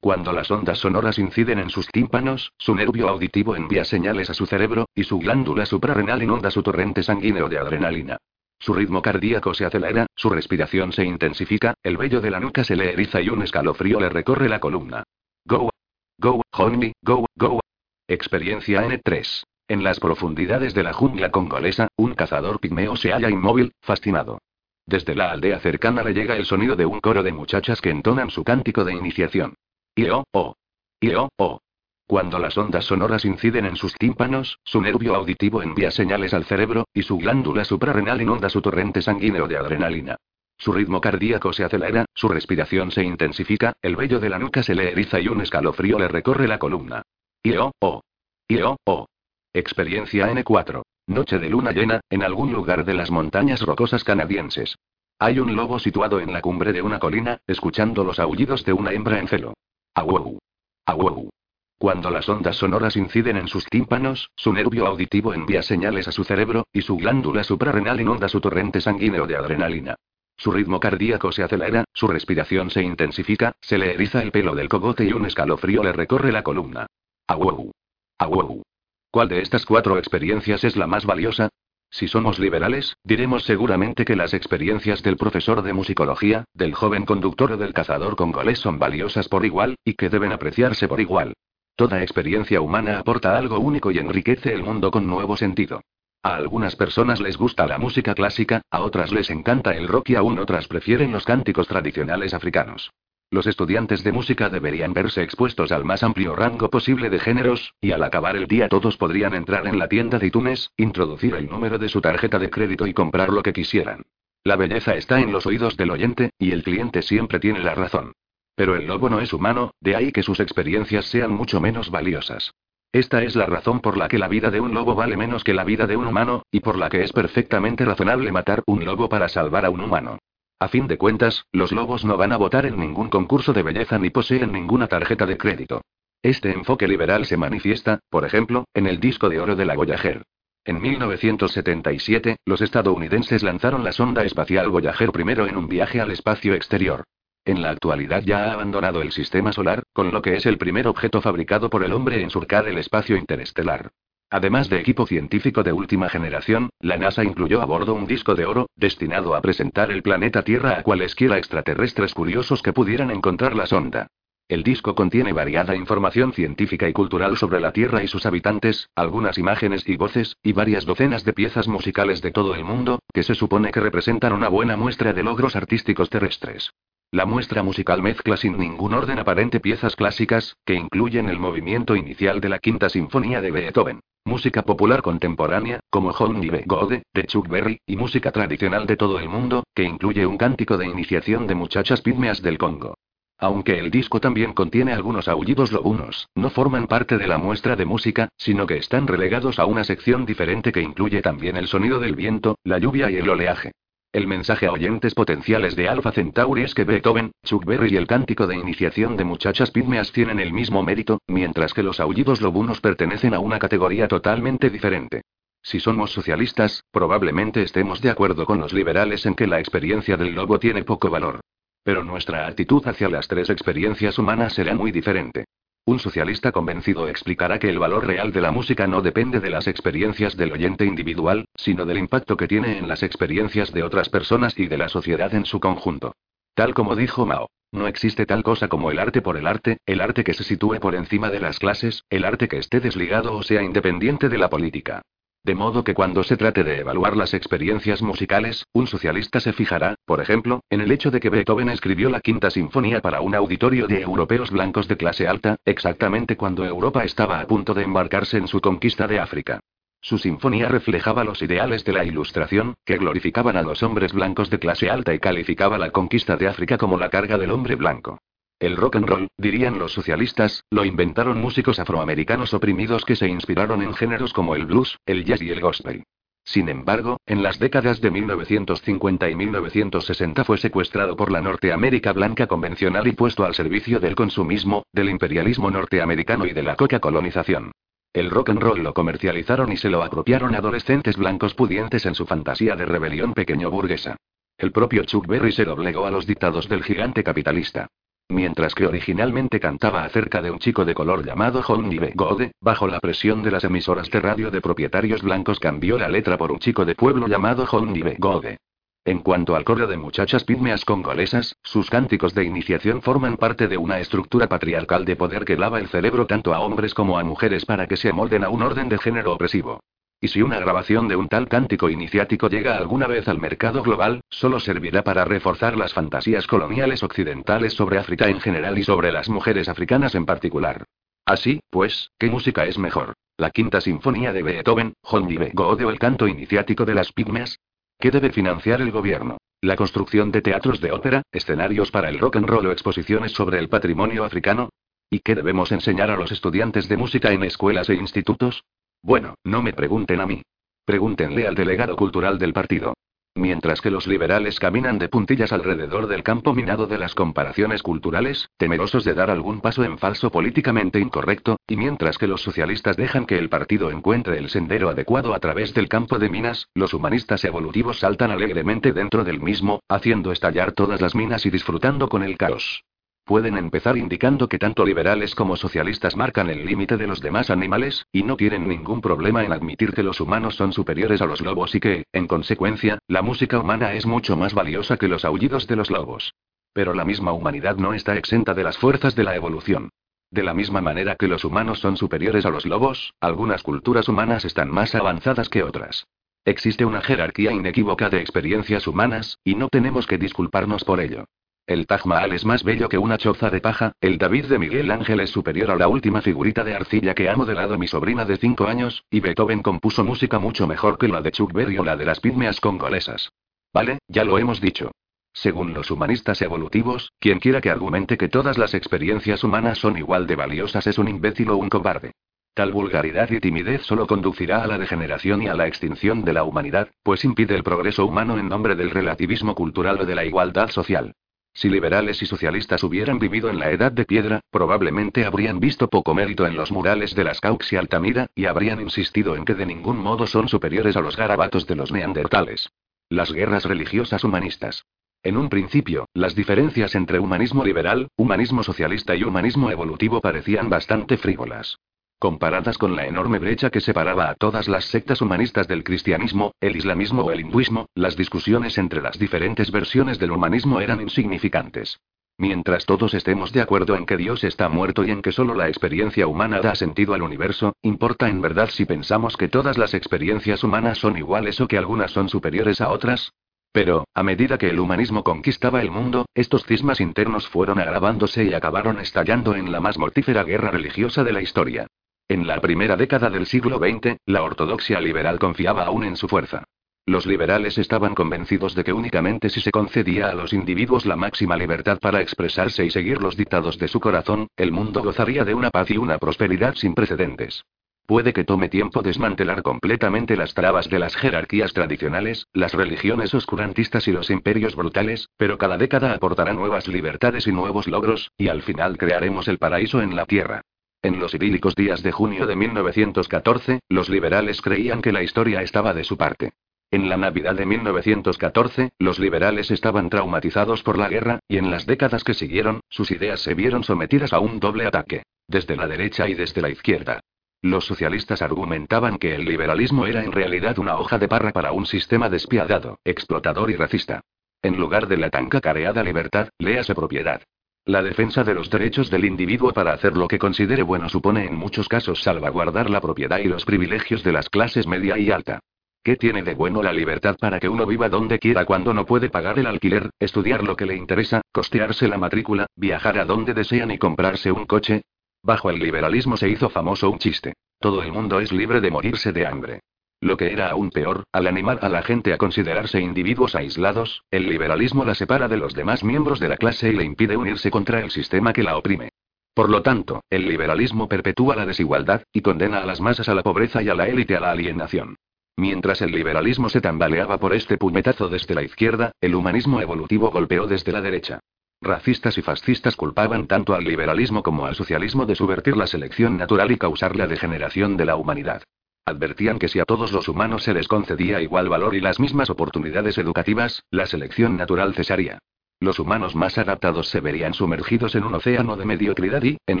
Cuando las ondas sonoras inciden en sus tímpanos, su nervio auditivo envía señales a su cerebro, y su glándula suprarrenal inunda su torrente sanguíneo de adrenalina. Su ritmo cardíaco se acelera, su respiración se intensifica, el vello de la nuca se le eriza y un escalofrío le recorre la columna. Go, go, honey, go, go. Experiencia N3. En las profundidades de la jungla congolesa, un cazador pigmeo se halla inmóvil, fascinado. Desde la aldea cercana le llega el sonido de un coro de muchachas que entonan su cántico de iniciación. Io, oh. Io, oh. Cuando las ondas sonoras inciden en sus tímpanos, su nervio auditivo envía señales al cerebro, y su glándula suprarrenal inunda su torrente sanguíneo de adrenalina. Su ritmo cardíaco se acelera, su respiración se intensifica, el vello de la nuca se le eriza y un escalofrío le recorre la columna. IO, O. IO, O. Experiencia N4. Noche de luna llena, en algún lugar de las montañas rocosas canadienses. Hay un lobo situado en la cumbre de una colina, escuchando los aullidos de una hembra en celo. Aguau. Aguau. Cuando las ondas sonoras inciden en sus tímpanos, su nervio auditivo envía señales a su cerebro, y su glándula suprarrenal inunda su torrente sanguíneo de adrenalina. Su ritmo cardíaco se acelera, su respiración se intensifica, se le eriza el pelo del cogote y un escalofrío le recorre la columna. Aguau. Aguau. ¿Cuál de estas cuatro experiencias es la más valiosa? Si somos liberales, diremos seguramente que las experiencias del profesor de musicología, del joven conductor o del cazador congolés son valiosas por igual, y que deben apreciarse por igual. Toda experiencia humana aporta algo único y enriquece el mundo con nuevo sentido. A algunas personas les gusta la música clásica, a otras les encanta el rock y aún otras prefieren los cánticos tradicionales africanos. Los estudiantes de música deberían verse expuestos al más amplio rango posible de géneros, y al acabar el día todos podrían entrar en la tienda de iTunes, introducir el número de su tarjeta de crédito y comprar lo que quisieran. La belleza está en los oídos del oyente, y el cliente siempre tiene la razón. Pero el lobo no es humano, de ahí que sus experiencias sean mucho menos valiosas. Esta es la razón por la que la vida de un lobo vale menos que la vida de un humano, y por la que es perfectamente razonable matar un lobo para salvar a un humano. A fin de cuentas, los lobos no van a votar en ningún concurso de belleza ni poseen ninguna tarjeta de crédito. Este enfoque liberal se manifiesta, por ejemplo, en el disco de oro de la Voyager. En 1977, los estadounidenses lanzaron la sonda espacial Voyager primero en un viaje al espacio exterior. En la actualidad ya ha abandonado el sistema solar, con lo que es el primer objeto fabricado por el hombre en surcar el espacio interestelar. Además de equipo científico de última generación, la NASA incluyó a bordo un disco de oro, destinado a presentar el planeta Tierra a cualesquiera extraterrestres curiosos que pudieran encontrar la sonda. El disco contiene variada información científica y cultural sobre la Tierra y sus habitantes, algunas imágenes y voces, y varias docenas de piezas musicales de todo el mundo, que se supone que representan una buena muestra de logros artísticos terrestres. La muestra musical mezcla sin ningún orden aparente piezas clásicas, que incluyen el movimiento inicial de la Quinta Sinfonía de Beethoven, música popular contemporánea, como Be Gode, de Chuck Berry, y música tradicional de todo el mundo, que incluye un cántico de iniciación de muchachas pigmeas del Congo. Aunque el disco también contiene algunos aullidos lobunos, no forman parte de la muestra de música, sino que están relegados a una sección diferente que incluye también el sonido del viento, la lluvia y el oleaje. El mensaje a oyentes potenciales de Alpha Centauri es que Beethoven, Chuck Berry y el cántico de iniciación de muchachas pigmeas tienen el mismo mérito, mientras que los aullidos lobunos pertenecen a una categoría totalmente diferente. Si somos socialistas, probablemente estemos de acuerdo con los liberales en que la experiencia del lobo tiene poco valor. Pero nuestra actitud hacia las tres experiencias humanas será muy diferente. Un socialista convencido explicará que el valor real de la música no depende de las experiencias del oyente individual, sino del impacto que tiene en las experiencias de otras personas y de la sociedad en su conjunto. Tal como dijo Mao, no existe tal cosa como el arte por el arte, el arte que se sitúe por encima de las clases, el arte que esté desligado o sea independiente de la política. De modo que cuando se trate de evaluar las experiencias musicales, un socialista se fijará, por ejemplo, en el hecho de que Beethoven escribió la Quinta Sinfonía para un auditorio de europeos blancos de clase alta, exactamente cuando Europa estaba a punto de embarcarse en su conquista de África. Su sinfonía reflejaba los ideales de la Ilustración, que glorificaban a los hombres blancos de clase alta y calificaba la conquista de África como la carga del hombre blanco. El rock and roll, dirían los socialistas, lo inventaron músicos afroamericanos oprimidos que se inspiraron en géneros como el blues, el jazz y el gospel. Sin embargo, en las décadas de 1950 y 1960 fue secuestrado por la Norteamérica blanca convencional y puesto al servicio del consumismo, del imperialismo norteamericano y de la coca colonización. El rock and roll lo comercializaron y se lo apropiaron adolescentes blancos pudientes en su fantasía de rebelión pequeño burguesa. El propio Chuck Berry se doblegó a los dictados del gigante capitalista. Mientras que originalmente cantaba acerca de un chico de color llamado Honey Gode, bajo la presión de las emisoras de radio de propietarios blancos cambió la letra por un chico de pueblo llamado Honey Gode. En cuanto al coro de muchachas pigmeas congolesas, sus cánticos de iniciación forman parte de una estructura patriarcal de poder que lava el cerebro tanto a hombres como a mujeres para que se amolden a un orden de género opresivo. Y si una grabación de un tal cántico iniciático llega alguna vez al mercado global, solo servirá para reforzar las fantasías coloniales occidentales sobre África en general y sobre las mujeres africanas en particular. Así, pues, ¿qué música es mejor? ¿La quinta sinfonía de Beethoven, John Gode o el canto iniciático de las pigmeas? ¿Qué debe financiar el gobierno? ¿La construcción de teatros de ópera, escenarios para el rock and roll o exposiciones sobre el patrimonio africano? ¿Y qué debemos enseñar a los estudiantes de música en escuelas e institutos? Bueno, no me pregunten a mí. Pregúntenle al delegado cultural del partido. Mientras que los liberales caminan de puntillas alrededor del campo minado de las comparaciones culturales, temerosos de dar algún paso en falso políticamente incorrecto, y mientras que los socialistas dejan que el partido encuentre el sendero adecuado a través del campo de minas, los humanistas evolutivos saltan alegremente dentro del mismo, haciendo estallar todas las minas y disfrutando con el caos. Pueden empezar indicando que tanto liberales como socialistas marcan el límite de los demás animales, y no tienen ningún problema en admitir que los humanos son superiores a los lobos y que, en consecuencia, la música humana es mucho más valiosa que los aullidos de los lobos. Pero la misma humanidad no está exenta de las fuerzas de la evolución. De la misma manera que los humanos son superiores a los lobos, algunas culturas humanas están más avanzadas que otras. Existe una jerarquía inequívoca de experiencias humanas, y no tenemos que disculparnos por ello. El Taj Mahal es más bello que una choza de paja, el David de Miguel Ángel es superior a la última figurita de arcilla que ha modelado mi sobrina de 5 años, y Beethoven compuso música mucho mejor que la de Chuck Berry o la de las pigmeas congolesas. Vale, ya lo hemos dicho. Según los humanistas evolutivos, quien quiera que argumente que todas las experiencias humanas son igual de valiosas es un imbécil o un cobarde. Tal vulgaridad y timidez solo conducirá a la degeneración y a la extinción de la humanidad, pues impide el progreso humano en nombre del relativismo cultural o de la igualdad social. Si liberales y socialistas hubieran vivido en la edad de piedra, probablemente habrían visto poco mérito en los murales de las Caux y Altamira, y habrían insistido en que de ningún modo son superiores a los garabatos de los neandertales. Las guerras religiosas humanistas. En un principio, las diferencias entre humanismo liberal, humanismo socialista y humanismo evolutivo parecían bastante frívolas. Comparadas con la enorme brecha que separaba a todas las sectas humanistas del cristianismo, el islamismo o el hinduismo, las discusiones entre las diferentes versiones del humanismo eran insignificantes. Mientras todos estemos de acuerdo en que Dios está muerto y en que solo la experiencia humana da sentido al universo, importa en verdad si pensamos que todas las experiencias humanas son iguales o que algunas son superiores a otras? Pero, a medida que el humanismo conquistaba el mundo, estos cismas internos fueron agravándose y acabaron estallando en la más mortífera guerra religiosa de la historia. En la primera década del siglo XX, la ortodoxia liberal confiaba aún en su fuerza. Los liberales estaban convencidos de que únicamente si se concedía a los individuos la máxima libertad para expresarse y seguir los dictados de su corazón, el mundo gozaría de una paz y una prosperidad sin precedentes. Puede que tome tiempo desmantelar completamente las trabas de las jerarquías tradicionales, las religiones oscurantistas y los imperios brutales, pero cada década aportará nuevas libertades y nuevos logros, y al final crearemos el paraíso en la tierra. En los idílicos días de junio de 1914, los liberales creían que la historia estaba de su parte. En la Navidad de 1914, los liberales estaban traumatizados por la guerra, y en las décadas que siguieron, sus ideas se vieron sometidas a un doble ataque, desde la derecha y desde la izquierda. Los socialistas argumentaban que el liberalismo era en realidad una hoja de parra para un sistema despiadado, explotador y racista. En lugar de la tan cacareada libertad, léase propiedad. La defensa de los derechos del individuo para hacer lo que considere bueno supone en muchos casos salvaguardar la propiedad y los privilegios de las clases media y alta. ¿Qué tiene de bueno la libertad para que uno viva donde quiera cuando no puede pagar el alquiler, estudiar lo que le interesa, costearse la matrícula, viajar a donde desean y comprarse un coche? Bajo el liberalismo se hizo famoso un chiste. Todo el mundo es libre de morirse de hambre. Lo que era aún peor, al animar a la gente a considerarse individuos aislados, el liberalismo la separa de los demás miembros de la clase y le impide unirse contra el sistema que la oprime. Por lo tanto, el liberalismo perpetúa la desigualdad, y condena a las masas a la pobreza y a la élite a la alienación. Mientras el liberalismo se tambaleaba por este puñetazo desde la izquierda, el humanismo evolutivo golpeó desde la derecha. Racistas y fascistas culpaban tanto al liberalismo como al socialismo de subvertir la selección natural y causar la degeneración de la humanidad. Advertían que si a todos los humanos se les concedía igual valor y las mismas oportunidades educativas, la selección natural cesaría. Los humanos más adaptados se verían sumergidos en un océano de mediocridad y, en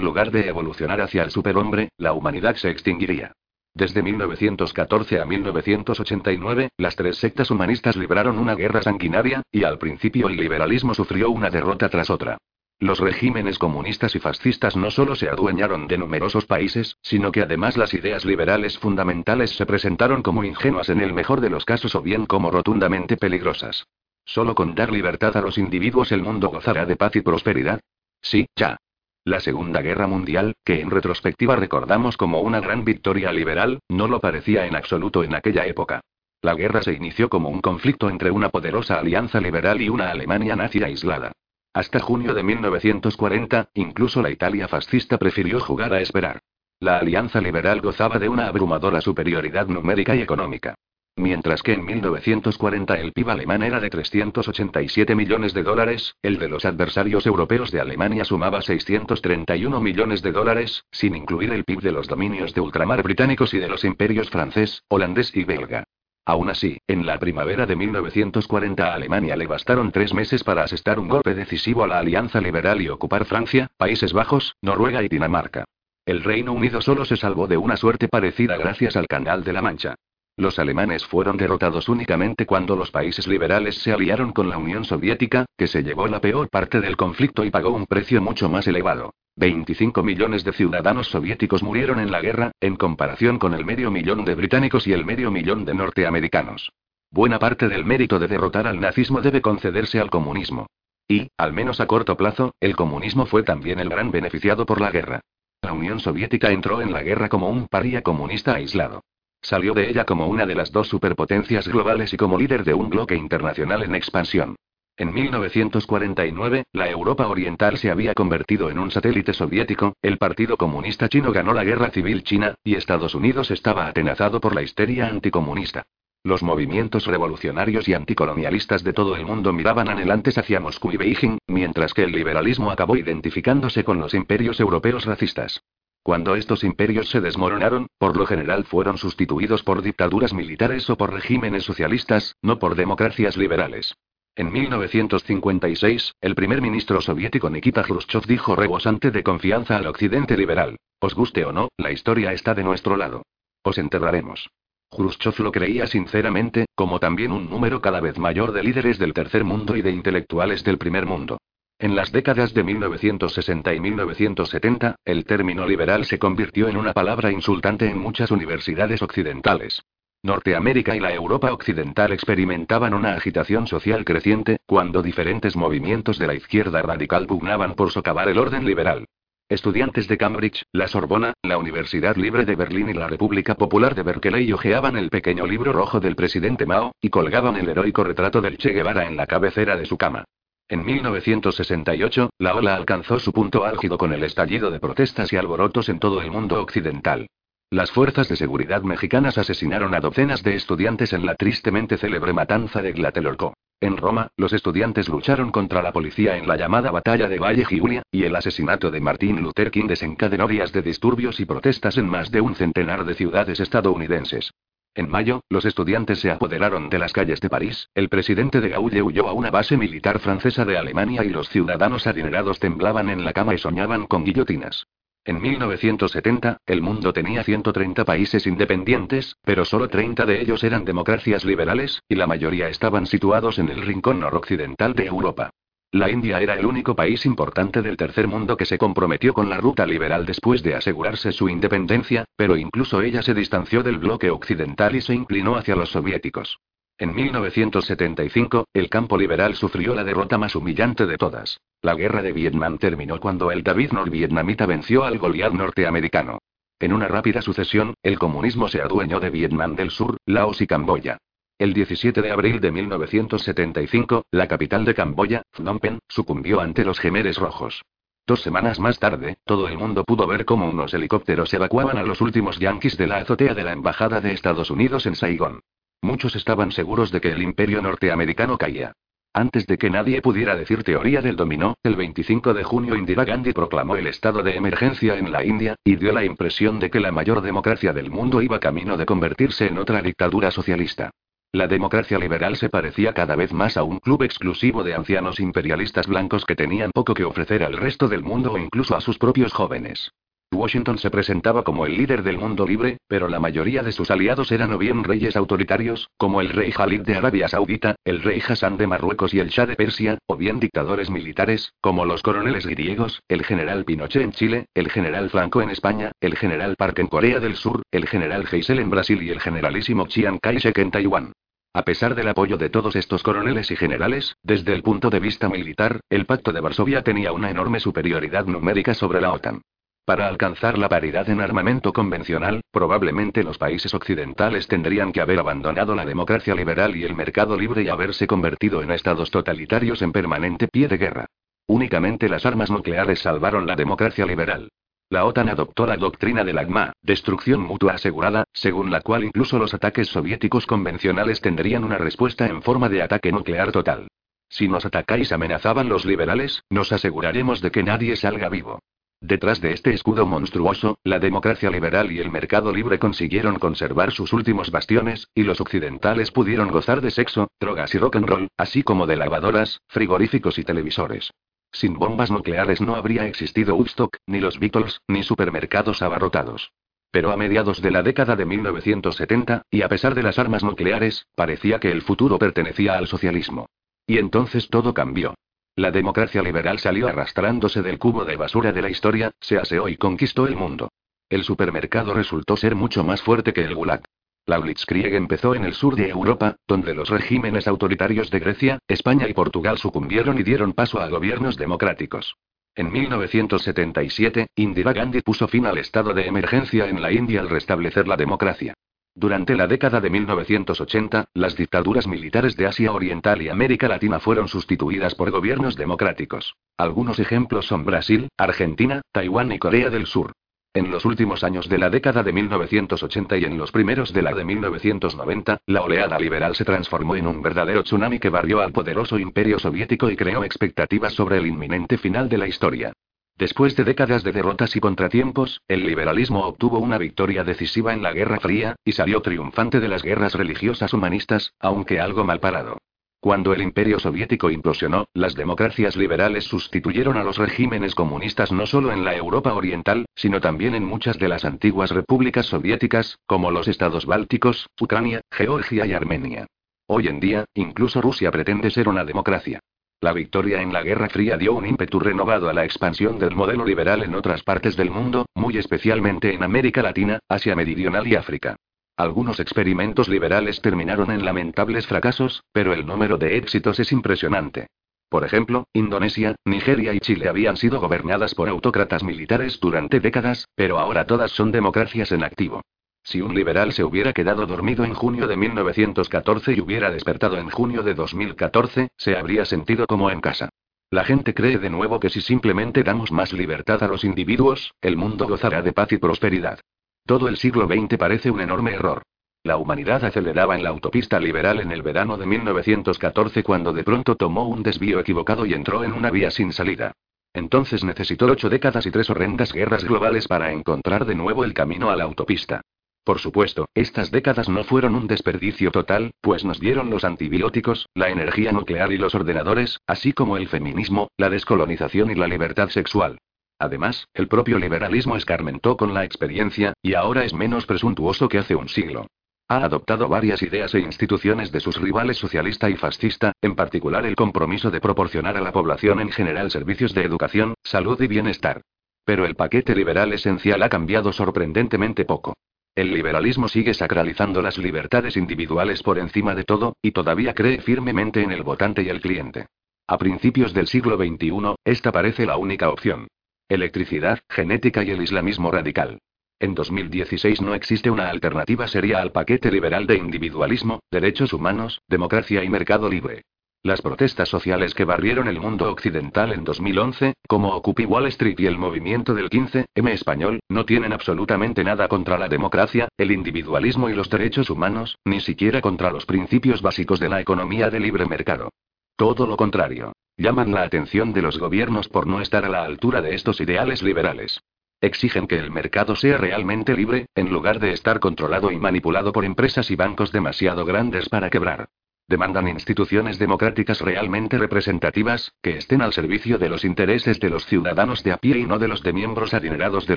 lugar de evolucionar hacia el superhombre, la humanidad se extinguiría. Desde 1914 a 1989, las tres sectas humanistas libraron una guerra sanguinaria, y al principio el liberalismo sufrió una derrota tras otra. Los regímenes comunistas y fascistas no solo se adueñaron de numerosos países, sino que además las ideas liberales fundamentales se presentaron como ingenuas en el mejor de los casos o bien como rotundamente peligrosas. Solo con dar libertad a los individuos el mundo gozará de paz y prosperidad. Sí, ya. La Segunda Guerra Mundial, que en retrospectiva recordamos como una gran victoria liberal, no lo parecía en absoluto en aquella época. La guerra se inició como un conflicto entre una poderosa alianza liberal y una Alemania nazi aislada. Hasta junio de 1940, incluso la Italia fascista prefirió jugar a esperar. La alianza liberal gozaba de una abrumadora superioridad numérica y económica. Mientras que en 1940 el PIB alemán era de 387 millones de dólares, el de los adversarios europeos de Alemania sumaba 631 millones de dólares, sin incluir el PIB de los dominios de ultramar británicos y de los imperios francés, holandés y belga. Aún así, en la primavera de 1940 a Alemania le bastaron tres meses para asestar un golpe decisivo a la Alianza Liberal y ocupar Francia, Países Bajos, Noruega y Dinamarca. El Reino Unido solo se salvó de una suerte parecida gracias al Canal de la Mancha. Los alemanes fueron derrotados únicamente cuando los países liberales se aliaron con la Unión Soviética, que se llevó la peor parte del conflicto y pagó un precio mucho más elevado. 25 millones de ciudadanos soviéticos murieron en la guerra, en comparación con el medio millón de británicos y el medio millón de norteamericanos. Buena parte del mérito de derrotar al nazismo debe concederse al comunismo. Y, al menos a corto plazo, el comunismo fue también el gran beneficiado por la guerra. La Unión Soviética entró en la guerra como un paria comunista aislado. Salió de ella como una de las dos superpotencias globales y como líder de un bloque internacional en expansión. En 1949, la Europa Oriental se había convertido en un satélite soviético, el Partido Comunista Chino ganó la Guerra Civil China, y Estados Unidos estaba atenazado por la histeria anticomunista. Los movimientos revolucionarios y anticolonialistas de todo el mundo miraban anhelantes hacia Moscú y Beijing, mientras que el liberalismo acabó identificándose con los imperios europeos racistas. Cuando estos imperios se desmoronaron, por lo general fueron sustituidos por dictaduras militares o por regímenes socialistas, no por democracias liberales. En 1956, el primer ministro soviético Nikita Khrushchev dijo rebosante de confianza al occidente liberal: Os guste o no, la historia está de nuestro lado. Os enterraremos. Khrushchev lo creía sinceramente, como también un número cada vez mayor de líderes del tercer mundo y de intelectuales del primer mundo. En las décadas de 1960 y 1970, el término liberal se convirtió en una palabra insultante en muchas universidades occidentales. Norteamérica y la Europa occidental experimentaban una agitación social creciente, cuando diferentes movimientos de la izquierda radical pugnaban por socavar el orden liberal. Estudiantes de Cambridge, la Sorbona, la Universidad Libre de Berlín y la República Popular de Berkeley hojeaban el pequeño libro rojo del presidente Mao, y colgaban el heroico retrato del Che Guevara en la cabecera de su cama. En 1968, la ola alcanzó su punto álgido con el estallido de protestas y alborotos en todo el mundo occidental. Las fuerzas de seguridad mexicanas asesinaron a docenas de estudiantes en la tristemente célebre matanza de Tlatelolco. En Roma, los estudiantes lucharon contra la policía en la llamada Batalla de Valle Giulia, y el asesinato de Martin Luther King desencadenó días de disturbios y protestas en más de un centenar de ciudades estadounidenses. En mayo, los estudiantes se apoderaron de las calles de París, el presidente de Gaulle huyó a una base militar francesa de Alemania y los ciudadanos adinerados temblaban en la cama y soñaban con guillotinas. En 1970, el mundo tenía 130 países independientes, pero solo 30 de ellos eran democracias liberales, y la mayoría estaban situados en el rincón noroccidental de Europa. La India era el único país importante del tercer mundo que se comprometió con la ruta liberal después de asegurarse su independencia, pero incluso ella se distanció del bloque occidental y se inclinó hacia los soviéticos. En 1975, el campo liberal sufrió la derrota más humillante de todas. La guerra de Vietnam terminó cuando el David norvietnamita venció al Goliath norteamericano. En una rápida sucesión, el comunismo se adueñó de Vietnam del Sur, Laos y Camboya. El 17 de abril de 1975, la capital de Camboya, Phnom Penh, sucumbió ante los gemeres rojos. Dos semanas más tarde, todo el mundo pudo ver cómo unos helicópteros evacuaban a los últimos yanquis de la azotea de la Embajada de Estados Unidos en Saigón. Muchos estaban seguros de que el imperio norteamericano caía. Antes de que nadie pudiera decir teoría del dominó, el 25 de junio Indira Gandhi proclamó el estado de emergencia en la India, y dio la impresión de que la mayor democracia del mundo iba camino de convertirse en otra dictadura socialista. La democracia liberal se parecía cada vez más a un club exclusivo de ancianos imperialistas blancos que tenían poco que ofrecer al resto del mundo o incluso a sus propios jóvenes. Washington se presentaba como el líder del mundo libre, pero la mayoría de sus aliados eran o bien reyes autoritarios, como el rey Khalid de Arabia Saudita, el rey Hassan de Marruecos y el Shah de Persia, o bien dictadores militares, como los coroneles griegos, el general Pinochet en Chile, el general Franco en España, el general Park en Corea del Sur, el general Geisel en Brasil y el generalísimo Chiang Kai-shek en Taiwán. A pesar del apoyo de todos estos coroneles y generales, desde el punto de vista militar, el Pacto de Varsovia tenía una enorme superioridad numérica sobre la OTAN. Para alcanzar la paridad en armamento convencional, probablemente los países occidentales tendrían que haber abandonado la democracia liberal y el mercado libre y haberse convertido en estados totalitarios en permanente pie de guerra. Únicamente las armas nucleares salvaron la democracia liberal. La OTAN adoptó la doctrina del AGMA, destrucción mutua asegurada, según la cual incluso los ataques soviéticos convencionales tendrían una respuesta en forma de ataque nuclear total. Si nos atacáis amenazaban los liberales, nos aseguraremos de que nadie salga vivo. Detrás de este escudo monstruoso, la democracia liberal y el mercado libre consiguieron conservar sus últimos bastiones, y los occidentales pudieron gozar de sexo, drogas y rock and roll, así como de lavadoras, frigoríficos y televisores. Sin bombas nucleares no habría existido Woodstock, ni los Beatles, ni supermercados abarrotados. Pero a mediados de la década de 1970, y a pesar de las armas nucleares, parecía que el futuro pertenecía al socialismo. Y entonces todo cambió. La democracia liberal salió arrastrándose del cubo de basura de la historia, se aseó y conquistó el mundo. El supermercado resultó ser mucho más fuerte que el Gulag. La Blitzkrieg empezó en el sur de Europa, donde los regímenes autoritarios de Grecia, España y Portugal sucumbieron y dieron paso a gobiernos democráticos. En 1977, Indira Gandhi puso fin al estado de emergencia en la India al restablecer la democracia. Durante la década de 1980, las dictaduras militares de Asia Oriental y América Latina fueron sustituidas por gobiernos democráticos. Algunos ejemplos son Brasil, Argentina, Taiwán y Corea del Sur. En los últimos años de la década de 1980 y en los primeros de la de 1990, la oleada liberal se transformó en un verdadero tsunami que barrió al poderoso imperio soviético y creó expectativas sobre el inminente final de la historia. Después de décadas de derrotas y contratiempos, el liberalismo obtuvo una victoria decisiva en la Guerra Fría, y salió triunfante de las guerras religiosas humanistas, aunque algo mal parado. Cuando el imperio soviético implosionó, las democracias liberales sustituyeron a los regímenes comunistas no solo en la Europa oriental, sino también en muchas de las antiguas repúblicas soviéticas, como los estados bálticos, Ucrania, Georgia y Armenia. Hoy en día, incluso Rusia pretende ser una democracia. La victoria en la Guerra Fría dio un ímpetu renovado a la expansión del modelo liberal en otras partes del mundo, muy especialmente en América Latina, Asia Meridional y África. Algunos experimentos liberales terminaron en lamentables fracasos, pero el número de éxitos es impresionante. Por ejemplo, Indonesia, Nigeria y Chile habían sido gobernadas por autócratas militares durante décadas, pero ahora todas son democracias en activo. Si un liberal se hubiera quedado dormido en junio de 1914 y hubiera despertado en junio de 2014, se habría sentido como en casa. La gente cree de nuevo que si simplemente damos más libertad a los individuos, el mundo gozará de paz y prosperidad. Todo el siglo XX parece un enorme error. La humanidad aceleraba en la autopista liberal en el verano de 1914 cuando de pronto tomó un desvío equivocado y entró en una vía sin salida. Entonces necesitó ocho décadas y tres horrendas guerras globales para encontrar de nuevo el camino a la autopista. Por supuesto, estas décadas no fueron un desperdicio total, pues nos dieron los antibióticos, la energía nuclear y los ordenadores, así como el feminismo, la descolonización y la libertad sexual. Además, el propio liberalismo escarmentó con la experiencia, y ahora es menos presuntuoso que hace un siglo. Ha adoptado varias ideas e instituciones de sus rivales socialista y fascista, en particular el compromiso de proporcionar a la población en general servicios de educación, salud y bienestar. Pero el paquete liberal esencial ha cambiado sorprendentemente poco. El liberalismo sigue sacralizando las libertades individuales por encima de todo, y todavía cree firmemente en el votante y el cliente. A principios del siglo XXI, esta parece la única opción. Electricidad, genética y el islamismo radical. En 2016 no existe una alternativa seria al paquete liberal de individualismo, derechos humanos, democracia y mercado libre. Las protestas sociales que barrieron el mundo occidental en 2011, como Occupy Wall Street y el movimiento del 15M español, no tienen absolutamente nada contra la democracia, el individualismo y los derechos humanos, ni siquiera contra los principios básicos de la economía de libre mercado. Todo lo contrario. Llaman la atención de los gobiernos por no estar a la altura de estos ideales liberales. Exigen que el mercado sea realmente libre, en lugar de estar controlado y manipulado por empresas y bancos demasiado grandes para quebrar. Demandan instituciones democráticas realmente representativas, que estén al servicio de los intereses de los ciudadanos de a pie y no de los de miembros adinerados de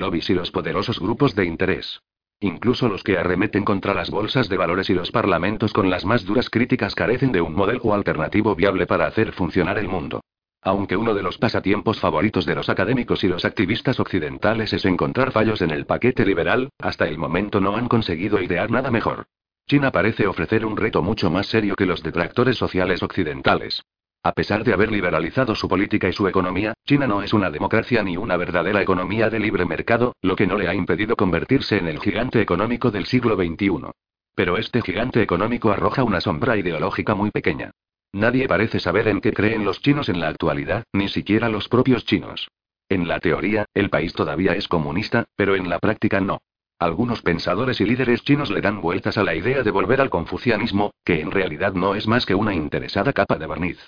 lobbies y los poderosos grupos de interés. Incluso los que arremeten contra las bolsas de valores y los parlamentos con las más duras críticas carecen de un modelo alternativo viable para hacer funcionar el mundo. Aunque uno de los pasatiempos favoritos de los académicos y los activistas occidentales es encontrar fallos en el paquete liberal, hasta el momento no han conseguido idear nada mejor. China parece ofrecer un reto mucho más serio que los detractores sociales occidentales. A pesar de haber liberalizado su política y su economía, China no es una democracia ni una verdadera economía de libre mercado, lo que no le ha impedido convertirse en el gigante económico del siglo XXI. Pero este gigante económico arroja una sombra ideológica muy pequeña. Nadie parece saber en qué creen los chinos en la actualidad, ni siquiera los propios chinos. En la teoría, el país todavía es comunista, pero en la práctica no. Algunos pensadores y líderes chinos le dan vueltas a la idea de volver al confucianismo, que en realidad no es más que una interesada capa de barniz.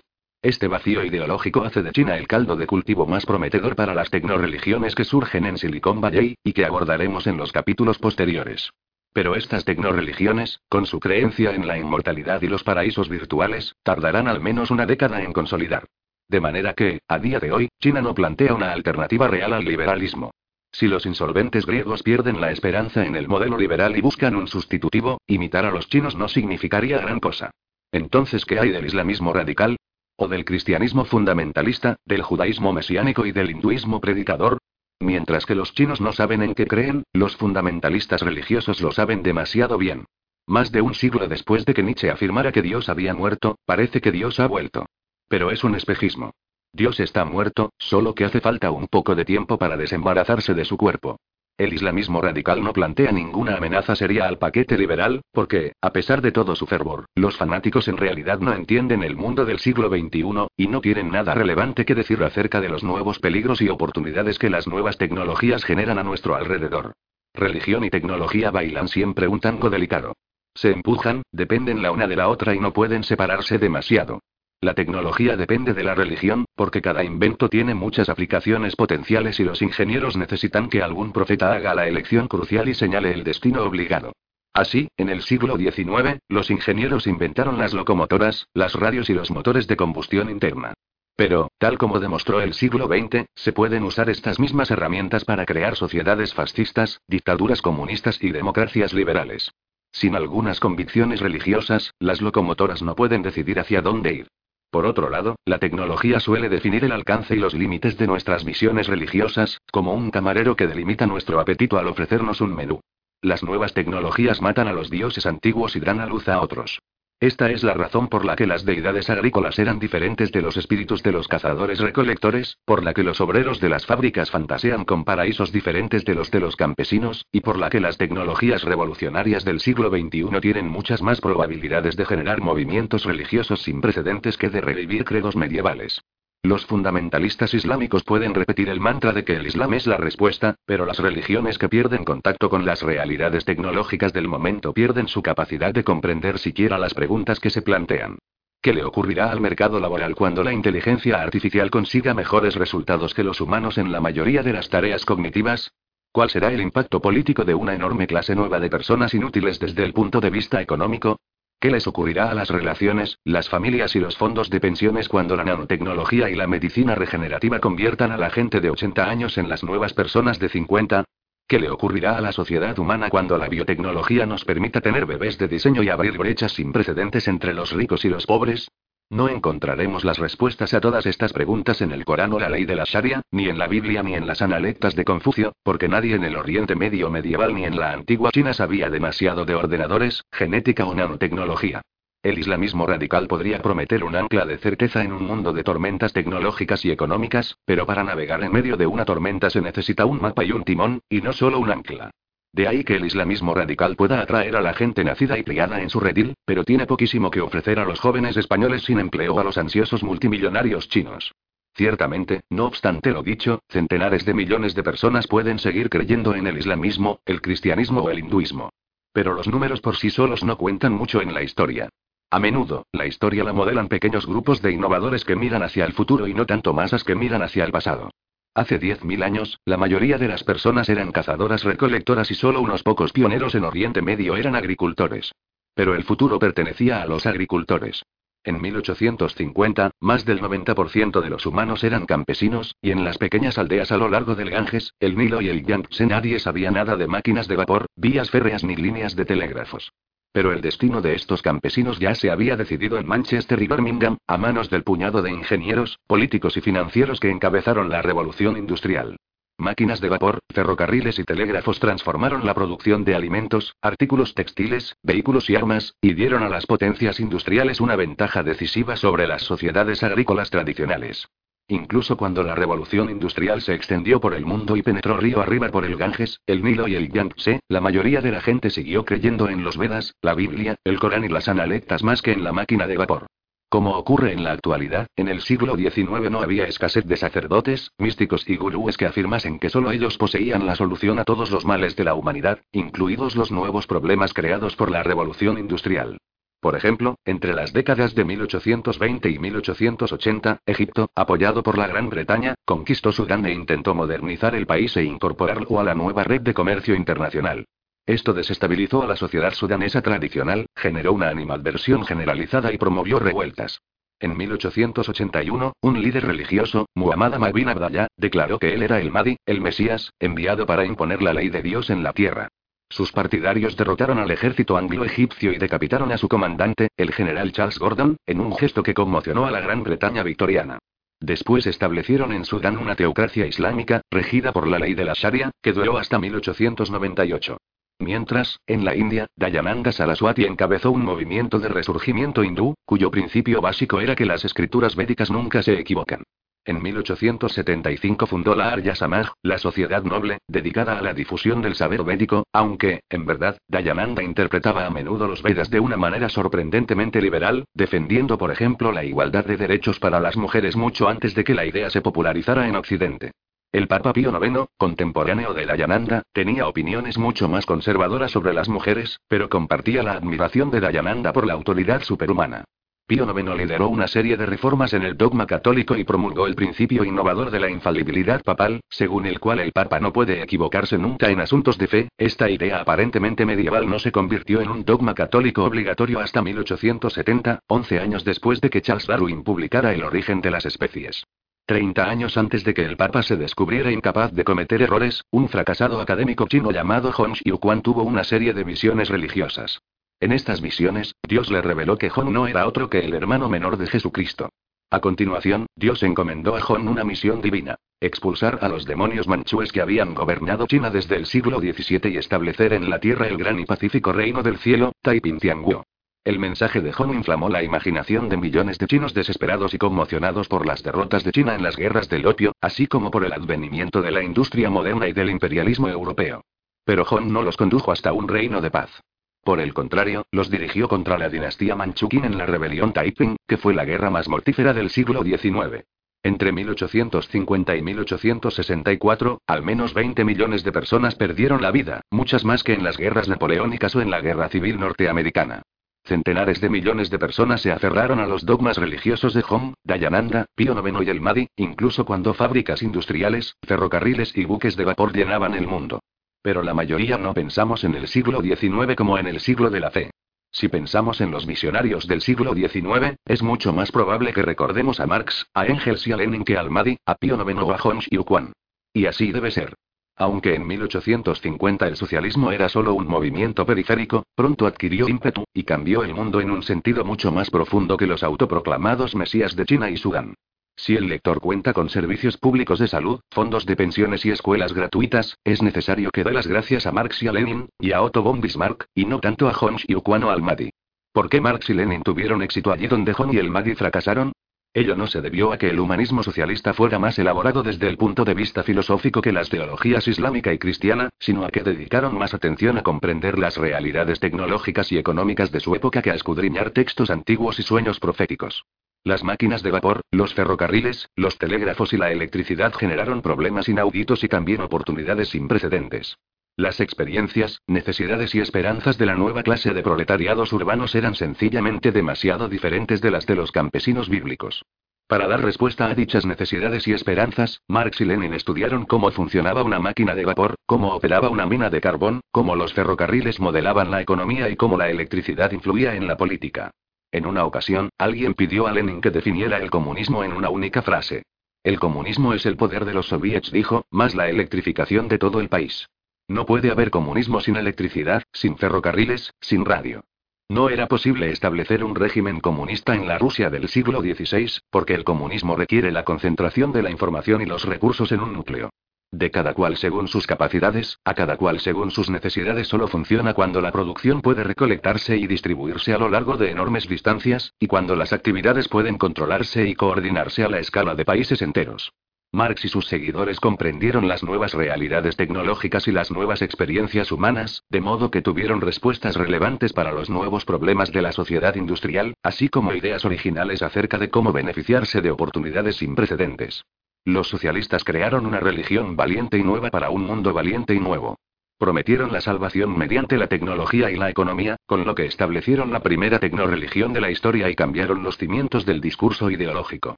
Este vacío ideológico hace de China el caldo de cultivo más prometedor para las tecnoreligiones que surgen en Silicon Valley, y que abordaremos en los capítulos posteriores. Pero estas tecnoreligiones, con su creencia en la inmortalidad y los paraísos virtuales, tardarán al menos una década en consolidar. De manera que, a día de hoy, China no plantea una alternativa real al liberalismo. Si los insolventes griegos pierden la esperanza en el modelo liberal y buscan un sustitutivo, imitar a los chinos no significaría gran cosa. Entonces, ¿qué hay del islamismo radical? ¿O del cristianismo fundamentalista, del judaísmo mesiánico y del hinduismo predicador? Mientras que los chinos no saben en qué creen, los fundamentalistas religiosos lo saben demasiado bien. Más de un siglo después de que Nietzsche afirmara que Dios había muerto, parece que Dios ha vuelto. Pero es un espejismo. Dios está muerto, solo que hace falta un poco de tiempo para desembarazarse de su cuerpo. El islamismo radical no plantea ninguna amenaza seria al paquete liberal, porque, a pesar de todo su fervor, los fanáticos en realidad no entienden el mundo del siglo XXI, y no tienen nada relevante que decir acerca de los nuevos peligros y oportunidades que las nuevas tecnologías generan a nuestro alrededor. Religión y tecnología bailan siempre un tango delicado. Se empujan, dependen la una de la otra y no pueden separarse demasiado. La tecnología depende de la religión, porque cada invento tiene muchas aplicaciones potenciales y los ingenieros necesitan que algún profeta haga la elección crucial y señale el destino obligado. Así, en el siglo XIX, los ingenieros inventaron las locomotoras, las radios y los motores de combustión interna. Pero, tal como demostró el siglo XX, se pueden usar estas mismas herramientas para crear sociedades fascistas, dictaduras comunistas y democracias liberales. Sin algunas convicciones religiosas, las locomotoras no pueden decidir hacia dónde ir. Por otro lado, la tecnología suele definir el alcance y los límites de nuestras visiones religiosas, como un camarero que delimita nuestro apetito al ofrecernos un menú. Las nuevas tecnologías matan a los dioses antiguos y dan a luz a otros. Esta es la razón por la que las deidades agrícolas eran diferentes de los espíritus de los cazadores recolectores, por la que los obreros de las fábricas fantasean con paraísos diferentes de los de los campesinos, y por la que las tecnologías revolucionarias del siglo XXI tienen muchas más probabilidades de generar movimientos religiosos sin precedentes que de revivir credos medievales. Los fundamentalistas islámicos pueden repetir el mantra de que el Islam es la respuesta, pero las religiones que pierden contacto con las realidades tecnológicas del momento pierden su capacidad de comprender siquiera las preguntas que se plantean. ¿Qué le ocurrirá al mercado laboral cuando la inteligencia artificial consiga mejores resultados que los humanos en la mayoría de las tareas cognitivas? ¿Cuál será el impacto político de una enorme clase nueva de personas inútiles desde el punto de vista económico? ¿Qué les ocurrirá a las relaciones, las familias y los fondos de pensiones cuando la nanotecnología y la medicina regenerativa conviertan a la gente de 80 años en las nuevas personas de 50? ¿Qué le ocurrirá a la sociedad humana cuando la biotecnología nos permita tener bebés de diseño y abrir brechas sin precedentes entre los ricos y los pobres? No encontraremos las respuestas a todas estas preguntas en el Corán o la ley de la Sharia, ni en la Biblia ni en las analectas de Confucio, porque nadie en el Oriente Medio medieval ni en la antigua China sabía demasiado de ordenadores, genética o nanotecnología. El islamismo radical podría prometer un ancla de certeza en un mundo de tormentas tecnológicas y económicas, pero para navegar en medio de una tormenta se necesita un mapa y un timón, y no solo un ancla. De ahí que el islamismo radical pueda atraer a la gente nacida y criada en su redil, pero tiene poquísimo que ofrecer a los jóvenes españoles sin empleo o a los ansiosos multimillonarios chinos. Ciertamente, no obstante lo dicho, centenares de millones de personas pueden seguir creyendo en el islamismo, el cristianismo o el hinduismo. Pero los números por sí solos no cuentan mucho en la historia. A menudo, la historia la modelan pequeños grupos de innovadores que miran hacia el futuro y no tanto masas que miran hacia el pasado. Hace 10.000 años, la mayoría de las personas eran cazadoras recolectoras y solo unos pocos pioneros en Oriente Medio eran agricultores. Pero el futuro pertenecía a los agricultores. En 1850, más del 90% de los humanos eran campesinos, y en las pequeñas aldeas a lo largo del Ganges, el Nilo y el Yangtze nadie sabía nada de máquinas de vapor, vías férreas ni líneas de telégrafos. Pero el destino de estos campesinos ya se había decidido en Manchester y Birmingham, a manos del puñado de ingenieros, políticos y financieros que encabezaron la revolución industrial. Máquinas de vapor, ferrocarriles y telégrafos transformaron la producción de alimentos, artículos textiles, vehículos y armas, y dieron a las potencias industriales una ventaja decisiva sobre las sociedades agrícolas tradicionales. Incluso cuando la revolución industrial se extendió por el mundo y penetró río arriba por el Ganges, el Nilo y el Yangtze, la mayoría de la gente siguió creyendo en los Vedas, la Biblia, el Corán y las analectas más que en la máquina de vapor. Como ocurre en la actualidad, en el siglo XIX no había escasez de sacerdotes, místicos y gurúes que afirmasen que solo ellos poseían la solución a todos los males de la humanidad, incluidos los nuevos problemas creados por la revolución industrial. Por ejemplo, entre las décadas de 1820 y 1880, Egipto, apoyado por la Gran Bretaña, conquistó Sudán e intentó modernizar el país e incorporarlo a la nueva red de comercio internacional. Esto desestabilizó a la sociedad sudanesa tradicional, generó una animadversión generalizada y promovió revueltas. En 1881, un líder religioso, Muhammad Mabin Abdallah, declaró que él era el Mahdi, el Mesías, enviado para imponer la ley de Dios en la tierra. Sus partidarios derrotaron al ejército anglo-egipcio y decapitaron a su comandante, el general Charles Gordon, en un gesto que conmocionó a la Gran Bretaña victoriana. Después establecieron en Sudán una teocracia islámica, regida por la ley de la Sharia, que duró hasta 1898. Mientras, en la India, Dayananda Saraswati encabezó un movimiento de resurgimiento hindú, cuyo principio básico era que las escrituras védicas nunca se equivocan. En 1875 fundó la Arya Samaj, la sociedad noble, dedicada a la difusión del saber védico, aunque, en verdad, Dayananda interpretaba a menudo los Vedas de una manera sorprendentemente liberal, defendiendo por ejemplo la igualdad de derechos para las mujeres mucho antes de que la idea se popularizara en Occidente. El Papa Pío IX, contemporáneo de Dayananda, tenía opiniones mucho más conservadoras sobre las mujeres, pero compartía la admiración de Dayananda por la autoridad superhumana. Pío IX lideró una serie de reformas en el dogma católico y promulgó el principio innovador de la infalibilidad papal, según el cual el Papa no puede equivocarse nunca en asuntos de fe. Esta idea aparentemente medieval no se convirtió en un dogma católico obligatorio hasta 1870, 11 años después de que Charles Darwin publicara El origen de las especies. Treinta años antes de que el Papa se descubriera incapaz de cometer errores, un fracasado académico chino llamado Hong Xiuquan tuvo una serie de visiones religiosas. En estas visiones, Dios le reveló que Jon no era otro que el hermano menor de Jesucristo. A continuación, Dios encomendó a Jon una misión divina. Expulsar a los demonios manchúes que habían gobernado China desde el siglo XVII y establecer en la tierra el gran y pacífico reino del cielo, Taiping Tianguo. El mensaje de Jon inflamó la imaginación de millones de chinos desesperados y conmocionados por las derrotas de China en las guerras del opio, así como por el advenimiento de la industria moderna y del imperialismo europeo. Pero Jon no los condujo hasta un reino de paz. Por el contrario, los dirigió contra la dinastía Manchukin en la rebelión Taiping, que fue la guerra más mortífera del siglo XIX. Entre 1850 y 1864, al menos 20 millones de personas perdieron la vida, muchas más que en las guerras napoleónicas o en la Guerra Civil Norteamericana. Centenares de millones de personas se aferraron a los dogmas religiosos de Hom, Dayananda, Pío IX y el Mahdi, incluso cuando fábricas industriales, ferrocarriles y buques de vapor llenaban el mundo. Pero la mayoría no pensamos en el siglo XIX como en el siglo de la fe. Si pensamos en los visionarios del siglo XIX, es mucho más probable que recordemos a Marx, a Engels y a Lenin que al Mahdi, a Pío IX o a Hong Xiuquan. Y así debe ser. Aunque en 1850 el socialismo era solo un movimiento periférico, pronto adquirió ímpetu, y cambió el mundo en un sentido mucho más profundo que los autoproclamados mesías de China y Sudán. Si el lector cuenta con servicios públicos de salud, fondos de pensiones y escuelas gratuitas, es necesario que dé las gracias a Marx y a Lenin, y a Otto von Bismarck, y no tanto a Hong Xiuquan o al Mahdi. ¿Por qué Marx y Lenin tuvieron éxito allí donde Hong y el Mahdi fracasaron? Ello no se debió a que el humanismo socialista fuera más elaborado desde el punto de vista filosófico que las teologías islámica y cristiana, sino a que dedicaron más atención a comprender las realidades tecnológicas y económicas de su época que a escudriñar textos antiguos y sueños proféticos. Las máquinas de vapor, los ferrocarriles, los telégrafos y la electricidad generaron problemas inauditos y también oportunidades sin precedentes. Las experiencias, necesidades y esperanzas de la nueva clase de proletariados urbanos eran sencillamente demasiado diferentes de las de los campesinos bíblicos. Para dar respuesta a dichas necesidades y esperanzas, Marx y Lenin estudiaron cómo funcionaba una máquina de vapor, cómo operaba una mina de carbón, cómo los ferrocarriles modelaban la economía y cómo la electricidad influía en la política. En una ocasión, alguien pidió a Lenin que definiera el comunismo en una única frase. El comunismo es el poder de los soviets, dijo, más la electrificación de todo el país. No puede haber comunismo sin electricidad, sin ferrocarriles, sin radio. No era posible establecer un régimen comunista en la Rusia del siglo XVI, porque el comunismo requiere la concentración de la información y los recursos en un núcleo. De cada cual según sus capacidades, a cada cual según sus necesidades solo funciona cuando la producción puede recolectarse y distribuirse a lo largo de enormes distancias, y cuando las actividades pueden controlarse y coordinarse a la escala de países enteros. Marx y sus seguidores comprendieron las nuevas realidades tecnológicas y las nuevas experiencias humanas, de modo que tuvieron respuestas relevantes para los nuevos problemas de la sociedad industrial, así como ideas originales acerca de cómo beneficiarse de oportunidades sin precedentes. Los socialistas crearon una religión valiente y nueva para un mundo valiente y nuevo. Prometieron la salvación mediante la tecnología y la economía, con lo que establecieron la primera tecnoreligión de la historia y cambiaron los cimientos del discurso ideológico.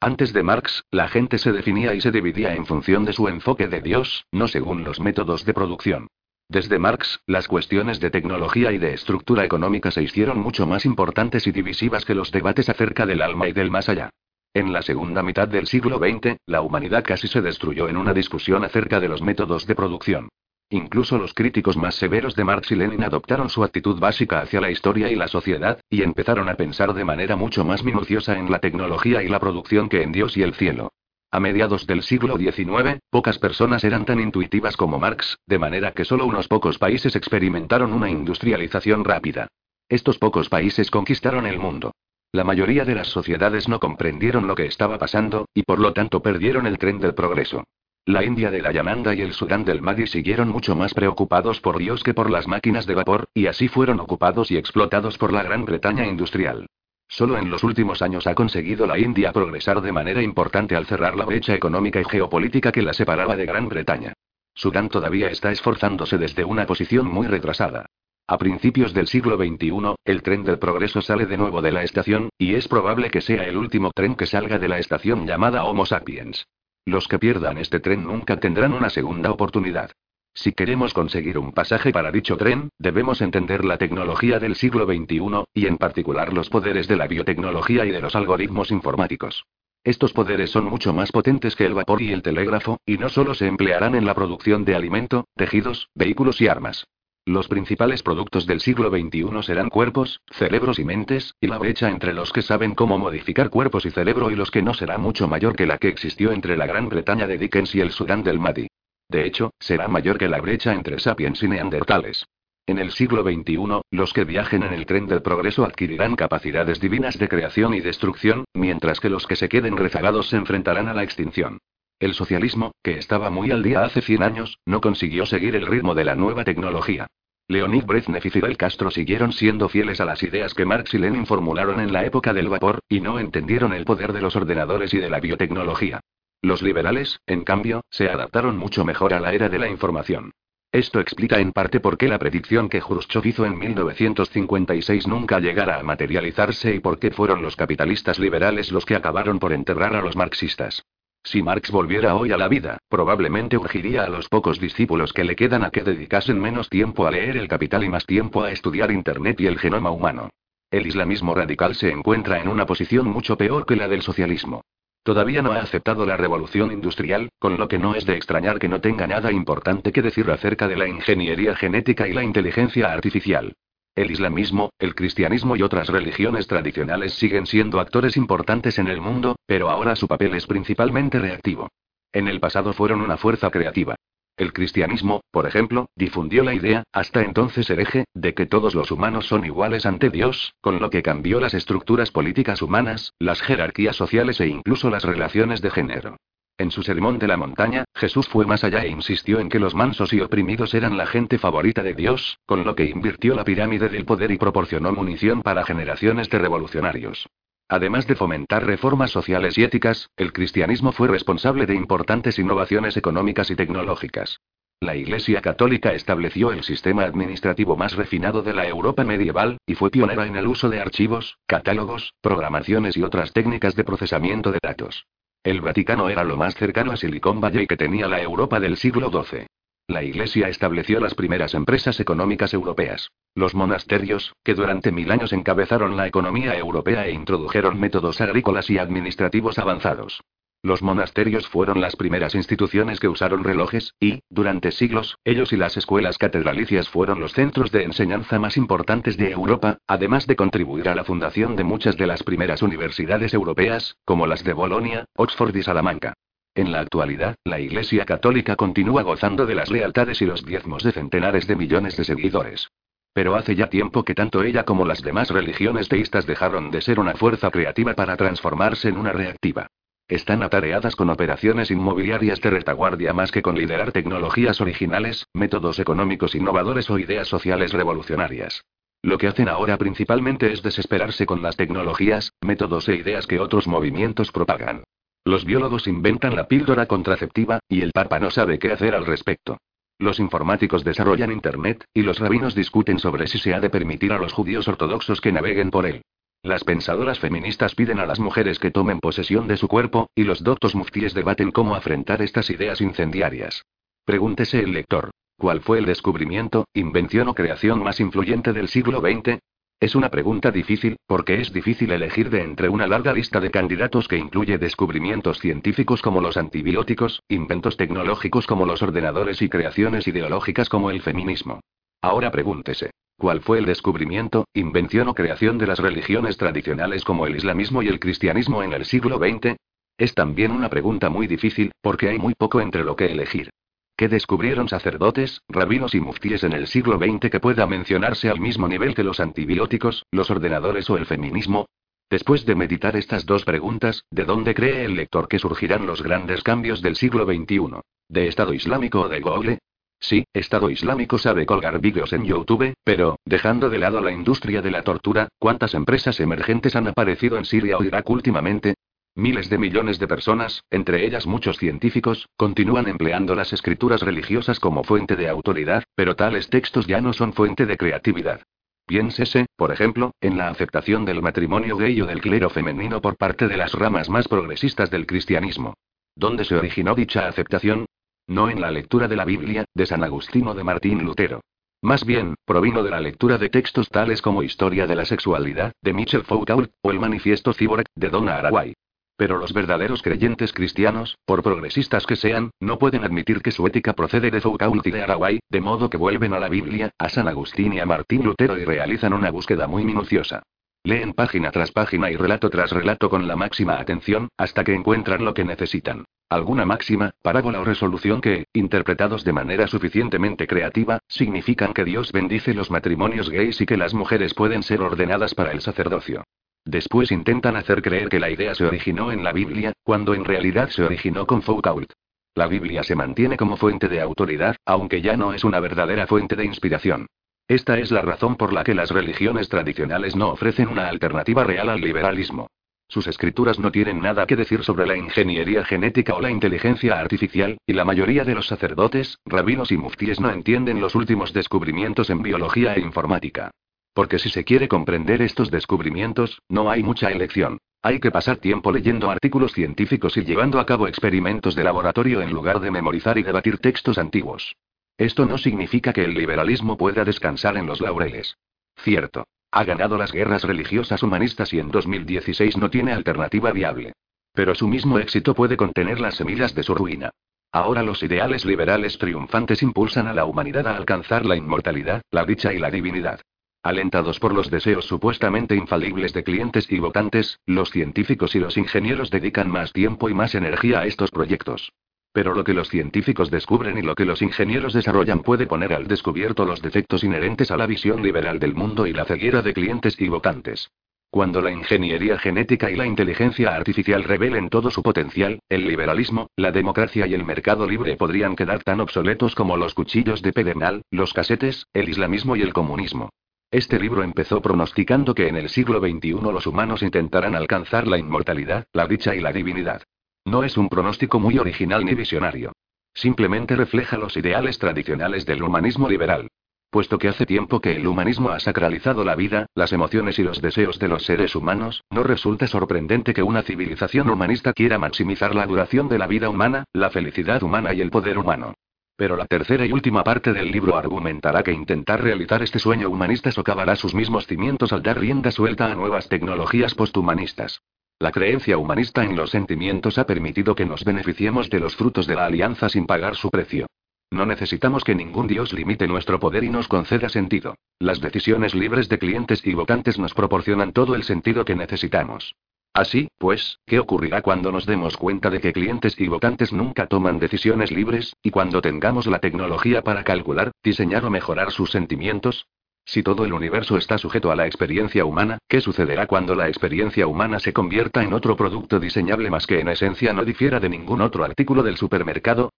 Antes de Marx, la gente se definía y se dividía en función de su enfoque de Dios, no según los métodos de producción. Desde Marx, las cuestiones de tecnología y de estructura económica se hicieron mucho más importantes y divisivas que los debates acerca del alma y del más allá. En la segunda mitad del siglo XX, la humanidad casi se destruyó en una discusión acerca de los métodos de producción. Incluso los críticos más severos de Marx y Lenin adoptaron su actitud básica hacia la historia y la sociedad, y empezaron a pensar de manera mucho más minuciosa en la tecnología y la producción que en Dios y el cielo. A mediados del siglo XIX, pocas personas eran tan intuitivas como Marx, de manera que solo unos pocos países experimentaron una industrialización rápida. Estos pocos países conquistaron el mundo. La mayoría de las sociedades no comprendieron lo que estaba pasando, y por lo tanto perdieron el tren del progreso. La India de la Yamanda y el Sudán del Mahdi siguieron mucho más preocupados por Dios que por las máquinas de vapor, y así fueron ocupados y explotados por la Gran Bretaña industrial. Solo en los últimos años ha conseguido la India progresar de manera importante al cerrar la brecha económica y geopolítica que la separaba de Gran Bretaña. Sudán todavía está esforzándose desde una posición muy retrasada. A principios del siglo XXI, el tren del progreso sale de nuevo de la estación, y es probable que sea el último tren que salga de la estación llamada Homo sapiens. Los que pierdan este tren nunca tendrán una segunda oportunidad. Si queremos conseguir un pasaje para dicho tren, debemos entender la tecnología del siglo XXI, y en particular los poderes de la biotecnología y de los algoritmos informáticos. Estos poderes son mucho más potentes que el vapor y el telégrafo, y no solo se emplearán en la producción de alimento, tejidos, vehículos y armas. Los principales productos del siglo XXI serán cuerpos, cerebros y mentes, y la brecha entre los que saben cómo modificar cuerpos y cerebro y los que no será mucho mayor que la que existió entre la Gran Bretaña de Dickens y el Sudán del Mahdi. De hecho, será mayor que la brecha entre sapiens y neandertales. En el siglo XXI, los que viajen en el tren del progreso adquirirán capacidades divinas de creación y destrucción, mientras que los que se queden rezagados se enfrentarán a la extinción. El socialismo, que estaba muy al día hace 100 años, no consiguió seguir el ritmo de la nueva tecnología. Leonid Brezhnev y Fidel Castro siguieron siendo fieles a las ideas que Marx y Lenin formularon en la época del vapor, y no entendieron el poder de los ordenadores y de la biotecnología. Los liberales, en cambio, se adaptaron mucho mejor a la era de la información. Esto explica en parte por qué la predicción que Khrushchev hizo en 1956 nunca llegara a materializarse y por qué fueron los capitalistas liberales los que acabaron por enterrar a los marxistas. Si Marx volviera hoy a la vida, probablemente urgiría a los pocos discípulos que le quedan a que dedicasen menos tiempo a leer el capital y más tiempo a estudiar Internet y el genoma humano. El islamismo radical se encuentra en una posición mucho peor que la del socialismo. Todavía no ha aceptado la revolución industrial, con lo que no es de extrañar que no tenga nada importante que decir acerca de la ingeniería genética y la inteligencia artificial. El islamismo, el cristianismo y otras religiones tradicionales siguen siendo actores importantes en el mundo, pero ahora su papel es principalmente reactivo. En el pasado fueron una fuerza creativa. El cristianismo, por ejemplo, difundió la idea, hasta entonces hereje, de que todos los humanos son iguales ante Dios, con lo que cambió las estructuras políticas humanas, las jerarquías sociales e incluso las relaciones de género. En su sermón de la montaña, Jesús fue más allá e insistió en que los mansos y oprimidos eran la gente favorita de Dios, con lo que invirtió la pirámide del poder y proporcionó munición para generaciones de revolucionarios. Además de fomentar reformas sociales y éticas, el cristianismo fue responsable de importantes innovaciones económicas y tecnológicas. La Iglesia Católica estableció el sistema administrativo más refinado de la Europa medieval, y fue pionera en el uso de archivos, catálogos, programaciones y otras técnicas de procesamiento de datos. El Vaticano era lo más cercano a Silicon Valley que tenía la Europa del siglo XII. La Iglesia estableció las primeras empresas económicas europeas. Los monasterios, que durante mil años encabezaron la economía europea e introdujeron métodos agrícolas y administrativos avanzados. Los monasterios fueron las primeras instituciones que usaron relojes, y, durante siglos, ellos y las escuelas catedralicias fueron los centros de enseñanza más importantes de Europa, además de contribuir a la fundación de muchas de las primeras universidades europeas, como las de Bolonia, Oxford y Salamanca. En la actualidad, la Iglesia Católica continúa gozando de las lealtades y los diezmos de centenares de millones de seguidores. Pero hace ya tiempo que tanto ella como las demás religiones teístas dejaron de ser una fuerza creativa para transformarse en una reactiva. Están atareadas con operaciones inmobiliarias de retaguardia más que con liderar tecnologías originales, métodos económicos innovadores o ideas sociales revolucionarias. Lo que hacen ahora principalmente es desesperarse con las tecnologías, métodos e ideas que otros movimientos propagan. Los biólogos inventan la píldora contraceptiva, y el Papa no sabe qué hacer al respecto. Los informáticos desarrollan Internet, y los rabinos discuten sobre si se ha de permitir a los judíos ortodoxos que naveguen por él. Las pensadoras feministas piden a las mujeres que tomen posesión de su cuerpo, y los doctos muftíes debaten cómo afrontar estas ideas incendiarias. Pregúntese el lector. ¿Cuál fue el descubrimiento, invención o creación más influyente del siglo XX? Es una pregunta difícil, porque es difícil elegir de entre una larga lista de candidatos que incluye descubrimientos científicos como los antibióticos, inventos tecnológicos como los ordenadores y creaciones ideológicas como el feminismo. Ahora pregúntese, ¿cuál fue el descubrimiento, invención o creación de las religiones tradicionales como el islamismo y el cristianismo en el siglo XX? Es también una pregunta muy difícil, porque hay muy poco entre lo que elegir. ¿Qué descubrieron sacerdotes, rabinos y muftíes en el siglo XX que pueda mencionarse al mismo nivel que los antibióticos, los ordenadores o el feminismo? Después de meditar estas dos preguntas, ¿de dónde cree el lector que surgirán los grandes cambios del siglo XXI? ¿De Estado Islámico o de Google? Sí, Estado Islámico sabe colgar vídeos en YouTube, pero, dejando de lado la industria de la tortura, ¿cuántas empresas emergentes han aparecido en Siria o Irak últimamente? Miles de millones de personas, entre ellas muchos científicos, continúan empleando las escrituras religiosas como fuente de autoridad, pero tales textos ya no son fuente de creatividad. Piénsese, por ejemplo, en la aceptación del matrimonio gay o del clero femenino por parte de las ramas más progresistas del cristianismo. ¿Dónde se originó dicha aceptación? No en la lectura de la Biblia, de San Agustín o de Martín Lutero. Más bien, provino de la lectura de textos tales como Historia de la Sexualidad, de Michel Foucault, o el Manifiesto Cyborg, de Donna Haraway. Pero los verdaderos creyentes cristianos, por progresistas que sean, no pueden admitir que su ética procede de Foucault y de Araguay, de modo que vuelven a la Biblia, a San Agustín y a Martín Lutero y realizan una búsqueda muy minuciosa. Leen página tras página y relato tras relato con la máxima atención, hasta que encuentran lo que necesitan. Alguna máxima, parábola o resolución que, interpretados de manera suficientemente creativa, significan que Dios bendice los matrimonios gays y que las mujeres pueden ser ordenadas para el sacerdocio. Después intentan hacer creer que la idea se originó en la Biblia, cuando en realidad se originó con Foucault. La Biblia se mantiene como fuente de autoridad, aunque ya no es una verdadera fuente de inspiración. Esta es la razón por la que las religiones tradicionales no ofrecen una alternativa real al liberalismo. Sus escrituras no tienen nada que decir sobre la ingeniería genética o la inteligencia artificial, y la mayoría de los sacerdotes, rabinos y muftíes no entienden los últimos descubrimientos en biología e informática. Porque si se quiere comprender estos descubrimientos, no hay mucha elección. Hay que pasar tiempo leyendo artículos científicos y llevando a cabo experimentos de laboratorio en lugar de memorizar y debatir textos antiguos. Esto no significa que el liberalismo pueda descansar en los laureles. Cierto. Ha ganado las guerras religiosas humanistas y en 2016 no tiene alternativa viable. Pero su mismo éxito puede contener las semillas de su ruina. Ahora los ideales liberales triunfantes impulsan a la humanidad a alcanzar la inmortalidad, la dicha y la divinidad. Alentados por los deseos supuestamente infalibles de clientes y votantes, los científicos y los ingenieros dedican más tiempo y más energía a estos proyectos. Pero lo que los científicos descubren y lo que los ingenieros desarrollan puede poner al descubierto los defectos inherentes a la visión liberal del mundo y la ceguera de clientes y votantes. Cuando la ingeniería genética y la inteligencia artificial revelen todo su potencial, el liberalismo, la democracia y el mercado libre podrían quedar tan obsoletos como los cuchillos de pedernal, los casetes, el islamismo y el comunismo. Este libro empezó pronosticando que en el siglo XXI los humanos intentarán alcanzar la inmortalidad, la dicha y la divinidad. No es un pronóstico muy original ni visionario. Simplemente refleja los ideales tradicionales del humanismo liberal. Puesto que hace tiempo que el humanismo ha sacralizado la vida, las emociones y los deseos de los seres humanos, no resulta sorprendente que una civilización humanista quiera maximizar la duración de la vida humana, la felicidad humana y el poder humano. Pero la tercera y última parte del libro argumentará que intentar realizar este sueño humanista socavará sus mismos cimientos al dar rienda suelta a nuevas tecnologías posthumanistas. La creencia humanista en los sentimientos ha permitido que nos beneficiemos de los frutos de la alianza sin pagar su precio. No necesitamos que ningún Dios limite nuestro poder y nos conceda sentido. Las decisiones libres de clientes y votantes nos proporcionan todo el sentido que necesitamos. Así, pues, ¿qué ocurrirá cuando nos demos cuenta de que clientes y votantes nunca toman decisiones libres, y cuando tengamos la tecnología para calcular, diseñar o mejorar sus sentimientos? Si todo el universo está sujeto a la experiencia humana, ¿qué sucederá cuando la experiencia humana se convierta en otro producto diseñable más que en esencia no difiera de ningún otro artículo del supermercado?